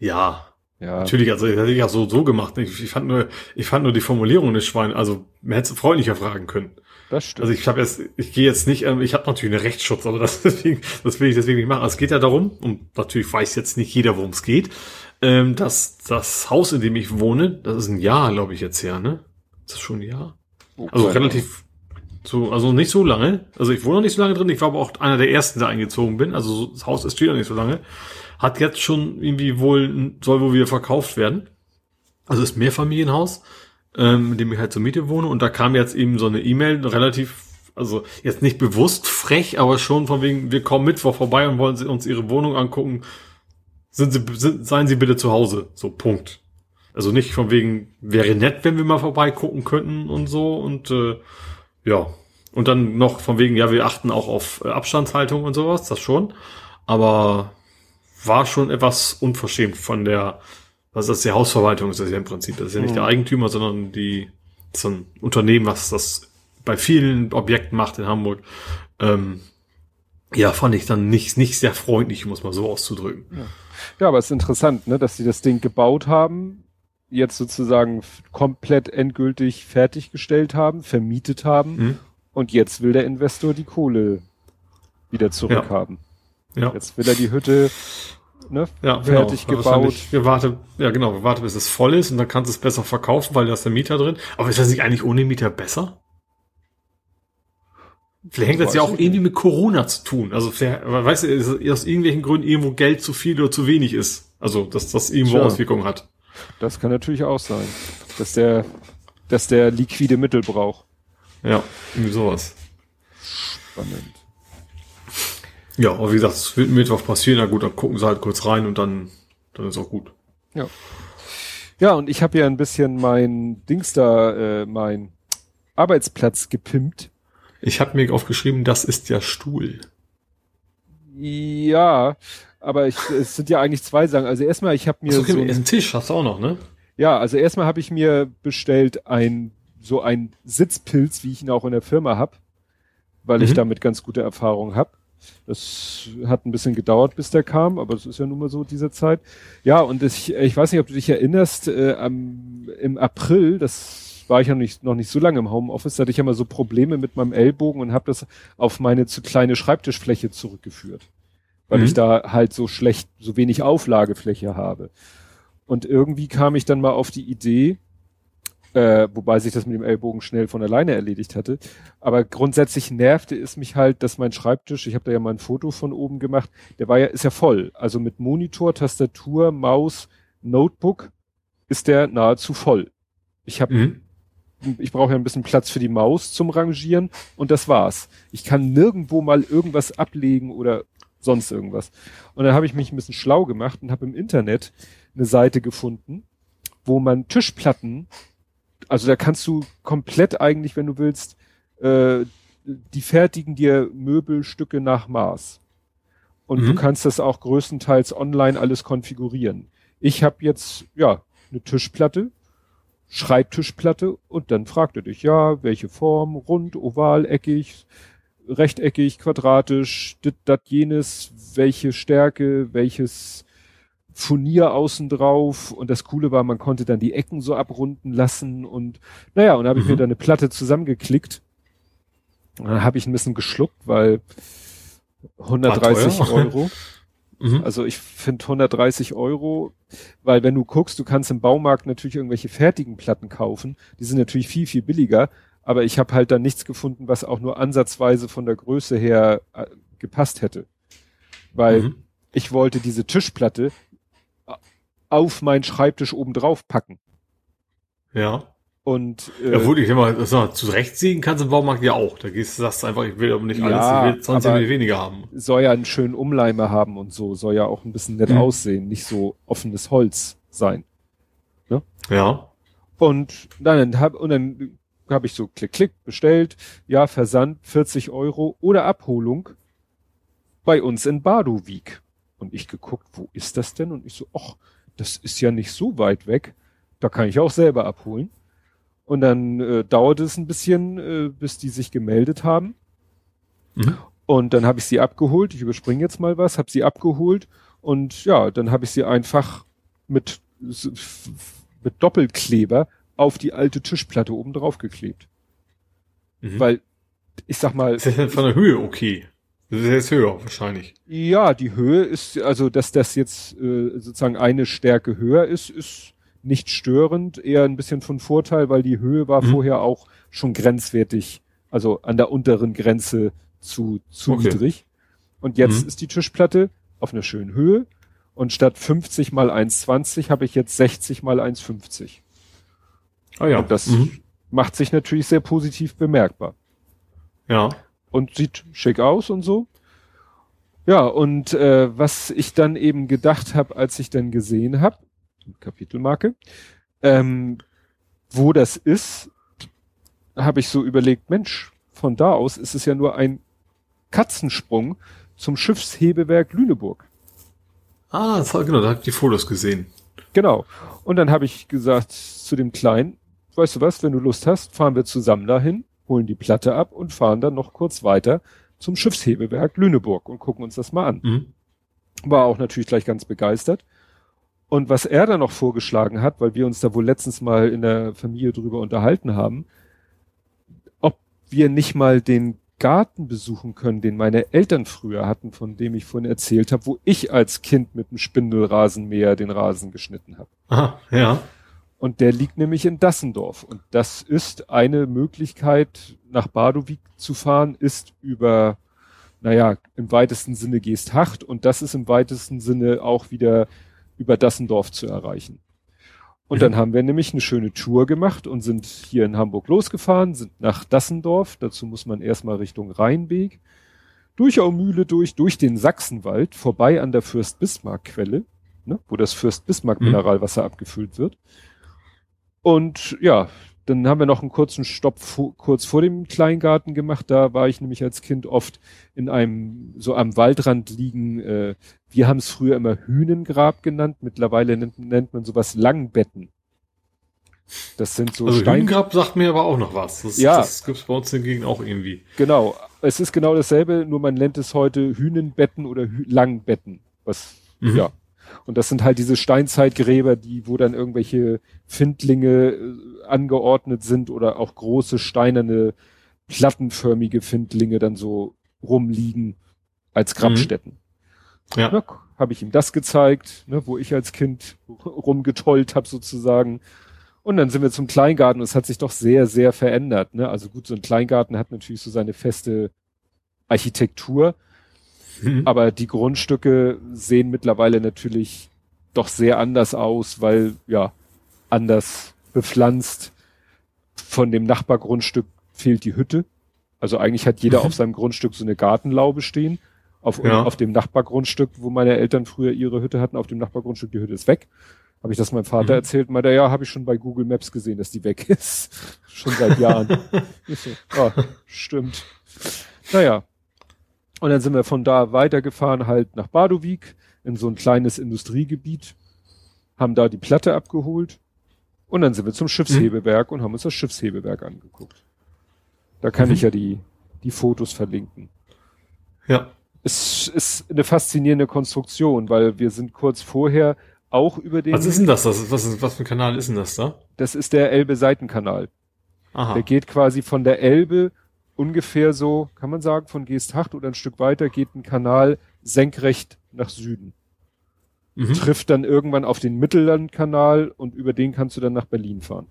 Ja, Ja, natürlich, also das hätte ich ja so, so gemacht. Ich, ich fand nur, ich fand nur die Formulierung des Schwein, also man hätte es freundlicher fragen können. das stimmt. Also ich habe jetzt, ich gehe jetzt nicht, ähm, ich habe natürlich einen Rechtsschutz, aber das, deswegen, das will ich deswegen nicht machen. Also es geht ja darum, und natürlich weiß jetzt nicht jeder, worum es geht, ähm, dass das Haus, in dem ich wohne, das ist ein Jahr, glaube ich, jetzt her, ne? Ist das schon ein Jahr? Also keine relativ so, also nicht so lange. Also ich wohne noch nicht so lange drin. Ich war aber auch einer der ersten, der eingezogen bin. Also so- das Haus ist noch nicht so lange. Hat jetzt schon irgendwie wohl, soll wohl wieder verkauft werden. Also ist Mehrfamilienhaus, ähm, in dem ich halt zur Miete wohne. Und da kam jetzt eben so eine E-Mail, relativ Also jetzt nicht bewusst frech, aber schon von wegen, wir kommen Mittwoch vorbei und wollen sie uns ihre Wohnung angucken. Sind sie, sind, seien sie bitte zu Hause. So, Punkt. Also nicht von wegen, wäre nett, wenn wir mal vorbeigucken könnten und so und äh, ja. Und dann noch von wegen, ja, wir achten auch auf äh, Abstandshaltung und sowas, das schon. Aber war schon etwas unverschämt von der, was ist das, die Hausverwaltung ist das ja im Prinzip. Das ist ja nicht mhm. der Eigentümer, sondern die, so ein Unternehmen, was das bei vielen Objekten macht in Hamburg. Ähm, ja, fand ich dann nicht, nicht sehr freundlich, muss man so auszudrücken. Ja. ja, aber es ist interessant, ne, dass sie das Ding gebaut haben, jetzt sozusagen komplett endgültig fertiggestellt haben, vermietet haben mhm. Und jetzt will der Investor die Kohle wieder zurückhaben. Ja. ja. Jetzt will er die Hütte ne, ja, fertig genau. gebaut. Wir warten, ja genau, wir warten, bis es voll ist und dann kannst du es besser verkaufen, weil da ist der Mieter drin. Aber ist das nicht eigentlich ohne Mieter besser? Vielleicht hängt das ja auch nicht. irgendwie mit Corona zu tun. Also, weißt du, aus irgendwelchen Gründen irgendwo Geld zu viel oder zu wenig ist. Also, dass das irgendwo Tja. Auswirkungen hat. Das kann natürlich auch sein. Dass der, dass der liquide Mittel braucht. Ja, irgendwie sowas. Spannend. Ja, aber wie gesagt, es wird Mittwoch passieren. Na gut, dann gucken sie halt kurz rein und dann, dann ist auch gut. Ja. Ja, und ich habe ja ein bisschen mein Dings da, äh, mein Arbeitsplatz gepimpt. Ich habe mir aufgeschrieben, das ist ja Stuhl. Ja, aber ich, es sind ja eigentlich zwei Sachen. Also erstmal, ich habe mir so, okay, so einen Tisch hast du auch noch, ne? Ja, also erstmal habe ich mir bestellt ein so ein Sitzpilz, wie ich ihn auch in der Firma hab, weil mhm. ich damit ganz gute Erfahrungen hab. Das hat ein bisschen gedauert, bis der kam, aber es ist ja nun mal so diese Zeit. Ja, und ich, ich weiß nicht, ob du dich erinnerst, äh, am, im April, das war ich ja nicht, noch nicht so lange im Homeoffice, da hatte ich ja mal so Probleme mit meinem Ellbogen und habe das auf meine zu kleine Schreibtischfläche zurückgeführt. Weil mhm. ich da halt so schlecht, so wenig Auflagefläche habe. Und irgendwie kam ich dann mal auf die Idee, äh, wobei sich das mit dem Ellbogen schnell von alleine erledigt hatte. Aber grundsätzlich nervte es mich halt, dass mein Schreibtisch, ich habe da ja mal ein Foto von oben gemacht, der war ja, ist ja voll. Also mit Monitor, Tastatur, Maus, Notebook ist der nahezu voll. Ich habe mhm ich brauche ja ein bisschen Platz für die Maus zum Rangieren und das war's. Ich kann nirgendwo mal irgendwas ablegen oder sonst irgendwas. Und dann habe ich mich ein bisschen schlau gemacht und habe im Internet eine Seite gefunden, wo man Tischplatten, also da kannst du komplett eigentlich, wenn du willst, äh, die fertigen dir Möbelstücke nach Maß. Und mhm. du kannst das auch größtenteils online alles konfigurieren. Ich habe jetzt ja eine Tischplatte, Schreibtischplatte und dann fragt er dich, ja, welche Form, rund, oval, eckig, rechteckig, quadratisch, dit, dat, jenes, welche Stärke, welches Furnier außen drauf und das Coole war, man konnte dann die Ecken so abrunden lassen und naja, und habe ich mir mhm. da eine Platte zusammengeklickt und dann habe ich ein bisschen geschluckt, weil 130 Euro. Mhm. Also ich finde 130 Euro, weil wenn du guckst, du kannst im Baumarkt natürlich irgendwelche fertigen Platten kaufen, die sind natürlich viel, viel billiger, aber ich habe halt da nichts gefunden, was auch nur ansatzweise von der Größe her äh, gepasst hätte. Weil mhm. ich wollte diese Tischplatte auf meinen Schreibtisch oben drauf packen. Ja. Und äh, ja, gut, ich immer das noch, zurechtziehen kannst im Baumarkt ja auch. Da gehst du sagst einfach, ich will aber nicht alles, ja, ich will 20 aber weniger haben. Soll ja einen schönen Umleimer haben und so, soll ja auch ein bisschen nett mhm. aussehen, nicht so offenes Holz sein. Ne? Ja. Und dann hab, und dann habe ich so klick klick bestellt, ja Versand 40 Euro oder Abholung bei uns in Badowik. Und ich geguckt, wo ist das denn? Und ich so, ach, das ist ja nicht so weit weg. Da kann ich auch selber abholen. Und dann äh, dauerte es ein bisschen, äh, bis die sich gemeldet haben. Mhm. Und dann habe ich sie abgeholt. Ich überspringe jetzt mal was, habe sie abgeholt und ja, dann habe ich sie einfach mit mit Doppelkleber auf die alte Tischplatte oben drauf geklebt. Mhm. Weil ich sag mal, ist das von der Höhe okay? Das ist jetzt höher wahrscheinlich. Ja, die Höhe ist also, dass das jetzt äh, sozusagen eine Stärke höher ist, ist nicht störend, eher ein bisschen von Vorteil, weil die Höhe war mhm. vorher auch schon grenzwertig, also an der unteren Grenze zu, zu okay. niedrig. Und jetzt mhm. ist die Tischplatte auf einer schönen Höhe und statt 50 mal 1,20 habe ich jetzt 60 mal 1,50. Ah ja. Und das mhm. macht sich natürlich sehr positiv bemerkbar. Ja. Und sieht schick aus und so. Ja, und äh, was ich dann eben gedacht habe, als ich dann gesehen habe, Kapitelmarke, ähm, wo das ist, habe ich so überlegt, Mensch, von da aus ist es ja nur ein Katzensprung zum Schiffshebewerk Lüneburg. Ah, war, genau, da hab ich die Fotos gesehen. Genau. Und dann habe ich gesagt zu dem Kleinen, weißt du was, wenn du Lust hast, fahren wir zusammen dahin, holen die Platte ab und fahren dann noch kurz weiter zum Schiffshebewerk Lüneburg und gucken uns das mal an. Mhm. War auch natürlich gleich ganz begeistert. Und was er dann noch vorgeschlagen hat, weil wir uns da wohl letztens mal in der Familie drüber unterhalten haben, ob wir nicht mal den Garten besuchen können, den meine Eltern früher hatten, von dem ich vorhin erzählt habe, wo ich als Kind mit dem Spindelrasenmäher den Rasen geschnitten habe. Aha, ja. Und der liegt nämlich in Dassendorf. Und das ist eine Möglichkeit, nach Badowik zu fahren, ist über, naja, im weitesten Sinne Geesthacht und das ist im weitesten Sinne auch wieder über Dassendorf zu erreichen. Und Mhm. dann haben wir nämlich eine schöne Tour gemacht und sind hier in Hamburg losgefahren, sind nach Dassendorf. Dazu muss man erstmal Richtung Rheinweg, durch Aumühle durch, durch den Sachsenwald, vorbei an der Fürst-Bismarck-Quelle, ne, wo das Fürst-Bismarck-Mineralwasser abgefüllt wird. Und ja, dann haben wir noch einen kurzen Stopp kurz vor dem Kleingarten gemacht. Da war ich nämlich als Kind oft in einem so am Waldrand liegen. Äh, wir haben es früher immer Hühnengrab genannt. Mittlerweile nennt, nennt man sowas Langbetten. Das sind so Also Stein. Sagt mir aber auch noch was. Das, Ja. das gibt's bei uns hingegen auch irgendwie. Genau. Es ist genau dasselbe, nur man nennt es heute Hühnenbetten oder Hü Langbetten. Was, Mhm. ja. Und das sind halt diese Steinzeitgräber, die, wo dann irgendwelche Findlinge äh, angeordnet sind oder auch große steinerne, plattenförmige Findlinge dann so rumliegen als Grabstätten. Ja. Ne, habe ich ihm das gezeigt, ne, wo ich als Kind rumgetollt habe sozusagen. Und dann sind wir zum Kleingarten und es hat sich doch sehr, sehr verändert. Ne? Also gut, so ein Kleingarten hat natürlich so seine feste Architektur, Mhm. aber die Grundstücke sehen mittlerweile natürlich doch sehr anders aus, weil ja anders bepflanzt. Von dem Nachbargrundstück fehlt die Hütte. Also eigentlich hat jeder Mhm. auf seinem Grundstück so eine Gartenlaube stehen. Auf, Ja. auf dem Nachbargrundstück, wo meine Eltern früher ihre Hütte hatten, auf dem Nachbargrundstück, die Hütte ist weg. Habe ich das meinem Vater Mhm. erzählt, meinte, ja, habe ich schon bei Google Maps gesehen, dass die weg ist. schon seit Jahren. so, ah, stimmt. Naja. Und dann sind wir von da weitergefahren halt nach Badowik in so ein kleines Industriegebiet, haben da die Platte abgeholt und dann sind wir zum Schiffshebewerk und haben uns das Schiffshebewerk angeguckt. Da kann Mhm. ich ja die, die Fotos verlinken. Ja. Es ist eine faszinierende Konstruktion, weil wir sind kurz vorher auch über den, Was ist denn das? das was, ist- was für ein Kanal ist denn das da? das ist der Elbe-Seitenkanal. Aha. Der geht quasi von der Elbe ungefähr so, kann man sagen, von Geesthacht oder ein Stück weiter geht ein Kanal senkrecht nach Süden. Mhm. Trifft dann irgendwann auf den Mittellandkanal und über den kannst du dann nach Berlin fahren.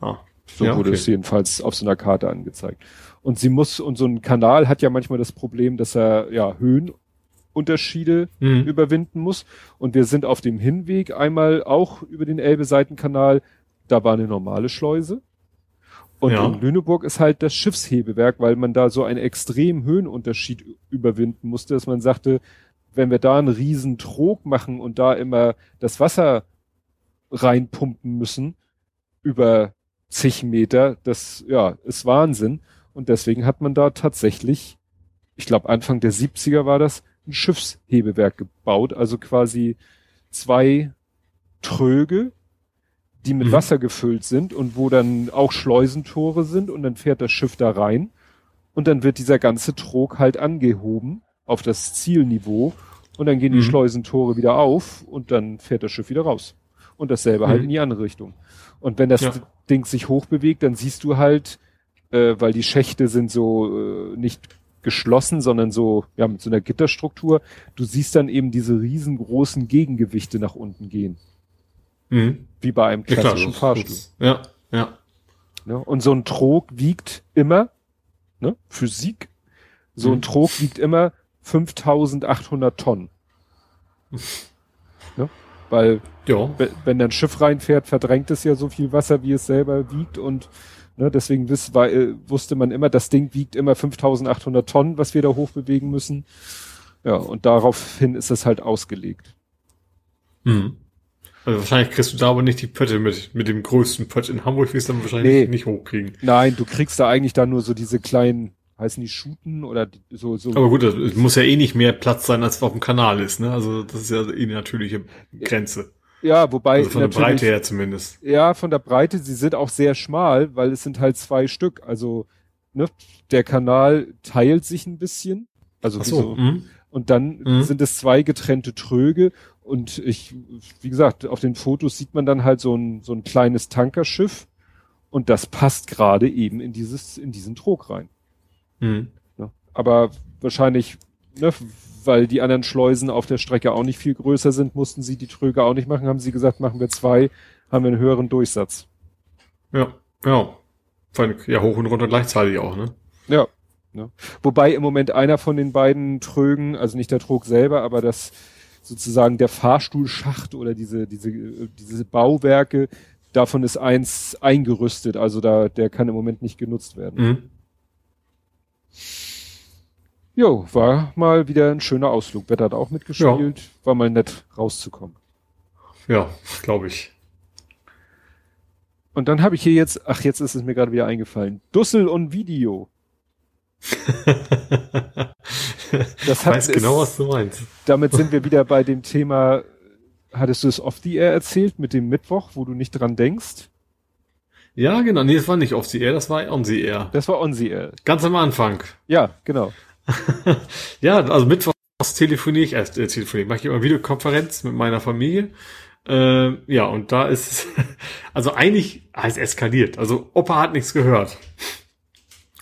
Ah. So Ja, wurde okay. es jedenfalls auf so einer Karte angezeigt. Und sie muss, und so ein Kanal hat ja manchmal das Problem, dass er ja Höhenunterschiede Mhm. überwinden muss. Und wir sind auf dem Hinweg einmal auch über den Elbe-Seitenkanal, da war eine normale Schleuse. Und Ja. in Lüneburg ist halt das Schiffshebewerk, weil man da so einen extremen Höhenunterschied überwinden musste, dass man sagte, wenn wir da einen riesen Trog machen und da immer das Wasser reinpumpen müssen, über zig Meter, das ja, ist Wahnsinn. Und deswegen hat man da tatsächlich, ich glaube Anfang der 70er war das, ein Schiffshebewerk gebaut, also quasi zwei Tröge, die mit Mhm. Wasser gefüllt sind und wo dann auch Schleusentore sind und dann fährt das Schiff da rein und dann wird dieser ganze Trog halt angehoben auf das Zielniveau und dann gehen die Mhm. Schleusentore wieder auf und dann fährt das Schiff wieder raus. Und dasselbe halt Mhm. in die andere Richtung. Und wenn das Ja. Ding sich hochbewegt, dann siehst du halt, äh, weil die Schächte sind so äh, nicht geschlossen, sondern so, ja, mit so einer Gitterstruktur, du siehst dann eben diese riesengroßen Gegengewichte nach unten gehen. Mhm. Wie bei einem Ja, klar, klassischen Fahrstuhl. Ja, ja. Ne? Und so ein Trog wiegt immer, ne, Physik, so ein Mhm. Trog wiegt immer 5800 Tonnen. ne? Weil Ja. we- wenn dann ein Schiff reinfährt, verdrängt es ja so viel Wasser, wie es selber wiegt und Ne, deswegen wiss, war, äh, wusste man immer, das Ding wiegt immer 5800 Tonnen, was wir da hochbewegen müssen. Ja, und daraufhin ist es halt ausgelegt. Mhm. Also wahrscheinlich kriegst du da aber nicht die Pötte mit, mit dem größten Pött in Hamburg, wirst du dann wahrscheinlich nee. nicht hochkriegen. Nein, du kriegst da eigentlich da nur so diese kleinen, heißen die Schuten oder so, so. Aber gut, es muss ja eh nicht mehr Platz sein, als auf dem Kanal ist, ne? Also das ist ja eh eine natürliche Grenze. Ja, wobei. Also von der Breite her zumindest. Ja, von der Breite, sie sind auch sehr schmal, weil es sind halt zwei Stück. Also, ne, der Kanal teilt sich ein bisschen. Also Ach so, so mhm. und dann mhm. sind es zwei getrennte Tröge und ich, wie gesagt, auf den Fotos sieht man dann halt so ein, so ein kleines Tankerschiff und das passt gerade eben in dieses, in diesen Trog rein. Mhm. Ja, aber wahrscheinlich, ne, weil die anderen Schleusen auf der Strecke auch nicht viel größer sind, mussten sie die Tröge auch nicht machen, haben sie gesagt, machen wir zwei, haben wir einen höheren Durchsatz. Ja, ja. Ja, hoch und runter gleichzeitig auch, ne? Ja. Ne? Wobei im Moment einer von den beiden Trögen, also nicht der Trog selber, aber das sozusagen der Fahrstuhlschacht oder diese, diese, diese Bauwerke, davon ist eins eingerüstet, also da, der kann im Moment nicht genutzt werden. Mhm. Jo, war mal wieder ein schöner Ausflug. Wetter hat auch mitgespielt. Ja. War mal nett rauszukommen. Ja, glaube ich. Und dann habe ich hier jetzt, ach, jetzt ist es mir gerade wieder eingefallen. Dussel und Video. das hat, ich weiß genau, was du meinst. Damit sind wir wieder bei dem Thema, hattest du es off the air erzählt mit dem Mittwoch, wo du nicht dran denkst? Ja, genau. Nee, das war nicht off the air, das war on the air. Das war on the air. Ganz am Anfang. Ja, genau. ja, also mittwochs telefoniere ich, erst äh, telefoniere, mache ich immer Videokonferenz mit meiner Familie. Äh, ja, und da ist, also eigentlich heißt eskaliert. Also Opa hat nichts gehört.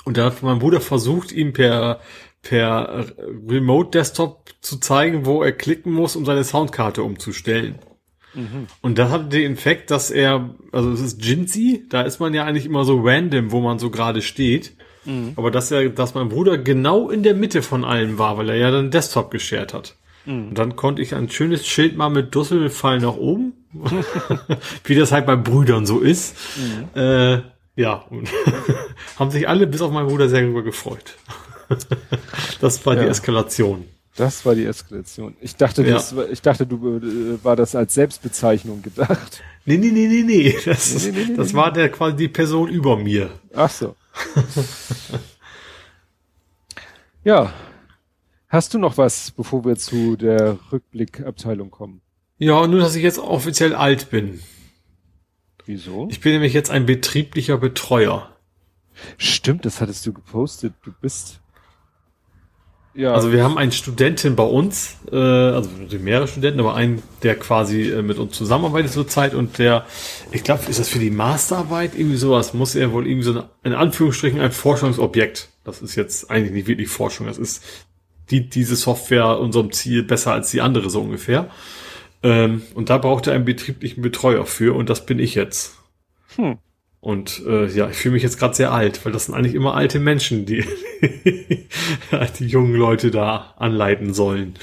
Und da hat mein Bruder versucht, ihm per, per Remote Desktop zu zeigen, wo er klicken muss, um seine Soundkarte umzustellen. Mhm. Und das hatte den Effekt, dass er, also es ist Jinsey, da ist man ja eigentlich immer so random, wo man so gerade steht. Mhm. Aber dass er, dass mein Bruder genau in der Mitte von allen war, weil er ja dann Desktop geschert hat. Mhm. Und dann konnte ich ein schönes Schild mal mit Dusselfall nach oben, wie das halt bei Brüdern so ist. Mhm. Äh, ja, und haben sich alle bis auf meinen Bruder sehr darüber gefreut. das war ja. die Eskalation. Das war die Eskalation. Ich dachte, ja. das, ich dachte, du äh, war das als Selbstbezeichnung gedacht. Nee, nee, nee, nee, nee. Das, nee, nee, nee, das war der quasi die Person über mir. Ach so. ja. Hast du noch was, bevor wir zu der Rückblickabteilung kommen? Ja, nur, dass ich jetzt offiziell alt bin. Wieso? Ich bin nämlich jetzt ein betrieblicher Betreuer. Stimmt, das hattest du gepostet. Du bist. Ja. Also wir haben einen Studenten bei uns, äh, also mehrere Studenten, aber einen, der quasi äh, mit uns zusammenarbeitet zurzeit und der, ich glaube, ist das für die Masterarbeit irgendwie sowas, muss er wohl irgendwie so ein, in Anführungsstrichen ein Forschungsobjekt. Das ist jetzt eigentlich nicht wirklich Forschung, das ist die, diese Software unserem Ziel besser als die andere so ungefähr. Ähm, und da braucht er einen betrieblichen Betreuer für und das bin ich jetzt. Hm. Und äh, ja, ich fühle mich jetzt gerade sehr alt, weil das sind eigentlich immer alte Menschen, die die jungen Leute da anleiten sollen.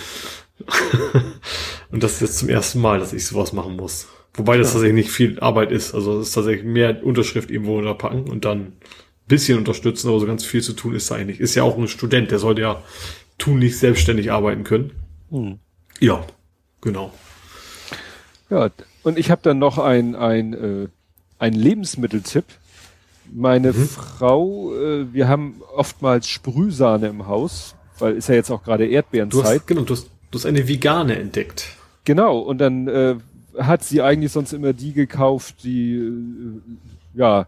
und das ist jetzt zum ersten Mal, dass ich sowas machen muss. Wobei das ja. tatsächlich nicht viel Arbeit ist. Also es ist tatsächlich mehr Unterschrift irgendwo unterpacken und dann ein bisschen unterstützen, aber so ganz viel zu tun ist da eigentlich. Ist ja auch ein Student, der sollte ja tun nicht selbstständig arbeiten können. Hm. Ja, genau. Ja, und ich habe dann noch ein, ein, äh, ein Lebensmitteltipp. Meine mhm. Frau, äh, wir haben oftmals Sprühsahne im Haus, weil ist ja jetzt auch gerade Erdbeerenzeit. Du hast, genau, du hast, du hast eine vegane entdeckt. Genau, und dann äh, hat sie eigentlich sonst immer die gekauft, die äh, ja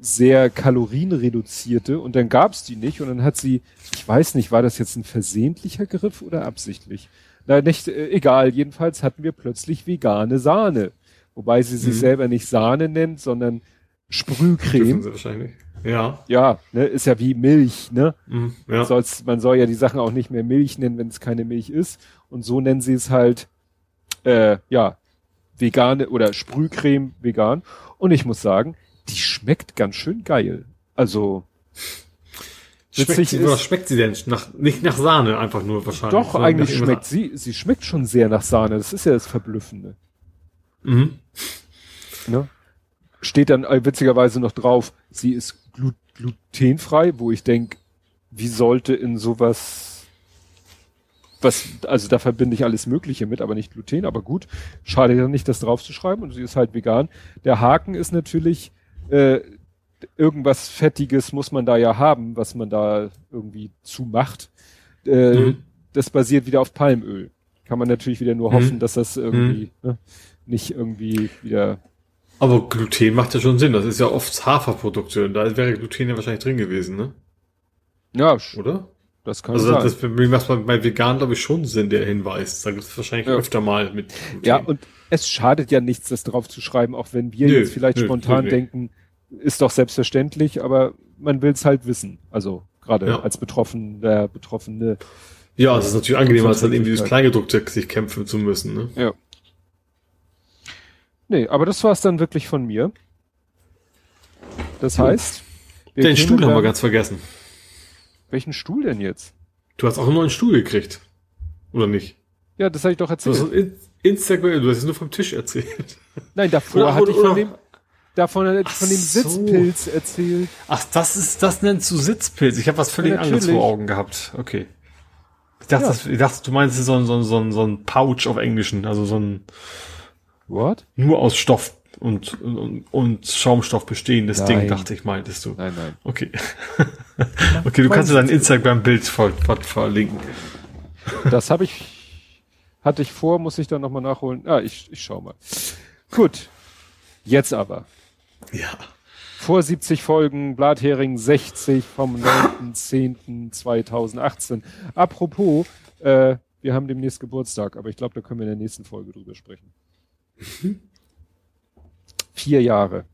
sehr kalorienreduzierte und dann gab's die nicht und dann hat sie, ich weiß nicht, war das jetzt ein versehentlicher Griff oder absichtlich? Na, nicht, äh, egal, jedenfalls hatten wir plötzlich vegane Sahne. Wobei sie sich mhm. selber nicht Sahne nennt, sondern Sprühcreme. Sie wahrscheinlich. Ja. Ja, ne, ist ja wie Milch, ne? Mhm, ja. Soll's, man soll ja die Sachen auch nicht mehr Milch nennen, wenn es keine Milch ist. Und so nennen sie es halt, äh, ja, vegane oder Sprühcreme vegan. Und ich muss sagen, die schmeckt ganz schön geil. Also, Schmeckt sie, was schmeckt sie denn? Nach, nicht nach Sahne, einfach nur wahrscheinlich. Doch, eigentlich schmeckt sie, sie schmeckt schon sehr nach Sahne. Das ist ja das Verblüffende. Mhm. Ne? steht dann äh, witzigerweise noch drauf, sie ist glut glutenfrei, wo ich denk, wie sollte in sowas, was, also da verbinde ich alles Mögliche mit, aber nicht Gluten, aber gut, schade ja nicht, das draufzuschreiben und sie ist halt vegan. Der Haken ist natürlich, äh, irgendwas Fettiges muss man da ja haben, was man da irgendwie zumacht. Äh, mhm. Das basiert wieder auf Palmöl. Kann man natürlich wieder nur hoffen, mhm. dass das irgendwie mhm. ne, nicht irgendwie wieder aber Gluten macht ja schon Sinn. Das ist ja oft Haferprodukte. Da wäre Gluten ja wahrscheinlich drin gewesen, ne? Ja. Oder? Das kann also sein. Also das macht man bei vegan, glaube ich, schon Sinn, der Hinweis. Da gibt es wahrscheinlich ja. öfter mal mit Gluten. Ja, und es schadet ja nichts, das drauf zu schreiben, auch wenn wir nö, jetzt vielleicht nö, spontan nö, denken, ist doch selbstverständlich, aber man will es halt wissen. Also gerade ja. als Betroffener, Betroffene. Ja, es ist natürlich angenehmer, als dann irgendwie das Kleingedruckte sich kämpfen zu müssen. Ne? Ja. Nee, aber das war es dann wirklich von mir. Das heißt. Den Stuhl haben wir ganz vergessen. Welchen Stuhl denn jetzt? Du hast auch einen neuen Stuhl gekriegt. Oder nicht? Ja, das habe ich doch erzählt. Du hast in Instagram, du hast es nur vom Tisch erzählt. Nein, davor oder, hatte ich von dem, davon von dem so. Sitzpilz erzählt. Ach, das ist, das nennst du Sitzpilz. Ich habe was völlig ja, anderes vor Augen gehabt. Okay. Ich dachte, ja. das, ich dachte, du meinst so ein, so ein, so ein, so ein Pouch auf Englischen, also so ein What? Nur aus Stoff und, und, und Schaumstoff bestehendes nein. Ding, dachte ich, meintest du. Nein, nein. Okay. okay, du kannst dein Instagram-Bild ver ver verlinken. Das habe ich, hatte ich vor, muss ich dann nochmal nachholen. Ah, ich, ich schau mal. Gut. Jetzt aber. Ja. Vor 70 Folgen, Blathering 60 vom 9.10.2018. Apropos, äh, wir haben demnächst Geburtstag, aber ich glaube, da können wir in der nächsten Folge drüber sprechen. Mhm. Vier Jahre.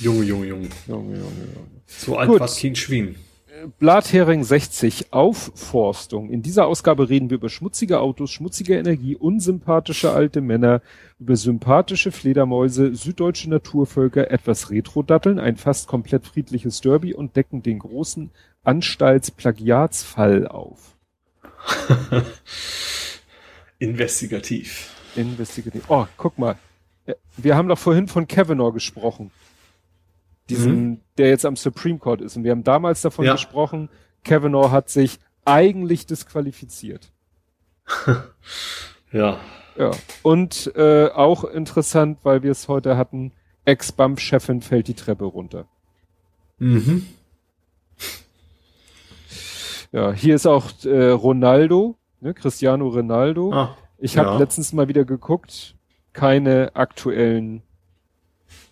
Junge, Junge, Junge. Junge, Junge, Junge. So alt war Kind Schwien. Blathering 60, Aufforstung. In dieser Ausgabe reden wir über schmutzige Autos, schmutzige Energie, unsympathische alte Männer, über sympathische Fledermäuse, süddeutsche Naturvölker, etwas Retro-Datteln, ein fast komplett friedliches Derby und decken den großen Anstaltsplagiatsfall auf. Investigativ. Investigativ. Oh, guck mal. Wir haben doch vorhin von Kavanaugh gesprochen. Diesen, mhm. der jetzt am Supreme Court ist. Und wir haben damals davon ja. gesprochen, Kavanaugh hat sich eigentlich disqualifiziert. ja. Ja. Und äh, auch interessant, weil wir es heute hatten, Ex-Bump-Chefin fällt die Treppe runter. Mhm. Ja, hier ist auch äh, Ronaldo, ne, Cristiano Ronaldo. Ah. Ich habe ja. letztens mal wieder geguckt, keine aktuellen,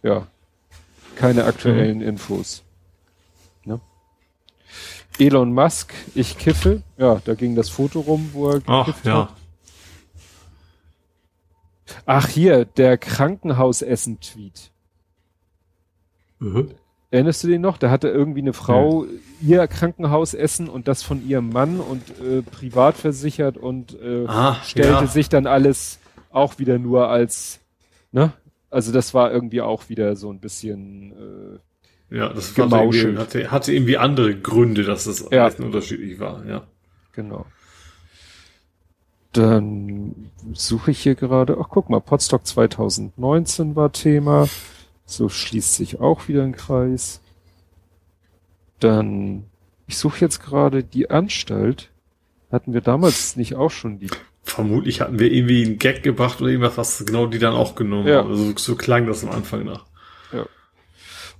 ja, keine aktuellen mhm. Infos. Ne? Elon Musk, ich kiffe, ja, da ging das Foto rum, wo er Ach, ja. hat. Ach hier, der Krankenhausessen-Tweet. Mhm. Erinnerst du den noch? Da hatte irgendwie eine Frau ja. ihr Krankenhausessen und das von ihrem Mann und äh, privat versichert und äh, ah, stellte ja. sich dann alles auch wieder nur als, ne? Also das war irgendwie auch wieder so ein bisschen äh, ja, das war irgendwie, hatte, hatte irgendwie andere Gründe, dass es ja. unterschiedlich war, ja. Genau. Dann suche ich hier gerade, ach guck mal, Podstock 2019 war Thema. So schließt sich auch wieder ein Kreis. Dann, ich suche jetzt gerade die Anstalt. Hatten wir damals nicht auch schon die? Vermutlich hatten wir irgendwie einen Gag gebracht oder irgendwas, was genau die dann auch genommen ja. haben. Also so klang das am Anfang nach. Ja.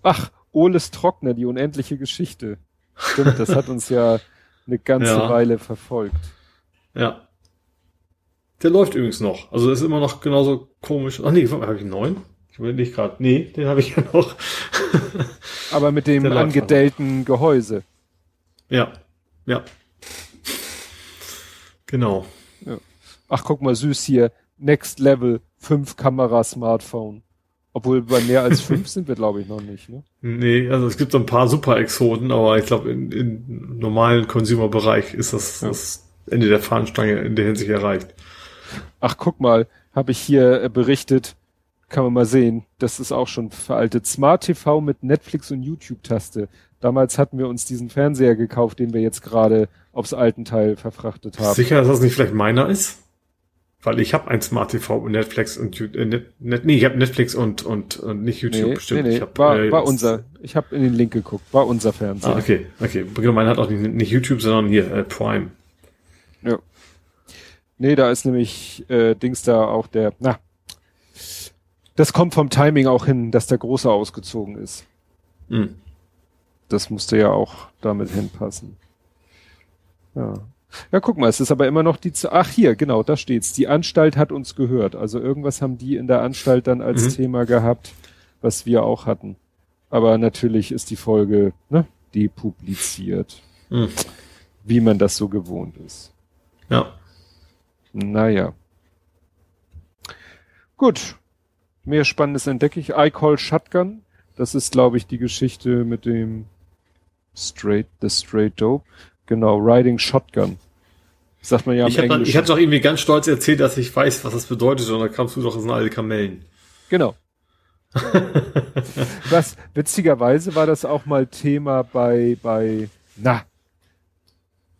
Ach, Oles Trockner, die unendliche Geschichte. Stimmt, das hat uns ja eine ganze ja. Weile verfolgt. Ja. Der läuft übrigens noch. Also ist immer noch genauso komisch. Ach nee, habe ich einen neuen? Ich überlege gerade. Nee, den habe ich ja noch. Aber mit dem angedellten Gehäuse. Ja, ja. Genau. Ja. Ach, guck mal, süß hier. Next Level, 5 Kamera Smartphone. Obwohl bei mehr als fünf sind wir, glaube ich, noch nicht. Ne? Nee, also es gibt so ein paar Super-Exoten, aber ich glaube, im in normalen Consumer-Bereich ist das, ja. das Ende der Fahnenstange in der Hinsicht erreicht. Ach, guck mal, habe ich hier äh, berichtet, kann man mal sehen. Das ist auch schon veraltet. Smart TV mit Netflix und YouTube-Taste. Damals hatten wir uns diesen Fernseher gekauft, den wir jetzt gerade aufs alten Teil verfrachtet haben. Sicher, dass das nicht vielleicht meiner ist? Weil ich habe ein Smart TV und Netflix und äh, Net, Net, nee, ich habe Netflix und, und und nicht YouTube nee, bestimmt. Nee, nee. Ich hab, war, äh, war unser. Ich habe in den Link geguckt. War unser Fernseher. Ah, okay, okay. Genau, meine hat auch nicht, nicht YouTube, sondern hier äh, Prime. Ja. Nee, da ist nämlich äh, Dings da auch der. Na, das kommt vom Timing auch hin, dass der Große ausgezogen ist. Hm. Das musste ja auch damit hinpassen. Ja. Ja, guck mal, es ist aber immer noch die, Z ach hier, genau, da steht's. Die Anstalt hat uns gehört. Also irgendwas haben die in der Anstalt dann als Mhm. Thema gehabt, was wir auch hatten. Aber natürlich ist die Folge, ne, depubliziert. Hm. Wie man das so gewohnt ist. Ja. Naja. Gut. Mehr Spannendes entdecke ich. I Call Shotgun. Das ist, glaube ich, die Geschichte mit dem Straight, The Straight Dope. Genau, Riding Shotgun. Sagt man ja im ich habe Englischen. ich hab doch irgendwie ganz stolz erzählt, dass ich weiß, was das bedeutet, und da kamst du doch, das sind alle Kamellen. Genau. Was, witzigerweise war das auch mal Thema bei, bei, na,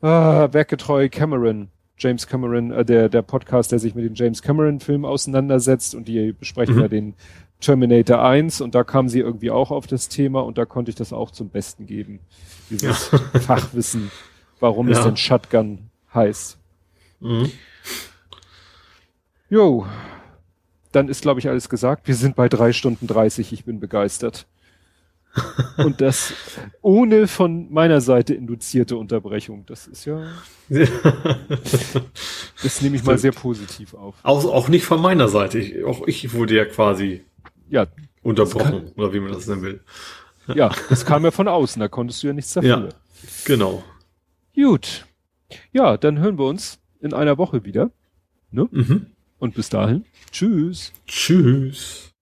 ah, werkgetreu Cameron, James Cameron, äh, der, der Podcast, der sich mit den James Cameron Filmen auseinandersetzt und die besprechen Mhm. ja den Terminator 1 und da kam sie irgendwie auch auf das Thema und da konnte ich das auch zum Besten geben. Dieses Fachwissen, warum es Ja. denn Shotgun heißt. Mhm. Jo, dann ist, glaube ich, alles gesagt. Wir sind bei drei Stunden 30. Ich bin begeistert. Und das ohne von meiner Seite induzierte Unterbrechung. Das ist ja, das nehme ich mal sehr positiv auf. auch, auch nicht von meiner Seite. Ich, auch ich wurde ja quasi Ja, unterbrochen, oder wie man das nennen will. ja, das kam ja von außen. Da konntest du ja nichts dafür. Ja, genau. Gut. Ja, dann hören wir uns in einer Woche wieder. Ne? Mhm. Und bis dahin. Tschüss. Tschüss.